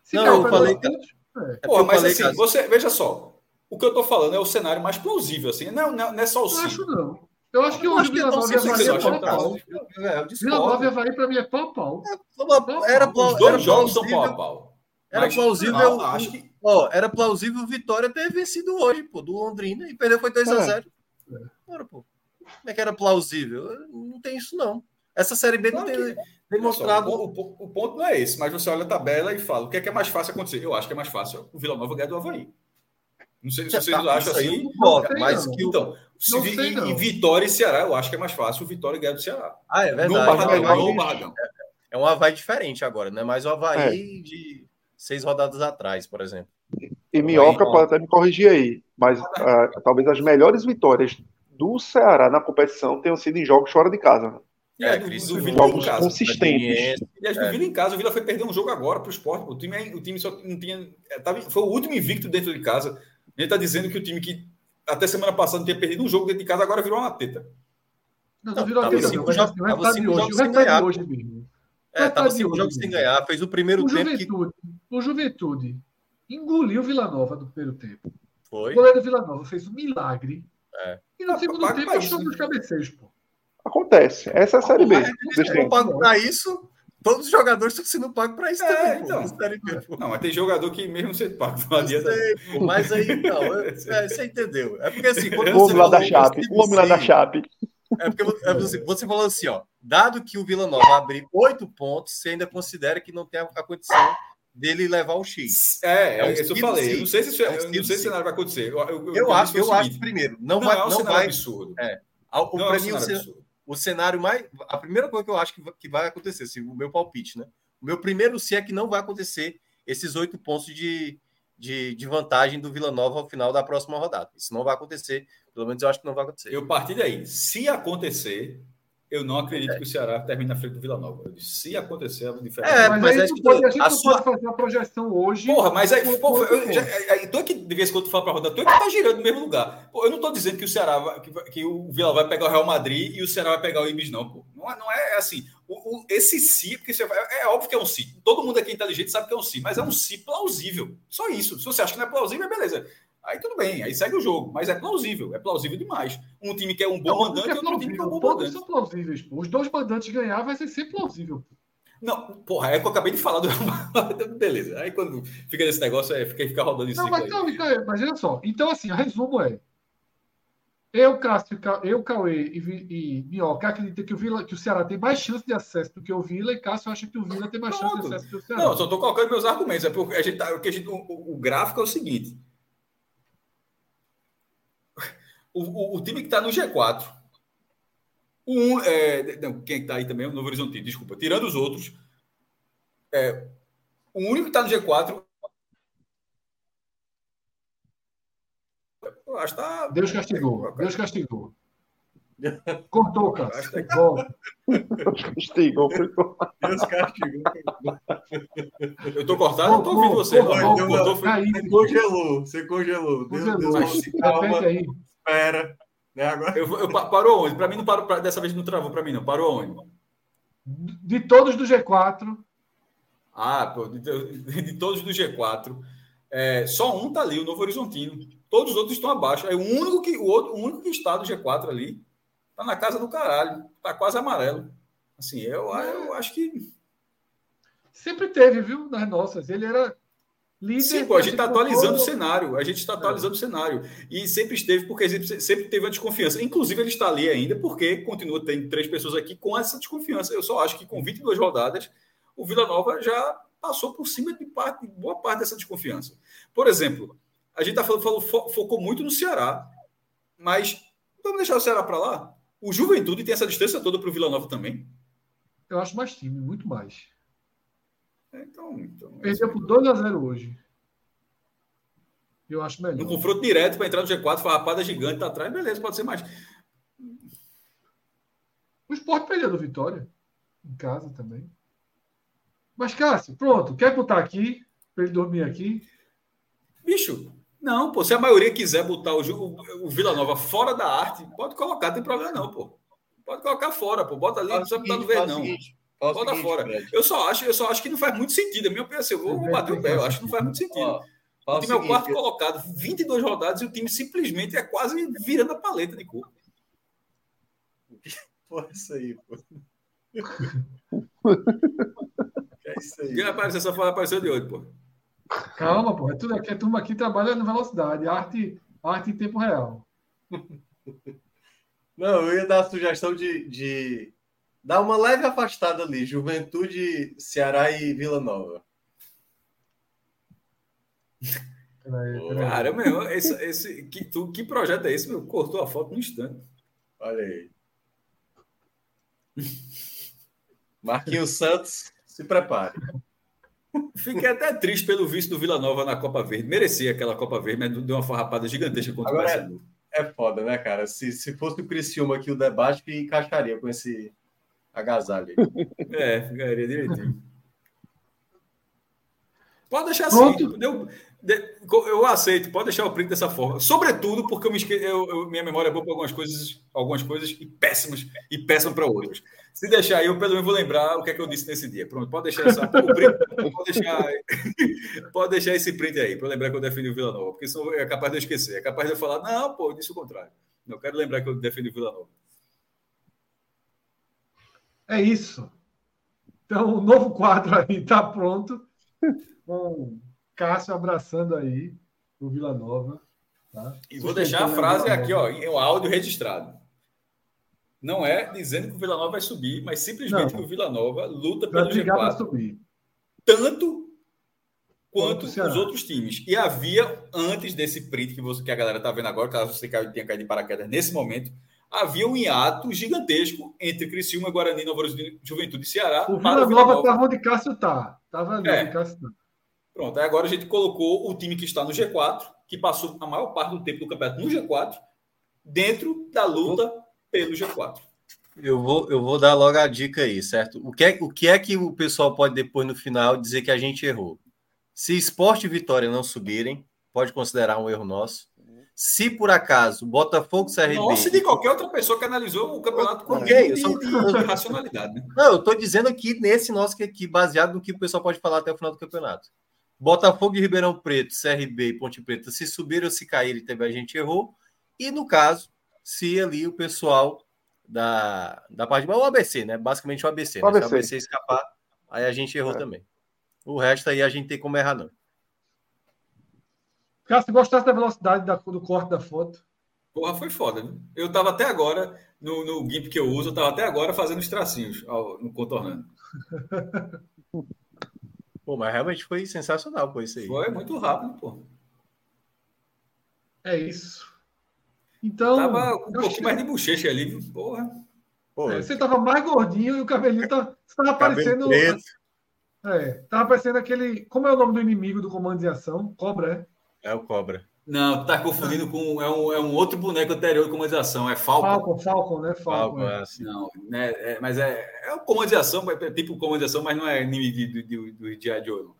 Se não, eu falei. Que... É. Pô, mas falei, assim, você, veja só, o que eu estou falando é o cenário mais plausível, assim, não, não, não é só o sim. Não acho não. Eu acho que hoje o Vila Nova e Havaí é pau a pau. Vila Nova e Havaí para mim é pau a pau. Era, Os dois jogos são pau a pau. Era plausível. acho que... ó, era plausível o Vitória ter vencido hoje, pô, do Londrina, e perdeu foi 2x0. É. Era, pô. Como é que era plausível? Não tem isso, não. Essa Série B não tem demonstrado. o, o, ponto não é esse, mas você olha a tabela e fala: o que é, que é mais fácil acontecer? Eu acho que é mais fácil o Vila Nova ganhar do Havaí. Não sei se vocês tá, acham assim. Importa, mas que então, se vi, em Vitória e Ceará, eu acho que é mais fácil o Vitória ganhar do Ceará. Ah, é verdade. No Barradão, no Barradão. É, é um Havaí diferente agora, não é mais o Havaí é. de seis rodadas atrás, por exemplo. E Minhoca pode até me corrigir aí, mas uh, talvez as melhores vitórias do Ceará na competição tenham sido em jogos fora de casa. Né? É, do, do Vila jogos consistentes. E acho que o Vila em casa, o Vila foi perder um jogo agora para o esporte. O time, o time só não tinha. É, tava, foi o último invicto dentro de casa. Ele está dizendo que o time que até semana passada não tinha perdido um jogo dentro de casa, agora virou uma teta. Não, não virou uma teta. Não, já, o resultado de hoje. O resultado de hoje mesmo. É, tava cinco jogos sem ganhar. Fez o primeiro o tempo. Juventude, que... O Juventude engoliu o Vila Nova no primeiro tempo. Foi. O goleiro Vila Nova fez um milagre. É. E no segundo tempo achou nos cabeceiros, pô. Acontece. Essa é a Série B. Eu pago pra isso. Todos os jogadores estão sendo pagos para isso é, também. Então. Não, mas tem jogador que mesmo sendo pago não adianta. Sei, pô, mas aí, não, é, você entendeu. É porque assim, quando o homem lá da Chape, o homem lá da Chape. É porque é, você falou assim, ó, dado que o Vila Nova abrir oito pontos, você ainda considera que não tem a condição dele levar o X. É, é um isso eu falei. Eu não sei se isso, é, é um não sei se cenário vai acontecer. Eu, eu, eu acho, eu acho primeiro, não, não vai, é um não vai absurdo. É. O, não é um mim, absurdo o cenário mais. A primeira coisa que eu acho que vai acontecer, assim, o meu palpite, né? O meu primeiro se é que não vai acontecer esses oito pontos de, de, de, vantagem do Vila Nova ao final da próxima rodada. Isso não vai acontecer. Pelo menos eu acho que não vai acontecer. Eu parti daí. Se acontecer, eu não acredito é. que o Ceará termine na frente do Vila Nova. Disse, se acontecer, é diferente. É, mas, mas é que pode, a gente a sua... pode fazer a projeção hoje. Porra, mas aí, porra, eu, já, aí, tu é que, de vez em quando tu fala pra rodar, tu é que tá girando no mesmo lugar. Pô, eu não tô dizendo que o Ceará, vai, que, que, o Vila vai pegar o Real Madrid e o Ceará vai pegar o Ibis, não, pô. Não é, não é assim. O, o, esse si, porque você vai, é óbvio que é um si. Todo mundo aqui inteligente sabe que é um si, mas é um si plausível. Só isso. Se você acha que não é plausível, beleza. Aí tudo bem, aí segue o jogo. Mas é plausível, é plausível demais. Um time que é um bom não, mandante é e outro time que é um bom Todos mandante. são plausíveis, pô. Os dois mandantes ganhar vai ser sempre plausível. Não, porra, é que eu acabei de falar do Beleza. Aí quando fica nesse negócio, é, fica, fica rodando em cima. Mas, não, então, mas olha só. Então, assim, o resumo é. Eu, Cássio, eu, Cauê e, e Minhoca acreditam que o, Vila, que o Ceará tem mais chance de acesso do que o Vila, e Cássio acha que o Vila tem mais Pronto. chance de acesso do que o Ceará. Não, só estou colocando meus argumentos. É porque a gente tá, porque a gente, o, o gráfico é o seguinte: o, o, o time que está no G4, um, é, não, quem está aí também é o Novo Horizonte, desculpa, tirando os outros, é, o único que está no G4. Eu acho que tá... Deus castigou, Deus castigou. Cortou, cara. Deus castigou. Deus castigou. Eu estou cortado, eu estou ouvindo você. Você congelou, você congelou. Deus, Deus, Deus, calma. Espera. Né, agora? Eu, eu, parou onde? Para mim não parou, pra, dessa vez não travou para mim não. Parou onde? De todos do G4. Ah, pô, de, de, de todos do G4. É, só um tá ali, o Novo Horizontino. Todos os outros estão abaixo. É o único que o outro, o único que está do G4 ali tá na casa do caralho. Tá quase amarelo. Assim, eu, eu acho que sempre teve, viu, nas nossas. Ele era líder. Sim, pô, a gente está atualizando o cenário. A gente está atualizando é. o cenário. E sempre esteve, porque sempre teve a desconfiança. Inclusive, ele está ali ainda, porque continua tendo três pessoas aqui com essa desconfiança. Eu só acho que com 22 rodadas, o Vila Nova já passou por cima de, parte, de boa parte dessa desconfiança. Por exemplo, a gente tá falando, falou, focou muito no Ceará, mas vamos deixar o Ceará para lá? O Juventude tem essa distância toda para o Vila Nova também? Eu acho mais time, muito mais. Então, então Perdeu por 2x0 hoje. Eu acho melhor. No confronto direto para entrar no G4, foi rapada gigante, tá atrás, beleza, pode ser mais. O Sport perdeu do Vitória. Em casa também. Mas, Cássio, pronto. Quer botar aqui? Para ele dormir aqui? Bicho, não, pô. Se a maioria quiser botar o, o, o Vila Nova fora da arte, pode colocar, não tem problema não, pô. Pode colocar fora, pô. Bota ali, não precisa botar no ver, não. Seguinte, Bota seguinte, fora. Eu só, acho, eu só acho que não faz muito sentido. A minha opinião, assim, eu vou bater o pé. Eu acho que não faz muito sentido. Ó, o time é o quarto colocado, 22 rodadas, e o time simplesmente é quase virando a paleta de cor. Porra, isso aí, pô. é isso aí. Quem apareceu, só foi apareceu de hoje, pô. Calma, pô. É tudo aqui, a turma aqui trabalha na velocidade, arte, arte em tempo real. Não, eu ia dar a sugestão de, de Dá uma leve afastada ali, Juventude, Ceará e Vila Nova. Cara, meu, esse, esse, que, tu, que projeto é esse? Meu? Cortou a foto no instante. Olha aí. Marquinhos Santos, se prepare. Fiquei até triste pelo visto do Vila Nova na Copa Verde. Merecia aquela Copa Verde, mas deu uma farrapada gigantesca contra Agora o Paysandu. É, é foda, né, cara? Se, se fosse o Criciúma aqui o debate, que encaixaria com esse agasalho. É, ficaria direitinho. Pode deixar assim. Deu, eu aceito, pode deixar o print dessa forma. Sobretudo porque eu me esque... eu, eu, minha memória é boa para algumas coisas, algumas coisas e péssimas e péssimas para outras. Se deixar aí, eu pelo menos vou lembrar o que é que eu disse nesse dia. Pronto, pode deixar essa, print, pode deixar, pode deixar esse print aí para lembrar que eu defendi o Vila Nova, porque isso é capaz de eu esquecer. É capaz de eu falar, não, pô, eu disse o contrário. Eu quero lembrar que eu defendi o Vila Nova. É isso. Então, o novo quadro aí está pronto, com Cássio abraçando aí o Vila Nova. Tá? E vou deixar a frase aqui, ó, em áudio registrado. Não é dizendo que o Vila Nova vai subir, mas simplesmente Não. que o Vila Nova luta pelo G4. Subir. Tanto quanto os outros times. E havia, antes desse print que, você, que a galera está vendo agora, caso você tenha caído de paraquedas nesse momento, havia um hiato gigantesco entre Criciúma, Guarani, Nova Juventude e Ceará. O Vila Nova estava onde Cássio está. Estava ali é. Cássio tá. Pronto, aí agora a gente colocou o time que está no G4, que passou a maior parte do tempo do campeonato no G4, dentro da luta pelo G4. Eu vou, eu vou dar logo a dica aí, certo? O que, é, o que é que o pessoal pode depois no final dizer que a gente errou? Se esporte e vitória não subirem, pode considerar um erro nosso. Se por acaso Botafogo CRB. Nossa, de qualquer outra pessoa que analisou o campeonato com okay, de, sou... de, de, racionalidade. Né? Não, eu estou dizendo aqui nesse nosso aqui, baseado no que o pessoal pode falar até o final do campeonato. Botafogo e Ribeirão Preto, CRB e Ponte Preta, se subir ou se cair, teve a gente errou. E no caso, se ali o pessoal da, da parte de o ABC, né? Basicamente o ABC, né? ABC. Se o ABC escapar, aí a gente errou é. também. O resto aí a gente tem como errar, não. Cássio, gostasse da velocidade da, do corte da foto? Porra, foi foda, né? Eu tava até agora, no, no GIMP que eu uso, eu tava até agora fazendo os tracinhos ao, no contornando. pô, mas realmente foi sensacional, pô, isso aí. Foi muito rápido, pô. É isso. Então. Tava um pouquinho que... mais de bochecha ali, porra. É, você tava mais gordinho e o cabelinho tá, tava aparecendo. É, tava aparecendo aquele. Como é o nome do inimigo do comando de ação? Cobra, é? É o Cobra. Não, tu tá confundindo com. É um, é um outro boneco anterior de comandização, é Falcon. Falcon, Falcon, né? Falcon, Falcon é. assim. Não, né? É, mas é, é um comando de ação, é tipo comando de ação, mas não é inimigo do, do, Dia de Ouro.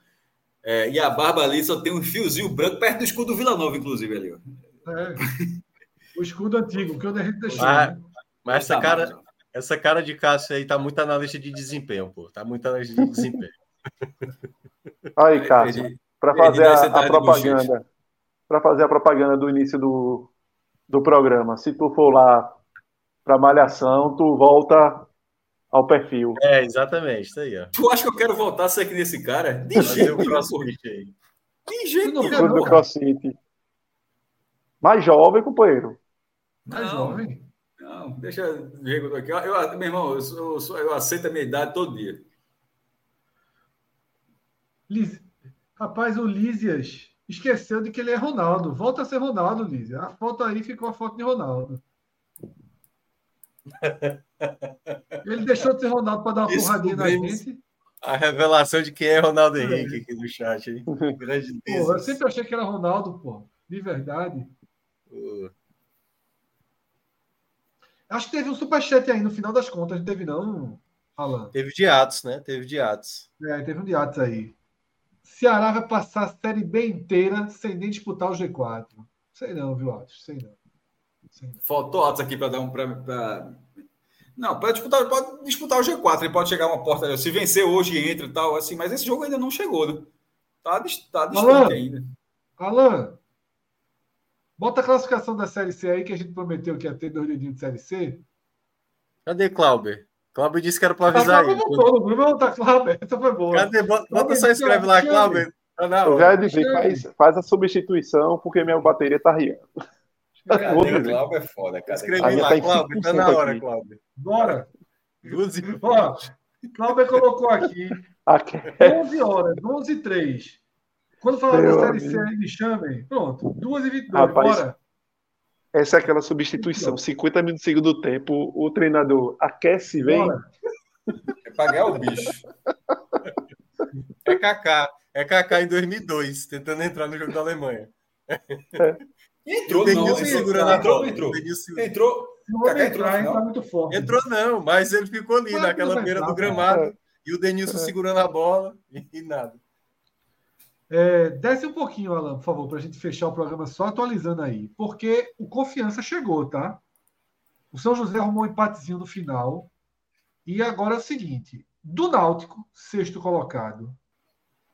É, e a barba ali só tem um fiozinho branco perto do escudo do Vila Nova, inclusive, ali. Ó. É. escudo antigo, que o Derrete deixou. Ah, né? Mas essa cara, essa cara de Cássio aí tá muito analista de desempenho, pô. Tá muito analista de desempenho. Aí, Cássio, para fazer a, a de propaganda, para fazer a propaganda do início do, do programa, se tu for lá para malhação, tu volta ao perfil. É, exatamente, isso aí, ó. Tu acha que eu quero voltar a ser que nesse cara? De jeito nenhum, aí. De jeito nenhum. do CrossFit. Mais jovem, companheiro. Mais Não. jovem. Não, deixa eu ver que eu tô aqui. Eu, eu- meu irmão, eu, sou- eu, sou- eu aceito a minha idade todo dia. Lis- Rapaz, o Lísias esqueceu de que ele é Ronaldo. Volta a ser Ronaldo, Lísias. A foto aí ficou a foto de Ronaldo. Ele deixou de ser Ronaldo para dar uma porradinha na gente. A revelação de quem é Ronaldo Henrique aqui no chat, hein? Grande Porra, eu Deus. sempre achei que era Ronaldo, pô. De verdade. Pô, Acho que teve um superchat aí no final das contas. Não teve, não, Alan? Teve de Atos, né? Teve de Atos. É, teve um diatos aí. Ceará vai passar a Série B inteira sem nem disputar o G4. Sei não, viu, Atos? Sei não. Sei não. Faltou Atos aqui para dar um. Pra, pra- Não, para disputar, pode disputar o G4. Ele pode chegar uma porta ali. Se vencer hoje, entra e tal, assim. Mas esse jogo ainda não chegou, né? Tá, tá distante Alan. ainda. Alan, bota a classificação da Série C aí que a gente prometeu que ia ter dois dedinhos de Série C. Cadê Clauber? Clauber disse que era para Ah, avisar Cláudio ele. voltou no grupo, não tá claro, essa foi boa. Cadê? Bota, bota só escreve lá. Tá na Eu já dizer, faz, faz a substituição, porque minha bateria tá riando. Cadê o Glauber é foda, cara. Escrevi Aí lá, tá Clauber. Tá 5% na hora, aqui. Clauber. Bora. Duas e Ó, Cláudio colocou aqui Aqui, 11 horas, 11 e 3. Quando falar da Série C aí, me chamem. Pronto, 2 e 22, Rapaz, bora. Essa é aquela substituição, 50 minutos do segundo tempo, o treinador aquece, vem. Bora. É pagar o bicho. É Kaká. É Kaká em 2002, tentando entrar no jogo da Alemanha. Entrou, o não. Denilson Entrou, segurando a entrou, bola. entrou. Denilson- Entrou. Kaká entrou entrar, entra muito forte. Entrou não, mas ele ficou ali naquela beira do entrar, gramado e o Denilson segurando a bola e, e nada. É, desce um pouquinho, Alan, por favor, para a gente fechar o programa só atualizando aí. Porque o Confiança chegou, tá? O São José arrumou um empatezinho no final. E agora é o seguinte: do Náutico, sexto colocado,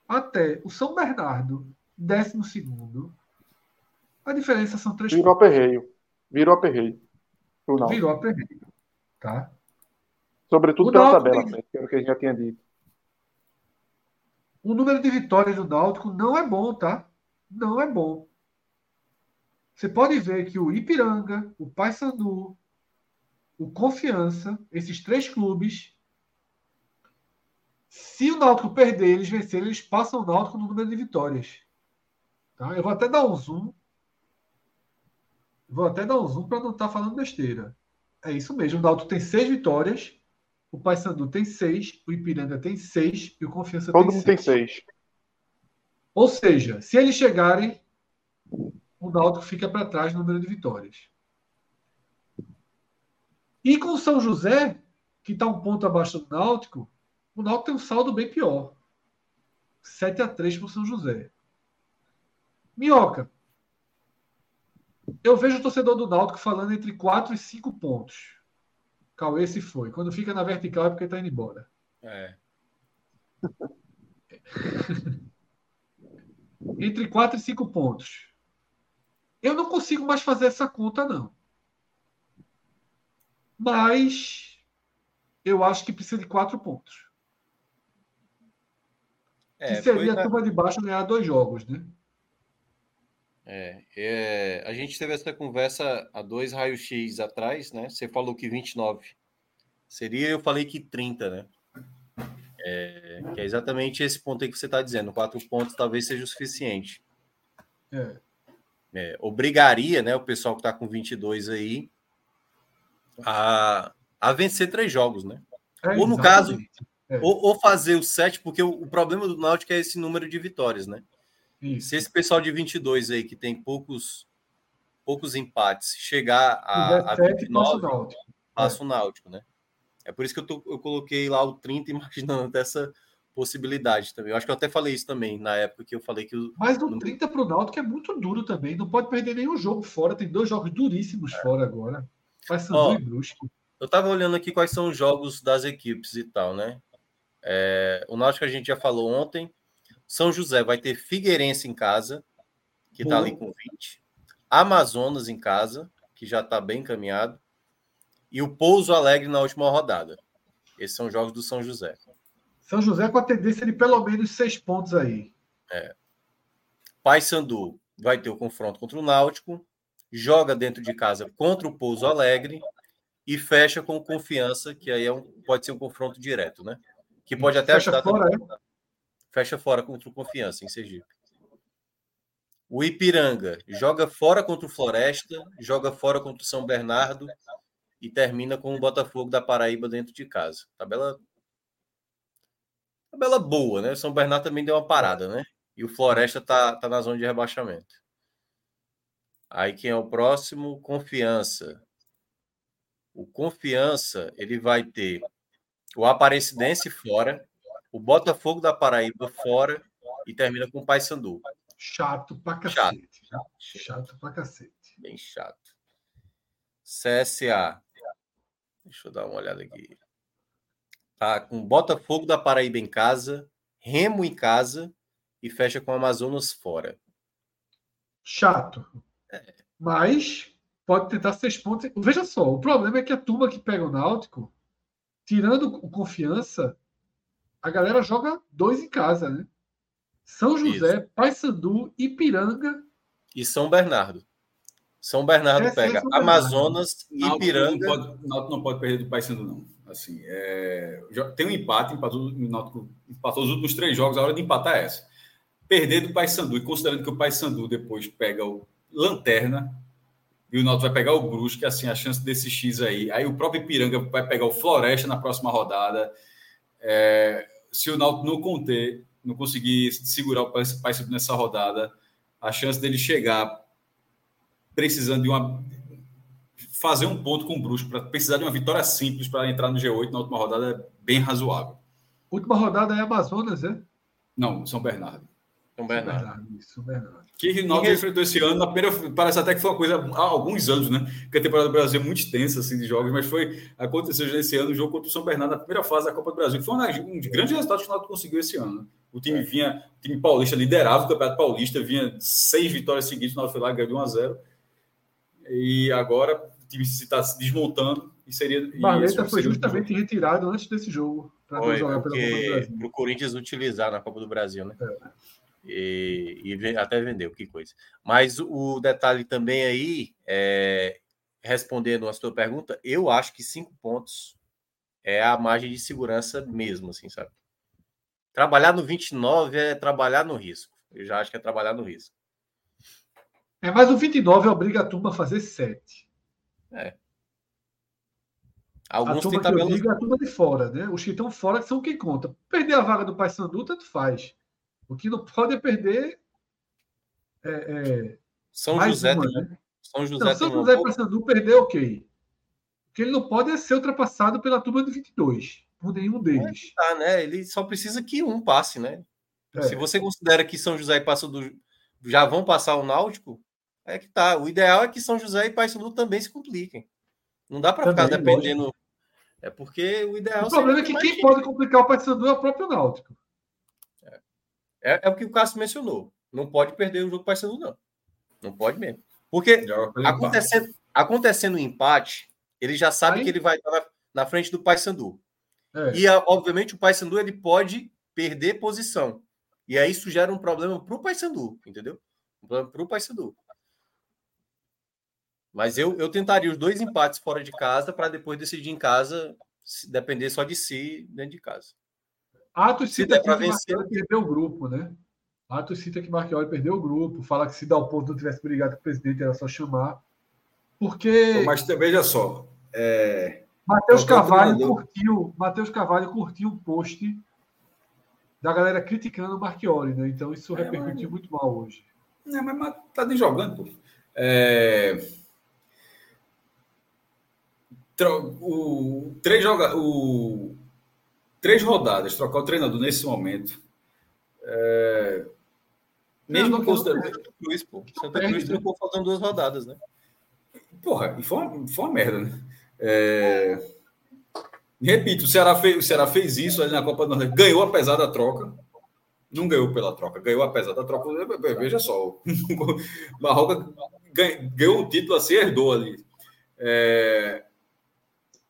até o São Bernardo, décimo segundo, a diferença são três Virou aperreio. Virou aperreio. Virou a primeira. Tá? Sobretudo O pela tabela, tem- né, que era o que a gente já tinha dito. O número de vitórias do Náutico não é bom, tá? Não é bom. Você pode ver que o Ipiranga, o Paysandu, o Confiança, esses três clubes, se o Náutico perder, eles vencerem, eles passam o Náutico no número de vitórias. Tá? Eu vou até dar um zoom. Vou até dar um zoom para não estar falando besteira. É isso mesmo. O Náutico tem seis vitórias, o Paysandu tem seis, o Ipiranga tem seis e o Confiança Todo tem mundo seis. tem seis. Ou seja, se eles chegarem, o Náutico fica para trás no número de vitórias. E com o São José, que está um ponto abaixo do Náutico, o Náutico tem um saldo bem pior. 7 a 3 para o São José. Minhoca. Eu vejo o torcedor do Náutico falando entre 4 e 5 pontos. Cauê se foi. Quando fica na vertical é porque está indo embora. É. entre 4 e 5 pontos. Eu não consigo mais fazer essa conta, não. Mas eu acho que precisa de 4 pontos. É, que seria foi a na- turma de baixo ganhar dois jogos, né? É, é, a gente teve essa conversa há dois raios-x atrás, né? Você falou que 29 seria, eu falei que 30, né? É, que é exatamente esse ponto aí que você está dizendo. Quatro pontos talvez seja o suficiente. É. É, obrigaria né, o pessoal que está com 22 aí a, a vencer três jogos, né? É, Ou no exatamente. É. Ou, ou fazer o sete, porque o, o problema do Náutico é esse número de vitórias, né? Isso. Se esse pessoal de 22 aí, que tem poucos, poucos empates, chegar a, a tiver sete, passa o 29, Náutico. passa o Náutico, né? É por isso que eu, tô- eu coloquei lá o 30, imaginando essa possibilidade também. Eu acho que eu até falei isso também na época que eu falei que. O, Mas no 30 para o Náutico é muito duro também. Não pode perder nenhum jogo fora. Tem dois jogos duríssimos é. fora agora. Paysandu e Brusque. Eu estava olhando aqui quais são os jogos das equipes e tal, né? É, o Náutico a gente já falou ontem. São José vai ter Figueirense em casa, que está ali com 20. Amazonas em casa, que já está bem encaminhado. E o Pouso Alegre na última rodada. Esses são os jogos do São José. São José com a tendência de pelo menos seis pontos aí. É. Paysandu vai ter o confronto contra o Náutico, joga dentro de casa contra o Pouso Alegre e fecha com confiança, que aí é um, pode ser um confronto direto, né? Que pode até fecha ajudar fora, também. É? Fecha fora contra o Confiança, em Sergipe. O Ipiranga joga fora contra o Floresta, joga fora contra o São Bernardo e termina com o Botafogo da Paraíba dentro de casa. Tabela tabela boa, né? O São Bernardo também deu uma parada, né? E o Floresta tá, tá na zona de rebaixamento. Aí quem é o próximo? Confiança. O Confiança, ele vai ter o Aparecidense fora, o Botafogo da Paraíba fora e termina com o Paysandu. Chato pra cacete. Chato, chato. chato pra cacete. Bem chato. CSA. Deixa eu dar uma olhada aqui. Tá com Botafogo da Paraíba em casa, Remo em casa e fecha com Amazonas fora. Chato. É. Mas pode tentar seis pontos. Veja só, o problema é que a turma que pega o Náutico tirando o confiança, a galera joga dois em casa, né? São José, Isso. Paysandu, Ipiranga e São Bernardo. São Bernardo é, pega São Amazonas e Ipiranga. Não pode, Náutico não pode perder do Paysandu, não. Assim, é, tem um empate, empatou, Náutico empatou os últimos três jogos, a hora de empatar é essa. Perder do Paysandu, e considerando que o Paysandu depois pega o Lanterna, e o Náutico vai pegar o Brusque, assim, a chance desse X aí. Aí o próprio Ipiranga vai pegar o Floresta na próxima rodada. É, se o Náutico não conter, não conseguir segurar o Paysandu nessa rodada, a chance dele chegar precisando de uma fazer um ponto com o Brusque, para precisar de uma vitória simples para entrar no G8 na última rodada é bem razoável. Última rodada é Amazonas, é? Não, São Bernardo. São Bernardo. São Bernardo. Que o Náutico enfrentou esse ano, na primeira, parece até que foi uma coisa há alguns anos, né? Porque a temporada do Brasil é muito tensa assim, de jogos, mas foi aconteceu já esse ano o jogo contra o São Bernardo na primeira fase da Copa do Brasil. Foi um dos grandes resultados que o Náutico conseguiu esse ano. Né? O time vinha, o time paulista liderava o Campeonato Paulista, vinha seis vitórias seguidas, o Náutico foi lá ganhou de 1 a 0. E agora o time está se desmontando e seria. Barleta foi justamente retirado antes desse jogo. Para jogar para o Corinthians utilizar na Copa do Brasil, né? É e, e até vendeu, que coisa. Mas o detalhe também aí, é, respondendo a sua pergunta, eu acho que cinco pontos é a margem de segurança mesmo, assim, sabe? Trabalhar no 29 é trabalhar no risco. Eu já acho que é trabalhar no risco. É, mas o 29 obriga a turma a fazer 7. É. Alguns a turma que tabela... obriga a turma de fora, né? Os que estão fora são quem conta. Perder a vaga do Paysandu, tanto faz. O que não pode é perder. É, é, São, José uma, tem, né? São José não, São José para Sandu perdeu, ok. O que ele não pode é ser ultrapassado pela turma de 22, por nenhum deles. tá, né? Ele só precisa que um passe, né? É. Se você considera que São José e Paysandu já vão passar o Náutico, é que tá. O ideal é que São José e Paysandu também se compliquem. Não dá para ficar dependendo. Lógico. É porque o ideal. O problema é que quem pode complicar o Paysandu é o próprio Náutico. É, é o que o Cássio mencionou. Não pode perder o jogo Paysandu, não. Não pode mesmo. Porque acontecendo, acontecendo um empate, ele já sabe Aí... que ele vai estar na, na frente do Paysandu. É. E, obviamente, o Paysandu ele pode perder posição. E aí isso gera um problema para o Paysandu, entendeu? Um problema para o Paysandu. Mas eu, eu tentaria os dois empates fora de casa para depois decidir em casa, depender só de si dentro de casa. Atos cita que vencer... perdeu o grupo, né? Atos cita que Marchioli perdeu o grupo, fala que se dá o ponto não tivesse brigado com o presidente, era só chamar. Porque. Mas veja só. É... Matheus Carvalho curtiu. Matheus Carvalho curtiu um post da galera criticando o Marchioli, né? Então isso é, repercutiu mas... muito mal hoje. Não, mas tá nem jogando, pô. É... O, três joga... o três rodadas, trocar o treinador nesse momento. É... Mesmo não, considerando Santa Cruz, pô. Santa Cruz trocou faltando duas rodadas, né? Porra, e foi uma, foi uma merda, né? É... Repito, o Ceará, fez, o Ceará fez isso ali na Copa do Nordeste, ganhou apesar da troca. Não ganhou pela troca, ganhou apesar da troca. Veja só, Marroca ganhou o título assim, herdou ali. É...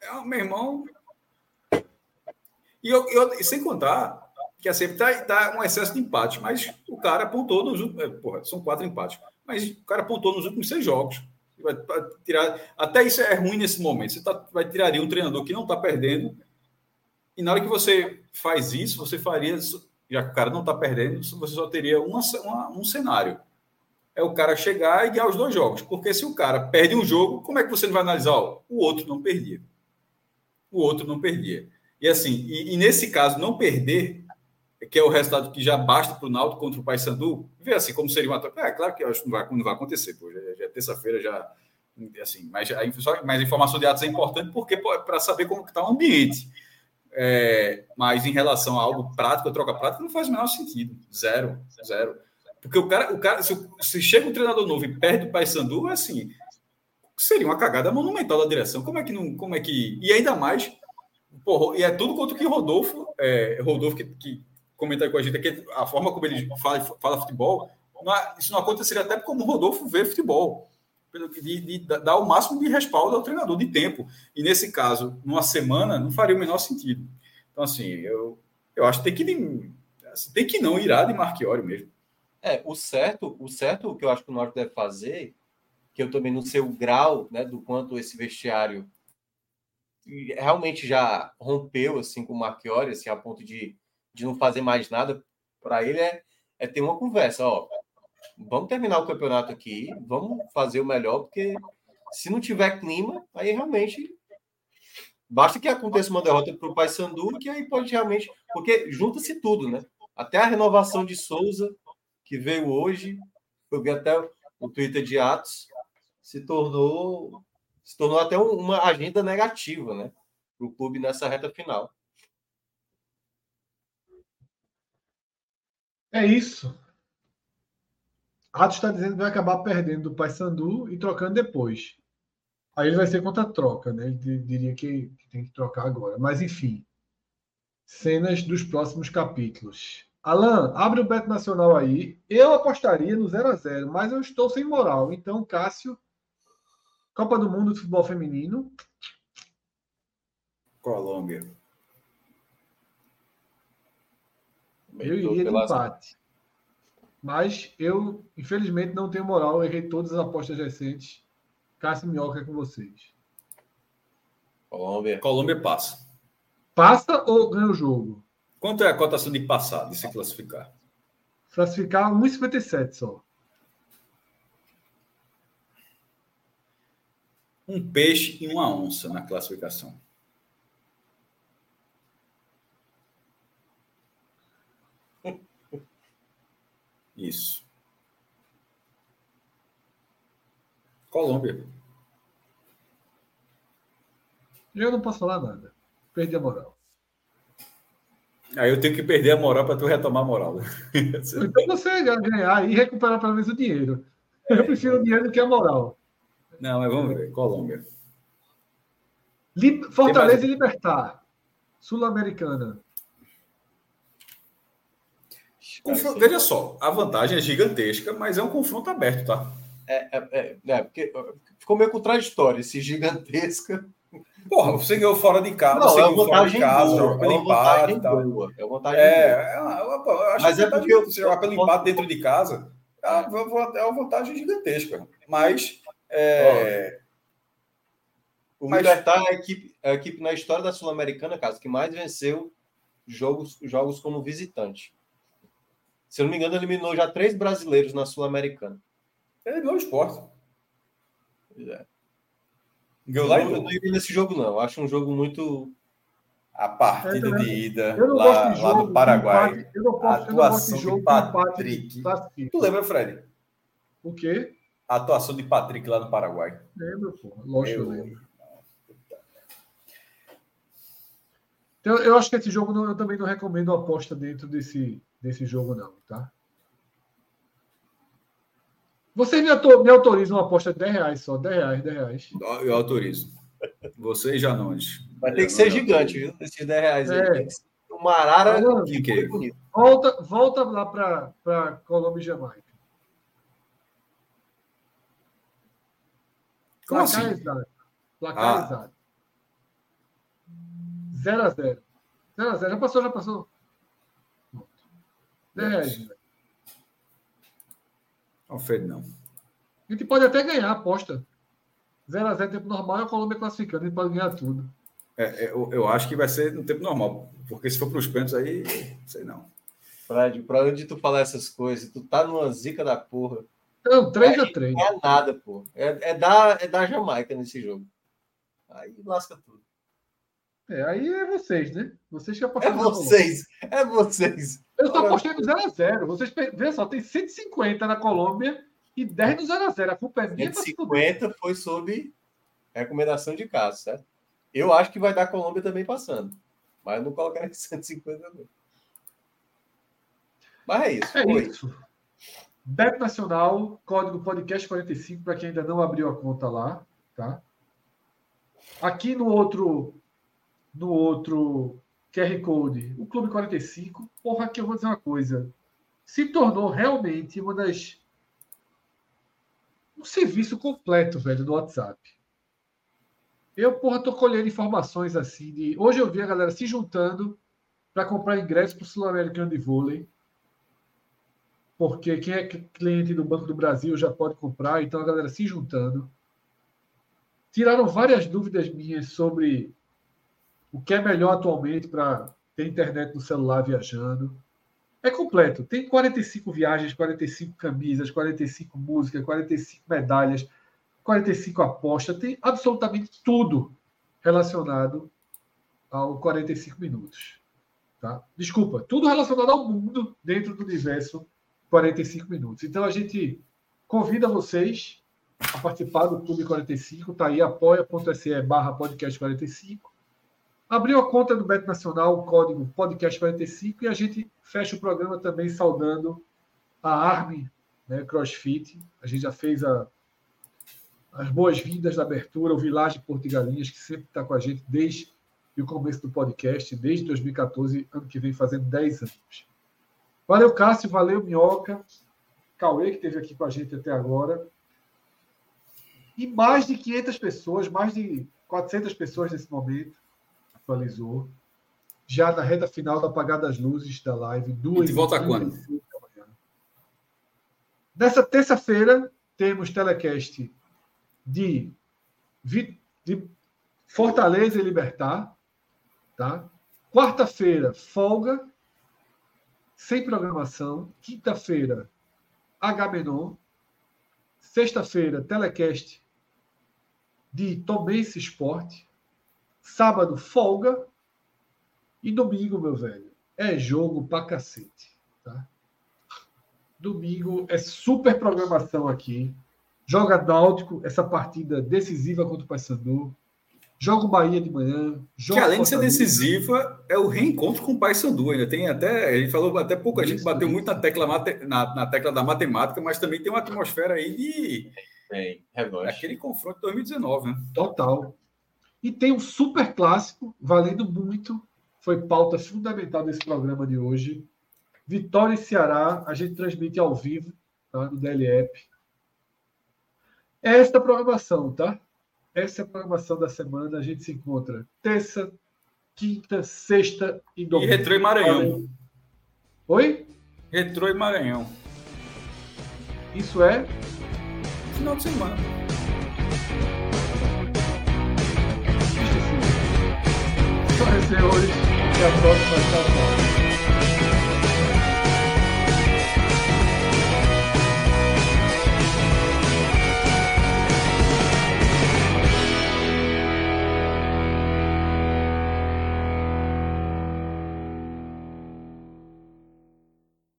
é meu irmão. E eu, eu, sem contar que assim, tá, tá um excesso de empate, mas o cara apontou nos últimos. É, porra, são quatro empates. Mas o cara apontou nos últimos seis jogos. Vai tirar, até isso é ruim nesse momento. Você tá, vai tiraria um treinador que não está perdendo. E na hora que você faz isso, você faria, já que o cara não está perdendo, você só teria uma, uma, um cenário. É o cara chegar e ganhar os dois jogos. Porque se o cara perde um jogo, como é que você não vai analisar? Ó, o outro não perdia. O outro não perdia. E assim, e, e nesse caso, não perder, que é o resultado que já basta para o Náutico contra o Paysandu, vê assim como seria uma. É claro que eu acho que não vai, não vai acontecer, pô, já, já é terça-feira, já. Assim, mas, a, mas a informação de atos é importante porque para saber como está o ambiente. É, mas em relação a algo prático, a troca prática, não faz o menor sentido. Zero, zero. Porque o cara, o cara se, se chega um treinador novo e perde o Paysandu, é assim, seria uma cagada monumental da direção. Como é que não. Como é que. E ainda mais. E é tudo quanto que Rodolfo, é, Rodolfo que, que comenta com a gente aqui, a forma como ele fala, fala futebol, não, isso não aconteceria até como o Rodolfo vê futebol. De, de, de, dar o máximo de respaldo ao treinador de tempo. E nesse caso, numa semana, não faria o menor sentido. Então, assim, eu, eu acho que tem que, assim, tem que não irá de Marchiori mesmo. É, o certo, o certo que eu acho que o Norte deve fazer, que eu também não sei o grau né, do quanto esse vestiário realmente já rompeu assim com o Marchiori, assim, a ponto de, de não fazer mais nada para ele, é, é ter uma conversa, ó, vamos terminar o campeonato aqui, vamos fazer o melhor, porque se não tiver clima, aí realmente basta que aconteça uma derrota para o Paysandu, que aí pode realmente, porque junta-se tudo, né? Até a renovação de Souza, que veio hoje, eu vi até o Twitter de Atos, se tornou se tornou até uma agenda negativa, né, para o clube nessa reta final. É isso. Atos está dizendo que vai acabar perdendo o Paysandu e trocando depois. Aí ele vai ser contra troca, né? Ele diria que, que tem que trocar agora. Mas enfim. Cenas dos próximos capítulos. Alan, abre o Beto Nacional aí. Eu apostaria no 0 a 0 mas eu estou sem moral. Então, Cássio, Copa do Mundo de Futebol Feminino. Colômbia. Eu iria de empate. Mas eu, infelizmente, não tenho moral. Errei todas as apostas recentes. Cássio Minhoca é com vocês. Colômbia. Colômbia passa. Passa ou ganha o jogo? Quanto é a cotação de passar, de se classificar? Classificar 1,57 só. Um peixe e uma onça na classificação. Isso. Colômbia. Eu não posso falar nada. Perdi a moral. Aí eu tenho que perder a moral para tu retomar a moral. então você ganhar e recuperar pelo menos o dinheiro. Eu prefiro o dinheiro do que a moral. Não, mas vamos ver. Colômbia. Fortaleza mais... e Libertar. Sul-Americana. Confronto, veja só, a vantagem é gigantesca, mas é um confronto aberto, tá? É, é, é, é porque ficou meio contraditório esse gigantesca. Porra, você ganhou fora de casa, não, você é ganhou fora de casa, joga pelo empate e tal. Boa, é vantagem é, boa. É, eu acho mas que é porque você jogar pelo empate dentro de casa é é uma vantagem gigantesca. Mas. É... O mas... Libertar é a equipe, é a equipe na história da Sul-Americana, caso que mais venceu jogos, jogos como visitante. Se eu não me engano, eliminou já três brasileiros na Sul-Americana. Eliminou o esporte. Pois é. Ganhou lá eu não iria nesse jogo, não. Eu acho um jogo muito. A partida de ida lá, de lá no Paraguai. Eu não posso, a atuação de, de Patrick. Tu lembra, Fred? O quê? A atuação de Patrick lá no Paraguai. Lembro, pô. Lógico, eu lembro. Então, eu acho que esse jogo não, eu também não recomendo aposta dentro desse, desse jogo, não, tá? Vocês me, autor, me autorizam uma aposta de 10 reais só, 10 reais, 10 reais. Eu autorizo. Vocês já não. Vai ter que ser gigante, viu? Esses 10 reais é. aí. Uma arara que, que bonito. Volta, volta lá para Colômbia e Jamaica. Como Placar assim? exato. Placar ah. exato. 0 a 0 0 a 0 Já passou, já passou. 10 reais. Não fez, não. A gente pode até ganhar a aposta. 0x0 tempo normal e a Colômbia classificando. A gente pode ganhar tudo. É, é, eu, eu, acho que vai ser no tempo normal. Porque se for para os pênaltis aí, sei não. Fred, para onde tu falar essas coisas? Tu tá numa zica da porra. Não, 3x3. Não é nada, pô. É, é, da, é da Jamaica nesse jogo. Aí lasca tudo. É, aí é vocês, né? Vocês que apostaram. É vocês, é vocês. Eu só apostei no 0x0. Vocês vê só, tem 150 na Colômbia e 10 no 0x0. A culpa é minha. 150 foi sob recomendação de casa, certo? Eu acho que vai dar a Colômbia também passando. Mas eu não colocaria 150 não. Mas é isso. É foi. isso. Bet Nacional, código podcast 45 para quem ainda não abriu a conta lá, tá? Aqui no outro no outro QR Code, o Clube 45, porra, aqui eu vou dizer uma coisa. Se tornou realmente uma das. Um serviço completo, velho, do WhatsApp. Eu, porra, tô colhendo informações assim de. Hoje eu vi a galera se juntando para comprar ingresso para o Sul-Americano de Vôlei. Porque quem é cliente do Banco do Brasil já pode comprar, então a galera se juntando. Tiraram várias dúvidas minhas sobre o que é melhor atualmente para ter internet no celular viajando. É completo. Tem 45 viagens, 45 camisas, 45 músicas, 45 medalhas, 45 apostas. Tem absolutamente tudo relacionado ao 45 minutos. Tá? Desculpa, tudo relacionado ao mundo dentro do universo 45 minutos. Então a gente convida vocês a participar do Clube 45, tá aí apoia.se barra podcast 45 Abriu a conta do Beto Nacional, o código podcast45, e a gente fecha o programa também saudando a Armin né, CrossFit. A gente já fez a, as boas-vindas da abertura, o Village Porto de Galinhas, que sempre está com a gente desde o começo do podcast, desde 2014, ano que vem fazendo 10 anos. Valeu, Cássio, valeu, Minhoca, Cauê, que esteve aqui com a gente até agora. E mais de 500 pessoas, mais de 400 pessoas nesse momento atualizou. Já na reta final da apagada das luzes da live. Duas e volta quando? Nessa terça-feira, temos telecast de, de Fortaleza e Libertar. Tá? Quarta-feira, folga, sem programação. Quinta-feira, Agamenon. Sexta-feira, telecast de Tomense Esporte. Sábado, folga. E domingo, meu velho, é jogo pra cacete. Tá? Domingo é super programação aqui. Joga Náutico, essa partida decisiva contra o Paysandu. Joga o Bahia de manhã. que além de ser decisiva, é o reencontro com o Paysandu. Ainda tem até. Ele falou até pouco, a gente bateu muito na tecla, na, na tecla da matemática, mas também tem uma atmosfera aí de. Tem, Aquele confronto de 2019, né? Total. E tem um super clássico, valendo muito, foi pauta fundamental desse programa de hoje. Vitória e Ceará, a gente transmite ao vivo tá, no DLEP. Esta programação, tá? Essa é a programação da semana. A gente se encontra terça, quinta, sexta e domingo. E Retrô e Maranhão. Oi? Retrô e Maranhão. Isso é? Final de semana. aparecer hoje. Até a próxima. Tchau, tchau.